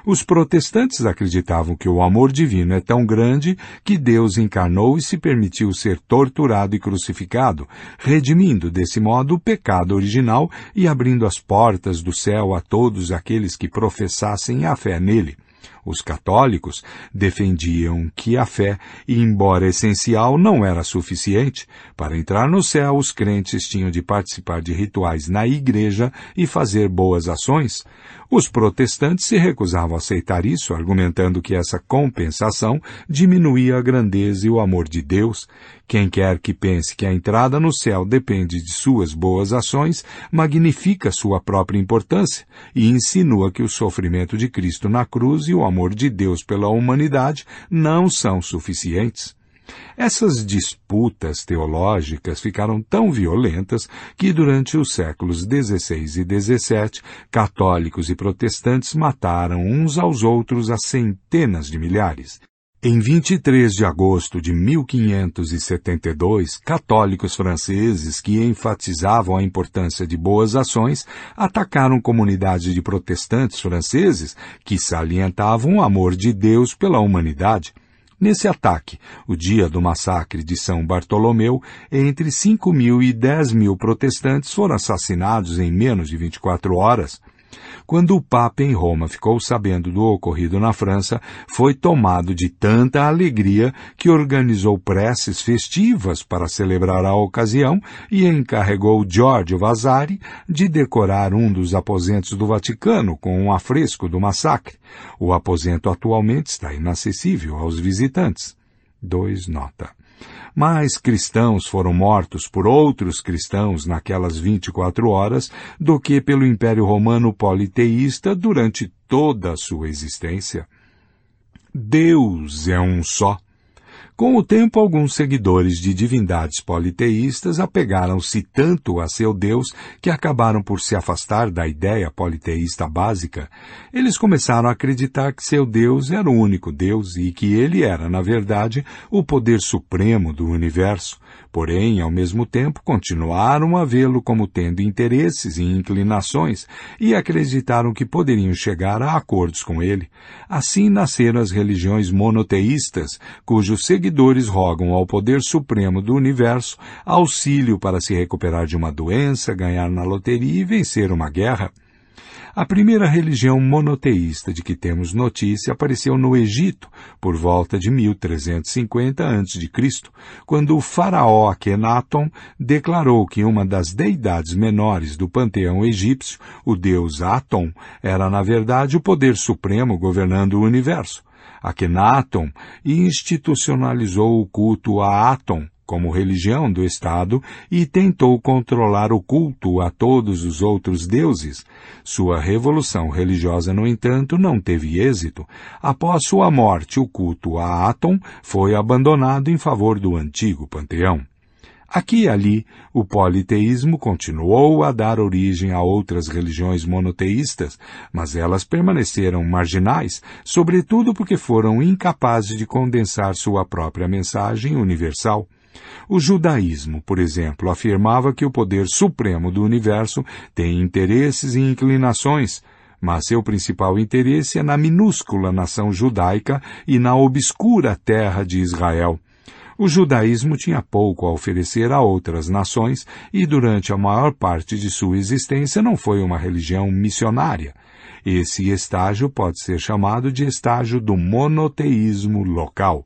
Os protestantes acreditavam que o amor divino é tão grande que Deus encarnou e se permitiu ser torturado e crucificado, redimindo desse modo o pecado original e abrindo as portas do céu a todos aqueles que professassem a fé nele. Os católicos defendiam que a fé, embora essencial, não era suficiente. Para entrar no céu, os crentes tinham de participar de rituais na igreja e fazer boas ações. Os protestantes se recusavam a aceitar isso, argumentando que essa compensação diminuía a grandeza e o amor de Deus. Quem quer que pense que a entrada no céu depende de suas boas ações, magnifica sua própria importância e insinua que o sofrimento de Cristo na cruz e o amor de Deus pela humanidade não são suficientes. Essas disputas teológicas ficaram tão violentas que durante os séculos XVI e XVII, católicos e protestantes mataram uns aos outros a centenas de milhares. Em 23 de agosto de 1572, católicos franceses que enfatizavam a importância de boas ações atacaram comunidades de protestantes franceses que salientavam o amor de Deus pela humanidade. Nesse ataque, o dia do massacre de São Bartolomeu, entre 5 mil e 10 mil protestantes foram assassinados em menos de 24 horas. Quando o Papa em Roma ficou sabendo do ocorrido na França, foi tomado de tanta alegria que organizou preces festivas para celebrar a ocasião e encarregou Giorgio Vasari de decorar um dos aposentos do Vaticano com um afresco do massacre. O aposento atualmente está inacessível aos visitantes. 2 nota mais cristãos foram mortos por outros cristãos naquelas 24 horas do que pelo Império Romano politeísta durante toda a sua existência. Deus é um só. Com o tempo, alguns seguidores de divindades politeístas apegaram-se tanto a seu Deus que acabaram por se afastar da ideia politeísta básica. Eles começaram a acreditar que seu Deus era o único Deus e que ele era, na verdade, o poder supremo do universo. Porém, ao mesmo tempo, continuaram a vê-lo como tendo interesses e inclinações e acreditaram que poderiam chegar a acordos com ele. Assim nasceram as religiões monoteístas, cujos seguidores rogam ao poder supremo do universo auxílio para se recuperar de uma doença, ganhar na loteria e vencer uma guerra. A primeira religião monoteísta de que temos notícia apareceu no Egito por volta de 1350 a.C., quando o faraó Akhenaton declarou que uma das deidades menores do panteão egípcio, o deus Aton, era na verdade o poder supremo governando o universo. Akhenaton institucionalizou o culto a Aton, como religião do Estado e tentou controlar o culto a todos os outros deuses. Sua revolução religiosa, no entanto, não teve êxito. Após sua morte, o culto a Atom foi abandonado em favor do antigo panteão. Aqui e ali, o politeísmo continuou a dar origem a outras religiões monoteístas, mas elas permaneceram marginais, sobretudo porque foram incapazes de condensar sua própria mensagem universal. O judaísmo, por exemplo, afirmava que o poder supremo do universo tem interesses e inclinações, mas seu principal interesse é na minúscula nação judaica e na obscura terra de Israel. O judaísmo tinha pouco a oferecer a outras nações e durante a maior parte de sua existência não foi uma religião missionária. Esse estágio pode ser chamado de estágio do monoteísmo local.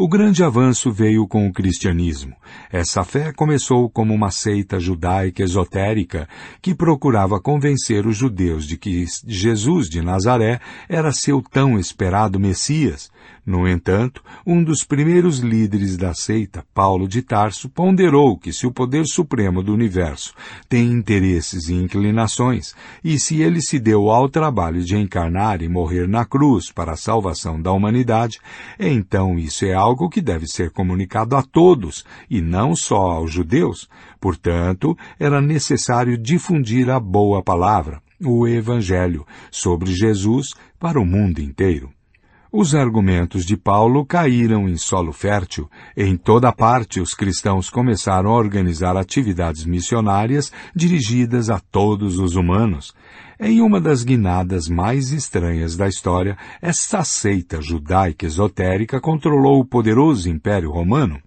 O grande avanço veio com o cristianismo. Essa fé começou como uma seita judaica esotérica que procurava convencer os judeus de que Jesus de Nazaré era seu tão esperado Messias, no entanto, um dos primeiros líderes da seita, Paulo de Tarso, ponderou que se o poder supremo do universo tem interesses e inclinações, e se ele se deu ao trabalho de encarnar e morrer na cruz para a salvação da humanidade, então isso é algo que deve ser comunicado a todos, e não só aos judeus. Portanto, era necessário difundir a boa palavra, o Evangelho, sobre Jesus para o mundo inteiro. Os argumentos de Paulo caíram em solo fértil. Em toda parte, os cristãos começaram a organizar atividades missionárias dirigidas a todos os humanos. Em uma das guinadas mais estranhas da história, essa seita judaica esotérica controlou o poderoso Império Romano.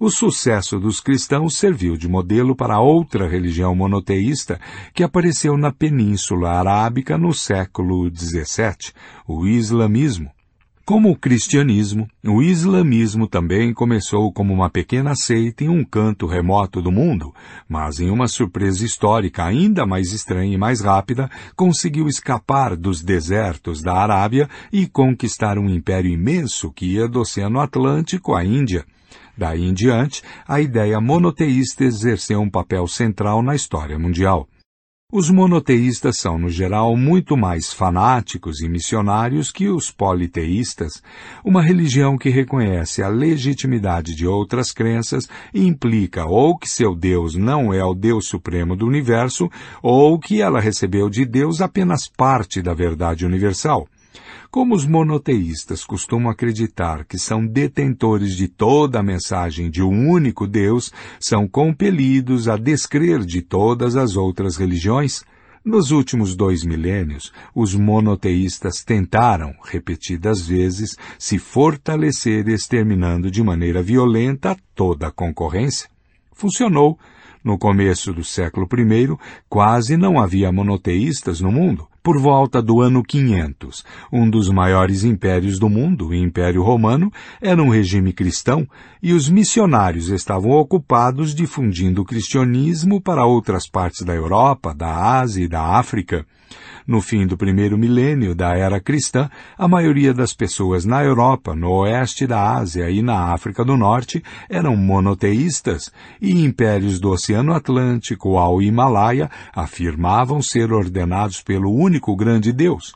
O sucesso dos cristãos serviu de modelo para outra religião monoteísta que apareceu na Península Arábica no século XVII, o islamismo. Como o cristianismo, o islamismo também começou como uma pequena seita em um canto remoto do mundo, mas em uma surpresa histórica ainda mais estranha e mais rápida, conseguiu escapar dos desertos da Arábia e conquistar um império imenso que ia do Oceano Atlântico à Índia. Daí em diante, a ideia monoteísta exerceu um papel central na história mundial. Os monoteístas são, no geral, muito mais fanáticos e missionários que os politeístas, uma religião que reconhece a legitimidade de outras crenças implica ou que seu Deus não é o Deus supremo do universo, ou que ela recebeu de Deus apenas parte da verdade universal. Como os monoteístas costumam acreditar que são detentores de toda a mensagem de um único Deus, são compelidos a descrer de todas as outras religiões, nos últimos dois milênios, os monoteístas tentaram, repetidas vezes, se fortalecer exterminando de maneira violenta toda a concorrência. Funcionou. No começo do século I, quase não havia monoteístas no mundo por volta do ano 500. Um dos maiores impérios do mundo, o Império Romano, era um regime cristão e os missionários estavam ocupados difundindo o cristianismo para outras partes da Europa, da Ásia e da África. No fim do primeiro milênio da era cristã, a maioria das pessoas na Europa, no oeste da Ásia e na África do Norte eram monoteístas, e impérios do Oceano Atlântico ao Himalaia afirmavam ser ordenados pelo único grande Deus.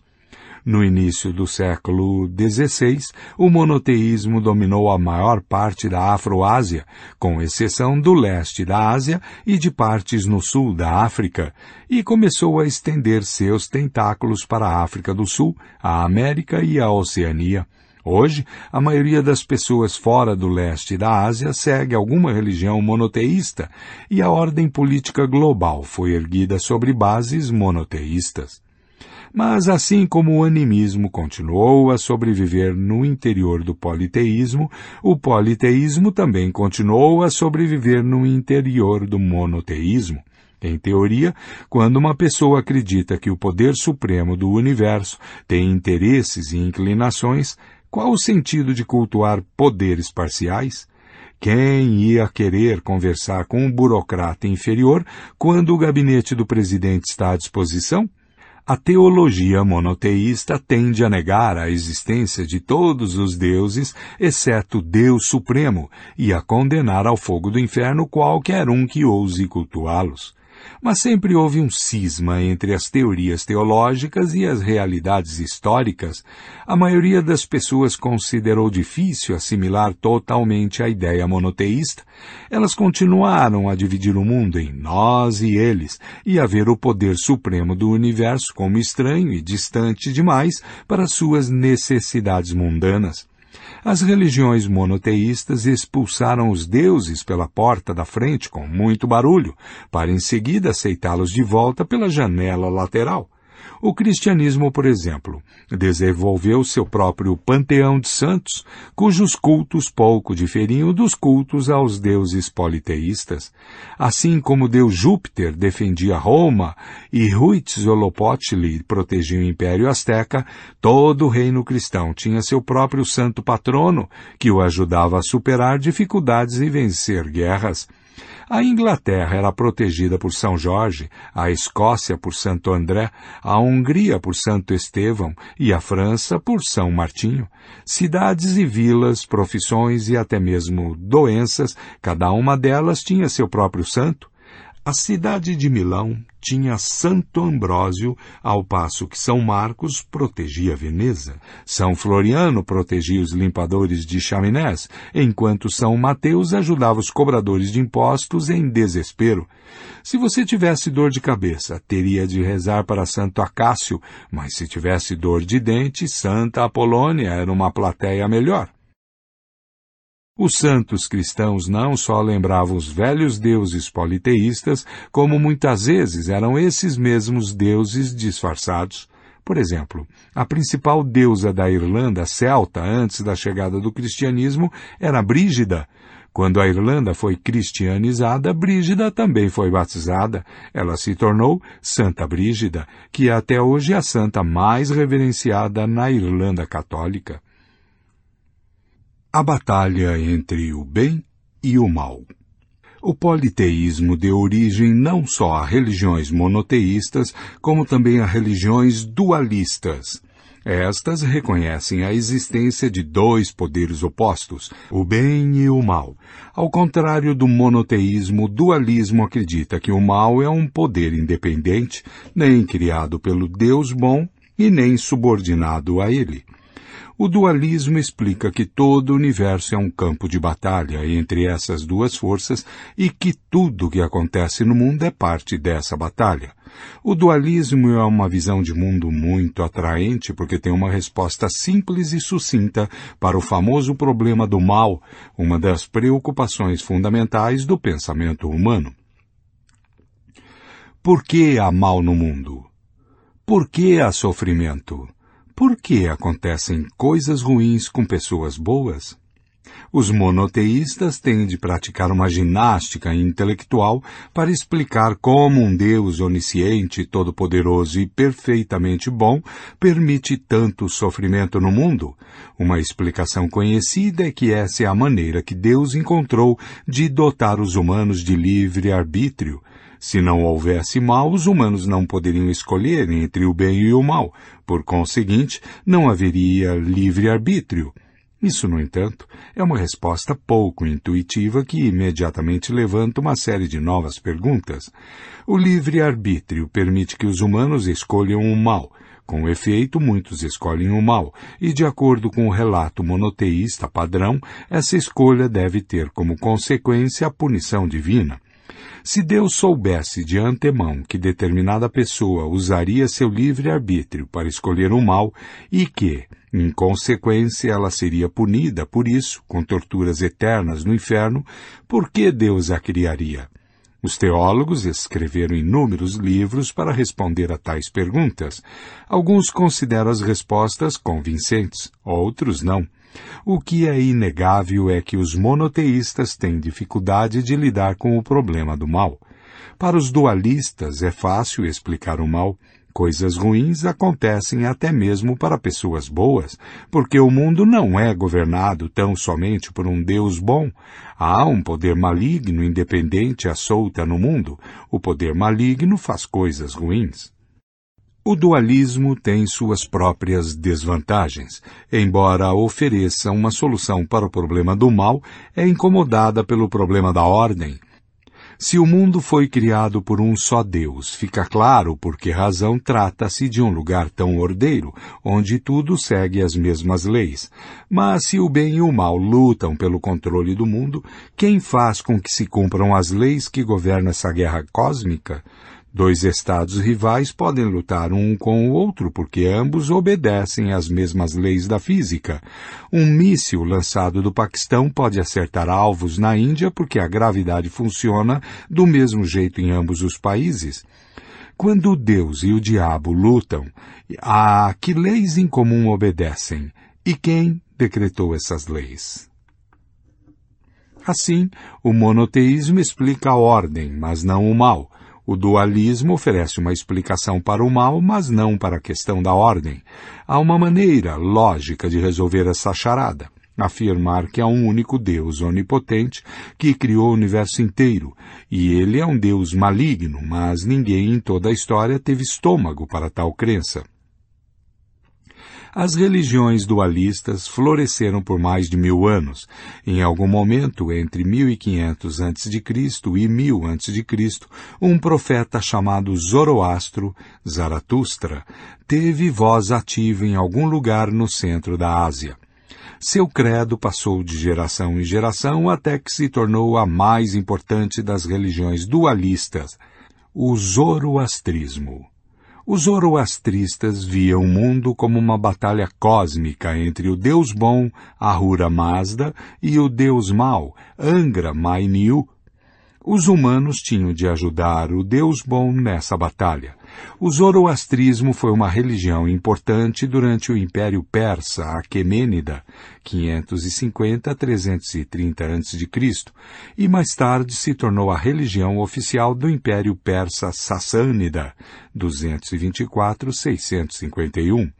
No início do século XVI, o monoteísmo dominou a maior parte da Afroásia, com exceção do leste da Ásia e de partes no sul da África, e começou a estender seus tentáculos para a África do Sul, a América e a Oceania. Hoje, a maioria das pessoas fora do leste da Ásia segue alguma religião monoteísta e a ordem política global foi erguida sobre bases monoteístas. Mas assim como o animismo continuou a sobreviver no interior do politeísmo, o politeísmo também continuou a sobreviver no interior do monoteísmo. Em teoria, quando uma pessoa acredita que o poder supremo do universo tem interesses e inclinações, qual o sentido de cultuar poderes parciais? Quem ia querer conversar com um burocrata inferior quando o gabinete do presidente está à disposição? A teologia monoteísta tende a negar a existência de todos os deuses, exceto Deus Supremo, e a condenar ao fogo do inferno qualquer um que ouse cultuá-los. Mas sempre houve um cisma entre as teorias teológicas e as realidades históricas. A maioria das pessoas considerou difícil assimilar totalmente a ideia monoteísta. Elas continuaram a dividir o mundo em nós e eles, e a ver o poder supremo do universo como estranho e distante demais para suas necessidades mundanas. As religiões monoteístas expulsaram os deuses pela porta da frente com muito barulho, para em seguida aceitá-los de volta pela janela lateral. O cristianismo, por exemplo, desenvolveu seu próprio panteão de santos, cujos cultos pouco diferiam dos cultos aos deuses politeístas. Assim como Deus Júpiter defendia Roma e Huitzilopochtli protegia o Império Azteca, todo o reino cristão tinha seu próprio santo patrono, que o ajudava a superar dificuldades e vencer guerras. A Inglaterra era protegida por São Jorge, a Escócia por Santo André, a Hungria por Santo Estevão e a França por São Martinho. Cidades e vilas, profissões e até mesmo doenças, cada uma delas tinha seu próprio santo. A cidade de Milão tinha Santo Ambrósio, ao passo que São Marcos protegia Veneza. São Floriano protegia os limpadores de chaminés, enquanto São Mateus ajudava os cobradores de impostos em desespero. Se você tivesse dor de cabeça, teria de rezar para Santo Acácio, mas se tivesse dor de dente, Santa Apolônia era uma plateia melhor. Os santos cristãos não só lembravam os velhos deuses politeístas, como muitas vezes eram esses mesmos deuses disfarçados. Por exemplo, a principal deusa da Irlanda celta antes da chegada do cristianismo era Brígida. Quando a Irlanda foi cristianizada, Brígida também foi batizada. Ela se tornou Santa Brígida, que é até hoje a santa mais reverenciada na Irlanda católica. A batalha entre o bem e o mal. O politeísmo deu origem não só a religiões monoteístas, como também a religiões dualistas. Estas reconhecem a existência de dois poderes opostos, o bem e o mal. Ao contrário do monoteísmo, o dualismo acredita que o mal é um poder independente, nem criado pelo Deus bom e nem subordinado a ele. O dualismo explica que todo o universo é um campo de batalha entre essas duas forças e que tudo o que acontece no mundo é parte dessa batalha. O dualismo é uma visão de mundo muito atraente porque tem uma resposta simples e sucinta para o famoso problema do mal, uma das preocupações fundamentais do pensamento humano. Por que há mal no mundo? Por que há sofrimento? Por que acontecem coisas ruins com pessoas boas? Os monoteístas têm de praticar uma ginástica intelectual para explicar como um Deus onisciente, todo-poderoso e perfeitamente bom permite tanto sofrimento no mundo. Uma explicação conhecida é que essa é a maneira que Deus encontrou de dotar os humanos de livre arbítrio, se não houvesse mal, os humanos não poderiam escolher entre o bem e o mal. Por conseguinte, não haveria livre-arbítrio. Isso, no entanto, é uma resposta pouco intuitiva que imediatamente levanta uma série de novas perguntas. O livre-arbítrio permite que os humanos escolham o mal. Com efeito, muitos escolhem o mal, e de acordo com o relato monoteísta padrão, essa escolha deve ter como consequência a punição divina. Se Deus soubesse de antemão que determinada pessoa usaria seu livre-arbítrio para escolher o mal e que, em consequência, ela seria punida por isso, com torturas eternas no inferno, por que Deus a criaria? Os teólogos escreveram inúmeros livros para responder a tais perguntas. Alguns consideram as respostas convincentes, outros não. O que é inegável é que os monoteístas têm dificuldade de lidar com o problema do mal. Para os dualistas é fácil explicar o mal. Coisas ruins acontecem até mesmo para pessoas boas, porque o mundo não é governado tão somente por um Deus bom. Há um poder maligno independente à solta no mundo. O poder maligno faz coisas ruins. O dualismo tem suas próprias desvantagens. Embora ofereça uma solução para o problema do mal, é incomodada pelo problema da ordem. Se o mundo foi criado por um só Deus, fica claro por que razão trata-se de um lugar tão ordeiro, onde tudo segue as mesmas leis. Mas se o bem e o mal lutam pelo controle do mundo, quem faz com que se cumpram as leis que governam essa guerra cósmica? Dois estados rivais podem lutar um com o outro porque ambos obedecem às mesmas leis da física. Um míssil lançado do Paquistão pode acertar alvos na Índia porque a gravidade funciona do mesmo jeito em ambos os países. Quando Deus e o diabo lutam, a que leis em comum obedecem? E quem decretou essas leis? Assim, o monoteísmo explica a ordem, mas não o mal. O dualismo oferece uma explicação para o mal, mas não para a questão da ordem. Há uma maneira lógica de resolver essa charada. Afirmar que há um único Deus onipotente que criou o universo inteiro, e ele é um Deus maligno, mas ninguém em toda a história teve estômago para tal crença. As religiões dualistas floresceram por mais de mil anos. Em algum momento, entre 1500 a.C. e 1000 a.C., um profeta chamado Zoroastro, Zaratustra, teve voz ativa em algum lugar no centro da Ásia. Seu credo passou de geração em geração até que se tornou a mais importante das religiões dualistas, o zoroastrismo. Os zoroastristas viam o mundo como uma batalha cósmica entre o deus bom, Ahura Mazda, e o deus mau, Angra Mainyu, os humanos tinham de ajudar o Deus bom nessa batalha. O zoroastrismo foi uma religião importante durante o Império Persa Aquemênida, 550 a 330 a.C., e mais tarde se tornou a religião oficial do Império Persa Sassânida, 224-651.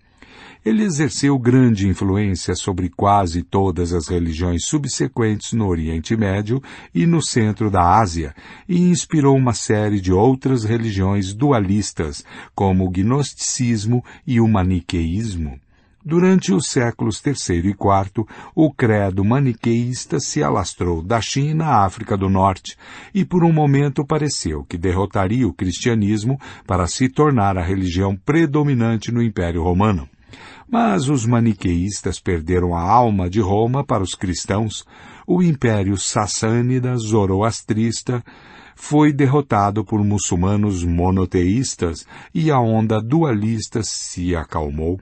Ele exerceu grande influência sobre quase todas as religiões subsequentes no Oriente Médio e no centro da Ásia, e inspirou uma série de outras religiões dualistas, como o gnosticismo e o maniqueísmo. Durante os séculos III e IV, o credo maniqueísta se alastrou da China à África do Norte e por um momento pareceu que derrotaria o cristianismo para se tornar a religião predominante no Império Romano. Mas os maniqueístas perderam a alma de Roma para os cristãos. O império sassânida zoroastrista foi derrotado por muçulmanos monoteístas e a onda dualista se acalmou.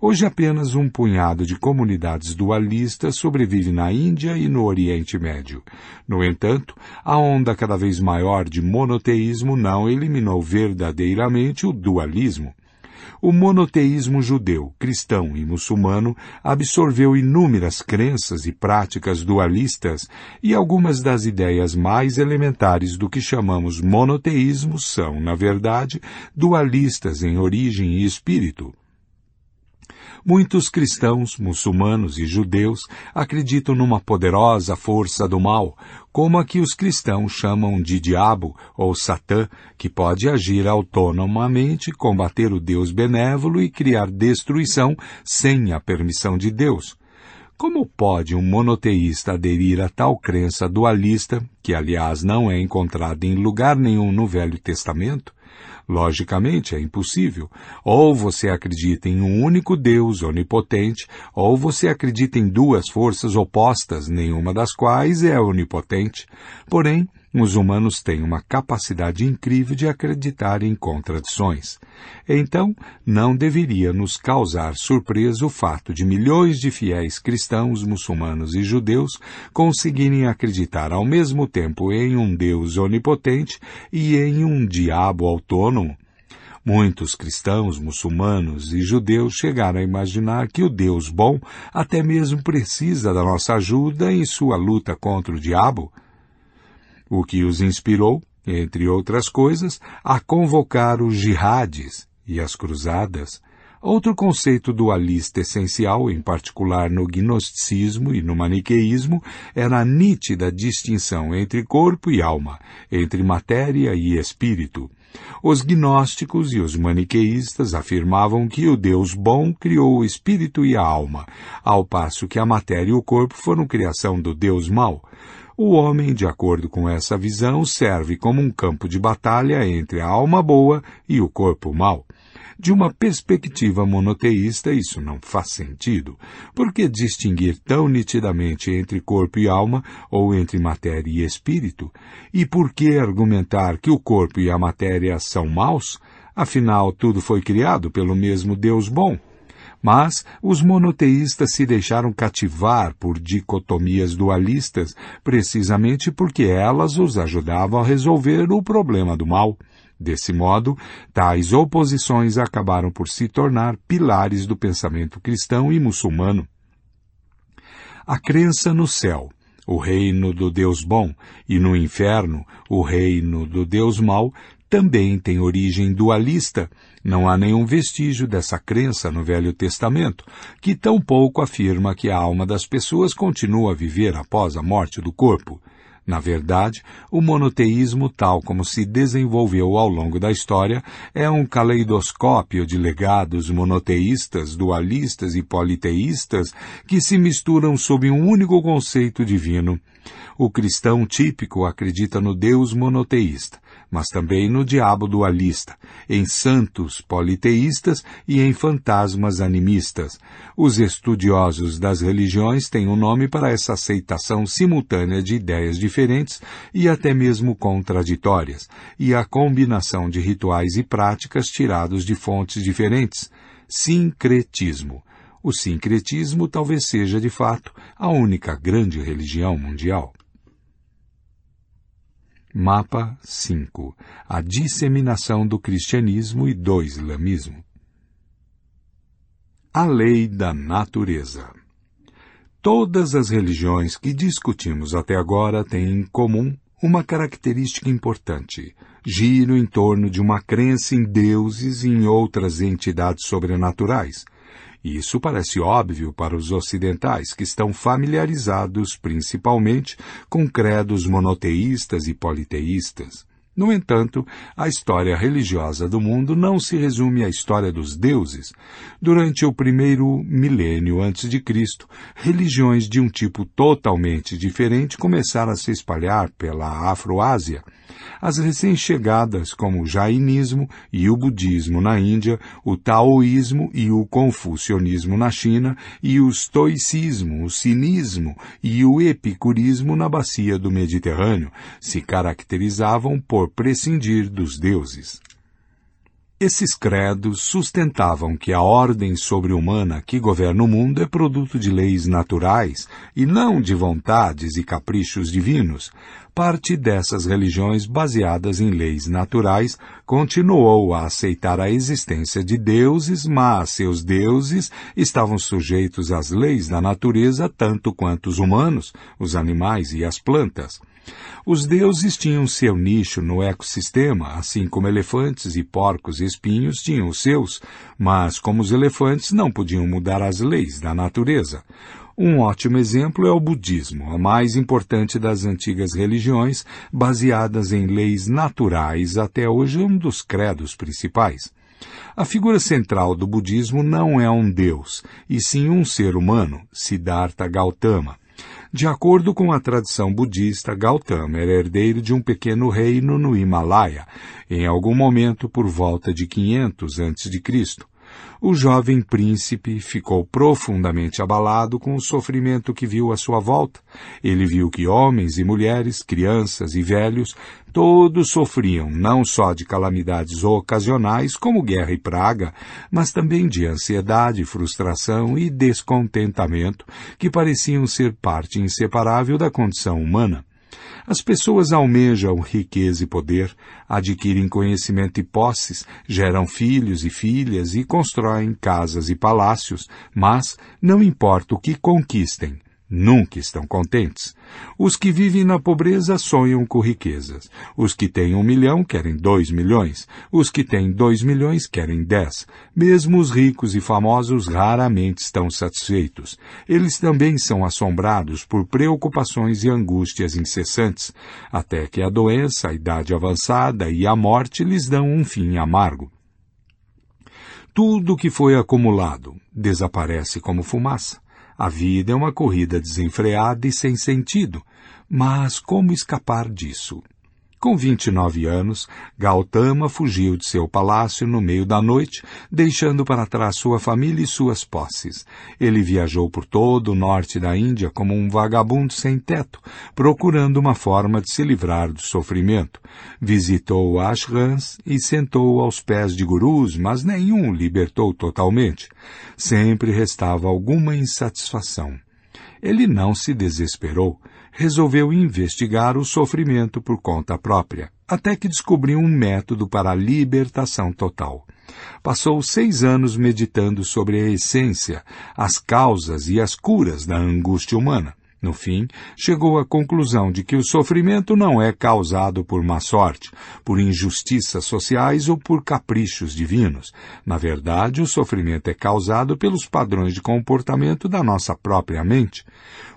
Hoje apenas um punhado de comunidades dualistas sobrevive na Índia e no Oriente Médio. No entanto, a onda cada vez maior de monoteísmo não eliminou verdadeiramente o dualismo. O monoteísmo judeu, cristão e muçulmano absorveu inúmeras crenças e práticas dualistas e algumas das ideias mais elementares do que chamamos monoteísmo são, na verdade, dualistas em origem e espírito. Muitos cristãos, muçulmanos e judeus acreditam numa poderosa força do mal, como a que os cristãos chamam de diabo ou satã, que pode agir autonomamente, combater o Deus benévolo e criar destruição sem a permissão de Deus. Como pode um monoteísta aderir a tal crença dualista, que aliás não é encontrada em lugar nenhum no Velho Testamento? Logicamente, é impossível. Ou você acredita em um único Deus onipotente, ou você acredita em duas forças opostas, nenhuma das quais é onipotente. Porém, os humanos têm uma capacidade incrível de acreditar em contradições. Então, não deveria nos causar surpresa o fato de milhões de fiéis cristãos, muçulmanos e judeus conseguirem acreditar ao mesmo tempo em um Deus onipotente e em um diabo autônomo. Muitos cristãos, muçulmanos e judeus chegaram a imaginar que o Deus bom até mesmo precisa da nossa ajuda em sua luta contra o diabo. O que os inspirou entre outras coisas, a convocar os jihadis e as cruzadas, Outro conceito dualista essencial, em particular no gnosticismo e no maniqueísmo, era a nítida distinção entre corpo e alma, entre matéria e espírito. Os gnósticos e os maniqueístas afirmavam que o Deus bom criou o espírito e a alma, ao passo que a matéria e o corpo foram criação do Deus mau. O homem, de acordo com essa visão, serve como um campo de batalha entre a alma boa e o corpo mau. De uma perspectiva monoteísta, isso não faz sentido. Por que distinguir tão nitidamente entre corpo e alma ou entre matéria e espírito? E por que argumentar que o corpo e a matéria são maus? Afinal, tudo foi criado pelo mesmo Deus bom. Mas os monoteístas se deixaram cativar por dicotomias dualistas, precisamente porque elas os ajudavam a resolver o problema do mal. Desse modo, tais oposições acabaram por se tornar pilares do pensamento cristão e muçulmano. A crença no céu, o reino do Deus bom, e no inferno, o reino do Deus mau, também tem origem dualista. Não há nenhum vestígio dessa crença no Velho Testamento, que tampouco afirma que a alma das pessoas continua a viver após a morte do corpo. Na verdade, o monoteísmo, tal como se desenvolveu ao longo da história, é um caleidoscópio de legados monoteístas, dualistas e politeístas que se misturam sob um único conceito divino. O cristão típico acredita no Deus monoteísta, mas também no diabo dualista, em santos politeístas e em fantasmas animistas. Os estudiosos das religiões têm um nome para essa aceitação simultânea de ideias diferentes e até mesmo contraditórias, e a combinação de rituais e práticas tirados de fontes diferentes. Sincretismo. O sincretismo talvez seja, de fato, a única grande religião mundial. Mapa 5 A disseminação do cristianismo e do islamismo. A lei da natureza. Todas as religiões que discutimos até agora têm em comum uma característica importante. Giro em torno de uma crença em deuses e em outras entidades sobrenaturais, isso parece óbvio para os ocidentais, que estão familiarizados principalmente com credos monoteístas e politeístas. No entanto, a história religiosa do mundo não se resume à história dos deuses. Durante o primeiro milênio antes de Cristo, religiões de um tipo totalmente diferente começaram a se espalhar pela Afroásia. As recém-chegadas, como o jainismo e o budismo na Índia, o taoísmo e o confucionismo na China, e o estoicismo, o cinismo e o epicurismo na bacia do Mediterrâneo, se caracterizavam por prescindir dos deuses. Esses credos sustentavam que a ordem sobre-humana que governa o mundo é produto de leis naturais e não de vontades e caprichos divinos. Parte dessas religiões baseadas em leis naturais continuou a aceitar a existência de deuses, mas seus deuses estavam sujeitos às leis da natureza tanto quanto os humanos, os animais e as plantas. Os deuses tinham seu nicho no ecossistema, assim como elefantes e porcos e espinhos tinham os seus, mas como os elefantes não podiam mudar as leis da natureza. Um ótimo exemplo é o budismo, a mais importante das antigas religiões, baseadas em leis naturais, até hoje um dos credos principais. A figura central do budismo não é um deus, e sim um ser humano, Siddhartha Gautama. De acordo com a tradição budista, Gautama era herdeiro de um pequeno reino no Himalaia, em algum momento por volta de 500 a.C. O jovem príncipe ficou profundamente abalado com o sofrimento que viu à sua volta. Ele viu que homens e mulheres, crianças e velhos, todos sofriam não só de calamidades ocasionais, como guerra e praga, mas também de ansiedade, frustração e descontentamento, que pareciam ser parte inseparável da condição humana. As pessoas almejam riqueza e poder, adquirem conhecimento e posses, geram filhos e filhas e constroem casas e palácios, mas não importa o que conquistem, nunca estão contentes. Os que vivem na pobreza sonham com riquezas. Os que têm um milhão querem dois milhões. Os que têm dois milhões querem dez. Mesmo os ricos e famosos raramente estão satisfeitos. Eles também são assombrados por preocupações e angústias incessantes, até que a doença, a idade avançada e a morte lhes dão um fim amargo. Tudo que foi acumulado desaparece como fumaça. A vida é uma corrida desenfreada e sem sentido. Mas como escapar disso? Com 29 anos, Gautama fugiu de seu palácio no meio da noite, deixando para trás sua família e suas posses. Ele viajou por todo o norte da Índia como um vagabundo sem teto, procurando uma forma de se livrar do sofrimento. Visitou ashrams e sentou aos pés de gurus, mas nenhum libertou totalmente. Sempre restava alguma insatisfação. Ele não se desesperou resolveu investigar o sofrimento por conta própria, até que descobriu um método para a libertação total. Passou seis anos meditando sobre a essência, as causas e as curas da angústia humana. No fim, chegou à conclusão de que o sofrimento não é causado por má sorte, por injustiças sociais ou por caprichos divinos. Na verdade, o sofrimento é causado pelos padrões de comportamento da nossa própria mente.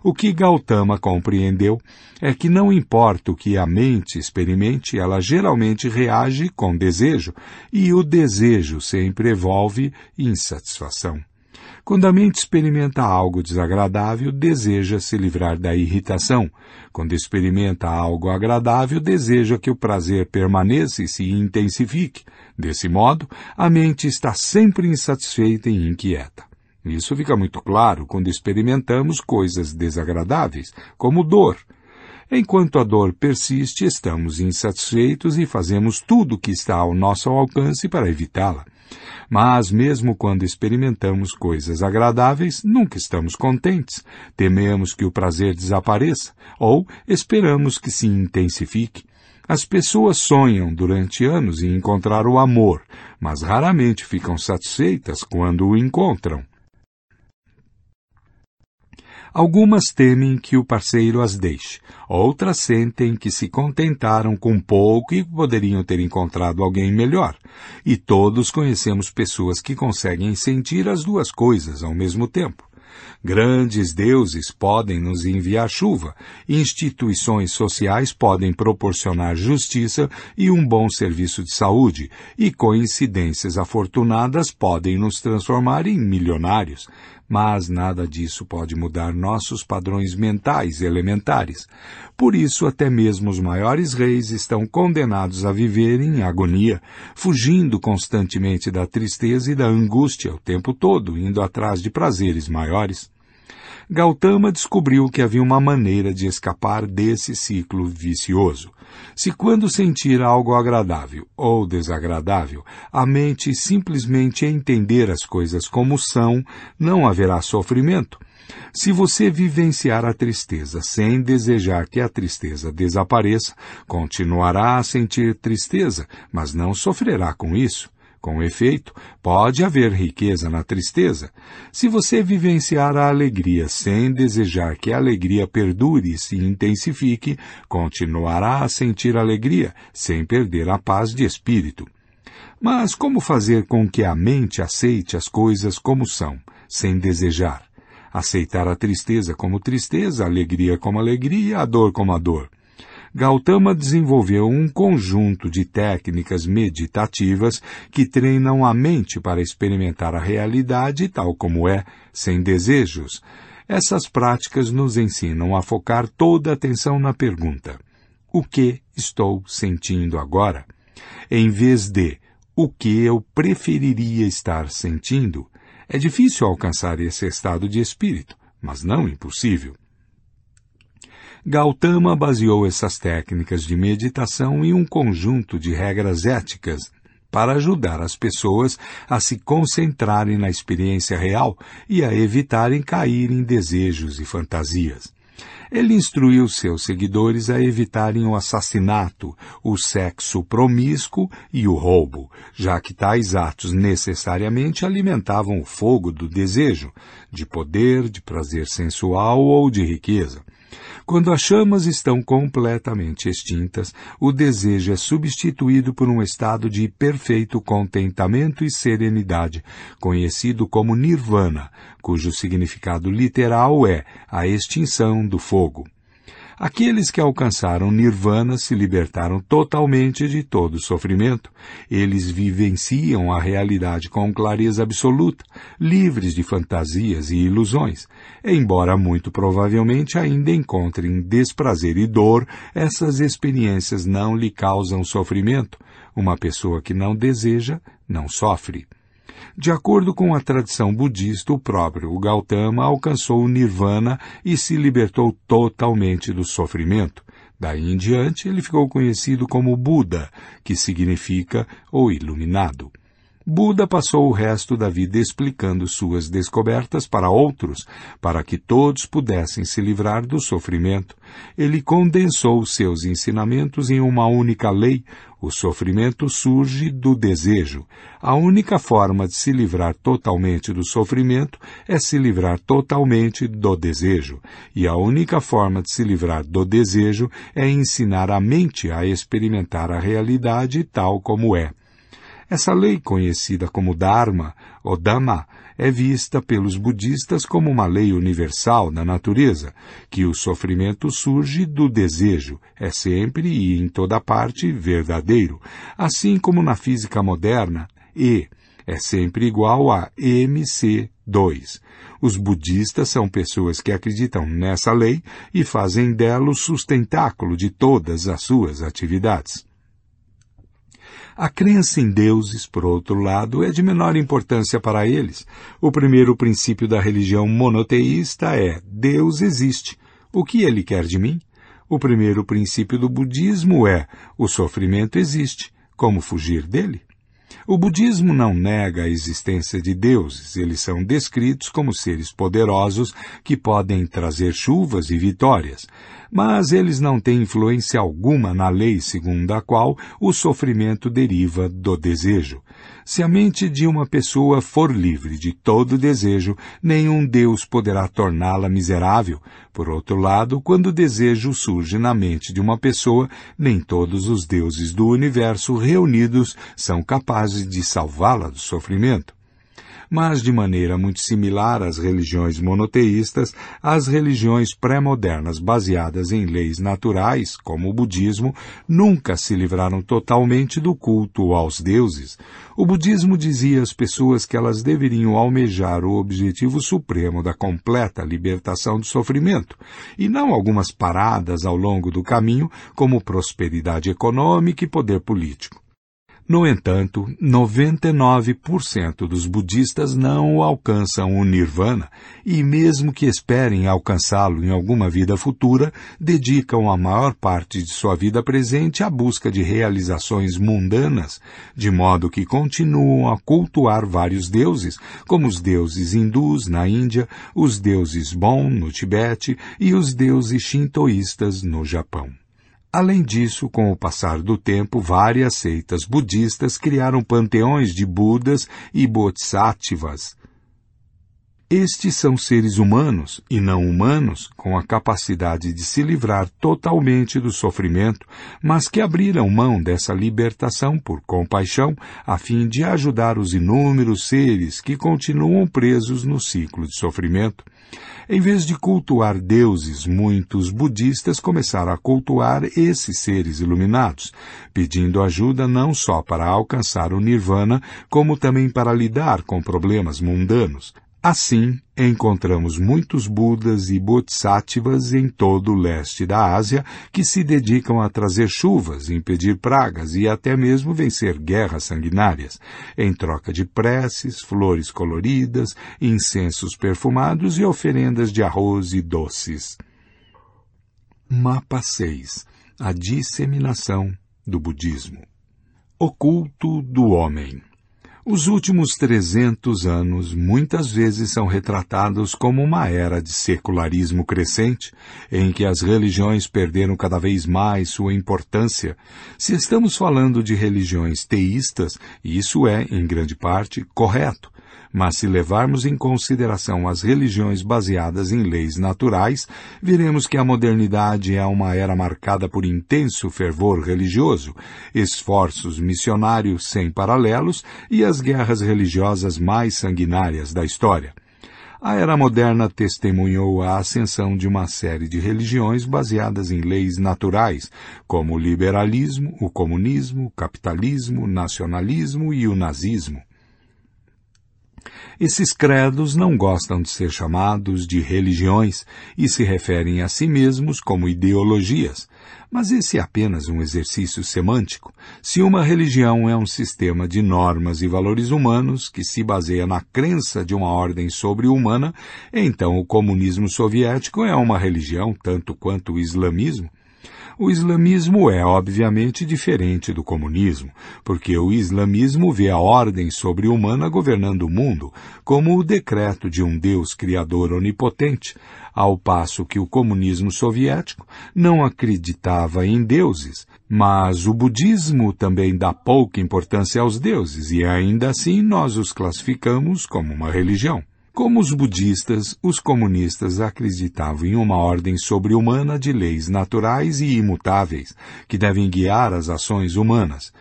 O que Gautama compreendeu é que não importa o que a mente experimente, ela geralmente reage com desejo, e o desejo sempre envolve insatisfação. Quando a mente experimenta algo desagradável, deseja se livrar da irritação. Quando experimenta algo agradável, deseja que o prazer permaneça e se intensifique. Desse modo, a mente está sempre insatisfeita e inquieta. Isso fica muito claro quando experimentamos coisas desagradáveis, como dor. Enquanto a dor persiste, estamos insatisfeitos e fazemos tudo o que está ao nosso alcance para evitá-la. Mas mesmo quando experimentamos coisas agradáveis, nunca estamos contentes. Tememos que o prazer desapareça ou esperamos que se intensifique. As pessoas sonham durante anos em encontrar o amor, mas raramente ficam satisfeitas quando o encontram. Algumas temem que o parceiro as deixe, outras sentem que se contentaram com pouco e poderiam ter encontrado alguém melhor. E todos conhecemos pessoas que conseguem sentir as duas coisas ao mesmo tempo. Grandes deuses podem nos enviar chuva, instituições sociais podem proporcionar justiça e um bom serviço de saúde, e coincidências afortunadas podem nos transformar em milionários mas nada disso pode mudar nossos padrões mentais elementares. Por isso, até mesmo os maiores reis estão condenados a viver em agonia, fugindo constantemente da tristeza e da angústia o tempo todo, indo atrás de prazeres maiores. Gautama descobriu que havia uma maneira de escapar desse ciclo vicioso. Se quando sentir algo agradável ou desagradável, a mente simplesmente entender as coisas como são, não haverá sofrimento. Se você vivenciar a tristeza sem desejar que a tristeza desapareça, continuará a sentir tristeza, mas não sofrerá com isso. Com efeito, pode haver riqueza na tristeza. Se você vivenciar a alegria sem desejar que a alegria perdure e se intensifique, continuará a sentir alegria sem perder a paz de espírito. Mas como fazer com que a mente aceite as coisas como são, sem desejar? Aceitar a tristeza como tristeza, a alegria como alegria, a dor como a dor. Gautama desenvolveu um conjunto de técnicas meditativas que treinam a mente para experimentar a realidade tal como é, sem desejos. Essas práticas nos ensinam a focar toda a atenção na pergunta: O que estou sentindo agora? Em vez de o que eu preferiria estar sentindo, é difícil alcançar esse estado de espírito, mas não impossível. Gautama baseou essas técnicas de meditação em um conjunto de regras éticas para ajudar as pessoas a se concentrarem na experiência real e a evitarem cair em desejos e fantasias. Ele instruiu seus seguidores a evitarem o assassinato, o sexo promíscuo e o roubo, já que tais atos necessariamente alimentavam o fogo do desejo, de poder, de prazer sensual ou de riqueza. Quando as chamas estão completamente extintas, o desejo é substituído por um estado de perfeito contentamento e serenidade, conhecido como nirvana, cujo significado literal é a extinção do fogo. Aqueles que alcançaram Nirvana se libertaram totalmente de todo sofrimento. Eles vivenciam a realidade com clareza absoluta, livres de fantasias e ilusões. Embora muito provavelmente ainda encontrem desprazer e dor, essas experiências não lhe causam sofrimento. Uma pessoa que não deseja, não sofre. De acordo com a tradição budista, o próprio Gautama alcançou o nirvana e se libertou totalmente do sofrimento. Daí em diante, ele ficou conhecido como Buda, que significa o iluminado. Buda passou o resto da vida explicando suas descobertas para outros, para que todos pudessem se livrar do sofrimento. Ele condensou seus ensinamentos em uma única lei. O sofrimento surge do desejo. A única forma de se livrar totalmente do sofrimento é se livrar totalmente do desejo. E a única forma de se livrar do desejo é ensinar a mente a experimentar a realidade tal como é. Essa lei, conhecida como Dharma ou Dhamma, é vista pelos budistas como uma lei universal da natureza, que o sofrimento surge do desejo, é sempre e em toda parte verdadeiro, assim como na física moderna, E é sempre igual a MC2. Os budistas são pessoas que acreditam nessa lei e fazem dela o sustentáculo de todas as suas atividades. A crença em deuses, por outro lado, é de menor importância para eles. O primeiro princípio da religião monoteísta é Deus existe. O que ele quer de mim? O primeiro princípio do budismo é o sofrimento existe. Como fugir dele? O budismo não nega a existência de deuses, eles são descritos como seres poderosos que podem trazer chuvas e vitórias, mas eles não têm influência alguma na lei segundo a qual o sofrimento deriva do desejo. Se a mente de uma pessoa for livre de todo desejo, nenhum Deus poderá torná-la miserável. Por outro lado, quando o desejo surge na mente de uma pessoa, nem todos os deuses do universo reunidos são capazes de salvá-la do sofrimento mas de maneira muito similar às religiões monoteístas, as religiões pré-modernas baseadas em leis naturais, como o budismo, nunca se livraram totalmente do culto aos deuses. O budismo dizia às pessoas que elas deveriam almejar o objetivo supremo da completa libertação do sofrimento, e não algumas paradas ao longo do caminho, como prosperidade econômica e poder político. No entanto, 99% dos budistas não alcançam o nirvana e, mesmo que esperem alcançá-lo em alguma vida futura, dedicam a maior parte de sua vida presente à busca de realizações mundanas, de modo que continuam a cultuar vários deuses, como os deuses hindus na Índia, os deuses Bon no Tibete e os deuses shintoístas no Japão. Além disso, com o passar do tempo, várias seitas budistas criaram panteões de Budas e Bodhisattvas. Estes são seres humanos e não humanos, com a capacidade de se livrar totalmente do sofrimento, mas que abriram mão dessa libertação por compaixão, a fim de ajudar os inúmeros seres que continuam presos no ciclo de sofrimento. Em vez de cultuar deuses, muitos budistas começaram a cultuar esses seres iluminados, pedindo ajuda não só para alcançar o nirvana, como também para lidar com problemas mundanos. Assim, encontramos muitos Budas e Bodhisattvas em todo o leste da Ásia que se dedicam a trazer chuvas, impedir pragas e até mesmo vencer guerras sanguinárias, em troca de preces, flores coloridas, incensos perfumados e oferendas de arroz e doces. Mapa 6 A disseminação do budismo. O culto do homem. Os últimos 300 anos muitas vezes são retratados como uma era de secularismo crescente, em que as religiões perderam cada vez mais sua importância. Se estamos falando de religiões teístas, isso é, em grande parte, correto. Mas se levarmos em consideração as religiões baseadas em leis naturais, veremos que a modernidade é uma era marcada por intenso fervor religioso, esforços missionários sem paralelos e as guerras religiosas mais sanguinárias da história. A era moderna testemunhou a ascensão de uma série de religiões baseadas em leis naturais, como o liberalismo, o comunismo, o capitalismo, o nacionalismo e o nazismo. Esses credos não gostam de ser chamados de religiões e se referem a si mesmos como ideologias. Mas esse é apenas um exercício semântico. Se uma religião é um sistema de normas e valores humanos que se baseia na crença de uma ordem sobre-humana, então o comunismo soviético é uma religião tanto quanto o islamismo. O islamismo é, obviamente, diferente do comunismo, porque o islamismo vê a ordem sobre-humana governando o mundo como o decreto de um Deus criador onipotente, ao passo que o comunismo soviético não acreditava em deuses, mas o budismo também dá pouca importância aos deuses e ainda assim nós os classificamos como uma religião. Como os budistas, os comunistas acreditavam em uma ordem sobre-humana de leis naturais e imutáveis, que devem guiar as ações humanas.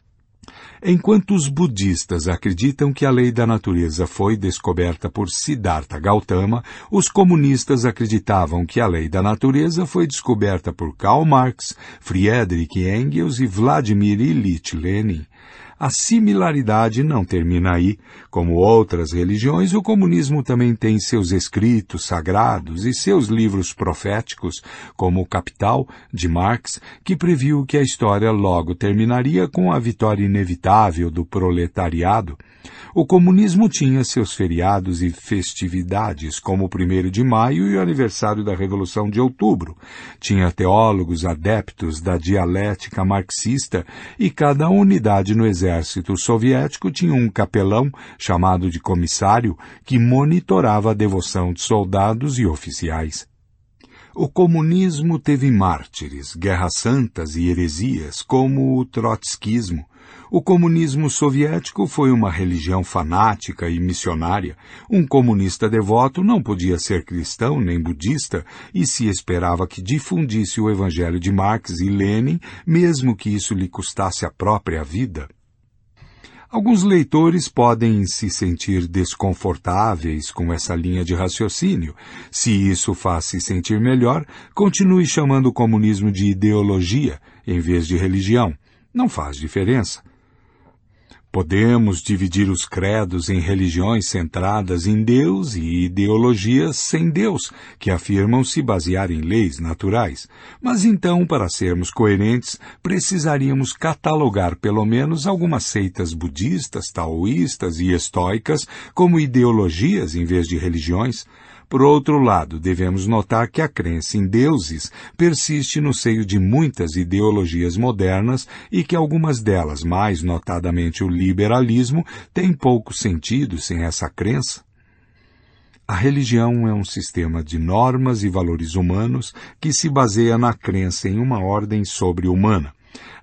Enquanto os budistas acreditam que a lei da natureza foi descoberta por Siddhartha Gautama, os comunistas acreditavam que a lei da natureza foi descoberta por Karl Marx, Friedrich Engels e Vladimir Ilyich Lenin. A similaridade não termina aí. Como outras religiões, o comunismo também tem seus escritos sagrados e seus livros proféticos, como o Capital, de Marx, que previu que a história logo terminaria com a vitória inevitável do proletariado. O comunismo tinha seus feriados e festividades, como o 1 de maio e o aniversário da Revolução de Outubro. Tinha teólogos adeptos da dialética marxista e cada unidade no exército soviético tinha um capelão, chamado de comissário, que monitorava a devoção de soldados e oficiais. O comunismo teve mártires, guerras santas e heresias, como o trotskismo, o comunismo soviético foi uma religião fanática e missionária. Um comunista devoto não podia ser cristão nem budista e se esperava que difundisse o evangelho de Marx e Lenin, mesmo que isso lhe custasse a própria vida. Alguns leitores podem se sentir desconfortáveis com essa linha de raciocínio. Se isso faz se sentir melhor, continue chamando o comunismo de ideologia em vez de religião. Não faz diferença. Podemos dividir os credos em religiões centradas em Deus e ideologias sem Deus, que afirmam se basear em leis naturais. Mas então, para sermos coerentes, precisaríamos catalogar pelo menos algumas seitas budistas, taoístas e estoicas como ideologias em vez de religiões. Por outro lado, devemos notar que a crença em deuses persiste no seio de muitas ideologias modernas e que algumas delas, mais notadamente o liberalismo, têm pouco sentido sem essa crença. A religião é um sistema de normas e valores humanos que se baseia na crença em uma ordem sobre-humana.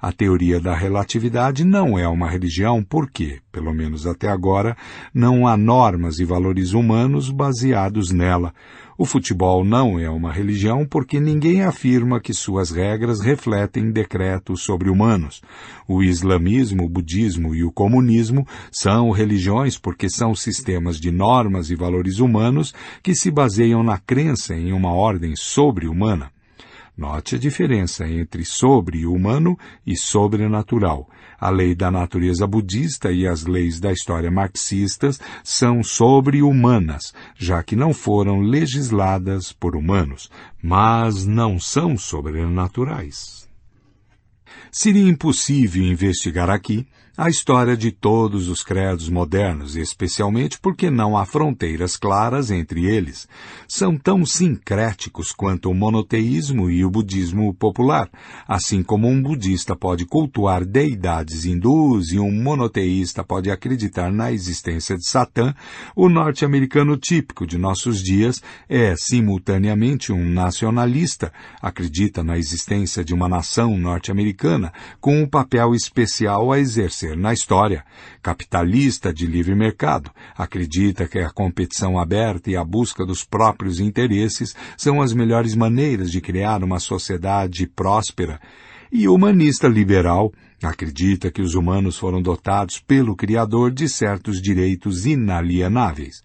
A teoria da relatividade não é uma religião porque, pelo menos até agora, não há normas e valores humanos baseados nela. O futebol não é uma religião porque ninguém afirma que suas regras refletem decretos sobre humanos. O islamismo, o budismo e o comunismo são religiões porque são sistemas de normas e valores humanos que se baseiam na crença em uma ordem sobre-humana. Note a diferença entre sobre-humano e sobrenatural. A lei da natureza budista e as leis da história marxistas são sobre-humanas, já que não foram legisladas por humanos, mas não são sobrenaturais. Seria impossível investigar aqui a história de todos os credos modernos, especialmente porque não há fronteiras claras entre eles. São tão sincréticos quanto o monoteísmo e o budismo popular, assim como um budista pode cultuar deidades hindus e um monoteísta pode acreditar na existência de Satã, o norte-americano típico de nossos dias é simultaneamente um nacionalista, acredita na existência de uma nação norte-americana com um papel especial a exercer na história. Capitalista de livre mercado, acredita que a competição aberta e a busca dos próprios interesses são as melhores maneiras de criar uma sociedade próspera. E humanista liberal, acredita que os humanos foram dotados pelo Criador de certos direitos inalienáveis.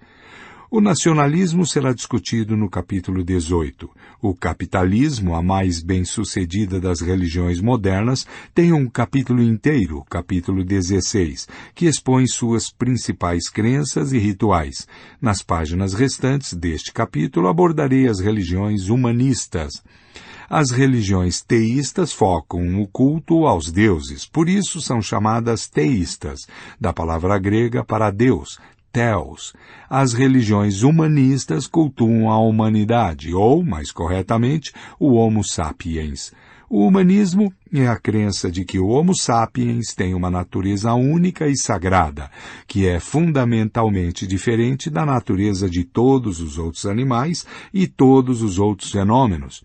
O nacionalismo será discutido no capítulo 18. O capitalismo, a mais bem-sucedida das religiões modernas, tem um capítulo inteiro, capítulo 16, que expõe suas principais crenças e rituais. Nas páginas restantes deste capítulo abordarei as religiões humanistas. As religiões teístas focam o culto aos deuses, por isso são chamadas teístas, da palavra grega para Deus, As religiões humanistas cultuam a humanidade, ou, mais corretamente, o Homo sapiens. O humanismo é a crença de que o Homo sapiens tem uma natureza única e sagrada, que é fundamentalmente diferente da natureza de todos os outros animais e todos os outros fenômenos.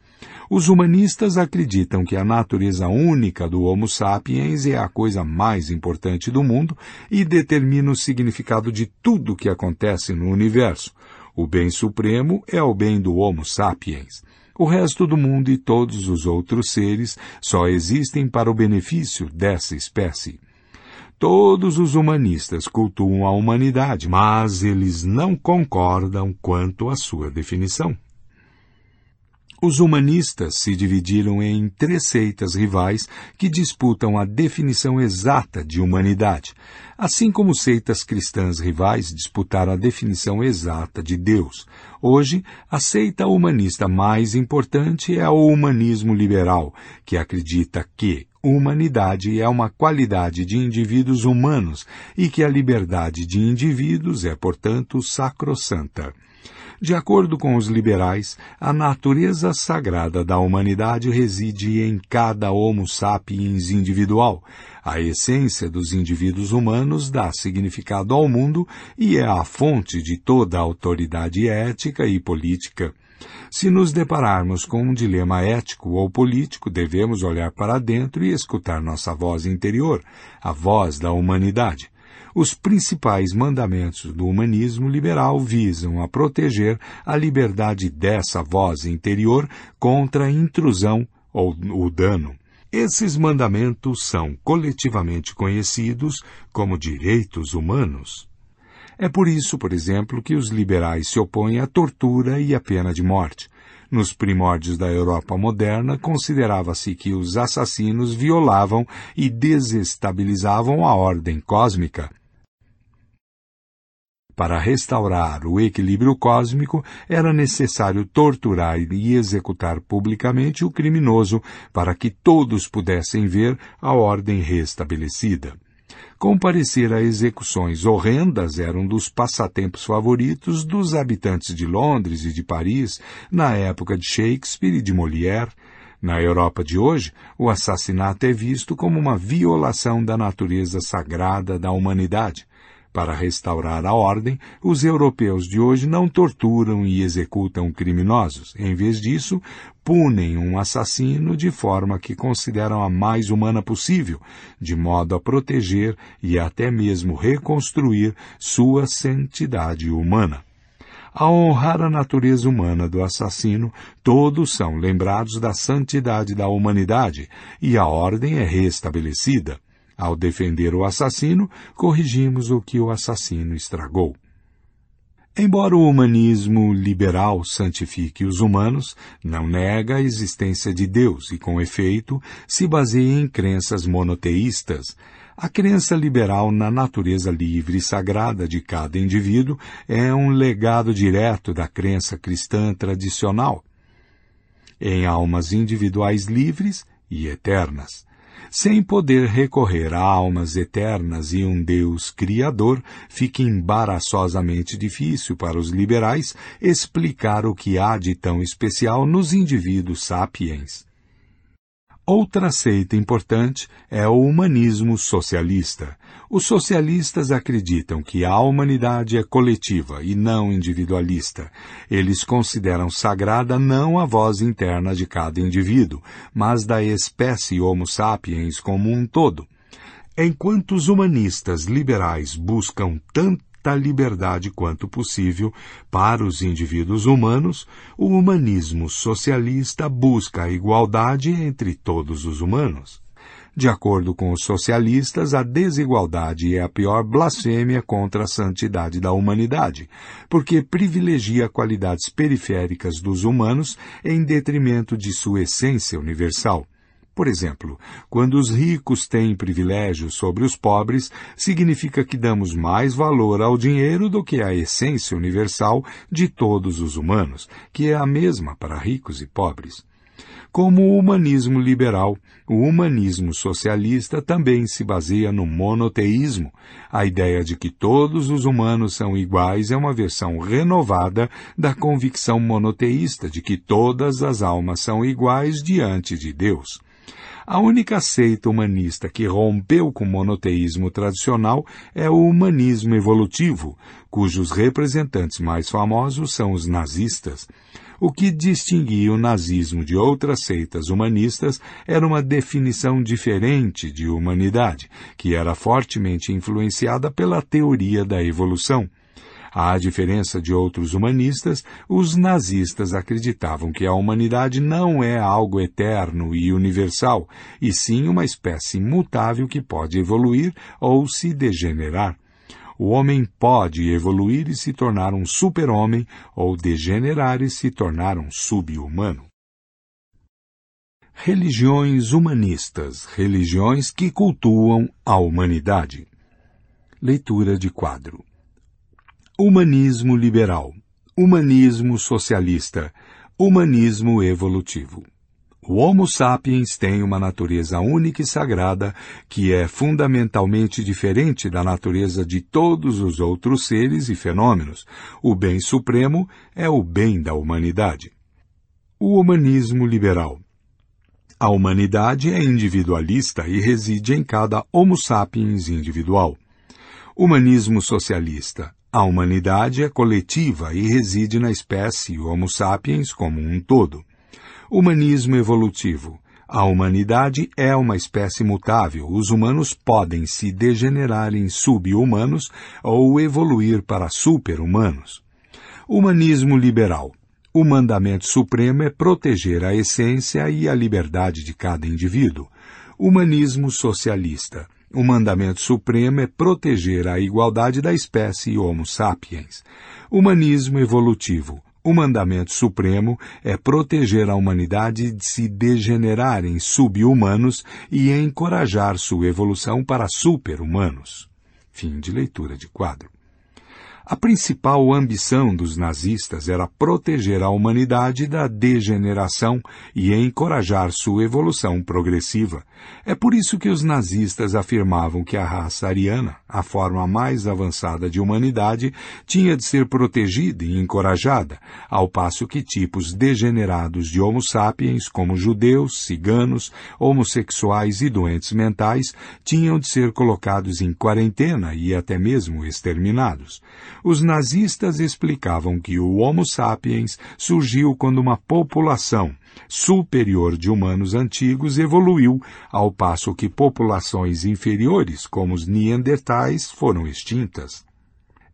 Os humanistas acreditam que a natureza única do Homo sapiens é a coisa mais importante do mundo e determina o significado de tudo que acontece no universo. O bem supremo é o bem do Homo sapiens. O resto do mundo e todos os outros seres só existem para o benefício dessa espécie. Todos os humanistas cultuam a humanidade, mas eles não concordam quanto à sua definição. Os humanistas se dividiram em três seitas rivais que disputam a definição exata de humanidade, assim como seitas cristãs rivais disputaram a definição exata de Deus. Hoje, a seita humanista mais importante é o humanismo liberal, que acredita que humanidade é uma qualidade de indivíduos humanos e que a liberdade de indivíduos é, portanto, sacrossanta. De acordo com os liberais, a natureza sagrada da humanidade reside em cada Homo sapiens individual. A essência dos indivíduos humanos dá significado ao mundo e é a fonte de toda a autoridade ética e política. Se nos depararmos com um dilema ético ou político, devemos olhar para dentro e escutar nossa voz interior, a voz da humanidade. Os principais mandamentos do humanismo liberal visam a proteger a liberdade dessa voz interior contra a intrusão ou o dano. Esses mandamentos são coletivamente conhecidos como direitos humanos. É por isso, por exemplo, que os liberais se opõem à tortura e à pena de morte. Nos primórdios da Europa moderna, considerava-se que os assassinos violavam e desestabilizavam a ordem cósmica. Para restaurar o equilíbrio cósmico, era necessário torturar e executar publicamente o criminoso para que todos pudessem ver a ordem restabelecida. Comparecer a execuções horrendas era um dos passatempos favoritos dos habitantes de Londres e de Paris na época de Shakespeare e de Molière. Na Europa de hoje, o assassinato é visto como uma violação da natureza sagrada da humanidade. Para restaurar a ordem, os europeus de hoje não torturam e executam criminosos. Em vez disso, punem um assassino de forma que consideram a mais humana possível, de modo a proteger e até mesmo reconstruir sua santidade humana. Ao honrar a natureza humana do assassino, todos são lembrados da santidade da humanidade e a ordem é restabelecida. Ao defender o assassino, corrigimos o que o assassino estragou. Embora o humanismo liberal santifique os humanos, não nega a existência de Deus e, com efeito, se baseia em crenças monoteístas. A crença liberal na natureza livre e sagrada de cada indivíduo é um legado direto da crença cristã tradicional. Em almas individuais livres e eternas. Sem poder recorrer a almas eternas e um Deus criador, fica embaraçosamente difícil para os liberais explicar o que há de tão especial nos indivíduos sapiens. Outra seita importante é o humanismo socialista. Os socialistas acreditam que a humanidade é coletiva e não individualista. Eles consideram sagrada não a voz interna de cada indivíduo, mas da espécie Homo sapiens como um todo. Enquanto os humanistas liberais buscam tanta liberdade quanto possível para os indivíduos humanos, o humanismo socialista busca a igualdade entre todos os humanos. De acordo com os socialistas, a desigualdade é a pior blasfêmia contra a santidade da humanidade, porque privilegia qualidades periféricas dos humanos em detrimento de sua essência universal. Por exemplo, quando os ricos têm privilégios sobre os pobres, significa que damos mais valor ao dinheiro do que à essência universal de todos os humanos, que é a mesma para ricos e pobres. Como o humanismo liberal, o humanismo socialista também se baseia no monoteísmo. A ideia de que todos os humanos são iguais é uma versão renovada da convicção monoteísta de que todas as almas são iguais diante de Deus. A única seita humanista que rompeu com o monoteísmo tradicional é o humanismo evolutivo, cujos representantes mais famosos são os nazistas. O que distinguia o nazismo de outras seitas humanistas era uma definição diferente de humanidade, que era fortemente influenciada pela teoria da evolução. À diferença de outros humanistas, os nazistas acreditavam que a humanidade não é algo eterno e universal, e sim uma espécie imutável que pode evoluir ou se degenerar. O homem pode evoluir e se tornar um super-homem ou degenerar e se tornar um sub-humano. Religiões humanistas, religiões que cultuam a humanidade. Leitura de quadro. Humanismo liberal, humanismo socialista, humanismo evolutivo. O Homo sapiens tem uma natureza única e sagrada que é fundamentalmente diferente da natureza de todos os outros seres e fenômenos. O bem supremo é o bem da humanidade. O humanismo liberal. A humanidade é individualista e reside em cada Homo sapiens individual. Humanismo socialista. A humanidade é coletiva e reside na espécie Homo sapiens como um todo. Humanismo evolutivo. A humanidade é uma espécie mutável. Os humanos podem se degenerar em sub-humanos ou evoluir para super-humanos. Humanismo liberal. O mandamento supremo é proteger a essência e a liberdade de cada indivíduo. Humanismo socialista. O mandamento supremo é proteger a igualdade da espécie Homo sapiens. Humanismo evolutivo. O mandamento supremo é proteger a humanidade de se degenerar em sub-humanos e encorajar sua evolução para super-humanos. Fim de leitura de quadro. A principal ambição dos nazistas era proteger a humanidade da degeneração e encorajar sua evolução progressiva. É por isso que os nazistas afirmavam que a raça ariana, a forma mais avançada de humanidade, tinha de ser protegida e encorajada, ao passo que tipos degenerados de Homo sapiens, como judeus, ciganos, homossexuais e doentes mentais, tinham de ser colocados em quarentena e até mesmo exterminados. Os nazistas explicavam que o Homo sapiens surgiu quando uma população superior de humanos antigos evoluiu, ao passo que populações inferiores, como os neandertais, foram extintas.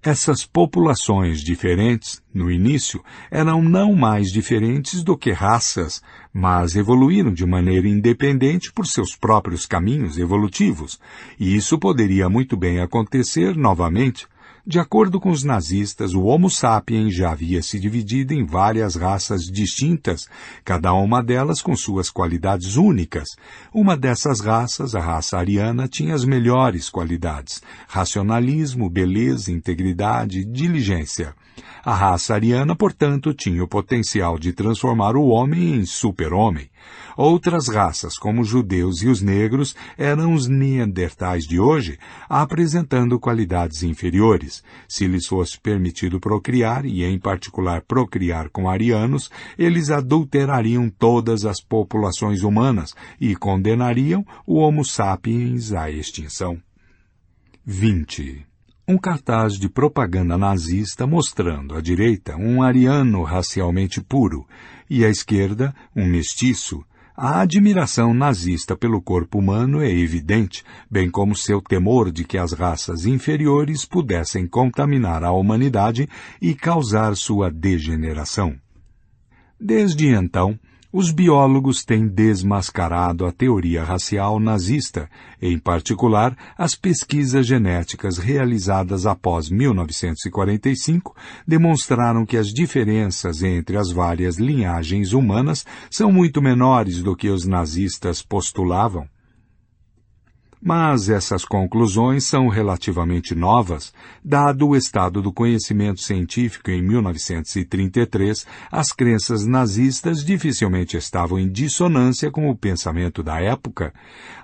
Essas populações diferentes, no início, eram não mais diferentes do que raças, mas evoluíram de maneira independente por seus próprios caminhos evolutivos, e isso poderia muito bem acontecer novamente de acordo com os nazistas, o Homo sapiens já havia se dividido em várias raças distintas, cada uma delas com suas qualidades únicas. Uma dessas raças, a raça ariana, tinha as melhores qualidades: racionalismo, beleza, integridade, diligência. A raça ariana, portanto, tinha o potencial de transformar o homem em super-homem. Outras raças, como os judeus e os negros, eram os neandertais de hoje, apresentando qualidades inferiores. Se lhes fosse permitido procriar, e em particular procriar com arianos, eles adulterariam todas as populações humanas e condenariam o Homo sapiens à extinção. 20. Um cartaz de propaganda nazista mostrando à direita um ariano racialmente puro e à esquerda um mestiço. A admiração nazista pelo corpo humano é evidente, bem como seu temor de que as raças inferiores pudessem contaminar a humanidade e causar sua degeneração. Desde então, os biólogos têm desmascarado a teoria racial nazista, em particular as pesquisas genéticas realizadas após 1945 demonstraram que as diferenças entre as várias linhagens humanas são muito menores do que os nazistas postulavam. Mas essas conclusões são relativamente novas, dado o estado do conhecimento científico em 1933, as crenças nazistas dificilmente estavam em dissonância com o pensamento da época.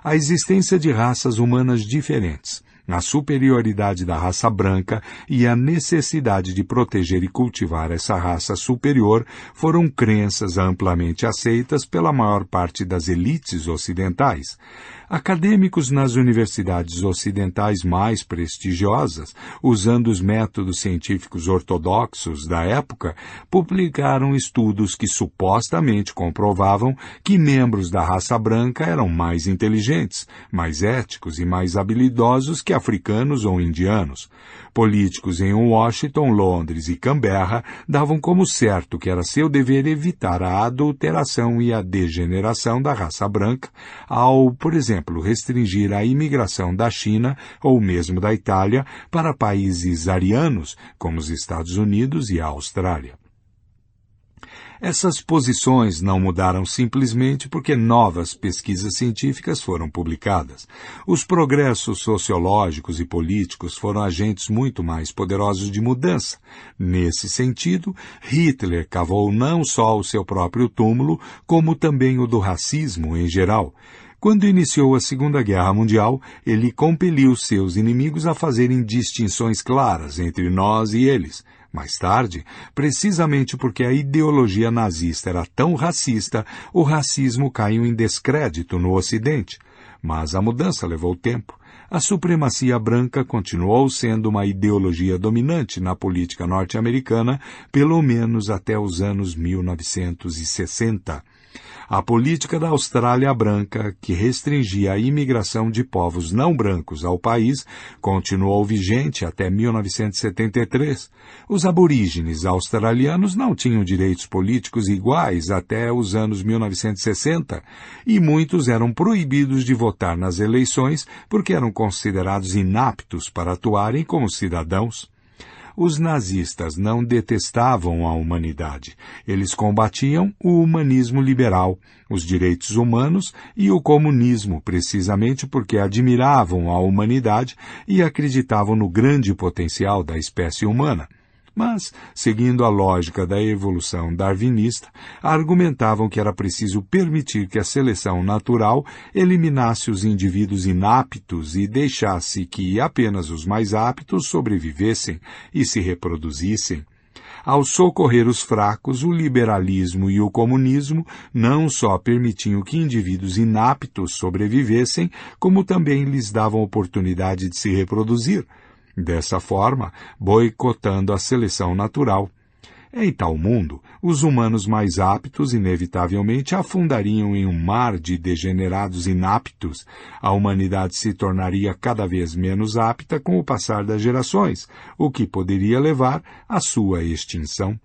A existência de raças humanas diferentes, a superioridade da raça branca e a necessidade de proteger e cultivar essa raça superior foram crenças amplamente aceitas pela maior parte das elites ocidentais. Acadêmicos nas universidades ocidentais mais prestigiosas, usando os métodos científicos ortodoxos da época, publicaram estudos que supostamente comprovavam que membros da raça branca eram mais inteligentes, mais éticos e mais habilidosos que africanos ou indianos. Políticos em Washington, Londres e Canberra davam como certo que era seu dever evitar a adulteração e a degeneração da raça branca, ao, por exemplo, restringir a imigração da China ou mesmo da Itália para países arianos, como os Estados Unidos e a Austrália. Essas posições não mudaram simplesmente porque novas pesquisas científicas foram publicadas. Os progressos sociológicos e políticos foram agentes muito mais poderosos de mudança. Nesse sentido, Hitler cavou não só o seu próprio túmulo, como também o do racismo em geral. Quando iniciou a Segunda Guerra Mundial, ele compeliu seus inimigos a fazerem distinções claras entre nós e eles. Mais tarde, precisamente porque a ideologia nazista era tão racista, o racismo caiu em descrédito no Ocidente. Mas a mudança levou tempo. A supremacia branca continuou sendo uma ideologia dominante na política norte-americana, pelo menos até os anos 1960. A política da Austrália Branca, que restringia a imigração de povos não brancos ao país, continuou vigente até 1973. Os aborígenes australianos não tinham direitos políticos iguais até os anos 1960, e muitos eram proibidos de votar nas eleições porque eram considerados inaptos para atuarem como cidadãos. Os nazistas não detestavam a humanidade. Eles combatiam o humanismo liberal, os direitos humanos e o comunismo, precisamente porque admiravam a humanidade e acreditavam no grande potencial da espécie humana mas, seguindo a lógica da evolução darwinista, argumentavam que era preciso permitir que a seleção natural eliminasse os indivíduos inaptos e deixasse que apenas os mais aptos sobrevivessem e se reproduzissem. Ao socorrer os fracos, o liberalismo e o comunismo não só permitiam que indivíduos inaptos sobrevivessem, como também lhes davam oportunidade de se reproduzir, dessa forma, boicotando a seleção natural. Em tal mundo, os humanos mais aptos inevitavelmente afundariam em um mar de degenerados inaptos. A humanidade se tornaria cada vez menos apta com o passar das gerações, o que poderia levar à sua extinção.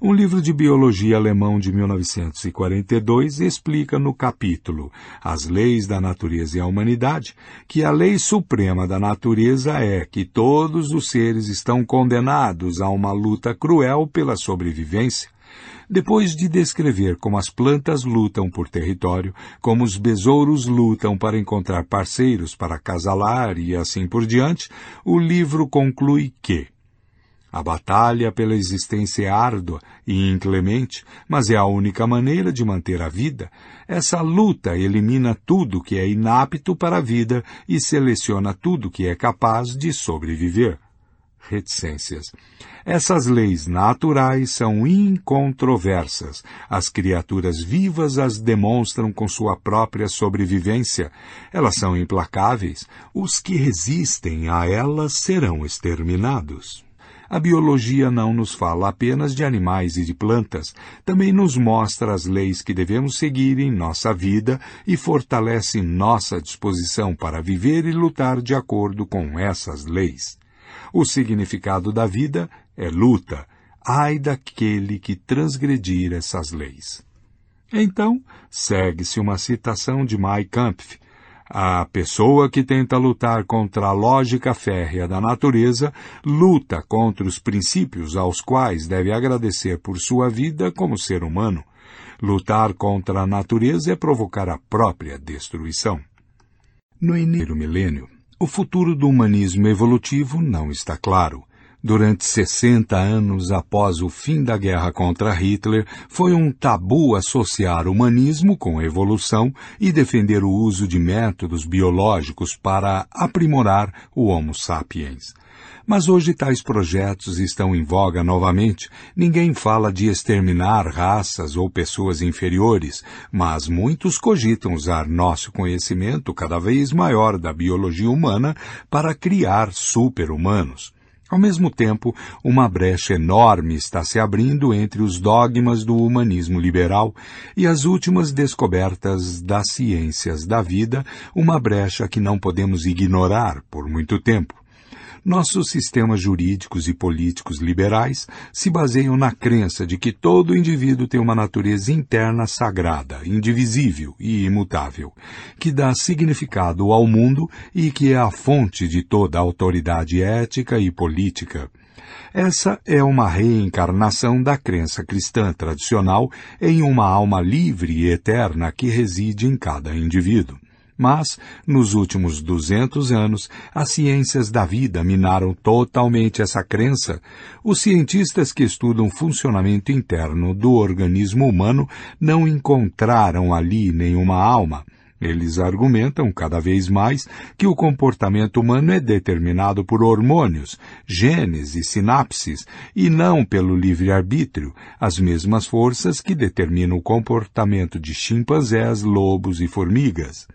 Um livro de biologia alemão de 1942 explica no capítulo As Leis da Natureza e a Humanidade que a lei suprema da natureza é que todos os seres estão condenados a uma luta cruel pela sobrevivência. Depois de descrever como as plantas lutam por território, como os besouros lutam para encontrar parceiros para casalar e assim por diante, o livro conclui que A batalha pela existência é árdua e inclemente, mas é a única maneira de manter a vida. Essa luta elimina tudo que é inapto para a vida e seleciona tudo que é capaz de sobreviver. Reticências. Essas leis naturais são incontroversas. As criaturas vivas as demonstram com sua própria sobrevivência. Elas são implacáveis. Os que resistem a elas serão exterminados. A biologia não nos fala apenas de animais e de plantas, também nos mostra as leis que devemos seguir em nossa vida e fortalece nossa disposição para viver e lutar de acordo com essas leis. O significado da vida é luta. Ai daquele que transgredir essas leis. Então, segue-se uma citação de Mai Kampf, a pessoa que tenta lutar contra a lógica férrea da natureza luta contra os princípios aos quais deve agradecer por sua vida como ser humano. Lutar contra a natureza é provocar a própria destruição. No início do milênio, o futuro do humanismo evolutivo não está claro. Durante 60 anos após o fim da guerra contra Hitler, foi um tabu associar humanismo com evolução e defender o uso de métodos biológicos para aprimorar o Homo sapiens. Mas hoje tais projetos estão em voga novamente. Ninguém fala de exterminar raças ou pessoas inferiores, mas muitos cogitam usar nosso conhecimento cada vez maior da biologia humana para criar super-humanos. Ao mesmo tempo, uma brecha enorme está se abrindo entre os dogmas do humanismo liberal e as últimas descobertas das ciências da vida, uma brecha que não podemos ignorar por muito tempo. Nossos sistemas jurídicos e políticos liberais se baseiam na crença de que todo indivíduo tem uma natureza interna sagrada, indivisível e imutável, que dá significado ao mundo e que é a fonte de toda a autoridade ética e política. Essa é uma reencarnação da crença cristã tradicional em uma alma livre e eterna que reside em cada indivíduo. Mas, nos últimos 200 anos, as ciências da vida minaram totalmente essa crença. Os cientistas que estudam o funcionamento interno do organismo humano não encontraram ali nenhuma alma. Eles argumentam cada vez mais que o comportamento humano é determinado por hormônios, genes e sinapses, e não pelo livre-arbítrio, as mesmas forças que determinam o comportamento de chimpanzés, lobos e formigas.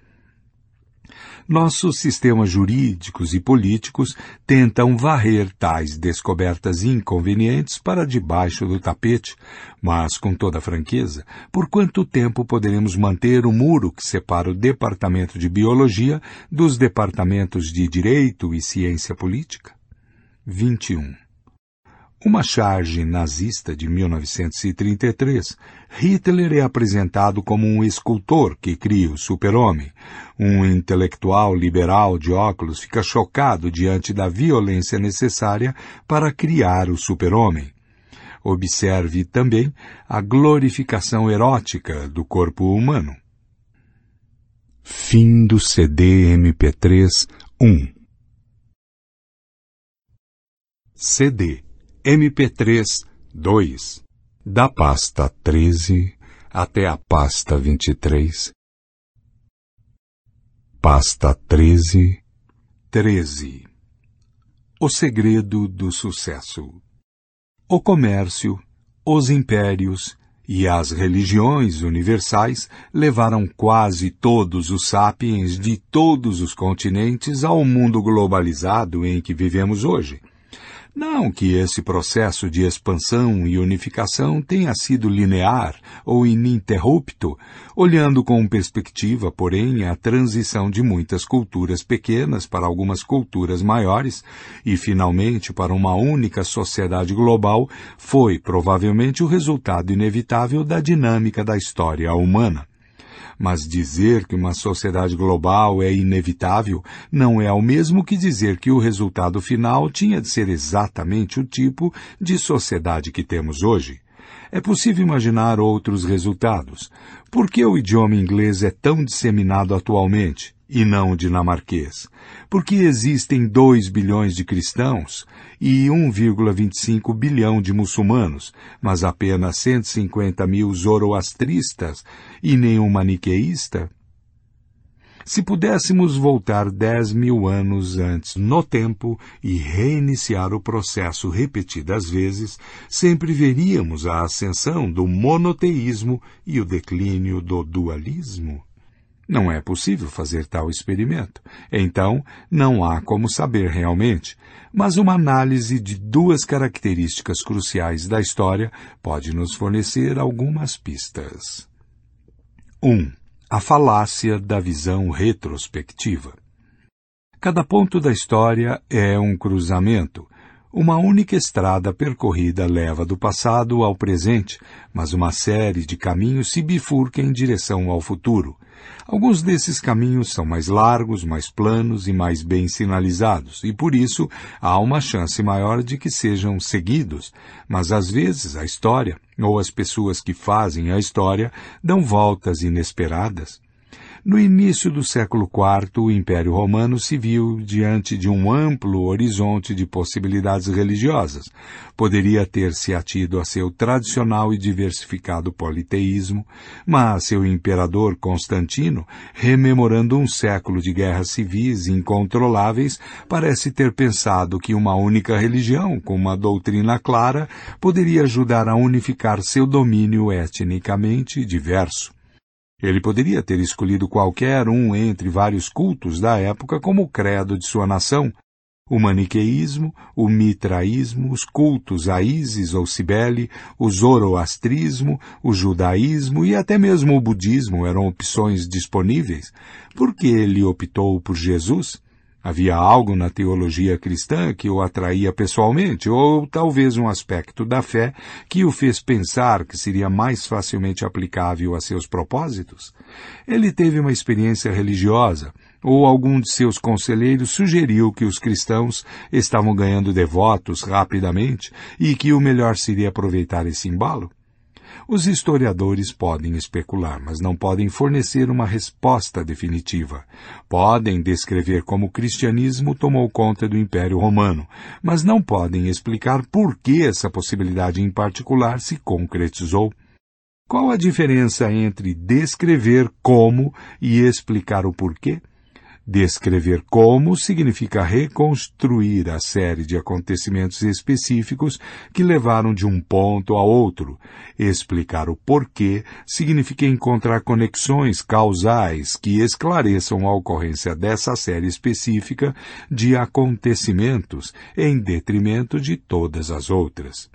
Nossos sistemas jurídicos e políticos tentam varrer tais descobertas inconvenientes para debaixo do tapete, mas, com toda franqueza, por quanto tempo poderemos manter o muro que separa o Departamento de Biologia dos departamentos de Direito e Ciência Política? 21. Uma charge nazista de 1933, Hitler é apresentado como um escultor que cria o super-homem. Um intelectual liberal de óculos fica chocado diante da violência necessária para criar o super-homem. Observe também a glorificação erótica do corpo humano. Fim do CD MP3 1 CD MP3 2 da pasta 13 até a pasta 23 pasta 13 13 O segredo do sucesso. O comércio, os impérios e as religiões universais levaram quase todos os sapiens de todos os continentes ao mundo globalizado em que vivemos hoje. Não que esse processo de expansão e unificação tenha sido linear ou ininterrupto, olhando com perspectiva, porém, a transição de muitas culturas pequenas para algumas culturas maiores e, finalmente, para uma única sociedade global, foi provavelmente o resultado inevitável da dinâmica da história humana. Mas dizer que uma sociedade global é inevitável não é o mesmo que dizer que o resultado final tinha de ser exatamente o tipo de sociedade que temos hoje. É possível imaginar outros resultados. Por que o idioma inglês é tão disseminado atualmente e não o dinamarquês? Porque existem 2 bilhões de cristãos e 1,25 bilhão de muçulmanos, mas apenas 150 mil zoroastristas e nenhum maniqueísta? Se pudéssemos voltar dez mil anos antes no tempo e reiniciar o processo repetidas vezes, sempre veríamos a ascensão do monoteísmo e o declínio do dualismo. Não é possível fazer tal experimento. Então, não há como saber realmente. Mas uma análise de duas características cruciais da história pode nos fornecer algumas pistas. 1. Um, a falácia da visão retrospectiva. Cada ponto da história é um cruzamento. Uma única estrada percorrida leva do passado ao presente, mas uma série de caminhos se bifurca em direção ao futuro. Alguns desses caminhos são mais largos, mais planos e mais bem sinalizados, e por isso há uma chance maior de que sejam seguidos, mas às vezes a história, ou as pessoas que fazem a história, dão voltas inesperadas. No início do século IV, o Império Romano se viu diante de um amplo horizonte de possibilidades religiosas. Poderia ter se atido a seu tradicional e diversificado politeísmo, mas seu imperador Constantino, rememorando um século de guerras civis incontroláveis, parece ter pensado que uma única religião, com uma doutrina clara, poderia ajudar a unificar seu domínio etnicamente diverso. Ele poderia ter escolhido qualquer um entre vários cultos da época como credo de sua nação. O maniqueísmo, o mitraísmo, os cultos a Ísis ou Cibele, o zoroastrismo, o judaísmo e até mesmo o budismo eram opções disponíveis. Por que ele optou por Jesus? Havia algo na teologia cristã que o atraía pessoalmente, ou talvez um aspecto da fé que o fez pensar que seria mais facilmente aplicável a seus propósitos? Ele teve uma experiência religiosa, ou algum de seus conselheiros sugeriu que os cristãos estavam ganhando devotos rapidamente e que o melhor seria aproveitar esse embalo? Os historiadores podem especular, mas não podem fornecer uma resposta definitiva. Podem descrever como o cristianismo tomou conta do Império Romano, mas não podem explicar por que essa possibilidade em particular se concretizou. Qual a diferença entre descrever como e explicar o porquê? Descrever como significa reconstruir a série de acontecimentos específicos que levaram de um ponto a outro. Explicar o porquê significa encontrar conexões causais que esclareçam a ocorrência dessa série específica de acontecimentos em detrimento de todas as outras.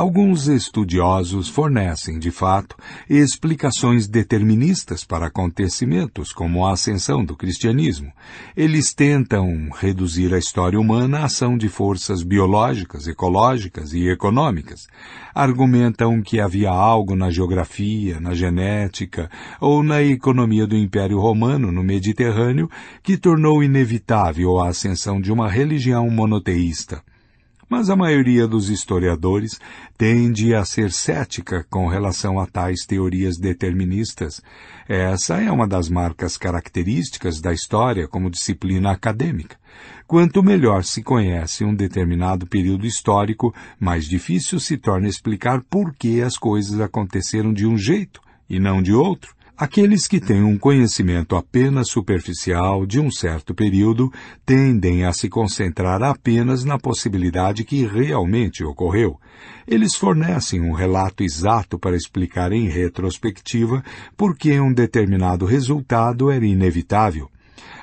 Alguns estudiosos fornecem, de fato, explicações deterministas para acontecimentos como a ascensão do cristianismo. Eles tentam reduzir a história humana à ação de forças biológicas, ecológicas e econômicas. Argumentam que havia algo na geografia, na genética ou na economia do Império Romano no Mediterrâneo que tornou inevitável a ascensão de uma religião monoteísta mas a maioria dos historiadores tende a ser cética com relação a tais teorias deterministas. Essa é uma das marcas características da história como disciplina acadêmica. Quanto melhor se conhece um determinado período histórico, mais difícil se torna explicar por que as coisas aconteceram de um jeito e não de outro. Aqueles que têm um conhecimento apenas superficial de um certo período tendem a se concentrar apenas na possibilidade que realmente ocorreu. Eles fornecem um relato exato para explicar em retrospectiva por que um determinado resultado era inevitável.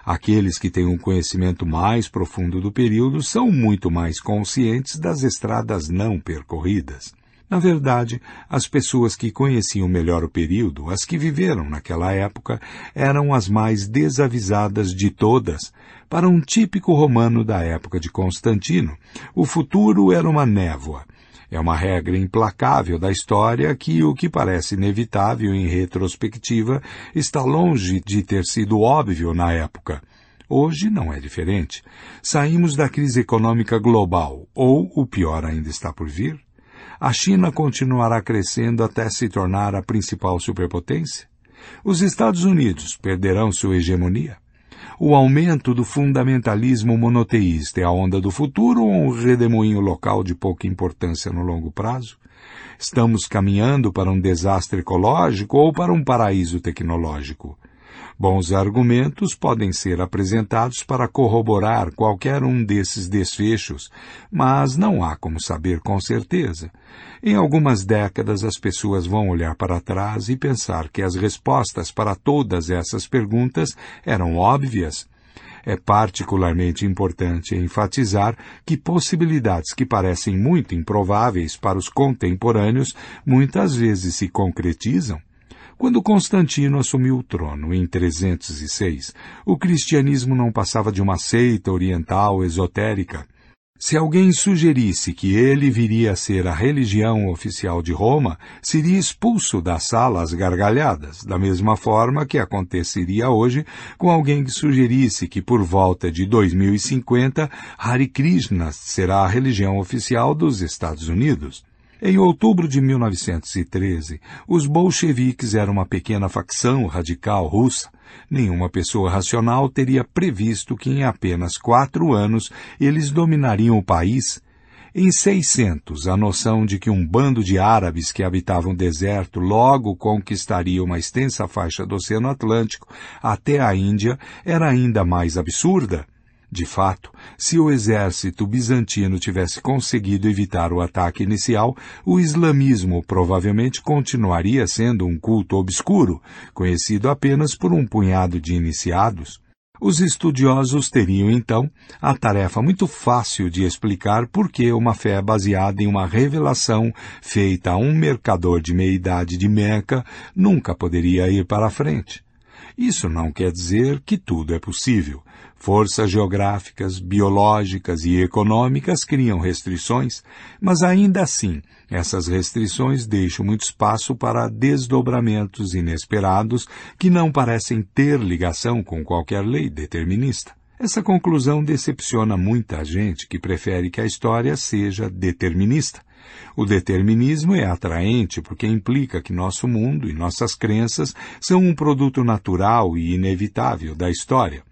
Aqueles que têm um conhecimento mais profundo do período são muito mais conscientes das estradas não percorridas. Na verdade, as pessoas que conheciam melhor o período, as que viveram naquela época, eram as mais desavisadas de todas. Para um típico romano da época de Constantino, o futuro era uma névoa. É uma regra implacável da história que o que parece inevitável em retrospectiva está longe de ter sido óbvio na época. Hoje não é diferente. Saímos da crise econômica global, ou o pior ainda está por vir. A China continuará crescendo até se tornar a principal superpotência? Os Estados Unidos perderão sua hegemonia? O aumento do fundamentalismo monoteísta é a onda do futuro ou um redemoinho local de pouca importância no longo prazo? Estamos caminhando para um desastre ecológico ou para um paraíso tecnológico? Bons argumentos podem ser apresentados para corroborar qualquer um desses desfechos, mas não há como saber com certeza. Em algumas décadas as pessoas vão olhar para trás e pensar que as respostas para todas essas perguntas eram óbvias. É particularmente importante enfatizar que possibilidades que parecem muito improváveis para os contemporâneos muitas vezes se concretizam. Quando Constantino assumiu o trono em 306, o cristianismo não passava de uma seita oriental esotérica. Se alguém sugerisse que ele viria a ser a religião oficial de Roma, seria expulso da sala às gargalhadas, da mesma forma que aconteceria hoje com alguém que sugerisse que por volta de 2050 Hare Krishna será a religião oficial dos Estados Unidos. Em outubro de 1913, os bolcheviques eram uma pequena facção radical russa. Nenhuma pessoa racional teria previsto que em apenas quatro anos eles dominariam o país. Em 600, a noção de que um bando de árabes que habitavam o deserto logo conquistaria uma extensa faixa do Oceano Atlântico até a Índia era ainda mais absurda. De fato, se o exército bizantino tivesse conseguido evitar o ataque inicial, o islamismo provavelmente continuaria sendo um culto obscuro, conhecido apenas por um punhado de iniciados. Os estudiosos teriam, então, a tarefa muito fácil de explicar por que uma fé baseada em uma revelação feita a um mercador de meia-idade de Meca nunca poderia ir para a frente. Isso não quer dizer que tudo é possível. Forças geográficas, biológicas e econômicas criam restrições, mas ainda assim, essas restrições deixam muito espaço para desdobramentos inesperados que não parecem ter ligação com qualquer lei determinista. Essa conclusão decepciona muita gente que prefere que a história seja determinista. O determinismo é atraente porque implica que nosso mundo e nossas crenças são um produto natural e inevitável da história.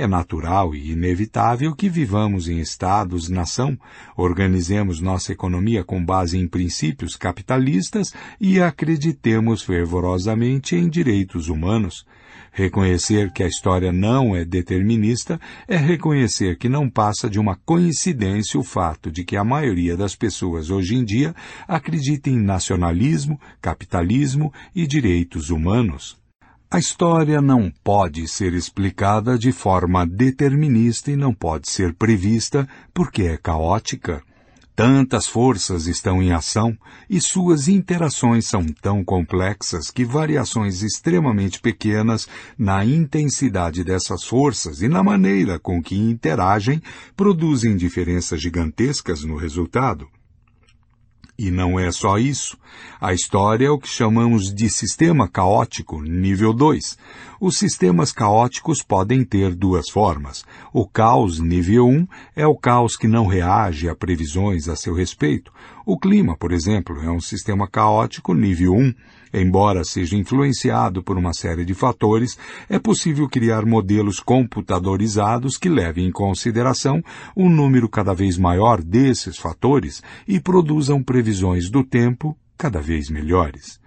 É natural e inevitável que vivamos em estados-nação, organizemos nossa economia com base em princípios capitalistas e acreditemos fervorosamente em direitos humanos. Reconhecer que a história não é determinista é reconhecer que não passa de uma coincidência o fato de que a maioria das pessoas hoje em dia acredita em nacionalismo, capitalismo e direitos humanos. A história não pode ser explicada de forma determinista e não pode ser prevista porque é caótica. Tantas forças estão em ação e suas interações são tão complexas que variações extremamente pequenas na intensidade dessas forças e na maneira com que interagem produzem diferenças gigantescas no resultado. E não é só isso. A história é o que chamamos de sistema caótico, nível 2. Os sistemas caóticos podem ter duas formas. O caos, nível 1, é o caos que não reage a previsões a seu respeito. O clima, por exemplo, é um sistema caótico, nível 1 Embora seja influenciado por uma série de fatores, é possível criar modelos computadorizados que levem em consideração um número cada vez maior desses fatores e produzam previsões do tempo cada vez melhores.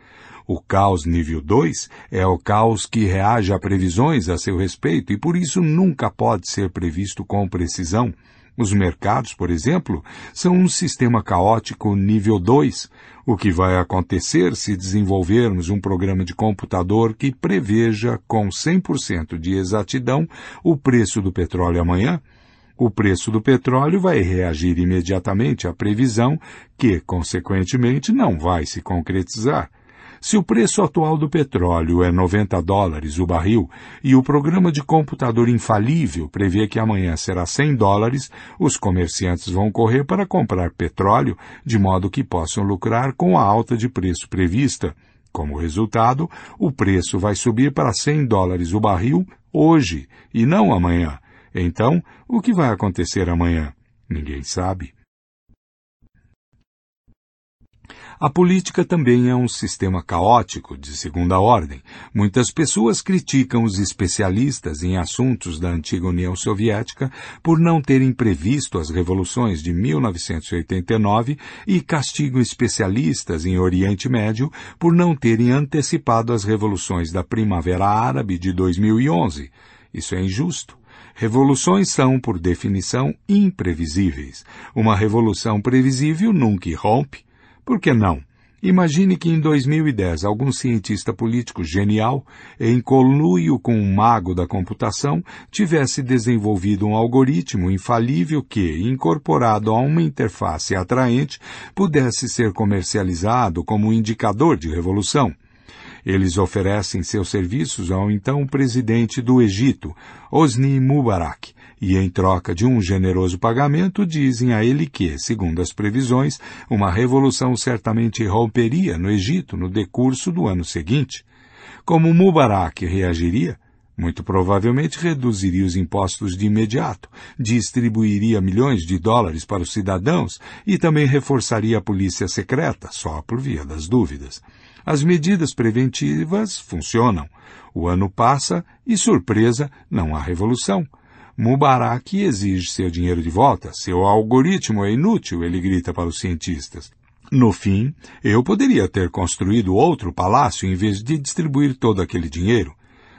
O caos nível 2 é o caos que reage a previsões a seu respeito e por isso nunca pode ser previsto com precisão. Os mercados, por exemplo, são um sistema caótico nível 2. O que vai acontecer se desenvolvermos um programa de computador que preveja com 100% de exatidão o preço do petróleo amanhã? O preço do petróleo vai reagir imediatamente à previsão que, consequentemente, não vai se concretizar. Se o preço atual do petróleo é 90 dólares o barril e o programa de computador infalível prevê que amanhã será 100 dólares, os comerciantes vão correr para comprar petróleo de modo que possam lucrar com a alta de preço prevista. Como resultado, o preço vai subir para 100 dólares o barril hoje e não amanhã. Então, o que vai acontecer amanhã? Ninguém sabe. A política também é um sistema caótico, de segunda ordem. Muitas pessoas criticam os especialistas em assuntos da antiga União Soviética por não terem previsto as revoluções de 1989 e castigam especialistas em Oriente Médio por não terem antecipado as revoluções da Primavera Árabe de 2011. Isso é injusto. Revoluções são, por definição, imprevisíveis. Uma revolução previsível nunca irrompe. Por que não? Imagine que em 2010 algum cientista político genial, em conluio com um mago da computação, tivesse desenvolvido um algoritmo infalível que, incorporado a uma interface atraente, pudesse ser comercializado como um indicador de revolução. Eles oferecem seus serviços ao então presidente do Egito, Hosni Mubarak, e em troca de um generoso pagamento dizem a ele que, segundo as previsões, uma revolução certamente romperia no Egito no decurso do ano seguinte. Como Mubarak reagiria? Muito provavelmente reduziria os impostos de imediato, distribuiria milhões de dólares para os cidadãos e também reforçaria a polícia secreta, só por via das dúvidas. As medidas preventivas funcionam. O ano passa e, surpresa, não há revolução. Mubarak exige seu dinheiro de volta. Seu algoritmo é inútil, ele grita para os cientistas. No fim, eu poderia ter construído outro palácio em vez de distribuir todo aquele dinheiro.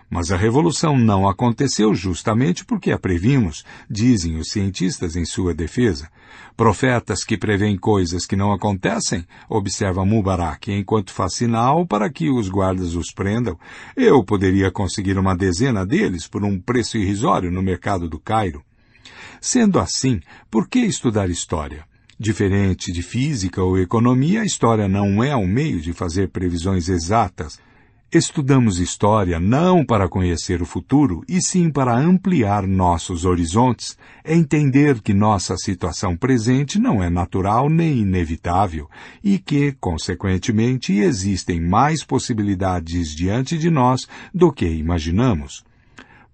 Mas a revolução não aconteceu justamente porque a previmos, dizem os cientistas em sua defesa. Profetas que preveem coisas que não acontecem, observa Mubarak, enquanto faz sinal para que os guardas os prendam. Eu poderia conseguir uma dezena deles por um preço irrisório no mercado do Cairo. Sendo assim, por que estudar história? Diferente de física ou economia, a história não é um meio de fazer previsões exatas. Estudamos história não para conhecer o futuro, e sim para ampliar nossos horizontes, entender que nossa situação presente não é natural nem inevitável e que, consequentemente, existem mais possibilidades diante de nós do que imaginamos.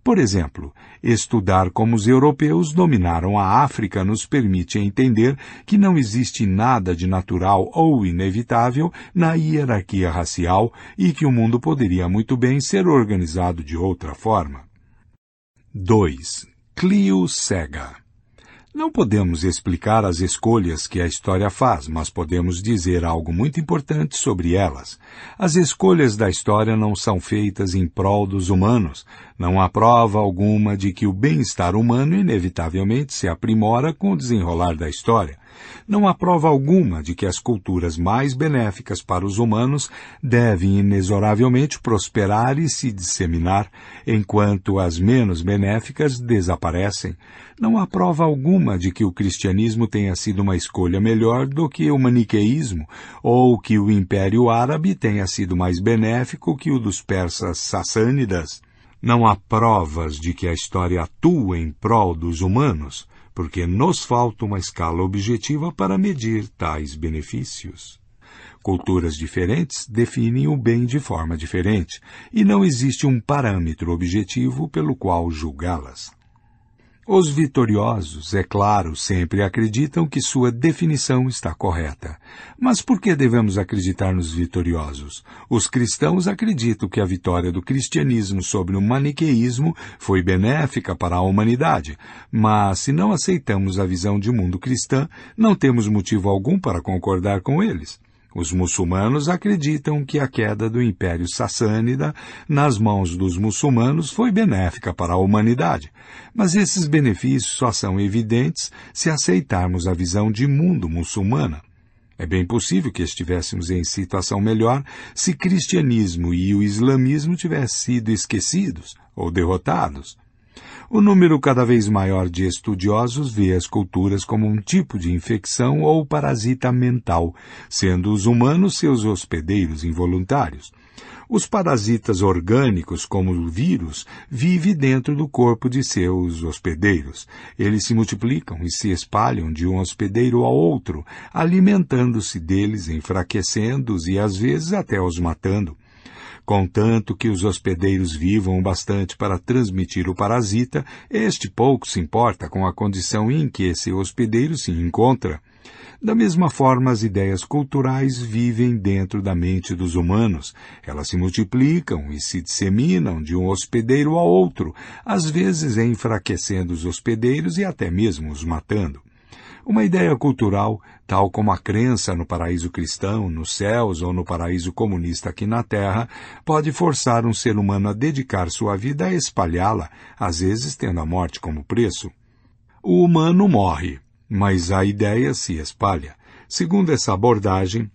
Por exemplo, estudar como os europeus dominaram a África nos permite entender que não existe nada de natural ou inevitável na hierarquia racial e que o mundo poderia muito bem ser organizado de outra forma. 2. Clio cega não podemos explicar as escolhas que a história faz, mas podemos dizer algo muito importante sobre elas. As escolhas da história não são feitas em prol dos humanos. Não há prova alguma de que o bem-estar humano inevitavelmente se aprimora com o desenrolar da história. Não há prova alguma de que as culturas mais benéficas para os humanos devem inexoravelmente prosperar e se disseminar, enquanto as menos benéficas desaparecem. Não há prova alguma de que o cristianismo tenha sido uma escolha melhor do que o maniqueísmo, ou que o Império Árabe tenha sido mais benéfico que o dos persas sassânidas. Não há provas de que a história atua em prol dos humanos porque nos falta uma escala objetiva para medir tais benefícios. Culturas diferentes definem o bem de forma diferente, e não existe um parâmetro objetivo pelo qual julgá-las. Os vitoriosos, é claro, sempre acreditam que sua definição está correta. Mas por que devemos acreditar nos vitoriosos? Os cristãos acreditam que a vitória do cristianismo sobre o maniqueísmo foi benéfica para a humanidade. Mas se não aceitamos a visão de mundo cristã, não temos motivo algum para concordar com eles. Os muçulmanos acreditam que a queda do Império Sassânida nas mãos dos muçulmanos foi benéfica para a humanidade, mas esses benefícios só são evidentes se aceitarmos a visão de mundo muçulmana. É bem possível que estivéssemos em situação melhor se cristianismo e o islamismo tivessem sido esquecidos ou derrotados. O número cada vez maior de estudiosos vê as culturas como um tipo de infecção ou parasita mental, sendo os humanos seus hospedeiros involuntários. Os parasitas orgânicos, como o vírus, vivem dentro do corpo de seus hospedeiros. Eles se multiplicam e se espalham de um hospedeiro ao outro, alimentando-se deles, enfraquecendo-os e às vezes até os matando contanto que os hospedeiros vivam bastante para transmitir o parasita, este pouco se importa com a condição em que esse hospedeiro se encontra. Da mesma forma, as ideias culturais vivem dentro da mente dos humanos. Elas se multiplicam e se disseminam de um hospedeiro a outro, às vezes enfraquecendo os hospedeiros e até mesmo os matando. Uma ideia cultural, tal como a crença no paraíso cristão, nos céus ou no paraíso comunista aqui na Terra, pode forçar um ser humano a dedicar sua vida a espalhá-la, às vezes tendo a morte como preço. O humano morre, mas a ideia se espalha. Segundo essa abordagem,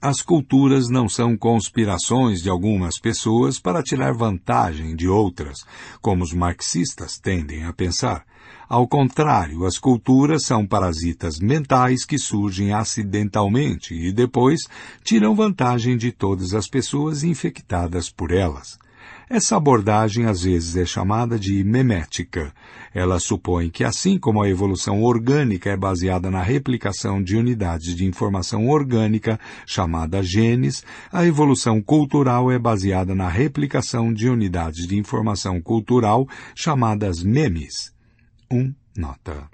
as culturas não são conspirações de algumas pessoas para tirar vantagem de outras, como os marxistas tendem a pensar. Ao contrário, as culturas são parasitas mentais que surgem acidentalmente e depois tiram vantagem de todas as pessoas infectadas por elas. Essa abordagem às vezes é chamada de memética. Ela supõe que, assim como a evolução orgânica é baseada na replicação de unidades de informação orgânica, chamada genes, a evolução cultural é baseada na replicação de unidades de informação cultural, chamadas memes. 1. Um, nota.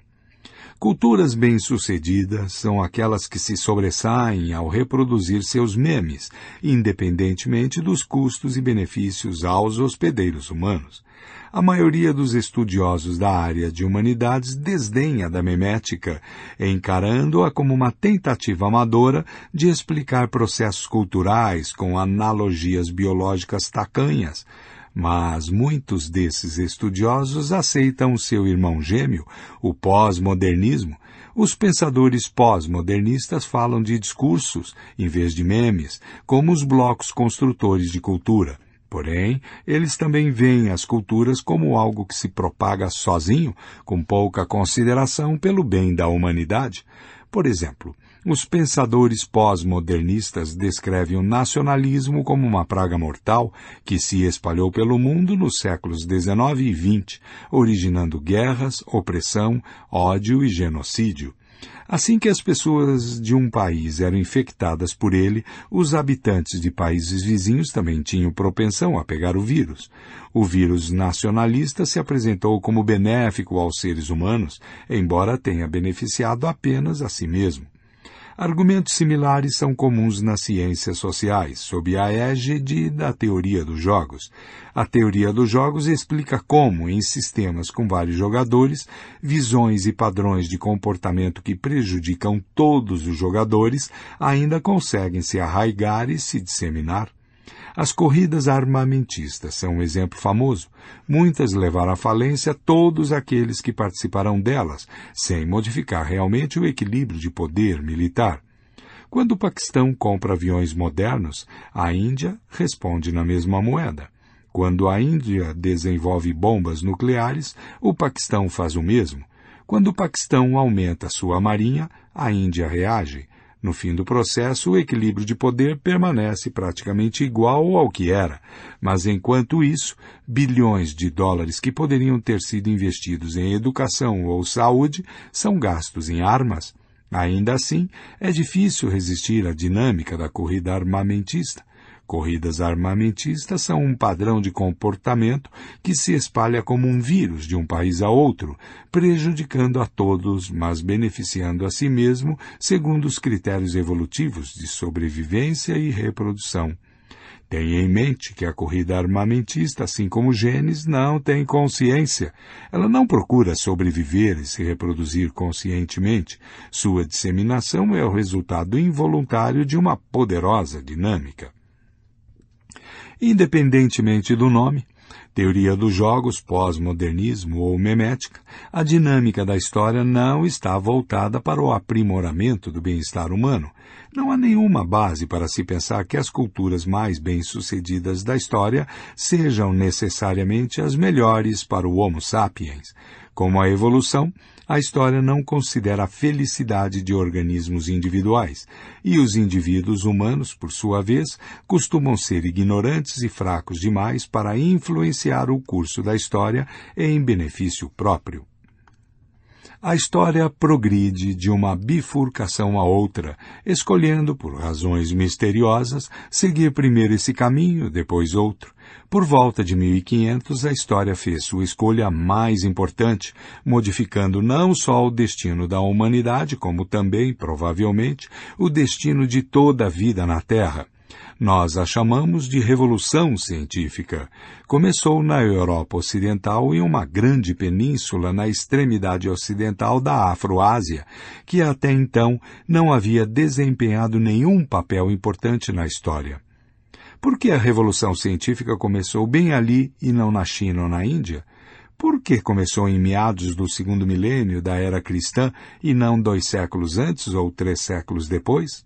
Culturas bem-sucedidas são aquelas que se sobressaem ao reproduzir seus memes, independentemente dos custos e benefícios aos hospedeiros humanos. A maioria dos estudiosos da área de humanidades desdenha da memética, encarando-a como uma tentativa amadora de explicar processos culturais com analogias biológicas tacanhas, mas muitos desses estudiosos aceitam seu irmão gêmeo, o pós-modernismo. Os pensadores pós-modernistas falam de discursos, em vez de memes, como os blocos construtores de cultura. Porém, eles também veem as culturas como algo que se propaga sozinho, com pouca consideração pelo bem da humanidade. Por exemplo, os pensadores pós-modernistas descrevem o nacionalismo como uma praga mortal que se espalhou pelo mundo nos séculos XIX e XX, originando guerras, opressão, ódio e genocídio. Assim que as pessoas de um país eram infectadas por ele, os habitantes de países vizinhos também tinham propensão a pegar o vírus. O vírus nacionalista se apresentou como benéfico aos seres humanos, embora tenha beneficiado apenas a si mesmo. Argumentos similares são comuns nas ciências sociais, sob a égide da teoria dos jogos. A teoria dos jogos explica como, em sistemas com vários jogadores, visões e padrões de comportamento que prejudicam todos os jogadores ainda conseguem se arraigar e se disseminar. As corridas armamentistas são um exemplo famoso. Muitas levaram à falência todos aqueles que participarão delas, sem modificar realmente o equilíbrio de poder militar. Quando o Paquistão compra aviões modernos, a Índia responde na mesma moeda. Quando a Índia desenvolve bombas nucleares, o Paquistão faz o mesmo. Quando o Paquistão aumenta sua marinha, a Índia reage. No fim do processo, o equilíbrio de poder permanece praticamente igual ao que era, mas enquanto isso, bilhões de dólares que poderiam ter sido investidos em educação ou saúde são gastos em armas. Ainda assim, é difícil resistir à dinâmica da corrida armamentista. Corridas armamentistas são um padrão de comportamento que se espalha como um vírus de um país a outro, prejudicando a todos, mas beneficiando a si mesmo segundo os critérios evolutivos de sobrevivência e reprodução. Tenha em mente que a corrida armamentista, assim como genes, não tem consciência. Ela não procura sobreviver e se reproduzir conscientemente. Sua disseminação é o resultado involuntário de uma poderosa dinâmica. Independentemente do nome, teoria dos jogos, pós-modernismo ou memética, a dinâmica da história não está voltada para o aprimoramento do bem-estar humano. Não há nenhuma base para se pensar que as culturas mais bem-sucedidas da história sejam necessariamente as melhores para o Homo sapiens. Como a evolução, a história não considera a felicidade de organismos individuais, e os indivíduos humanos, por sua vez, costumam ser ignorantes e fracos demais para influenciar o curso da história em benefício próprio. A história progride de uma bifurcação a outra, escolhendo, por razões misteriosas, seguir primeiro esse caminho, depois outro. Por volta de 1500, a história fez sua escolha mais importante, modificando não só o destino da humanidade, como também, provavelmente, o destino de toda a vida na Terra. Nós a chamamos de Revolução Científica. Começou na Europa Ocidental e uma grande península na extremidade ocidental da Afroásia, que até então não havia desempenhado nenhum papel importante na história. Por que a Revolução Científica começou bem ali e não na China ou na Índia? Por que começou em meados do segundo milênio da era cristã e não dois séculos antes ou três séculos depois?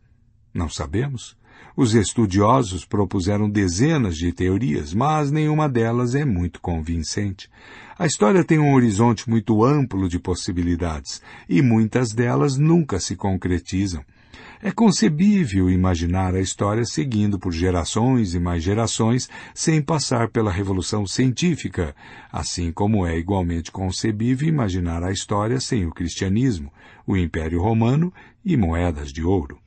Não sabemos. Os estudiosos propuseram dezenas de teorias, mas nenhuma delas é muito convincente. A história tem um horizonte muito amplo de possibilidades e muitas delas nunca se concretizam. É concebível imaginar a história seguindo por gerações e mais gerações sem passar pela revolução científica, assim como é igualmente concebível imaginar a história sem o cristianismo, o Império Romano e moedas de ouro.